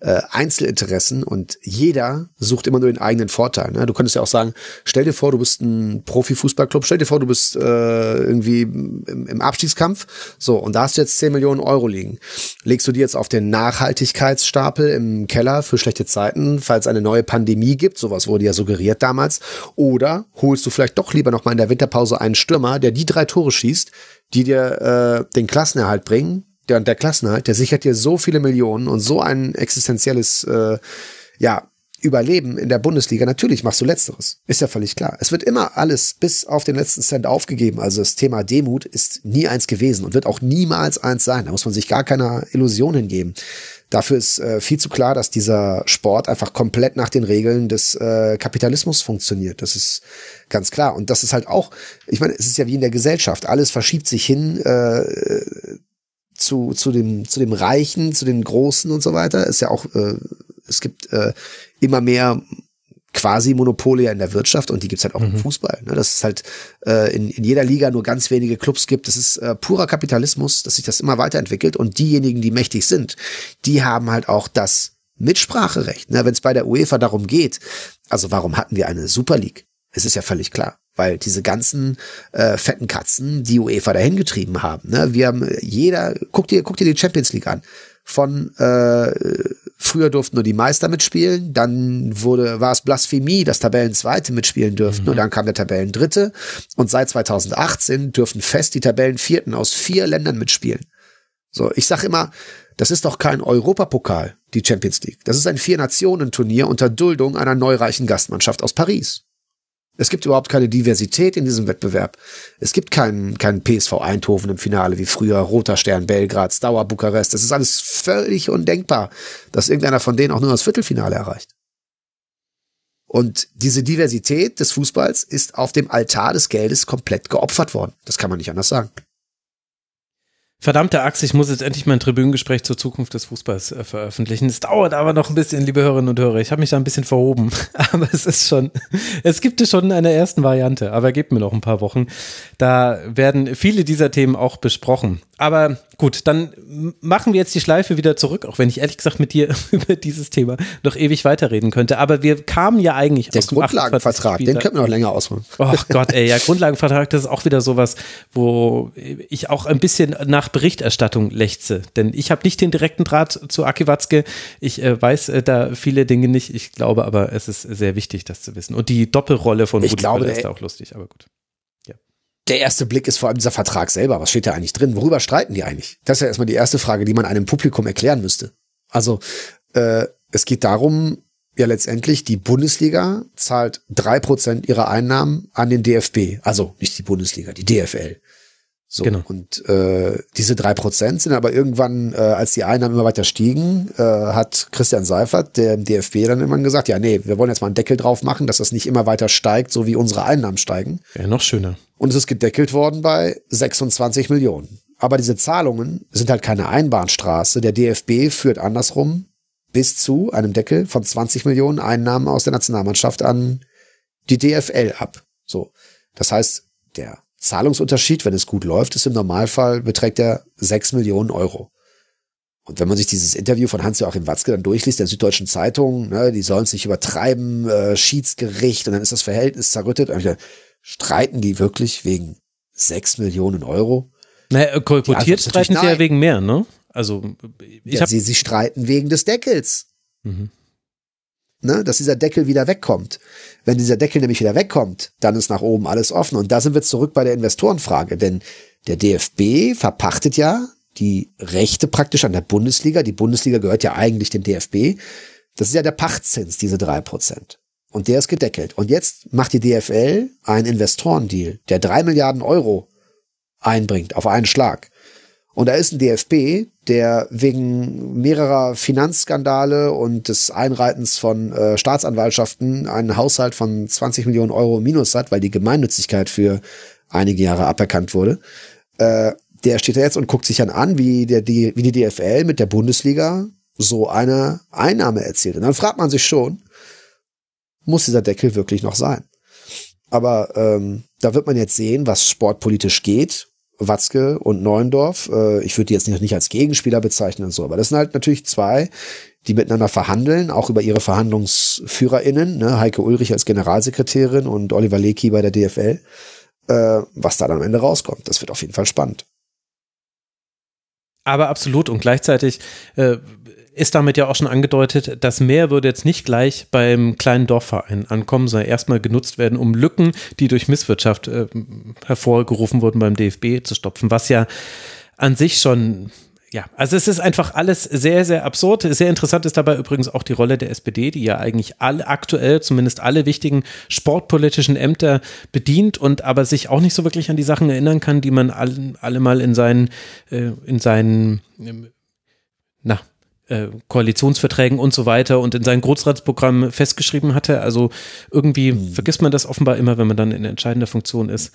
äh, Einzelinteressen und jeder sucht immer nur den eigenen Vorteil. Ne? Du könntest ja auch sagen, stell dir vor, du bist ein Profifußballclub, stell dir vor, du bist äh, irgendwie im, im Abstiegskampf, so, und da hast du jetzt 10 Millionen Euro liegen. Legst du die jetzt auf den Nachhaltigkeitsstapel im Keller für schlechte Zeiten, falls eine neue Pandemie gibt, sowas wurde ja suggeriert damals, oder holst du vielleicht doch lieber noch mal in der Winterpause einen Stürmer, der die drei Tore schießt, die dir äh, den Klassenerhalt bringen, der, der Klassenhalt, der sichert dir so viele Millionen und so ein existenzielles, äh, ja, Überleben in der Bundesliga, natürlich machst du Letzteres. Ist ja völlig klar. Es wird immer alles bis auf den letzten Cent aufgegeben. Also das Thema Demut ist nie eins gewesen und wird auch niemals eins sein. Da muss man sich gar keiner Illusion hingeben. Dafür ist äh, viel zu klar, dass dieser Sport einfach komplett nach den Regeln des äh, Kapitalismus funktioniert. Das ist ganz klar. Und das ist halt auch, ich meine, es ist ja wie in der Gesellschaft. Alles verschiebt sich hin äh, zu, zu, dem, zu dem Reichen, zu den Großen und so weiter. Ist ja auch, äh, es gibt äh, immer mehr quasi Monopole ja in der Wirtschaft und die gibt's halt auch mhm. im Fußball. Ne? Dass es halt äh, in, in jeder Liga nur ganz wenige Clubs gibt. Das ist äh, purer Kapitalismus, dass sich das immer weiterentwickelt und diejenigen, die mächtig sind, die haben halt auch das Mitspracherecht. Ne? Wenn es bei der UEFA darum geht, also warum hatten wir eine Super League? Es ist ja völlig klar weil diese ganzen äh, fetten Katzen die UEFA dahin getrieben haben. Ne? Wir haben jeder, guck dir, guck dir die Champions League an. Von äh, früher durften nur die Meister mitspielen, dann wurde war es Blasphemie, dass Tabellenzweite mitspielen dürften mhm. und dann kam der Tabellendritte und seit 2018 dürfen fest die Tabellenvierten aus vier Ländern mitspielen. So, ich sag immer, das ist doch kein Europapokal, die Champions League. Das ist ein Vier-Nationen-Turnier unter Duldung einer neureichen Gastmannschaft aus Paris. Es gibt überhaupt keine Diversität in diesem Wettbewerb. Es gibt keinen, keinen PSV Eindhoven im Finale wie früher, Roter Stern Belgrad, Dauer Bukarest. Das ist alles völlig undenkbar, dass irgendeiner von denen auch nur das Viertelfinale erreicht. Und diese Diversität des Fußballs ist auf dem Altar des Geldes komplett geopfert worden. Das kann man nicht anders sagen. Verdammte Axt, ich muss jetzt endlich mein Tribünengespräch zur Zukunft des Fußballs äh, veröffentlichen. Es dauert aber noch ein bisschen, liebe Hörerinnen und Hörer. Ich habe mich da ein bisschen verhoben. <laughs> Aber es ist schon, es gibt es schon eine ersten Variante. Aber gebt mir noch ein paar Wochen. Da werden viele dieser Themen auch besprochen. Aber gut, dann machen wir jetzt die Schleife wieder zurück, auch wenn ich ehrlich gesagt mit dir <laughs> über dieses Thema noch ewig weiterreden könnte. Aber wir kamen ja eigentlich Der aus dem Grundlagenvertrag, 28. den könnten wir noch länger ausmachen. Oh Gott, ey, ja, Grundlagenvertrag, das ist auch wieder sowas, wo ich auch ein bisschen nach Berichterstattung lechze. Denn ich habe nicht den direkten Draht zu Aki Watzke. Ich äh, weiß äh, da viele Dinge nicht. Ich glaube aber, es ist sehr wichtig, das zu wissen. Und die Doppelrolle von Ich Rudi glaube, Völler ist der- auch lustig, aber gut. Der erste Blick ist vor allem dieser Vertrag selber. Was steht da eigentlich drin? Worüber streiten die eigentlich? Das ist ja erstmal die erste Frage, die man einem Publikum erklären müsste. Also, äh, es geht darum, ja letztendlich, die Bundesliga zahlt drei Prozent ihrer Einnahmen an den DFB. Also nicht die Bundesliga, die DFL. So, Genau. und äh, diese drei Prozent sind aber irgendwann, äh, als die Einnahmen immer weiter stiegen, äh, hat Christian Seifert, der im DFB, dann irgendwann gesagt, ja, nee, wir wollen jetzt mal einen Deckel drauf machen, dass das nicht immer weiter steigt, so wie unsere Einnahmen steigen. Wäre noch schöner. Und es ist gedeckelt worden bei 26 Millionen. Aber diese Zahlungen sind halt keine Einbahnstraße. Der DFB führt andersrum bis zu einem Deckel von 20 Millionen Einnahmen aus der Nationalmannschaft an die DFL ab. So. Das heißt, der Zahlungsunterschied, wenn es gut läuft, ist im Normalfall beträgt er 6 Millionen Euro. Und wenn man sich dieses Interview von Hans-Joachim Watzke dann durchliest, der Süddeutschen Zeitung, ne, die sollen es nicht übertreiben, äh, Schiedsgericht, und dann ist das Verhältnis zerrüttet. Und ich dachte, streiten die wirklich wegen 6 Millionen Euro? Naja, äh, kolportiert also streiten sie ja wegen mehr, ne? Also, ich Ja, sie, sie streiten wegen des Deckels. Mhm. Ne, dass dieser Deckel wieder wegkommt. Wenn dieser Deckel nämlich wieder wegkommt, dann ist nach oben alles offen. Und da sind wir zurück bei der Investorenfrage. Denn der DFB verpachtet ja die Rechte praktisch an der Bundesliga. Die Bundesliga gehört ja eigentlich dem DFB. Das ist ja der Pachtzins, diese drei Prozent. Und der ist gedeckelt. Und jetzt macht die DFL einen Investorendeal, der drei Milliarden Euro einbringt auf einen Schlag. Und da ist ein DFB, der wegen mehrerer Finanzskandale und des Einreitens von äh, Staatsanwaltschaften einen Haushalt von 20 Millionen Euro minus hat, weil die Gemeinnützigkeit für einige Jahre aberkannt wurde. Äh, der steht da jetzt und guckt sich dann an, wie, der, die, wie die DFL mit der Bundesliga so eine Einnahme erzielt. Und dann fragt man sich schon, muss dieser Deckel wirklich noch sein? Aber ähm, da wird man jetzt sehen, was sportpolitisch geht. Watzke und Neuendorf. Äh, ich würde die jetzt nicht, nicht als Gegenspieler bezeichnen und so, aber das sind halt natürlich zwei, die miteinander verhandeln, auch über ihre VerhandlungsführerInnen, ne? Heike Ulrich als Generalsekretärin und Oliver Lecky bei der DFL. Äh, was da dann am Ende rauskommt, das wird auf jeden Fall spannend. Aber absolut und gleichzeitig äh, ist damit ja auch schon angedeutet, das Meer würde jetzt nicht gleich beim kleinen Dorfverein ankommen, sondern erstmal genutzt werden, um Lücken, die durch Misswirtschaft äh, hervorgerufen wurden beim DFB zu stopfen, was ja an sich schon ja, also es ist einfach alles sehr, sehr absurd. Sehr interessant ist dabei übrigens auch die Rolle der SPD, die ja eigentlich alle aktuell, zumindest alle wichtigen sportpolitischen Ämter bedient und aber sich auch nicht so wirklich an die Sachen erinnern kann, die man alle, alle mal in seinen, äh, in seinen, ähm, na, äh, Koalitionsverträgen und so weiter und in seinem Großratsprogramm festgeschrieben hatte. Also irgendwie vergisst man das offenbar immer, wenn man dann in entscheidender Funktion ist.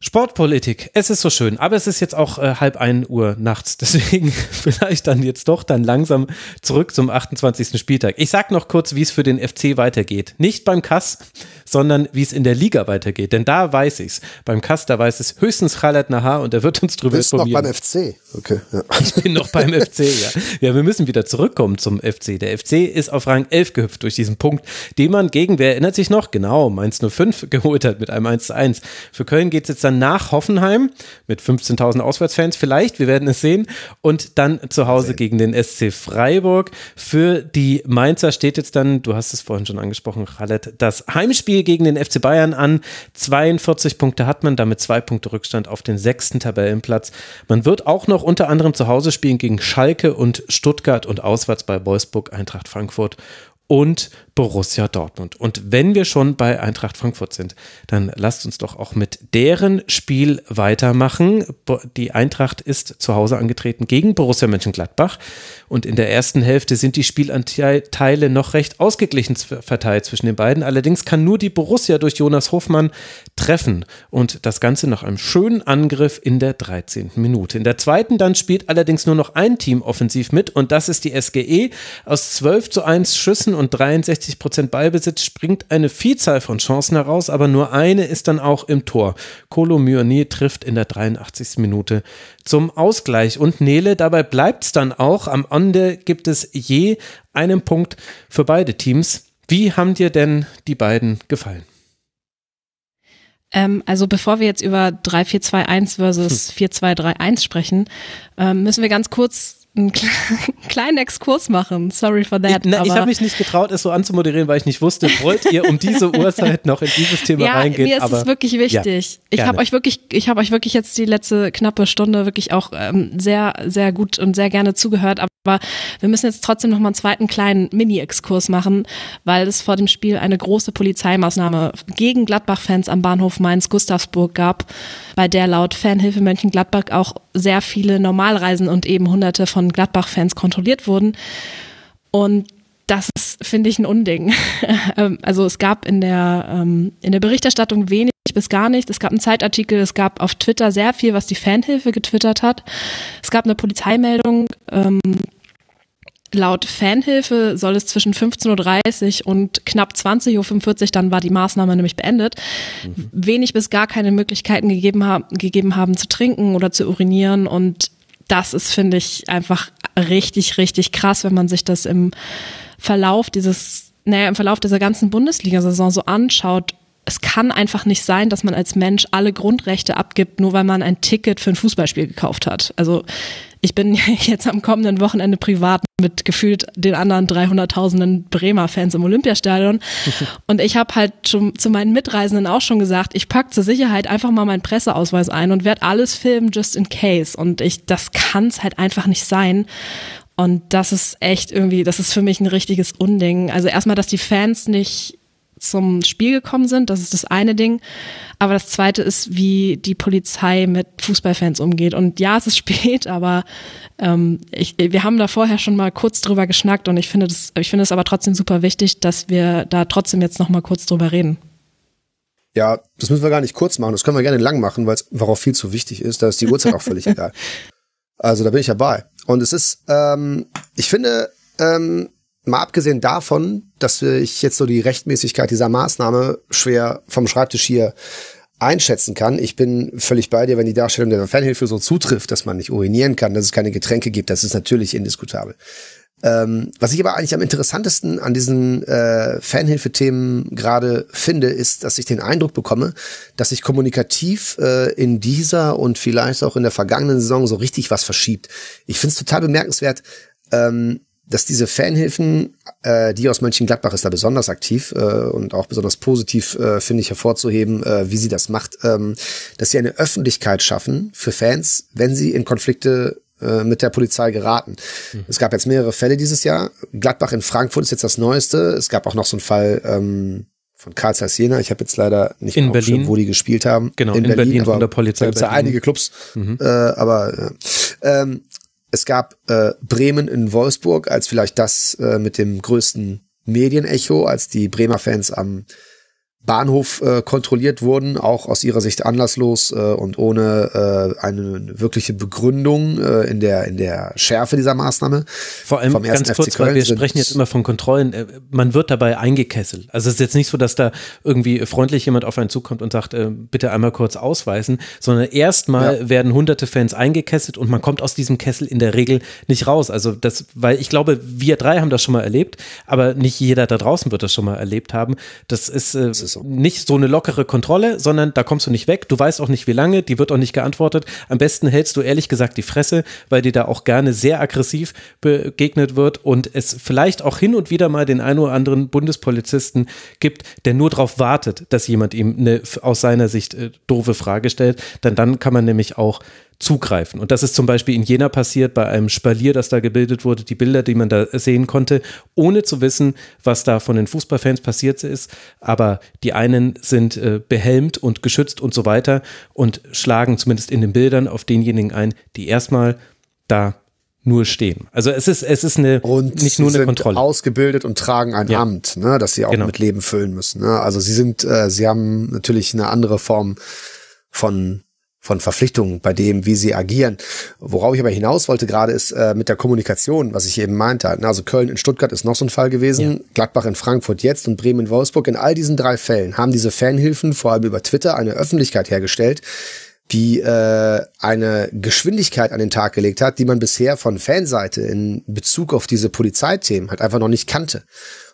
Sportpolitik, es ist so schön, aber es ist jetzt auch äh, halb ein Uhr nachts, <laughs> deswegen vielleicht dann jetzt doch dann langsam zurück zum 28. Spieltag. Ich sag noch kurz, wie es für den FC weitergeht. Nicht beim Kass, sondern wie es in der Liga weitergeht, denn da weiß ich's. Beim Kass, da weiß es höchstens Khaled Nahar und er wird uns drüber Du bist noch informieren. beim FC. Okay. Ja. Ich bin noch beim FC, ja. Ja, wir müssen wieder zurückkommen zum FC. Der FC ist auf Rang 11 gehüpft durch diesen Punkt, den man gegen, wer erinnert sich noch? Genau, Mainz 05 <laughs> geholt hat mit einem 1 zu 1. Für Köln geht es jetzt dann nach Hoffenheim mit 15.000 Auswärtsfans vielleicht, wir werden es sehen. Und dann zu Hause gegen den SC Freiburg. Für die Mainzer steht jetzt dann, du hast es vorhin schon angesprochen, Khaled, das Heimspiel gegen den FC Bayern an. 42 Punkte hat man, damit zwei Punkte Rückstand auf den sechsten Tabellenplatz. Man wird auch noch unter anderem zu Hause spielen gegen Schalke und Stuttgart und auswärts bei Wolfsburg, Eintracht Frankfurt und Borussia Dortmund. Und wenn wir schon bei Eintracht Frankfurt sind, dann lasst uns doch auch mit deren Spiel weitermachen. Die Eintracht ist zu Hause angetreten gegen Borussia Mönchengladbach und in der ersten Hälfte sind die Spielanteile noch recht ausgeglichen verteilt zwischen den beiden. Allerdings kann nur die Borussia durch Jonas Hofmann treffen und das Ganze nach einem schönen Angriff in der 13. Minute. In der zweiten dann spielt allerdings nur noch ein Team offensiv mit und das ist die SGE. Aus 12 zu 1 Schüssen und 63 Prozent Ballbesitz springt eine Vielzahl von Chancen heraus, aber nur eine ist dann auch im Tor. Kolo Myoni trifft in der 83. Minute zum Ausgleich und Nele, dabei bleibt es dann auch. Am Ende gibt es je einen Punkt für beide Teams. Wie haben dir denn die beiden gefallen? Ähm, also bevor wir jetzt über 3-4-2-1 versus 4-2-3-1 hm. sprechen, ähm, müssen wir ganz kurz einen <laughs> kleinen Exkurs machen. Sorry for that. Ich, ich habe mich nicht getraut, es so anzumoderieren, weil ich nicht wusste, wollt ihr um diese <laughs> Uhrzeit noch in dieses Thema ja, reingehen? Mir ist aber, es wirklich wichtig. Ja, ich habe euch wirklich, ich habe euch wirklich jetzt die letzte knappe Stunde wirklich auch ähm, sehr, sehr gut und sehr gerne zugehört. Aber wir müssen jetzt trotzdem noch mal einen zweiten kleinen Mini-Exkurs machen, weil es vor dem Spiel eine große Polizeimaßnahme gegen Gladbach-Fans am Bahnhof Mainz-Gustavsburg gab, bei der laut Fanhilfe Mönchengladbach auch sehr viele Normalreisen und eben hunderte von Gladbach-Fans kontrolliert wurden. Und das finde ich, ein Unding. <laughs> Ähm, also es gab in der, ähm, in der Berichterstattung wenig bis gar nichts. Es gab einen Zeitartikel, es gab auf Twitter sehr viel, was die Fanhilfe getwittert hat. Es gab eine Polizeimeldung. Laut Fanhilfe soll es zwischen 15.30 Uhr und knapp 20.45 Uhr, dann war die Maßnahme nämlich beendet, mhm. wenig bis gar keine Möglichkeiten gegeben, haben, gegeben haben zu trinken oder zu urinieren und das ist, finde ich, einfach richtig, richtig krass, wenn man sich das im Verlauf dieses, naja, im Verlauf dieser ganzen Bundesliga-Saison so anschaut. Es kann einfach nicht sein, dass man als Mensch alle Grundrechte abgibt, nur weil man ein Ticket für ein Fußballspiel gekauft hat. Also ich bin <laughs> jetzt am kommenden Wochenende privat mit gefühlt den anderen 300.000 Bremer Fans im Olympiastadion. <laughs> Und ich habe halt schon zu meinen Mitreisenden auch schon gesagt, ich pack zur Sicherheit einfach mal meinen Presseausweis ein und werde alles filmen, just in case. Und ich, das kann es halt einfach nicht sein. Und das ist echt irgendwie, das ist für mich ein richtiges Unding. Also erstmal, dass die Fans nicht zum Spiel gekommen sind. Das ist das eine Ding. Aber das zweite ist, wie die Polizei mit Fußballfans umgeht. Und ja, es ist spät, <laughs> aber ähm, ich, wir haben da vorher schon mal kurz drüber geschnackt und ich finde das, ich finde es aber trotzdem super wichtig, dass wir da trotzdem jetzt noch mal kurz drüber reden. Ja, das müssen wir gar nicht kurz machen. Das können wir gerne lang machen, weil es worauf viel zu wichtig ist. Da ist die Uhrzeit auch völlig <laughs> egal. Also da bin ich dabei. Und es ist, ähm, ich finde, ähm, mal abgesehen davon, dass ich jetzt so die Rechtmäßigkeit dieser Maßnahme schwer vom Schreibtisch hier einschätzen kann. Ich bin völlig bei dir, wenn die Darstellung der Fanhilfe so zutrifft, dass man nicht urinieren kann, dass es keine Getränke gibt. Das ist natürlich indiskutabel. Ähm, was ich aber eigentlich am interessantesten an diesen äh, Fanhilfe-Themen gerade finde, ist, dass ich den Eindruck bekomme, dass sich kommunikativ äh, in dieser und vielleicht auch in der vergangenen Saison so richtig was verschiebt. Ich finde es total bemerkenswert, ähm, dass diese Fanhilfen, äh, die aus Mönchengladbach ist da besonders aktiv äh, und auch besonders positiv, äh, finde ich, hervorzuheben, äh, wie sie das macht, ähm, dass sie eine Öffentlichkeit schaffen für Fans, wenn sie in Konflikte äh, mit der Polizei geraten. Mhm. Es gab jetzt mehrere Fälle dieses Jahr. Gladbach in Frankfurt ist jetzt das Neueste. Es gab auch noch so einen Fall ähm, von Karl Zeiss Jena. Ich habe jetzt leider nicht in Berlin. wo die gespielt haben. Genau, in, in Berlin, Berlin von der Polizei. Da gibt ja einige Clubs, mhm. äh, aber äh, ähm, es gab äh, Bremen in Wolfsburg als vielleicht das äh, mit dem größten Medienecho, als die Bremer Fans am Bahnhof äh, kontrolliert wurden, auch aus ihrer Sicht anlasslos äh, und ohne äh, eine wirkliche Begründung äh, in der in der Schärfe dieser Maßnahme. Vor allem ganz kurz, weil wir sprechen jetzt immer von Kontrollen. Äh, man wird dabei eingekesselt. Also es ist jetzt nicht so, dass da irgendwie freundlich jemand auf einen zukommt und sagt, äh, bitte einmal kurz ausweisen, sondern erstmal ja. werden hunderte Fans eingekesselt und man kommt aus diesem Kessel in der Regel nicht raus. Also das, weil ich glaube, wir drei haben das schon mal erlebt, aber nicht jeder da draußen wird das schon mal erlebt haben. Das ist, äh, das ist nicht so eine lockere Kontrolle, sondern da kommst du nicht weg. Du weißt auch nicht, wie lange, die wird auch nicht geantwortet. Am besten hältst du ehrlich gesagt die Fresse, weil dir da auch gerne sehr aggressiv begegnet wird und es vielleicht auch hin und wieder mal den einen oder anderen Bundespolizisten gibt, der nur darauf wartet, dass jemand ihm eine aus seiner Sicht äh, doofe Frage stellt. Denn dann kann man nämlich auch zugreifen. Und das ist zum Beispiel in Jena passiert bei einem Spalier, das da gebildet wurde, die Bilder, die man da sehen konnte, ohne zu wissen, was da von den Fußballfans passiert ist. Aber die einen sind äh, behelmt und geschützt und so weiter und schlagen zumindest in den Bildern auf denjenigen ein, die erstmal da nur stehen. Also es ist es ist eine und nicht nur eine Kontrolle. ausgebildet und tragen ein ja. Amt, ne, das sie auch genau. mit Leben füllen müssen. Ne? Also sie sind, äh, sie haben natürlich eine andere Form von von Verpflichtungen bei dem, wie sie agieren. Worauf ich aber hinaus wollte gerade ist äh, mit der Kommunikation, was ich eben meinte. Also Köln in Stuttgart ist noch so ein Fall gewesen, ja. Gladbach in Frankfurt jetzt und Bremen in Wolfsburg. In all diesen drei Fällen haben diese Fanhilfen vor allem über Twitter eine Öffentlichkeit hergestellt, die äh, eine Geschwindigkeit an den Tag gelegt hat, die man bisher von Fanseite in Bezug auf diese Polizeithemen halt einfach noch nicht kannte.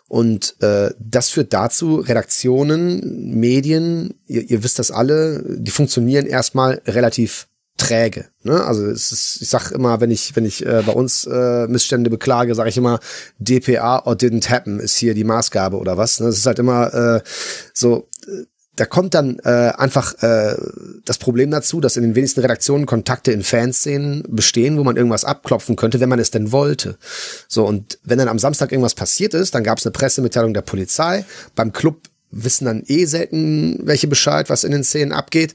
Und äh, das führt dazu, Redaktionen, Medien, ihr, ihr wisst das alle, die funktionieren erstmal relativ träge. Ne? Also es ist, ich sag immer, wenn ich wenn ich äh, bei uns äh, Missstände beklage, sage ich immer DPA or didn't happen ist hier die Maßgabe oder was. Ne? Das ist halt immer äh, so. Da kommt dann äh, einfach äh, das Problem dazu, dass in den wenigsten Redaktionen Kontakte in Fanszenen bestehen, wo man irgendwas abklopfen könnte, wenn man es denn wollte. So, und wenn dann am Samstag irgendwas passiert ist, dann gab es eine Pressemitteilung der Polizei. Beim Club wissen dann eh selten welche Bescheid, was in den Szenen abgeht.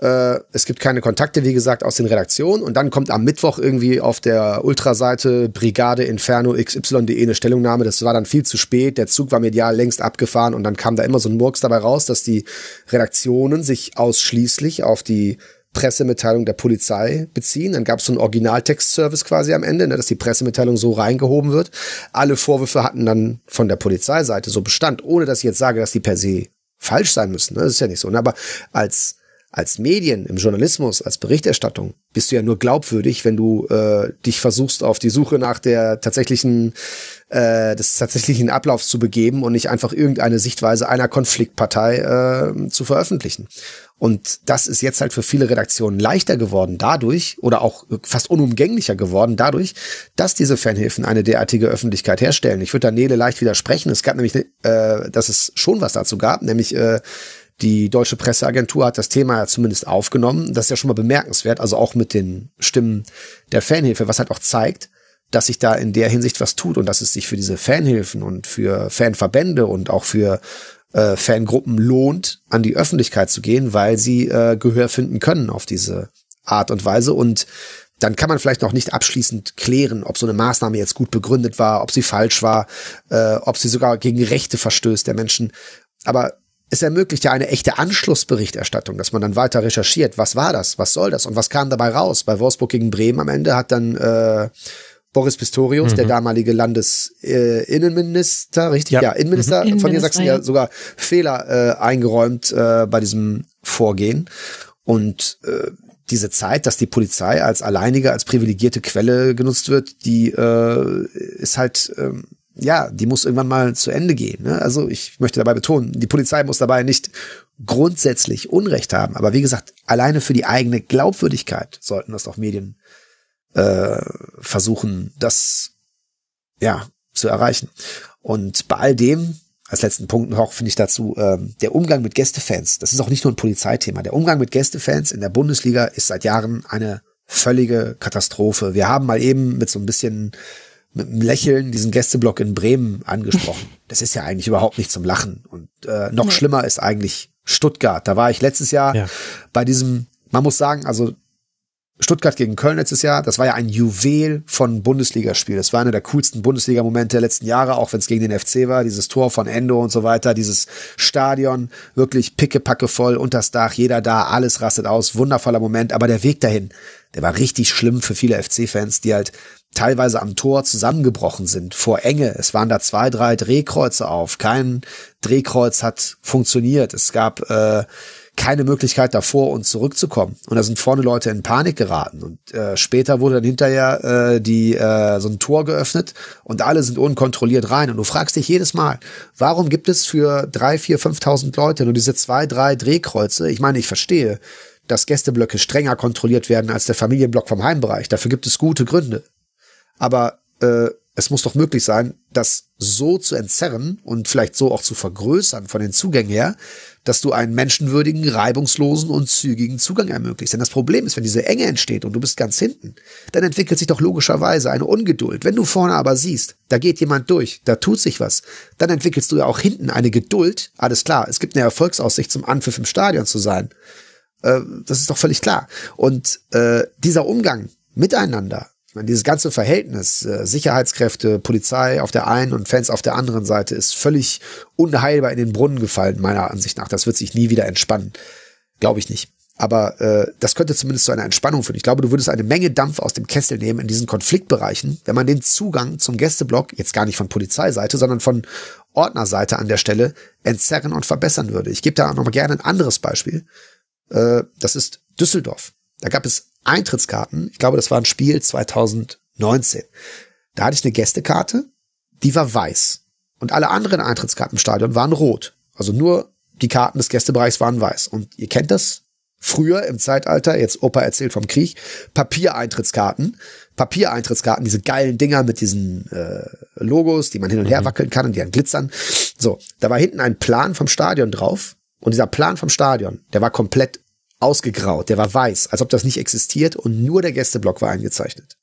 Äh, es gibt keine Kontakte, wie gesagt, aus den Redaktionen. Und dann kommt am Mittwoch irgendwie auf der Ultraseite Brigade Inferno XY.de eine Stellungnahme. Das war dann viel zu spät. Der Zug war medial längst abgefahren. Und dann kam da immer so ein Murks dabei raus, dass die Redaktionen sich ausschließlich auf die Pressemitteilung der Polizei beziehen. Dann gab es so einen Originaltextservice quasi am Ende, ne, dass die Pressemitteilung so reingehoben wird. Alle Vorwürfe hatten dann von der Polizeiseite so Bestand, ohne dass ich jetzt sage, dass die per se falsch sein müssen. Ne? Das ist ja nicht so. Ne? Aber als als Medien, im Journalismus, als Berichterstattung bist du ja nur glaubwürdig, wenn du äh, dich versuchst, auf die Suche nach der tatsächlichen, äh, des tatsächlichen Ablaufs zu begeben und nicht einfach irgendeine Sichtweise einer Konfliktpartei äh, zu veröffentlichen. Und das ist jetzt halt für viele Redaktionen leichter geworden dadurch oder auch fast unumgänglicher geworden dadurch, dass diese Fanhilfen eine derartige Öffentlichkeit herstellen. Ich würde da Nele leicht widersprechen. Es gab nämlich, äh, dass es schon was dazu gab, nämlich äh, die deutsche Presseagentur hat das Thema ja zumindest aufgenommen. Das ist ja schon mal bemerkenswert, also auch mit den Stimmen der Fanhilfe, was halt auch zeigt, dass sich da in der Hinsicht was tut und dass es sich für diese Fanhilfen und für Fanverbände und auch für äh, Fangruppen lohnt, an die Öffentlichkeit zu gehen, weil sie äh, Gehör finden können auf diese Art und Weise. Und dann kann man vielleicht noch nicht abschließend klären, ob so eine Maßnahme jetzt gut begründet war, ob sie falsch war, äh, ob sie sogar gegen Rechte verstößt der Menschen. Aber es ermöglicht ja eine echte Anschlussberichterstattung, dass man dann weiter recherchiert, was war das, was soll das und was kam dabei raus. Bei Wolfsburg gegen Bremen am Ende hat dann äh, Boris Pistorius, mhm. der damalige Landesinnenminister, äh, richtig? Ja, ja Innenminister mhm. von Niedersachsen, ja sogar Fehler äh, eingeräumt äh, bei diesem Vorgehen. Und äh, diese Zeit, dass die Polizei als alleinige, als privilegierte Quelle genutzt wird, die äh, ist halt, ähm, ja, die muss irgendwann mal zu Ende gehen. Ne? Also ich möchte dabei betonen, die Polizei muss dabei nicht grundsätzlich Unrecht haben, aber wie gesagt, alleine für die eigene Glaubwürdigkeit sollten das doch Medien äh, versuchen, das ja zu erreichen. Und bei all dem, als letzten Punkt noch finde ich dazu, ähm, der Umgang mit Gästefans, das ist auch nicht nur ein Polizeithema. Der Umgang mit Gästefans in der Bundesliga ist seit Jahren eine völlige Katastrophe. Wir haben mal eben mit so ein bisschen mit einem Lächeln diesen Gästeblock in Bremen angesprochen. <laughs> Das ist ja eigentlich überhaupt nicht zum Lachen. Und äh, noch nee. schlimmer ist eigentlich Stuttgart. Da war ich letztes Jahr ja. bei diesem, man muss sagen, also Stuttgart gegen Köln letztes Jahr, das war ja ein Juwel von Bundesligaspiel. Das war einer der coolsten Bundesliga-Momente der letzten Jahre, auch wenn es gegen den FC war. Dieses Tor von Endo und so weiter, dieses Stadion, wirklich pickepacke voll, unters Dach, jeder da, alles rastet aus, wundervoller Moment. Aber der Weg dahin, der war richtig schlimm für viele FC-Fans, die halt teilweise am Tor zusammengebrochen sind vor Enge. Es waren da zwei, drei Drehkreuze auf. Kein Drehkreuz hat funktioniert. Es gab äh, keine Möglichkeit davor und zurückzukommen. Und da sind vorne Leute in Panik geraten. Und äh, später wurde dann hinterher äh, die äh, so ein Tor geöffnet und alle sind unkontrolliert rein. Und du fragst dich jedes Mal, warum gibt es für drei, vier, fünftausend Leute nur diese zwei, drei Drehkreuze? Ich meine, ich verstehe, dass Gästeblöcke strenger kontrolliert werden als der Familienblock vom Heimbereich. Dafür gibt es gute Gründe. Aber äh, es muss doch möglich sein, das so zu entzerren und vielleicht so auch zu vergrößern von den Zugängen her, dass du einen menschenwürdigen, reibungslosen und zügigen Zugang ermöglicht. Denn das Problem ist, wenn diese Enge entsteht und du bist ganz hinten, dann entwickelt sich doch logischerweise eine Ungeduld. Wenn du vorne aber siehst, da geht jemand durch, da tut sich was, dann entwickelst du ja auch hinten eine Geduld. Alles klar, es gibt eine Erfolgsaussicht zum Anpfiff im Stadion zu sein. Äh, das ist doch völlig klar. Und äh, dieser Umgang miteinander, dieses ganze Verhältnis, äh, Sicherheitskräfte, Polizei auf der einen und Fans auf der anderen Seite, ist völlig unheilbar in den Brunnen gefallen, meiner Ansicht nach. Das wird sich nie wieder entspannen. Glaube ich nicht. Aber äh, das könnte zumindest zu einer Entspannung führen. Ich glaube, du würdest eine Menge Dampf aus dem Kessel nehmen in diesen Konfliktbereichen, wenn man den Zugang zum Gästeblock, jetzt gar nicht von Polizeiseite, sondern von Ordnerseite an der Stelle, entzerren und verbessern würde. Ich gebe da auch noch mal gerne ein anderes Beispiel. Äh, das ist Düsseldorf. Da gab es Eintrittskarten. Ich glaube, das war ein Spiel 2019. Da hatte ich eine Gästekarte, die war weiß. Und alle anderen Eintrittskarten im Stadion waren rot. Also nur die Karten des Gästebereichs waren weiß. Und ihr kennt das früher im Zeitalter, jetzt Opa erzählt vom Krieg, Papiereintrittskarten. Papiereintrittskarten, diese geilen Dinger mit diesen äh, Logos, die man hin und her mhm. wackeln kann und die dann glitzern. So, da war hinten ein Plan vom Stadion drauf. Und dieser Plan vom Stadion, der war komplett ausgegraut, der war weiß, als ob das nicht existiert und nur der Gästeblock war eingezeichnet.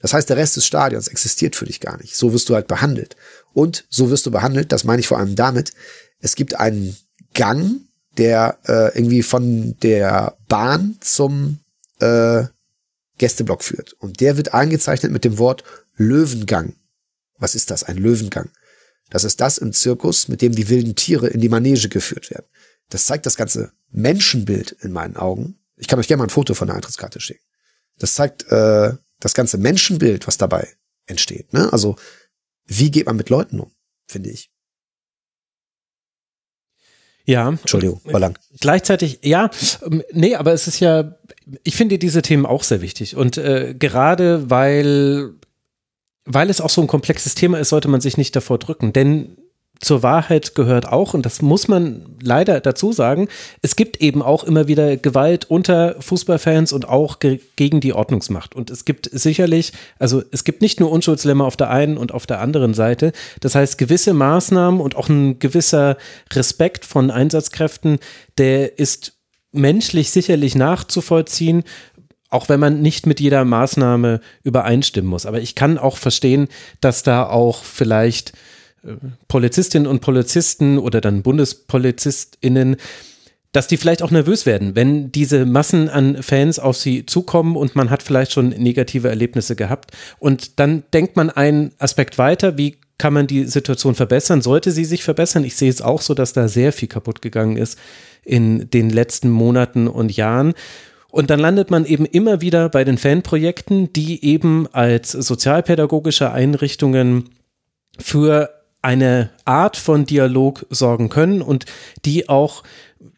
Das heißt, der Rest des Stadions existiert für dich gar nicht. So wirst du halt behandelt. Und so wirst du behandelt, das meine ich vor allem damit, es gibt einen Gang, der äh, irgendwie von der Bahn zum äh, Gästeblock führt. Und der wird eingezeichnet mit dem Wort Löwengang. Was ist das? Ein Löwengang. Das ist das im Zirkus, mit dem die wilden Tiere in die Manege geführt werden. Das zeigt das ganze Menschenbild in meinen Augen. Ich kann euch gerne mal ein Foto von der Eintrittskarte schicken. Das zeigt äh, das ganze Menschenbild, was dabei entsteht. Ne? Also wie geht man mit Leuten um, finde ich. Ja. Entschuldigung, war lang. Gleichzeitig, ja, ähm, nee, aber es ist ja, ich finde diese Themen auch sehr wichtig. Und äh, gerade weil, weil es auch so ein komplexes Thema ist, sollte man sich nicht davor drücken. Denn zur Wahrheit gehört auch, und das muss man leider dazu sagen, es gibt eben auch immer wieder Gewalt unter Fußballfans und auch ge gegen die Ordnungsmacht. Und es gibt sicherlich, also es gibt nicht nur Unschuldslämmer auf der einen und auf der anderen Seite. Das heißt, gewisse Maßnahmen und auch ein gewisser Respekt von Einsatzkräften, der ist menschlich sicherlich nachzuvollziehen, auch wenn man nicht mit jeder Maßnahme übereinstimmen muss. Aber ich kann auch verstehen, dass da auch vielleicht Polizistinnen und Polizisten oder dann BundespolizistInnen, dass die vielleicht auch nervös werden, wenn diese Massen an Fans auf sie zukommen und man hat vielleicht schon negative Erlebnisse gehabt. Und dann denkt man einen Aspekt weiter, wie kann man die Situation verbessern? Sollte sie sich verbessern? Ich sehe es auch so, dass da sehr viel kaputt gegangen ist in den letzten Monaten und Jahren. Und dann landet man eben immer wieder bei den Fanprojekten, die eben als sozialpädagogische Einrichtungen für eine Art von Dialog sorgen können und die auch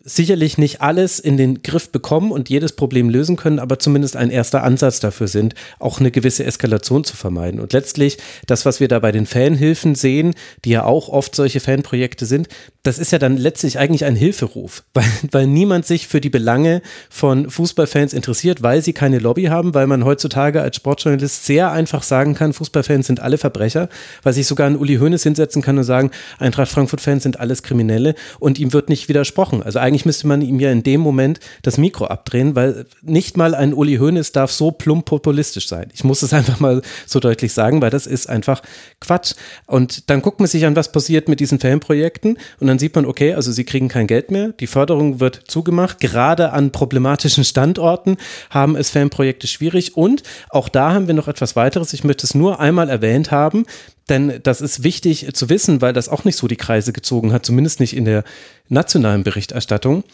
sicherlich nicht alles in den Griff bekommen und jedes Problem lösen können, aber zumindest ein erster Ansatz dafür sind, auch eine gewisse Eskalation zu vermeiden. Und letztlich das, was wir da bei den Fanhilfen sehen, die ja auch oft solche Fanprojekte sind, das ist ja dann letztlich eigentlich ein Hilferuf, <laughs> weil, weil niemand sich für die Belange von Fußballfans interessiert, weil sie keine Lobby haben, weil man heutzutage als Sportjournalist sehr einfach sagen kann, Fußballfans sind alle Verbrecher, weil sich sogar ein Uli Hoeneß hinsetzen kann und sagen, Eintracht Frankfurt-Fans sind alles Kriminelle und ihm wird nicht widersprochen. Also eigentlich eigentlich müsste man ihm ja in dem Moment das Mikro abdrehen, weil nicht mal ein Uli Hoeneß darf so plump populistisch sein. Ich muss es <laughs> einfach mal so deutlich sagen, weil das ist einfach Quatsch. Und dann guckt man sich an, was passiert mit diesen Fanprojekten und dann sieht man, okay, also sie kriegen kein Geld mehr, die Förderung wird zugemacht, gerade an problematischen Standorten haben es Fanprojekte schwierig und auch da haben wir noch etwas weiteres. Ich möchte es nur einmal erwähnt haben. Denn das ist wichtig zu wissen, weil das auch nicht so die Kreise gezogen hat, zumindest nicht in der nationalen Berichterstattung.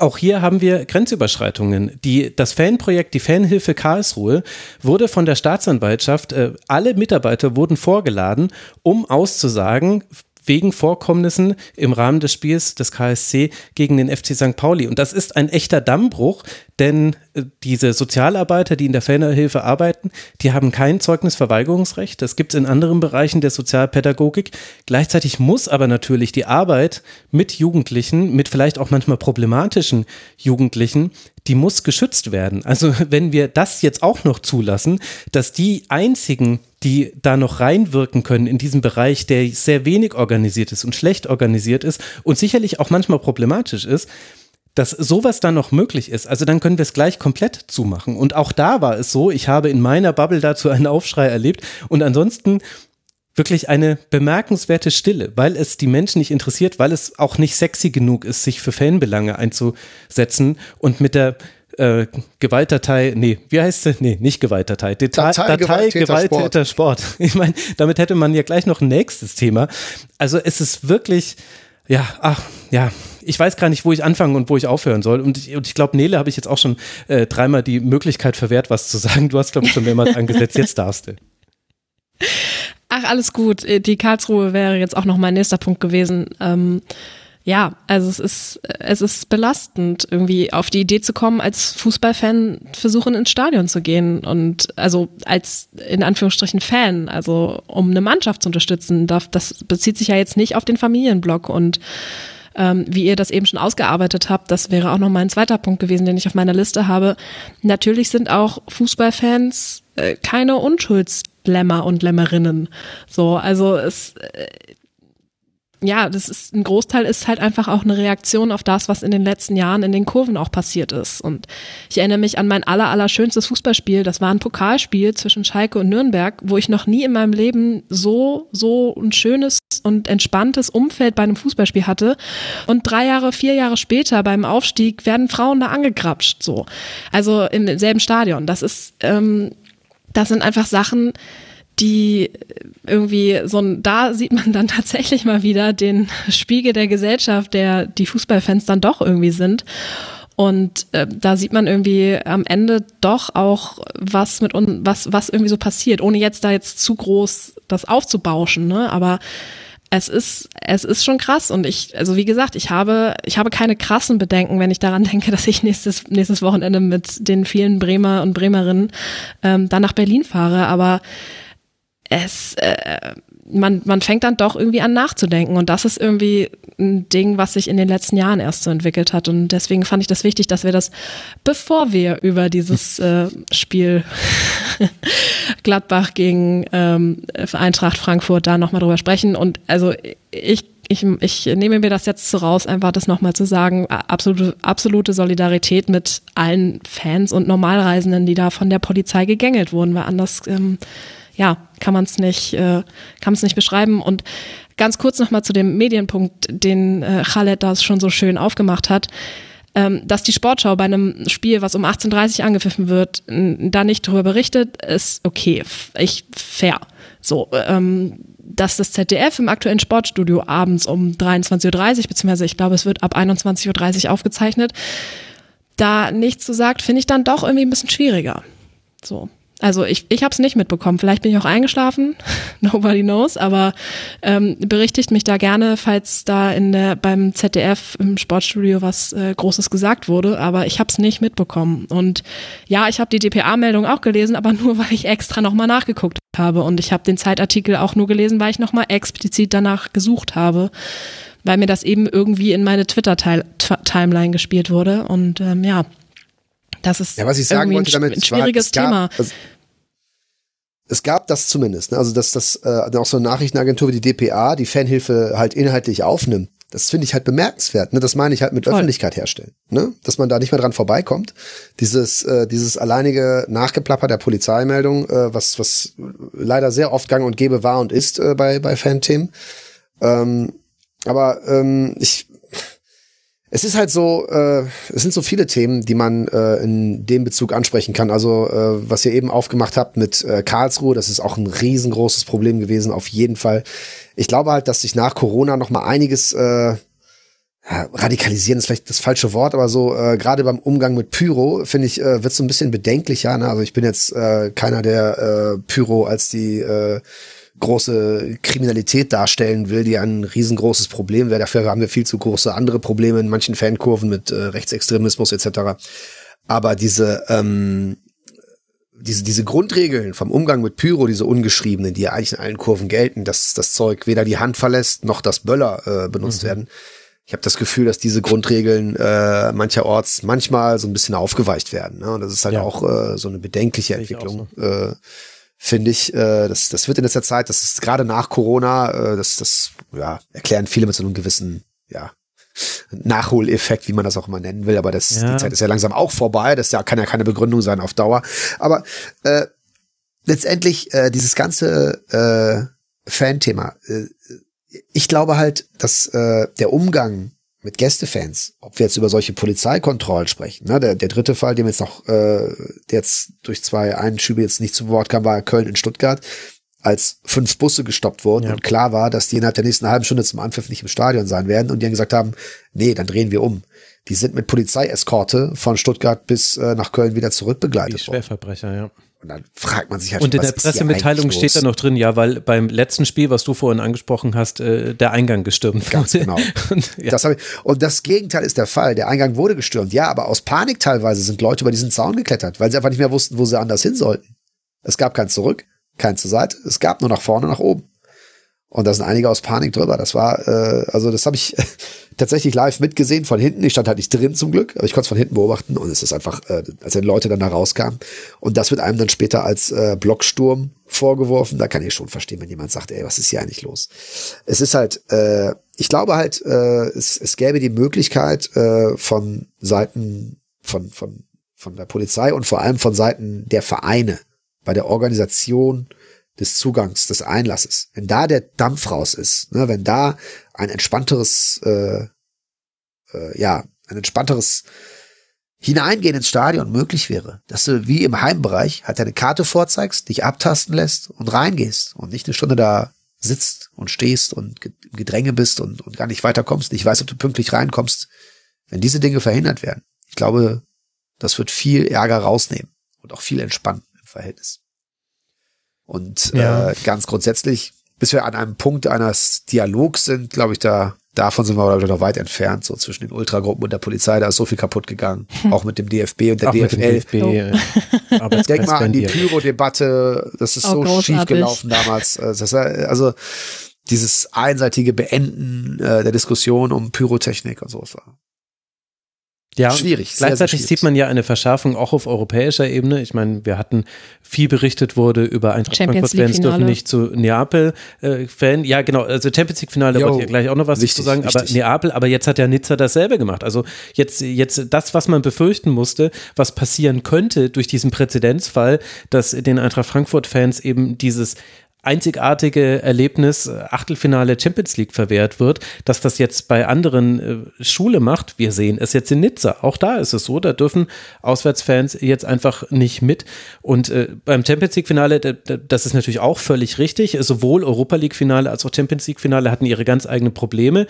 Auch hier haben wir Grenzüberschreitungen. Die, das Fanprojekt, die Fanhilfe Karlsruhe, wurde von der Staatsanwaltschaft, äh, alle Mitarbeiter wurden vorgeladen, um auszusagen, wegen Vorkommnissen im Rahmen des Spiels des KSC gegen den FC St. Pauli. Und das ist ein echter Dammbruch, denn äh, diese Sozialarbeiter, die in der Fanhilfe arbeiten, die haben kein Zeugnisverweigerungsrecht. Das gibt es in anderen Bereichen der Sozialpädagogik. Gleichzeitig muss aber natürlich die Arbeit mit Jugendlichen, mit vielleicht auch manchmal problematischen Jugendlichen, die muss geschützt werden. Also <laughs> wenn wir das jetzt auch noch zulassen, dass die einzigen, die da noch reinwirken können in diesem Bereich, der sehr wenig organisiert ist und schlecht organisiert ist und sicherlich auch manchmal problematisch ist, dass sowas dann noch möglich ist, also dann können wir es gleich komplett zumachen. Und auch da war es so, ich habe in meiner Bubble dazu einen Aufschrei erlebt und ansonsten wirklich eine bemerkenswerte Stille, weil es die Menschen nicht interessiert, weil es auch nicht sexy genug ist, sich für Fanbelange einzusetzen und mit der äh, Gewaltdatei, nee, wie heißt sie? Nee, nicht Gewaltdatei. Deta Datei, Datei Gewalttäter Sport. Sport. <laughs> Ich meine, damit hätte man ja gleich noch ein nächstes Thema. Also es ist wirklich, Ja, ach, ja, ich weiß gar nicht, wo ich anfangen und wo ich aufhören soll. Und ich, und ich glaube, Nele habe ich jetzt auch schon äh, dreimal die Möglichkeit verwehrt, was zu sagen. Du hast, glaube ich, schon mehrmals angesetzt. Jetzt darfst du. Ach, alles gut. Die Karlsruhe wäre jetzt auch noch mein nächster Punkt gewesen. Ähm, ja, also es ist, es ist belastend, irgendwie auf die Idee zu kommen, als Fußballfan versuchen ins Stadion zu gehen und also als in Anführungsstrichen Fan, also um eine Mannschaft zu unterstützen. Das bezieht sich ja jetzt nicht auf den Familienblock und ähm, wie ihr das eben schon ausgearbeitet habt, das wäre auch noch mein zweiter Punkt gewesen, den ich auf meiner Liste habe. Natürlich sind auch Fußballfans äh, keine Unschuldslämmer und Lämmerinnen. So, also es, äh, ja, das ist ein Großteil ist halt einfach auch eine Reaktion auf das, was in den letzten Jahren in den Kurven auch passiert ist. Und ich erinnere mich an mein aller, aller schönstes Fußballspiel. Das war ein Pokalspiel zwischen Schalke und Nürnberg, wo ich noch nie in meinem Leben so, so ein schönes und entspanntes Umfeld bei einem Fußballspiel hatte. Und drei Jahre, vier Jahre später beim Aufstieg werden Frauen da angegrapscht, so. Also im selben Stadion. Das ist, ähm, das sind einfach Sachen, die irgendwie so ein, da sieht man dann <laughs> tatsächlich mal wieder den Spiegel der Gesellschaft, der die Fußballfans dann doch irgendwie sind. Und äh, da sieht man irgendwie am Ende doch auch, was mit uns, was, was irgendwie so passiert, ohne jetzt da jetzt zu groß das aufzubauschen, ne? Aber es ist, es ist schon krass. Und ich, also wie gesagt, ich habe, ich habe keine krassen Bedenken, wenn ich daran <laughs> denke, dass ich nächstes, nächstes Wochenende mit den vielen Bremer und Bremerinnen ähm, dann nach Berlin fahre. Aber es, äh, man, man fängt dann doch irgendwie an nachzudenken. Und das ist irgendwie ein Ding, was sich in den letzten Jahren erst so entwickelt hat. Und deswegen fand ich das wichtig, dass wir das, bevor wir über dieses <laughs> äh, Spiel <laughs> Gladbach gegen ähm, Eintracht Frankfurt da nochmal drüber sprechen. Und also ich ich, ich nehme mir das jetzt so raus, einfach das nochmal zu sagen, absolute, absolute Solidarität mit allen Fans und Normalreisenden, die da von der Polizei gegängelt wurden, weil anders ähm, ja, kann man es nicht, äh, kann es nicht beschreiben. Und ganz kurz nochmal zu dem Medienpunkt, den äh, Khaled da schon so schön aufgemacht hat. Ähm, dass die Sportschau bei einem Spiel, was um 18.30 Uhr angepfiffen wird, da nicht darüber berichtet, ist okay, ich fair. So, ähm, dass das ZDF im aktuellen Sportstudio abends um 23.30 Uhr, beziehungsweise ich glaube, es wird ab 21.30 Uhr aufgezeichnet, da nichts zu sagt, finde ich dann doch irgendwie ein bisschen schwieriger. So. Also ich, ich habe es nicht mitbekommen. Vielleicht bin ich auch eingeschlafen. <laughs> Nobody knows. Aber ähm, berichtigt mich da gerne, falls da in der beim ZDF im Sportstudio was äh, Großes gesagt wurde. Aber ich habe es nicht mitbekommen. Und ja, ich habe die DPA-Meldung auch gelesen, aber nur <laughs> weil ich extra nochmal nachgeguckt habe. Und ich habe den Zeitartikel auch nur gelesen, weil ich nochmal explizit danach gesucht habe, weil mir das eben irgendwie in meine Twitter-Timeline gespielt wurde. Und ähm, ja. Das ist ja, was ich sagen wollte damit, ein schwieriges war, Thema. also, es gab das zumindest, ne? also dass das äh, auch so eine Nachrichtenagentur wie die DPA die Fanhilfe halt inhaltlich aufnimmt. Das finde ich halt bemerkenswert. Ne? Das meine ich halt mit Voll. Öffentlichkeit herstellen. Ne? Dass man da nicht mehr dran vorbeikommt. Dieses, äh, dieses alleinige Nachgeplapper der Polizeimeldung, äh, was, was leider sehr oft gang und gäbe war und ist äh, bei, bei Fanthemen. Ähm, aber ähm, ich es ist halt so, äh, es sind so viele Themen, die man äh, in dem Bezug ansprechen kann. Also äh, was ihr eben aufgemacht habt mit äh, Karlsruhe, das ist auch ein riesengroßes Problem gewesen, auf jeden Fall. Ich glaube halt, dass sich nach Corona noch mal einiges äh, radikalisieren ist vielleicht das falsche Wort, aber so äh, gerade beim Umgang mit Pyro finde ich äh, wird so ein bisschen bedenklicher. Ne? Also ich bin jetzt äh, keiner, der äh, Pyro als die äh, große Kriminalität darstellen will, die ein riesengroßes Problem wäre. Dafür haben wir viel zu große andere Probleme in manchen Fankurven mit äh, Rechtsextremismus etc. Aber diese ähm, diese, diese Grundregeln vom Umgang mit Pyro, diese ungeschriebenen, die ja eigentlich in allen Kurven gelten, dass das Zeug weder die Hand verlässt, noch das Böller äh, benutzt mhm. werden. Ich habe das Gefühl, dass diese Grundregeln äh, mancherorts manchmal so ein bisschen aufgeweicht werden. Ne? Und das ist halt ja. auch äh, so eine bedenkliche Entwicklung. So. Äh, finde ich. Äh, das, das wird in letzter Zeit, das ist gerade nach Corona, äh, das, das ja, erklären viele mit so einem gewissen, ja, Nachholeffekt, wie man das auch immer nennen will, aber das, ja. die Zeit ist ja langsam auch vorbei, das ja, kann ja keine Begründung sein auf Dauer. Aber äh, letztendlich äh, dieses ganze äh, Fan-Thema, äh, ich glaube halt, dass äh, der Umgang mit Gästefans, ob wir jetzt über solche Polizeikontrollen sprechen. Ne? Der, der dritte Fall, dem jetzt noch, äh, der jetzt durch zwei Einschübe jetzt nicht zu Wort kam, war Köln in Stuttgart. als fünf Busse gestoppt wurden Ja. und klar war, dass die innerhalb der nächsten halben Stunde zum Anpfiff nicht im Stadion sein werden und die dann gesagt haben, nee, dann drehen wir um. Die sind mit Polizeieskorte von Stuttgart bis äh, nach Köln wieder Die zurückbegleitet worden. Schwerverbrecher, ja. Und dann fragt man sich halt Und in der Pressemitteilung steht da noch drin, ja, weil beim letzten Spiel, was du vorhin angesprochen hast, äh, der Eingang gestürmt Ganz wurde. genau. <laughs> Und, ja. Das ich, und das Gegenteil ist der Fall. Der Eingang wurde gestürmt. Ja, aber aus Panik teilweise sind Leute über diesen Zaun geklettert, weil sie einfach nicht mehr wussten, wo sie anders hin sollten. Es gab kein Zurück, kein zur Seite. Es gab nur nach vorne, nach oben. Und da sind einige aus Panik drüber. Das war, äh, also das habe ich <laughs> tatsächlich live mitgesehen von hinten. Ich stand halt nicht drin zum Glück, aber ich konnte es von hinten beobachten und es ist einfach, äh, als wenn Leute dann da rauskamen. Und das wird einem dann später als äh, Blocksturm vorgeworfen. Da kann ich schon verstehen, wenn jemand sagt, ey, was ist hier eigentlich los? Es ist halt, äh, ich glaube halt, äh, es, es gäbe die Möglichkeit äh, von Seiten von, von, von der Polizei und vor allem von Seiten der Vereine bei der Organisation des Zugangs, des Einlasses. Wenn da der Dampf raus ist, ne, wenn da ein entspannteres, äh, äh, ja, ein entspannteres Hineingehen ins Stadion möglich wäre, dass du wie im Heimbereich halt deine Karte vorzeigst, dich abtasten lässt und reingehst und nicht eine Stunde da sitzt und stehst und im Gedränge bist und, und gar nicht weiterkommst, nicht weißt, ob du pünktlich reinkommst. Wenn diese Dinge verhindert werden, ich glaube, das wird viel Ärger rausnehmen und auch viel entspannen im Verhältnis. Und Ja. äh, ganz grundsätzlich, bis wir an einem Punkt eines Dialogs sind, glaube ich, da davon sind wir noch weit entfernt, so zwischen den Ultragruppen und der Polizei, da ist so viel kaputt gegangen, auch mit dem DFB und der Auch mit dem DFL. DFB. Arbeitskreis <laughs> Denk mal an die. Pyro-Debatte, das ist Oh, so großartig. schief gelaufen damals. Äh, also dieses einseitige Beenden äh, der Diskussion um Pyrotechnik und so. Ja, Schwierig, sehr, sehr Gleichzeitig schwierig. sieht man ja eine Verschärfung auch auf europäischer Ebene. Ich meine, wir hatten viel berichtet wurde über Eintracht Champions Frankfurt Fans dürfen nicht zu Neapel äh, Fan. Ja, genau, also Champions League Finale, wollte ich ja gleich auch noch was wichtig, zu sagen, aber wichtig. Neapel, aber jetzt hat ja Nizza dasselbe gemacht. Also jetzt jetzt das, was man befürchten musste, was passieren könnte durch diesen Präzedenzfall, dass den Eintracht Frankfurt Fans eben dieses einzigartige Erlebnis äh, Achtelfinale Champions League verwehrt wird, dass das jetzt bei anderen äh, Schule macht. Wir sehen es jetzt in Nizza. Auch da ist es so, da dürfen Auswärtsfans jetzt einfach nicht mit. Und äh, beim Champions League Finale, da- da- das ist natürlich auch völlig richtig. Sowohl Europa League Finale als auch Champions League Finale hatten ihre ganz eigenen Probleme.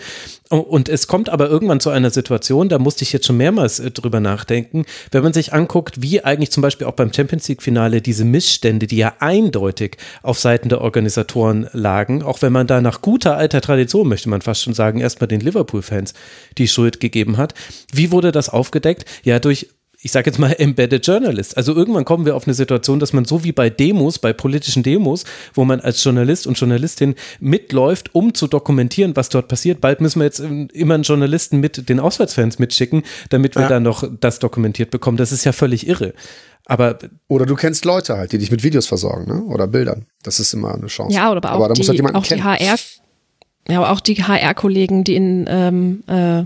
Und es kommt aber irgendwann zu einer Situation, da musste ich jetzt schon mehrmals drüber nachdenken, wenn man sich anguckt, wie eigentlich zum Beispiel auch beim Champions League Finale diese Missstände, die ja eindeutig auf Seiten der Organisatoren lagen, auch wenn man da nach guter alter Tradition, möchte man fast schon sagen, erstmal den Liverpool-Fans die Schuld gegeben hat. Wie wurde das aufgedeckt? Ja, durch ich sage jetzt mal <laughs> Embedded Journalist. Also irgendwann kommen wir auf eine Situation, dass man so wie bei Demos, bei politischen Demos, wo man als Journalist und Journalistin mitläuft, um zu dokumentieren, was dort passiert. Bald müssen wir jetzt ähm, immer einen Journalisten mit den Auswärtsfans mitschicken, damit wir Ja. dann noch das dokumentiert bekommen. Das ist ja völlig irre. Aber Oder du kennst Leute halt, die dich mit Videos versorgen, ne? Oder Bildern. Das ist immer eine Chance. Ja, oder aber auch, aber da die, muss halt jemanden auch die. HR, ja, aber auch die HR-Kollegen, die in, ähm, äh,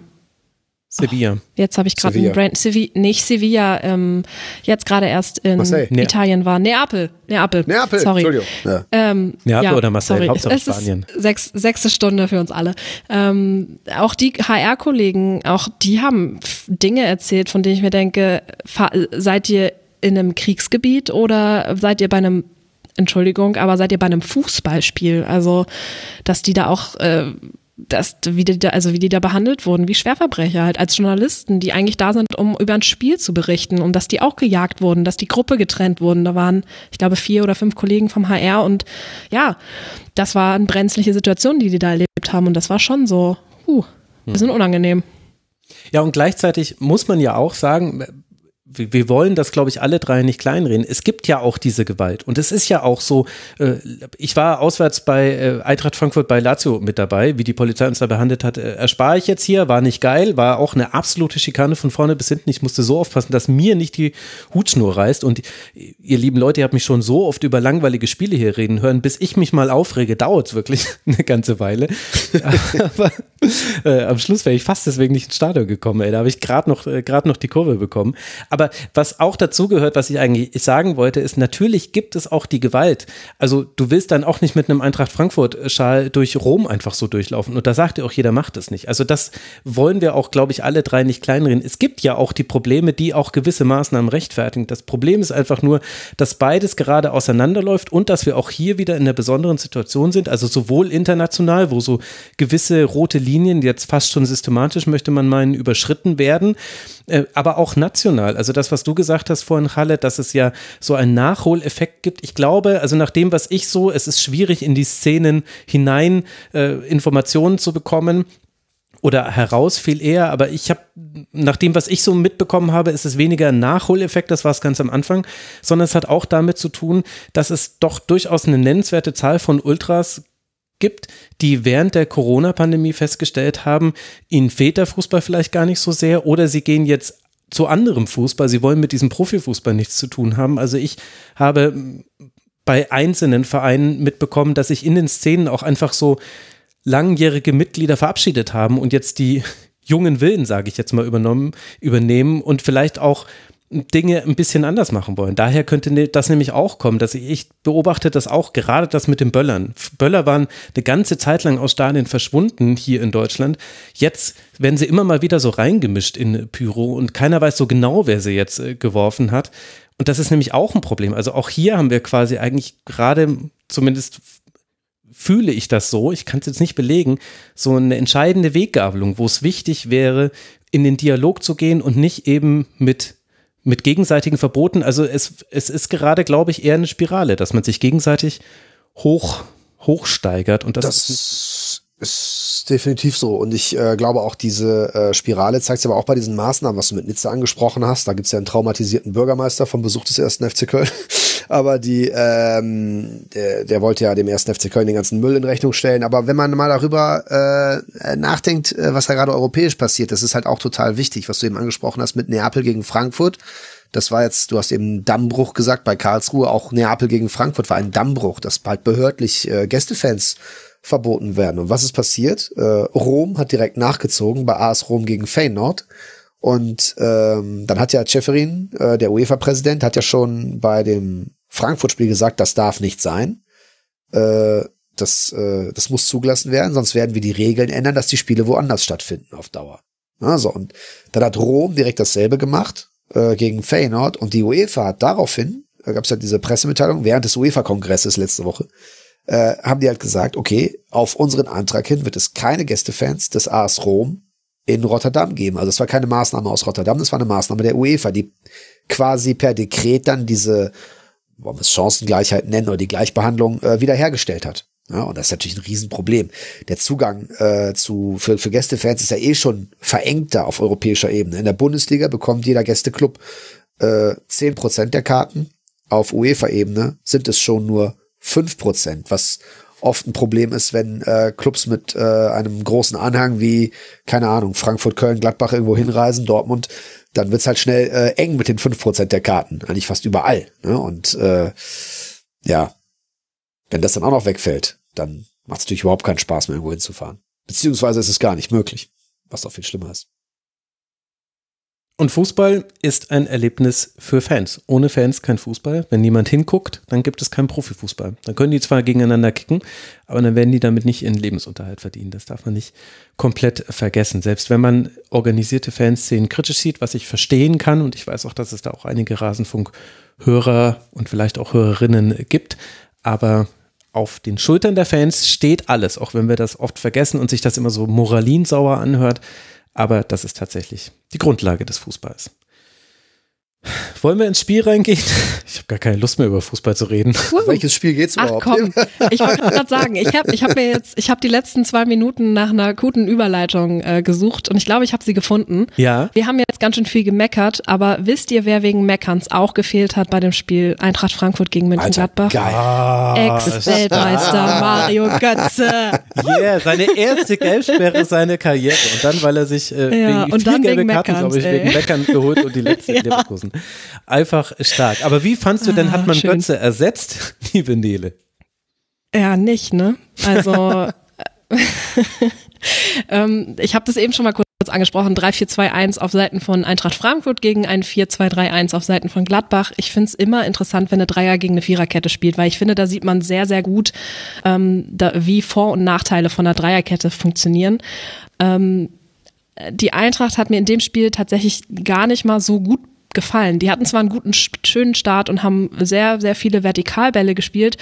Sevilla. jetzt habe ich gerade einen Brand, Sevi, nicht Sevilla, ähm, jetzt gerade erst in Marseille. Ne- Italien war, Neapel, Neapel, Neapel, sorry. Entschuldigung. Ja. Ähm, Neapel oder Marseille, sorry. Hauptsache es Spanien. Ist sechs, sechste Stunde für uns alle. Ähm, auch die HR-Kollegen, auch die haben Dinge erzählt, von denen ich mir denke, seid ihr in einem Kriegsgebiet oder seid ihr bei einem Entschuldigung, aber seid ihr bei einem Fußballspiel? Also, dass die da auch, äh, dass, wie die da, also wie die da behandelt wurden, wie Schwerverbrecher halt als Journalisten, die eigentlich da sind, um über ein Spiel zu berichten und dass die auch gejagt wurden, dass die Gruppe getrennt wurden. Da waren, ich glaube, vier oder fünf Kollegen vom HR und ja, das war eine brenzliche Situation, die die da erlebt haben und das war schon so, huh, bisschen unangenehm. Ja, und gleichzeitig muss man ja auch sagen, wir wir wollen das, glaube ich, alle drei nicht kleinreden. Es gibt ja auch diese Gewalt. Und es ist ja auch so, äh, ich war auswärts bei äh, Eintracht Frankfurt bei Lazio mit dabei, wie die Polizei uns da behandelt hat, äh, erspare ich jetzt hier, war nicht geil, war auch eine absolute Schikane von vorne bis hinten. Ich musste so aufpassen, dass mir nicht die Hutschnur reißt. Und ihr lieben Leute, ihr habt mich schon so oft über langweilige Spiele hier reden hören, bis ich mich mal aufrege, dauert es wirklich <laughs> eine ganze Weile. <laughs> Aber äh, am Schluss wäre ich fast deswegen nicht ins Stadion gekommen, ey. Da habe ich gerade noch, äh, noch die Kurve bekommen. Aber Aber was auch dazu gehört, was ich eigentlich sagen wollte, ist, natürlich gibt es auch die Gewalt. Also du willst dann auch nicht mit einem Eintracht Frankfurt-Schal durch Rom einfach so durchlaufen. Und da sagt ja auch jeder, macht es nicht. Also das wollen wir auch, glaube ich, alle drei nicht kleinreden. Es gibt ja auch die Probleme, die auch gewisse Maßnahmen rechtfertigen. Das Problem ist einfach nur, dass beides gerade auseinanderläuft und dass wir auch hier wieder in einer besonderen Situation sind. Also sowohl international, wo so gewisse rote Linien jetzt fast schon systematisch, möchte man meinen, überschritten werden, äh, aber auch national. Also das, was du gesagt hast vorhin, Halle, dass es ja so einen Nachholeffekt gibt. Ich glaube, also nach dem, was ich so, es ist schwierig in die Szenen hinein äh, Informationen zu bekommen oder heraus viel eher, aber ich habe, nach dem, was ich so mitbekommen habe, ist es weniger ein Nachholeffekt, das war es ganz am Anfang, sondern es hat auch damit zu tun, dass es doch durchaus eine nennenswerte Zahl von Ultras gibt, die während der Corona-Pandemie festgestellt haben, ihnen fehlt der Fußball vielleicht gar nicht so sehr oder sie gehen jetzt zu anderem Fußball, sie wollen mit diesem Profifußball nichts zu tun haben. Also ich habe bei einzelnen Vereinen mitbekommen, dass sich in den Szenen auch einfach so langjährige Mitglieder verabschiedet haben und jetzt die <laughs> jungen Willen, sage ich jetzt mal, übernommen, übernehmen und vielleicht auch Dinge ein bisschen anders machen wollen. Daher könnte ne, das nämlich auch kommen, dass ich, beobachte das auch, gerade das mit den Böllern. Böller waren eine ganze Zeit lang aus Stadien verschwunden hier in Deutschland. Jetzt werden sie immer mal wieder so reingemischt in Pyro und keiner weiß so genau, wer sie jetzt äh, geworfen hat. Und das ist nämlich auch ein Problem. Also auch hier haben wir quasi eigentlich gerade, zumindest fühle ich das so, ich kann es jetzt nicht belegen, so eine entscheidende Weggabelung, wo es wichtig wäre, in den Dialog zu gehen und nicht eben mit mit gegenseitigen Verboten. Also es, es ist gerade, glaube ich, eher eine Spirale, dass man sich gegenseitig hoch, hochsteigert. Und das, das ist, ist definitiv so. Und ich äh, glaube auch, diese äh, Spirale zeigt sich aber auch bei diesen Maßnahmen, was du mit Nizza angesprochen hast. Da gibt's ja einen traumatisierten Bürgermeister vom Besuch des ersten FC Köln. Aber die, ähm, der, der wollte ja dem ersten FC Köln den ganzen Müll in Rechnung stellen. Aber wenn man mal darüber äh, nachdenkt, äh, was da gerade europäisch passiert, das ist halt auch total wichtig, was du eben angesprochen hast mit Neapel gegen Frankfurt. Das war jetzt, du hast eben Dammbruch gesagt bei Karlsruhe, auch Neapel gegen Frankfurt war ein Dammbruch, dass bald behördlich äh, Gästefans verboten werden. Und was ist passiert? Äh, Rom hat direkt nachgezogen bei AS Rom gegen Feyenoord. Und ähm, dann hat ja Ceferin, äh, der UEFA-Präsident, hat ja schon bei dem Frankfurt-Spiel gesagt, das darf nicht sein. Äh, das, äh, das muss zugelassen werden, sonst werden wir die Regeln ändern, dass die Spiele woanders stattfinden auf Dauer. Also, und dann hat Rom direkt dasselbe gemacht äh, gegen Feyenoord und die UEFA hat daraufhin, da gab es ja diese Pressemitteilung während des UEFA-Kongresses letzte Woche, äh, haben die halt gesagt, okay, auf unseren Antrag hin wird es keine Gästefans des AS Rom in Rotterdam geben. Also es war keine Maßnahme aus Rotterdam, das war eine Maßnahme der UEFA, die quasi per Dekret dann diese, wollen wir es Chancengleichheit nennen oder die Gleichbehandlung äh, wiederhergestellt hat. Ja, und das ist natürlich ein Riesenproblem. Der Zugang äh, zu für, für Gästefans ist ja eh schon verengter auf europäischer Ebene. In der Bundesliga bekommt jeder Gästeclub äh, 10% der Karten. Auf UEFA-Ebene sind es schon nur fünf Prozent, was oft ein Problem ist, wenn äh, Clubs mit äh, einem großen Anhang wie, keine Ahnung, Frankfurt, Köln, Gladbach irgendwo hinreisen, Dortmund, dann wird's halt schnell äh, eng mit den fünf Prozent der Karten, eigentlich fast überall. Ne? Und äh, ja, wenn das dann auch noch wegfällt, dann macht es natürlich überhaupt keinen Spaß mehr, irgendwo hinzufahren. Beziehungsweise ist es gar nicht möglich, was doch viel schlimmer ist. Und Fußball ist ein Erlebnis für Fans. Ohne Fans kein Fußball. Wenn niemand hinguckt, dann gibt es keinen Profifußball. Dann können die zwar gegeneinander kicken, aber dann werden die damit nicht ihren Lebensunterhalt verdienen. Das darf man nicht komplett vergessen. Selbst wenn man organisierte Fanszenen kritisch sieht, was ich verstehen kann, und ich weiß auch, dass es da auch einige Rasenfunk-Hörer und vielleicht auch Hörerinnen gibt, aber auf den Schultern der Fans steht alles, auch wenn wir das oft vergessen und sich das immer so moralinsauer anhört. Aber das ist tatsächlich die Grundlage des Fußballs. Wollen wir ins Spiel reingehen? Ich habe gar keine Lust mehr über Fußball zu reden. Uh. Welches Spiel geht's überhaupt? Ach komm, <laughs> ich wollte gerade sagen, ich habe ich hab mir jetzt, ich habe die letzten zwei Minuten nach einer guten Überleitung äh, gesucht und ich glaube, ich habe sie gefunden. Ja. Wir haben jetzt ganz schön viel gemeckert, aber wisst ihr, wer wegen Meckerns auch gefehlt hat bei dem Spiel Eintracht Frankfurt gegen Mönchengladbach? Geil. Ex-Weltmeister <laughs> Mario Götze. Yeah, seine erste Gelbsperre seiner Karriere. Und dann, weil er sich äh, Ja, wegen und vier dann gelbe wegen Karten, Meckerns, glaube ich, ey. wegen Meckern geholt und die letzte <laughs> in Ja. Leverkusen. Einfach stark. Aber wie fandst du denn, Ah, hat man schön. Götze ersetzt, <laughs> liebe Nele? Ja, nicht, ne? Also <laughs> ähm, ich habe das eben schon mal kurz angesprochen, 3-4-2-1 auf Seiten von Eintracht Frankfurt gegen ein 4-2-3-1 auf Seiten von Gladbach. Ich finde es immer interessant, wenn eine Dreier gegen eine Viererkette spielt, weil ich finde, da sieht man sehr, sehr gut, ähm, da, wie Vor- und Nachteile von einer Dreierkette funktionieren. Ähm, die Eintracht hat mir in dem Spiel tatsächlich gar nicht mal so gut gefallen. Die hatten zwar einen guten, schönen Start und haben sehr, sehr viele Vertikalbälle gespielt,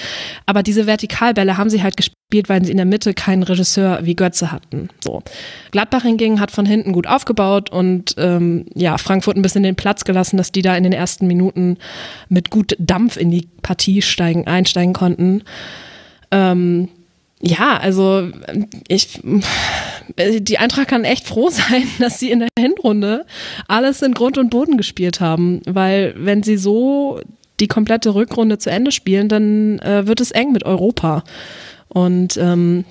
aber diese Vertikalbälle haben sie halt gespielt, weil sie in der Mitte keinen Regisseur wie Götze hatten. So. Gladbach hingegen hat von hinten gut aufgebaut und ähm, ja, Frankfurt ein bisschen den Platz gelassen, dass die da in den ersten Minuten mit gut Dampf in die Partie steigen, einsteigen konnten. Ähm, ja, also ich, die Eintracht kann echt froh <laughs> sein, dass sie in der Hinrunde alles in Grund und Boden gespielt haben, weil wenn sie so die komplette Rückrunde zu Ende spielen, dann äh, wird es eng mit Europa. Und ähm,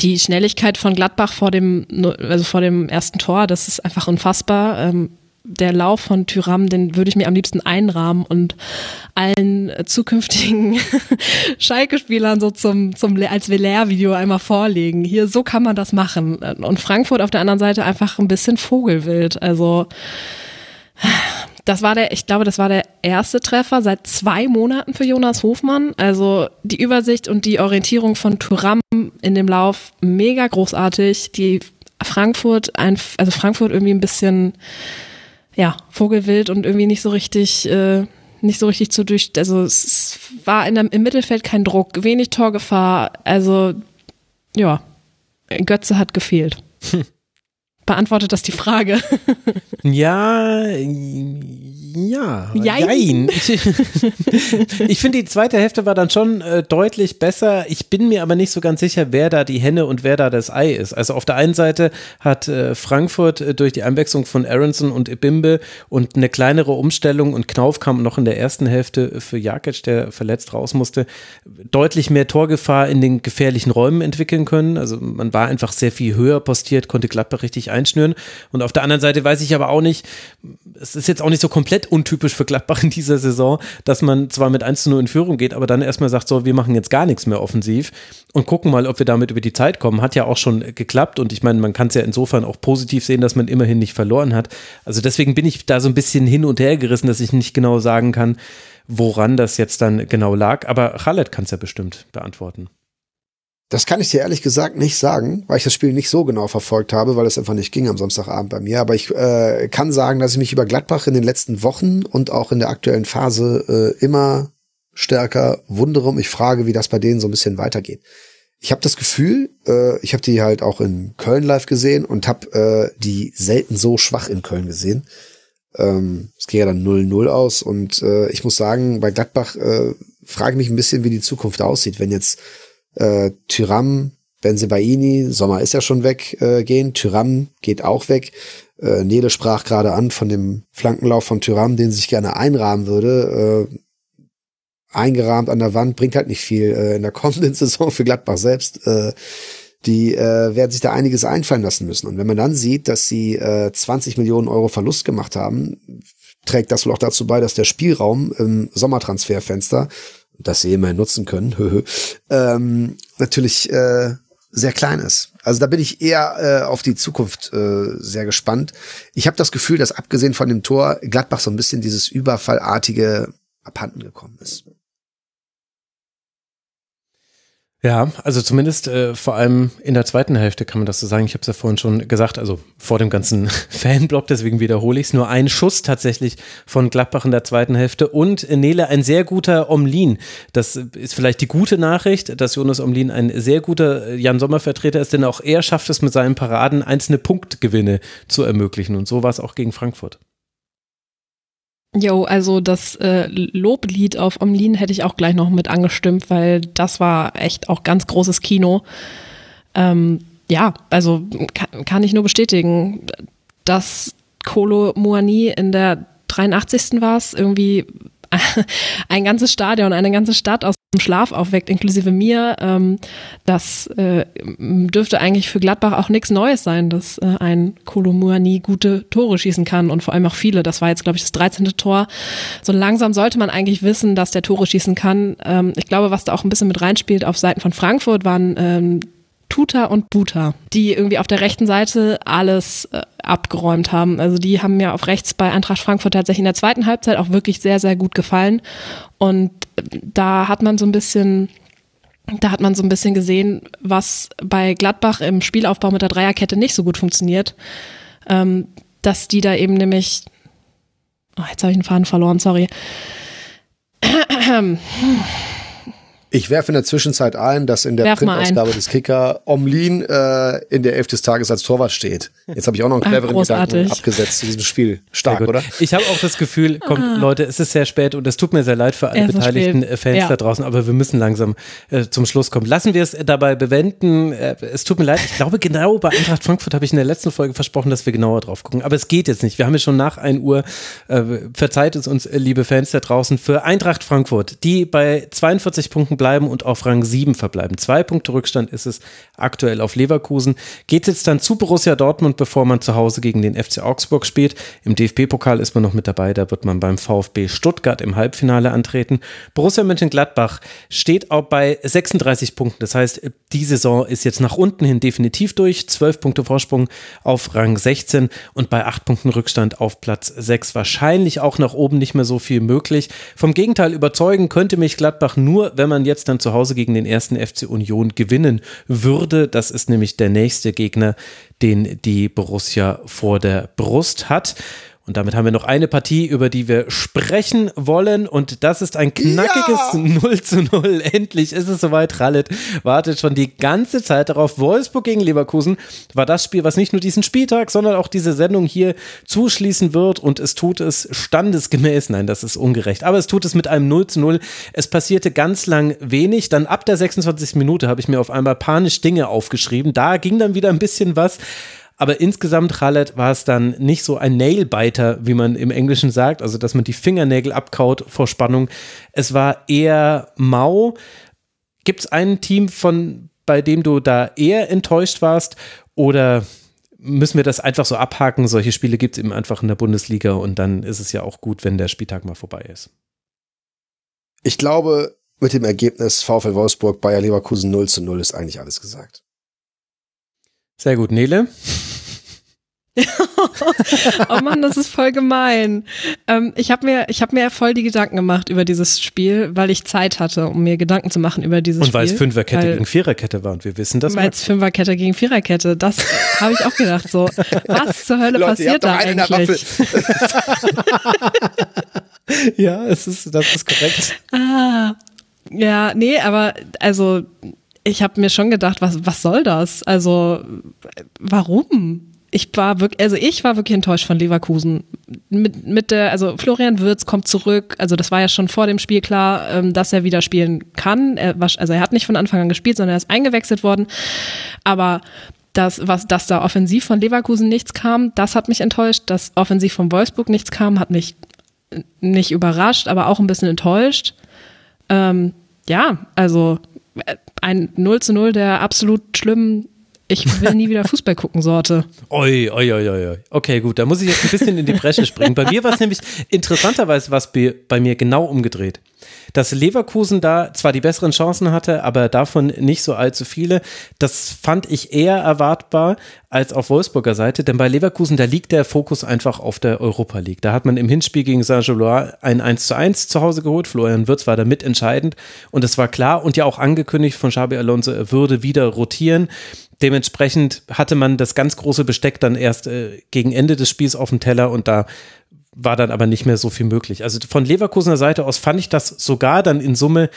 die Schnelligkeit von Gladbach vor dem, also vor dem ersten Tor, das ist einfach unfassbar. Ähm, der Lauf von Tyram, den würde ich mir am liebsten einrahmen und allen zukünftigen <laughs> Schalke-Spielern so zum, zum, als Velair-Video einmal vorlegen. Hier, so kann man das machen. Und Frankfurt auf der anderen Seite einfach ein bisschen Vogelwild. Also, das war der, ich glaube, das war der erste Treffer seit zwei Monaten für Jonas Hofmann. Also die Übersicht und die Orientierung von Turam in dem Lauf mega großartig. Die Frankfurt, ein, also Frankfurt irgendwie ein bisschen ja, Vogelwild und irgendwie nicht so richtig, äh, nicht so richtig zu durch, also es war in der, im Mittelfeld kein Druck, wenig Torgefahr, also ja, Götze hat gefehlt. Hm. <laughs> Beantwortet das die Frage? ja, ja, jein. Ich, <laughs> ich finde, die zweite Hälfte war dann schon äh, deutlich besser. Ich bin mir aber nicht so ganz sicher, wer da die Henne und wer da das Ei ist. Also auf der einen Seite hat äh, Frankfurt äh, durch die Einwechslung von Aronson und Ibimbe und eine kleinere Umstellung und Knauf kam noch in der ersten Hälfte für Jakic, der verletzt raus musste, deutlich mehr Torgefahr in den gefährlichen Räumen entwickeln können. Also man war einfach sehr viel höher postiert, konnte Gladbach richtig einschnüren. Und auf der anderen Seite weiß ich aber auch nicht, es ist jetzt auch nicht so komplett untypisch für Gladbach in dieser Saison, dass man zwar mit 1 zu 0 in Führung geht, aber dann erstmal sagt, so, wir machen jetzt gar nichts mehr offensiv und gucken mal, ob wir damit über die Zeit kommen. Hat ja auch schon geklappt und ich meine, man kann es ja insofern auch positiv sehen, dass man immerhin nicht verloren hat. Also deswegen bin ich da so ein bisschen hin und her gerissen, dass ich nicht genau sagen kann, woran das jetzt dann genau lag. Aber Khaled kann es ja bestimmt beantworten. Das kann ich dir ehrlich gesagt nicht sagen, weil ich das Spiel nicht so genau verfolgt habe, weil es einfach nicht ging am Samstagabend bei mir. Aber ich äh, kann sagen, dass ich mich über Gladbach in den letzten Wochen und auch in der aktuellen Phase äh, immer stärker wundere und mich frage, wie das bei denen so ein bisschen weitergeht. Ich habe das Gefühl, äh, ich habe die halt auch in Köln live gesehen und habe äh, die selten so schwach in Köln gesehen. Ähm, es ging ja dann 0-0 aus und äh, ich muss sagen, bei Gladbach äh, frage mich ein bisschen, wie die Zukunft aussieht, wenn jetzt äh, Tyram, Benzebaini, Sommer ist ja schon weg, äh, gehen. Tyram geht auch weg. Äh, Nele sprach gerade an von dem Flankenlauf von Tyram, den sich gerne einrahmen würde. Äh, eingerahmt an der Wand, bringt halt nicht viel äh, in der kommenden <laughs> Saison für Gladbach selbst. Äh, die äh, werden sich da einiges einfallen lassen müssen. Und wenn man dann sieht, dass sie äh, 20 Millionen Euro Verlust gemacht haben, trägt das wohl auch dazu bei, dass der Spielraum im Sommertransferfenster das sie immerhin nutzen können, <laughs> ähm, natürlich äh, sehr klein ist. Also da bin ich eher äh, auf die Zukunft äh, sehr gespannt. Ich habe das Gefühl, dass abgesehen von dem Tor Gladbach so ein bisschen dieses Überfallartige abhanden gekommen ist. Ja, also zumindest äh, vor allem in der zweiten Hälfte kann man das so sagen. Ich habe es ja vorhin schon gesagt, also vor dem ganzen <laughs> Fanblock, deswegen wiederhole ich es. Nur ein Schuss tatsächlich von Gladbach in der zweiten Hälfte und Nele ein sehr guter Omlin. Das ist vielleicht die gute Nachricht, dass Jonas Omlin ein sehr guter Jan Sommer-Vertreter ist, denn auch er schafft es mit seinen Paraden einzelne Punktgewinne zu ermöglichen. Und so war es auch gegen Frankfurt. Jo, also das äh, Loblied auf Omlin hätte ich auch gleich noch mit angestimmt, weil das war echt auch ganz großes Kino. Ähm, ja, also kann, kann ich nur bestätigen, dass Kolo Muani in der 83. war es irgendwie <laughs> ein ganzes Stadion, eine ganze Stadt aus dem Schlaf aufweckt, inklusive mir. Ähm, das äh, dürfte eigentlich für Gladbach auch nichts Neues sein, dass äh, ein Kolomua nie gute Tore schießen kann und vor allem auch viele. Das war jetzt, glaube ich, das 13. Tor. So langsam sollte man eigentlich wissen, dass der Tore schießen kann. Ähm, ich glaube, was da auch ein bisschen mit reinspielt auf Seiten von Frankfurt waren ähm, Tuta und Buta, die irgendwie auf der rechten Seite alles äh, abgeräumt haben. Also die haben mir auf rechts bei Eintracht Frankfurt tatsächlich in der zweiten Halbzeit auch wirklich sehr, sehr gut gefallen. Und da hat man so ein bisschen da hat man so ein bisschen gesehen, was bei Gladbach im Spielaufbau mit der Dreierkette nicht so gut funktioniert. Ähm, dass die da eben nämlich, oh, jetzt habe ich einen Faden verloren, sorry. <clears throat> Ich werfe in der Zwischenzeit ein, dass in der Werf Printausgabe des Kicker Omlin äh, in der Elf des Tages als Torwart steht. Jetzt habe ich auch noch einen Ah, cleveren. Gedanken abgesetzt zu diesem Spiel. Stark, oder? Ich habe auch das Gefühl, kommt, Leute, es ist sehr spät und es tut mir sehr leid für alle beteiligten spät. Fans Ja. da draußen, aber wir müssen langsam äh, zum Schluss kommen. Lassen wir es dabei bewenden. Äh, es tut mir leid, ich glaube genau bei Eintracht Frankfurt habe ich in der letzten Folge versprochen, dass wir genauer drauf gucken, aber es geht jetzt nicht. Wir haben ja schon nach 1 Uhr, äh, verzeiht es uns, äh, liebe Fans da draußen, für Eintracht Frankfurt, die bei 42 Punkten bleiben und auf Rang 7 verbleiben. Zwei Punkte Rückstand ist es aktuell auf Leverkusen. Geht jetzt dann zu Borussia Dortmund, bevor man zu Hause gegen den FC Augsburg spielt. Im DFB-Pokal ist man noch mit dabei, da wird man beim VfB Stuttgart im Halbfinale antreten. Borussia Mönchengladbach steht auch bei 36 Punkten. Das heißt, die Saison ist jetzt nach unten hin definitiv durch. 12 Punkte Vorsprung auf Rang 16 und bei 8 Punkten Rückstand auf Platz 6. Wahrscheinlich auch nach oben nicht mehr so viel möglich. Vom Gegenteil überzeugen könnte mich Gladbach nur, wenn man jetzt dann zu Hause gegen den ersten FC Union gewinnen würde. Das ist nämlich der nächste Gegner, den die Borussia vor der Brust hat. Und damit haben wir noch eine Partie, über die wir sprechen wollen. Und das ist ein knackiges Ja! 0 zu 0. Endlich ist es soweit. Rallet wartet schon die ganze Zeit darauf. Wolfsburg gegen Leverkusen war das Spiel, was nicht nur diesen Spieltag, sondern auch diese Sendung hier zuschließen wird. Und es tut es standesgemäß. Nein, das ist ungerecht. Aber es tut es mit einem 0 zu 0. Es passierte ganz lang wenig. Dann ab der 26. Minute habe ich mir auf einmal panisch Dinge aufgeschrieben. Da ging dann wieder ein bisschen was. Aber insgesamt, Khaled, war es dann nicht so ein Nailbiter, wie man im Englischen sagt, also dass man die Fingernägel abkaut vor Spannung. Es war eher mau. Gibt es ein Team, von, bei dem du da eher enttäuscht warst? Oder müssen wir das einfach so abhaken? Solche Spiele gibt es eben einfach in der Bundesliga und dann ist es ja auch gut, wenn der Spieltag mal vorbei ist. Ich glaube, mit dem Ergebnis VfL Wolfsburg Bayer Leverkusen 0 zu 0 ist eigentlich alles gesagt. Sehr gut, Nele. <laughs> Oh Mann, das ist voll gemein. Ähm, ich habe mir, ich habe mir voll die Gedanken gemacht über dieses Spiel, weil ich Zeit hatte, um mir Gedanken zu machen über dieses Und Spiel. weil es Fünferkette Weil- gegen Viererkette war und wir wissen das. Weil es Fünferkette gegen Viererkette, das <laughs> habe ich auch gedacht. So, was zur Hölle Leute, ihr passiert da einen in der eigentlich? <laughs> ja, es ist, das ist korrekt. Ah, ja, nee, aber also ich habe mir schon gedacht, was was soll das? Also warum? Ich war wirklich, also ich war wirklich enttäuscht von Leverkusen. Mit, mit der, also Florian Wirz kommt zurück. Also das war ja schon vor dem Spiel klar, ähm, dass er wieder spielen kann. Er war, also er hat nicht von Anfang an gespielt, sondern er ist eingewechselt worden. Aber das, was, dass da offensiv von Leverkusen nichts kam, das hat mich enttäuscht. Dass offensiv von Wolfsburg nichts kam, hat mich nicht überrascht, aber auch ein bisschen enttäuscht. Ähm, ja, also äh, ein 0 zu 0 der absolut schlimmen, ich will nie wieder Fußball gucken Sorte. Oi, oi, oi, oi. Okay, gut, da muss ich jetzt ein bisschen in die Bresche springen. Bei mir war es nämlich interessanterweise was bei, mir genau umgedreht. Dass Leverkusen da zwar die besseren Chancen hatte, aber davon nicht so allzu viele. Das fand ich eher erwartbar als auf Wolfsburger Seite, denn bei Leverkusen, da liegt der Fokus einfach auf der Europa League. Da hat man im Hinspiel gegen Saint-Gilloise ein 1 zu 1 zu Hause geholt. Florian Wirtz war da mitentscheidend und es war klar und ja auch angekündigt von Xabi Alonso, er würde wieder rotieren. Dementsprechend hatte man das ganz große Besteck dann erst äh, gegen Ende des Spiels auf dem Teller und da war dann aber nicht mehr so viel möglich. Also von Leverkusener Seite aus fand ich das sogar dann in Summe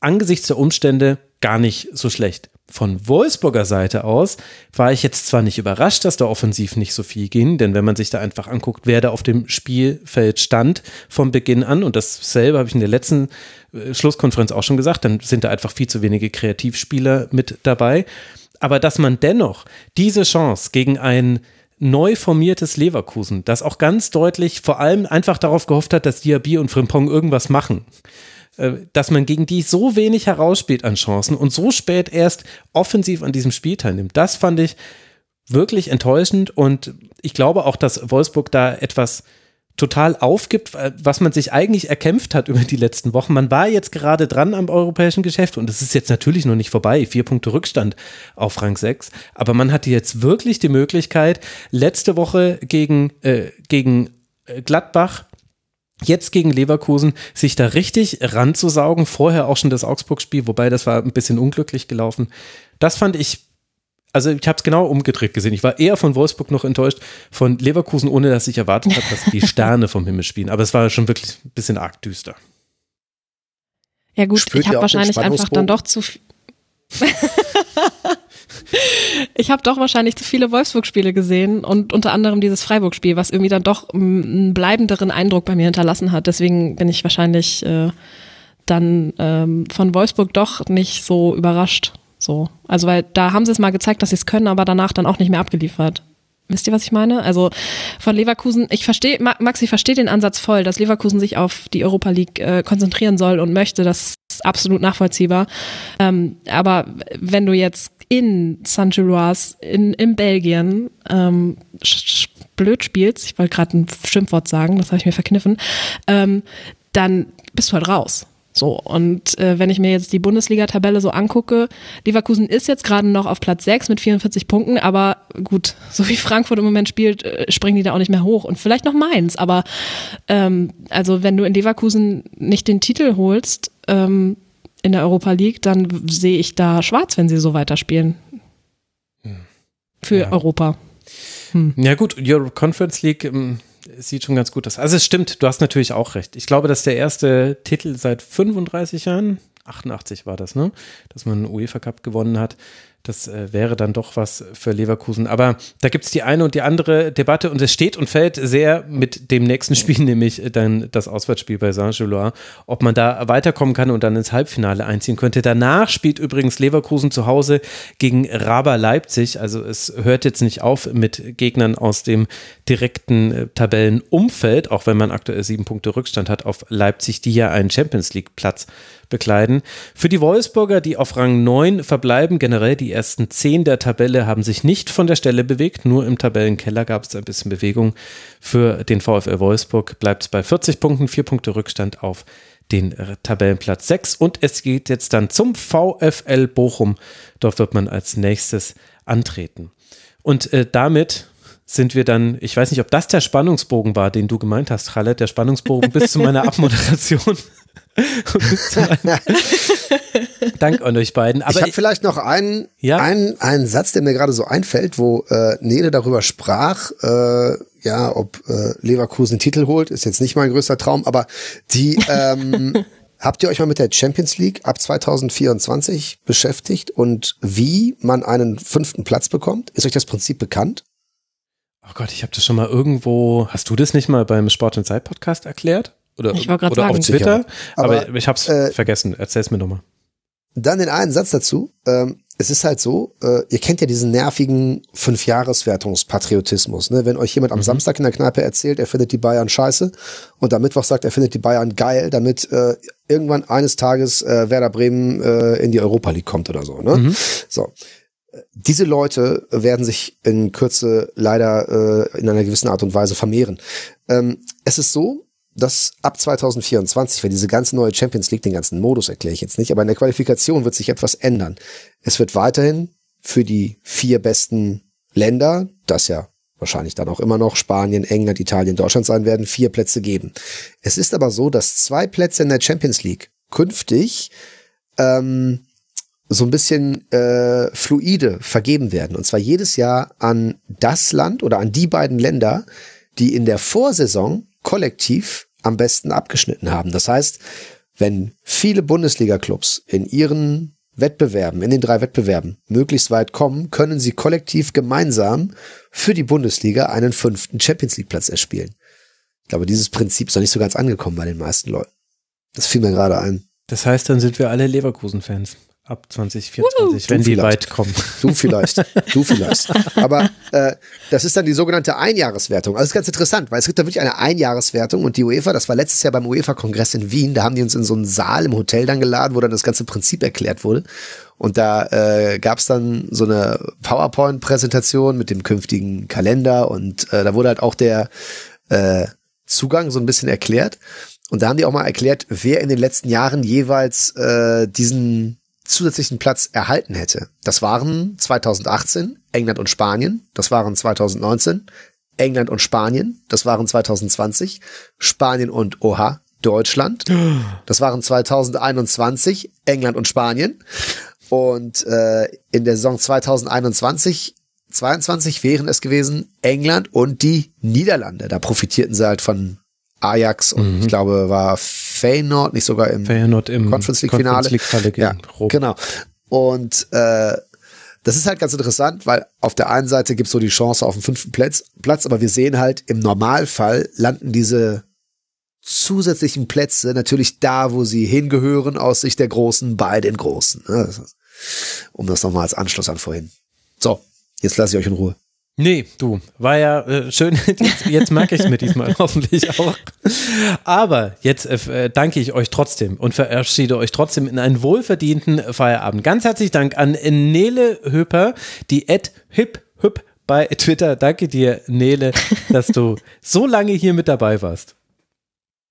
angesichts der Umstände gar nicht so schlecht. Von Wolfsburger Seite aus war ich jetzt zwar nicht überrascht, dass da offensiv nicht so viel ging, denn wenn man sich da einfach anguckt, wer da auf dem Spielfeld stand vom Beginn an, und dasselbe habe ich in der letzten äh, Schlusskonferenz auch schon gesagt, dann sind da einfach viel zu wenige Kreativspieler mit dabei. Aber dass man dennoch diese Chance gegen ein neu formiertes Leverkusen, das auch ganz deutlich vor allem einfach darauf gehofft hat, dass Diaby und Frimpong irgendwas machen, dass man gegen die so wenig herausspielt an Chancen und so spät erst offensiv an diesem Spiel teilnimmt. Das fand ich wirklich enttäuschend und ich glaube auch, dass Wolfsburg da etwas total aufgibt, was man sich eigentlich erkämpft hat <laughs> über die letzten Wochen. Man war jetzt gerade dran am europäischen Geschäft und es ist jetzt natürlich noch nicht vorbei. Vier Punkte Rückstand auf Rang 6. Aber man hatte jetzt wirklich die Möglichkeit, letzte Woche gegen, äh, gegen äh, Gladbach jetzt gegen Leverkusen sich da richtig ranzusaugen. Vorher auch schon das Augsburg-Spiel, wobei das war ein bisschen unglücklich gelaufen. Das fand ich also ich habe es genau umgedreht gesehen. Ich war eher von Wolfsburg noch enttäuscht, von Leverkusen, ohne dass ich erwartet habe, dass die <laughs> Sterne vom Himmel spielen. Aber es war schon wirklich ein bisschen arg düster. Ja gut, Spürt ich habe wahrscheinlich einfach dann doch zu <laughs> <laughs> ich habe doch wahrscheinlich zu viele Wolfsburg-Spiele gesehen und unter anderem dieses Freiburg-Spiel, was irgendwie dann doch einen bleibenderen Eindruck bei mir hinterlassen hat. Deswegen bin ich wahrscheinlich äh, dann ähm, von Wolfsburg doch nicht so überrascht. So. Also, weil da haben sie es mal gezeigt, dass sie es können, aber danach dann auch nicht mehr abgeliefert. Wisst ihr, was ich meine? Also von Leverkusen, ich verstehe, Max, ich verstehe den Ansatz voll, dass Leverkusen sich auf die Europa League äh, konzentrieren soll und möchte. Das ist absolut nachvollziehbar. Ähm, aber wenn du jetzt in Saint-Gilloise, in, in Belgien, ähm, blöd spielst, ich wollte gerade ein Schimpfwort sagen, das habe ich mir verkniffen, ähm, dann bist du halt raus. So, und äh, wenn ich mir jetzt die Bundesliga-Tabelle so angucke, Leverkusen ist jetzt gerade noch auf Platz 6 mit 44 Punkten, aber gut, <laughs> so wie Frankfurt im Moment spielt, äh, springen die da auch nicht mehr hoch. Und vielleicht noch Mainz, aber ähm, also wenn du in Leverkusen nicht den Titel holst ähm, in der Europa League, dann sehe ich da schwarz, wenn sie so weiterspielen. Hm. Für ja. Europa. Hm. Ja gut, Euro Conference League ähm, sieht schon ganz gut aus. Also es stimmt, du hast natürlich auch recht. Ich glaube, dass der erste Titel seit 35 Jahren, 88 war das, ne, dass man einen UEFA Cup gewonnen hat. Das äh, wäre dann doch was für Leverkusen. Aber da gibt es die eine und die andere Debatte und es steht und fällt sehr mit dem nächsten Spiel, <laughs> nämlich dann das Auswärtsspiel bei Saint-Gilloise, ob man da weiterkommen kann und dann ins Halbfinale einziehen könnte. Danach spielt übrigens Leverkusen zu Hause gegen Raber Leipzig. Also es hört jetzt nicht auf mit Gegnern aus dem direkten äh, Tabellenumfeld, auch wenn man aktuell sieben Punkte Rückstand hat auf Leipzig, die ja einen Champions League Platz bekleiden. Für die Wolfsburger, die auf Rang 9 verbleiben, generell die ersten 10 der Tabelle haben sich nicht von der Stelle bewegt, nur im Tabellenkeller gab es ein bisschen Bewegung. Für den VfL Wolfsburg bleibt es bei 40 Punkten, 4 Punkte Rückstand auf den Tabellenplatz 6 und es geht jetzt dann zum VfL Bochum. Dort wird man als nächstes antreten. Und äh, damit sind wir dann, ich weiß nicht, ob das der Spannungsbogen war, den du gemeint hast, Khaled, der Spannungsbogen bis zu meiner <laughs> Abmoderation. <laughs> Dank an euch beiden. Aber ich habe vielleicht noch einen, ja? einen, einen Satz, der mir gerade so einfällt, wo äh, Nele darüber sprach, äh, ja, ob äh, Leverkusen Titel holt, ist jetzt nicht mein größter Traum, aber die ähm, <laughs> Habt ihr euch mal mit der Champions League ab 2024 beschäftigt und wie man einen fünften Platz bekommt? Ist euch das Prinzip bekannt? Oh Gott, ich habe das schon mal irgendwo. Hast du das nicht mal beim Sport und Zeit Podcast erklärt? Oder, ich oder sagen. auf Twitter. Aber, aber ich habe es äh, vergessen. Erzähl's mir nochmal. Dann den einen Satz dazu. Ähm, es ist halt so, äh, ihr kennt ja diesen nervigen Fünfjahreswertungspatriotismus. Ne? Wenn euch jemand am mhm. Samstag in der Kneipe erzählt, er findet die Bayern scheiße und am Mittwoch sagt, er findet die Bayern geil, damit äh, irgendwann eines Tages äh, Werder Bremen äh, in die Europa League kommt oder so. Ne? Mhm. So. Diese Leute werden sich in Kürze leider äh, in einer gewissen Art und Weise vermehren. Ähm, es ist so, dass ab 2024, wenn diese ganze neue Champions League, den ganzen Modus erkläre ich jetzt nicht, aber in der Qualifikation wird sich etwas ändern. Es wird weiterhin für die vier besten Länder, das ja wahrscheinlich dann auch immer noch Spanien, England, Italien, Deutschland sein werden, vier Plätze geben. Es ist aber so, dass zwei Plätze in der Champions League künftig ähm, so ein bisschen äh, fluide vergeben werden. Und zwar jedes Jahr an das Land oder an die beiden Länder, die in der Vorsaison kollektiv am besten abgeschnitten haben. Das heißt, wenn viele Bundesliga-Clubs in ihren Wettbewerben, in den drei Wettbewerben möglichst weit kommen, können sie kollektiv gemeinsam für die Bundesliga einen fünften Champions League-Platz erspielen. Ich glaube, dieses Prinzip ist noch nicht so ganz angekommen bei den meisten Leuten. Das fiel mir gerade ein. Das heißt, dann sind wir alle Leverkusen-Fans ab 2024, wenn die weit kommen. Du vielleicht, du <laughs> vielleicht. Aber äh, das ist dann die sogenannte Einjahreswertung. Also das ist ganz interessant, weil es gibt da wirklich eine Einjahreswertung und die UEFA, das war letztes Jahr beim UEFA-Kongress in Wien, da haben die uns in so einen Saal im Hotel dann geladen, wo dann das ganze Prinzip erklärt wurde. Und da äh, gab es dann so eine PowerPoint-Präsentation mit dem künftigen Kalender und äh, da wurde halt auch der äh, Zugang so ein bisschen erklärt. Und da haben die auch mal erklärt, wer in den letzten Jahren jeweils äh, diesen zusätzlichen Platz erhalten hätte. Das waren 2018 England und Spanien, das waren 2019 England und Spanien, das waren 2020 Spanien und Oha Deutschland, <gasps> das waren 2021 England und Spanien und äh, in der Saison 2021 22 wären es gewesen England und die Niederlande. Da profitierten sie halt von Ajax und mhm. ich glaube war Feyenoord nicht sogar im, Feyenoord im Conference League Finale. Conference League ja, genau. Und äh, das ist halt ganz interessant, weil auf der einen Seite gibt's so die Chance auf den fünften Platz, Platz, aber wir sehen halt, im Normalfall landen diese zusätzlichen Plätze natürlich da, wo sie hingehören, aus Sicht der Großen, bei den Großen. Ne? Um das nochmal als Anschluss an vorhin. So, jetzt lasse ich euch in Ruhe. Nee, du, war ja äh, schön. <laughs> Jetzt, jetzt merke ich es mir diesmal <laughs> hoffentlich auch. Aber jetzt äh, danke ich euch trotzdem und verabschiede euch trotzdem in einen wohlverdienten Feierabend. Ganz herzlichen Dank an Nele Höper, die Ed Hip Hüp bei Twitter. Danke dir, Nele, dass du <laughs> so lange hier mit dabei warst.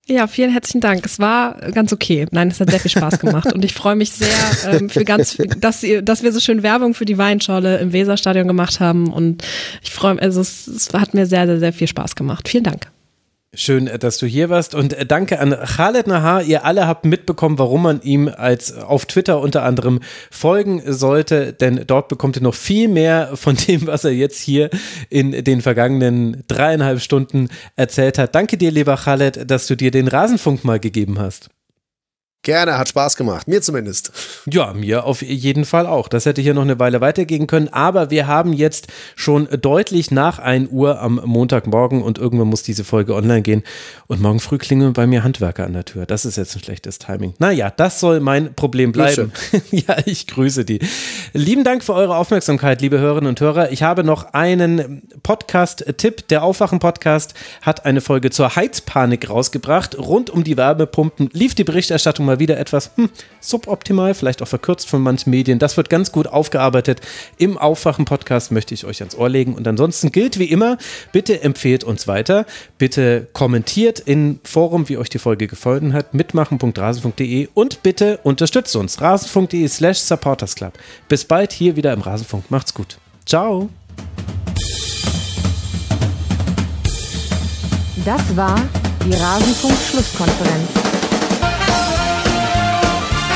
Ja, vielen herzlichen Dank. Es war ganz okay. Nein, es hat sehr viel Spaß gemacht und ich freue mich sehr ähm, für ganz, <laughs> dass, ihr, dass wir so schön Werbung für die Weinscholle im Weserstadion gemacht haben und ich freue mich, also es, es hat mir sehr, sehr, sehr viel Spaß gemacht. Vielen Dank. Schön, dass du hier warst und danke an Khaled Nahar. Ihr alle habt mitbekommen, warum man ihm als auf Twitter unter anderem folgen sollte, denn dort bekommt ihr noch viel mehr von dem, was er jetzt hier in den vergangenen dreieinhalb Stunden erzählt hat. Danke dir, lieber Khaled, dass du dir den Rasenfunk mal gegeben hast. Gerne, hat Spaß gemacht. Mir zumindest. Ja, mir auf jeden Fall auch. Das hätte hier noch eine Weile weitergehen können. Aber wir haben jetzt schon deutlich nach 1 Uhr am Montagmorgen und irgendwann muss diese Folge online gehen. Und morgen früh klingeln bei mir Handwerker an der Tür. Das ist jetzt ein schlechtes Timing. Naja, das soll mein Problem bleiben. <laughs> ja, ich grüße die. Lieben Dank für eure Aufmerksamkeit, liebe Hörerinnen und Hörer. Ich habe noch einen Podcast-Tipp. Der Aufwachen-Podcast hat eine Folge zur Heizpanik rausgebracht. Rund um die Wärmepumpen lief die Berichterstattung mal wieder etwas hm, suboptimal, vielleicht auch verkürzt von manchen Medien. Das wird ganz gut aufgearbeitet. Im Aufwachen-Podcast möchte ich euch ans Ohr legen. Und ansonsten gilt wie immer, bitte empfehlt uns weiter. Bitte kommentiert im Forum, wie euch die Folge gefallen hat, mitmachen.rasen.de und bitte unterstützt uns. rasenfunk.de slash supportersclub. Bis bald hier wieder im Rasenfunk. Macht's gut. Ciao. Das war die Rasenfunk-Schlusskonferenz.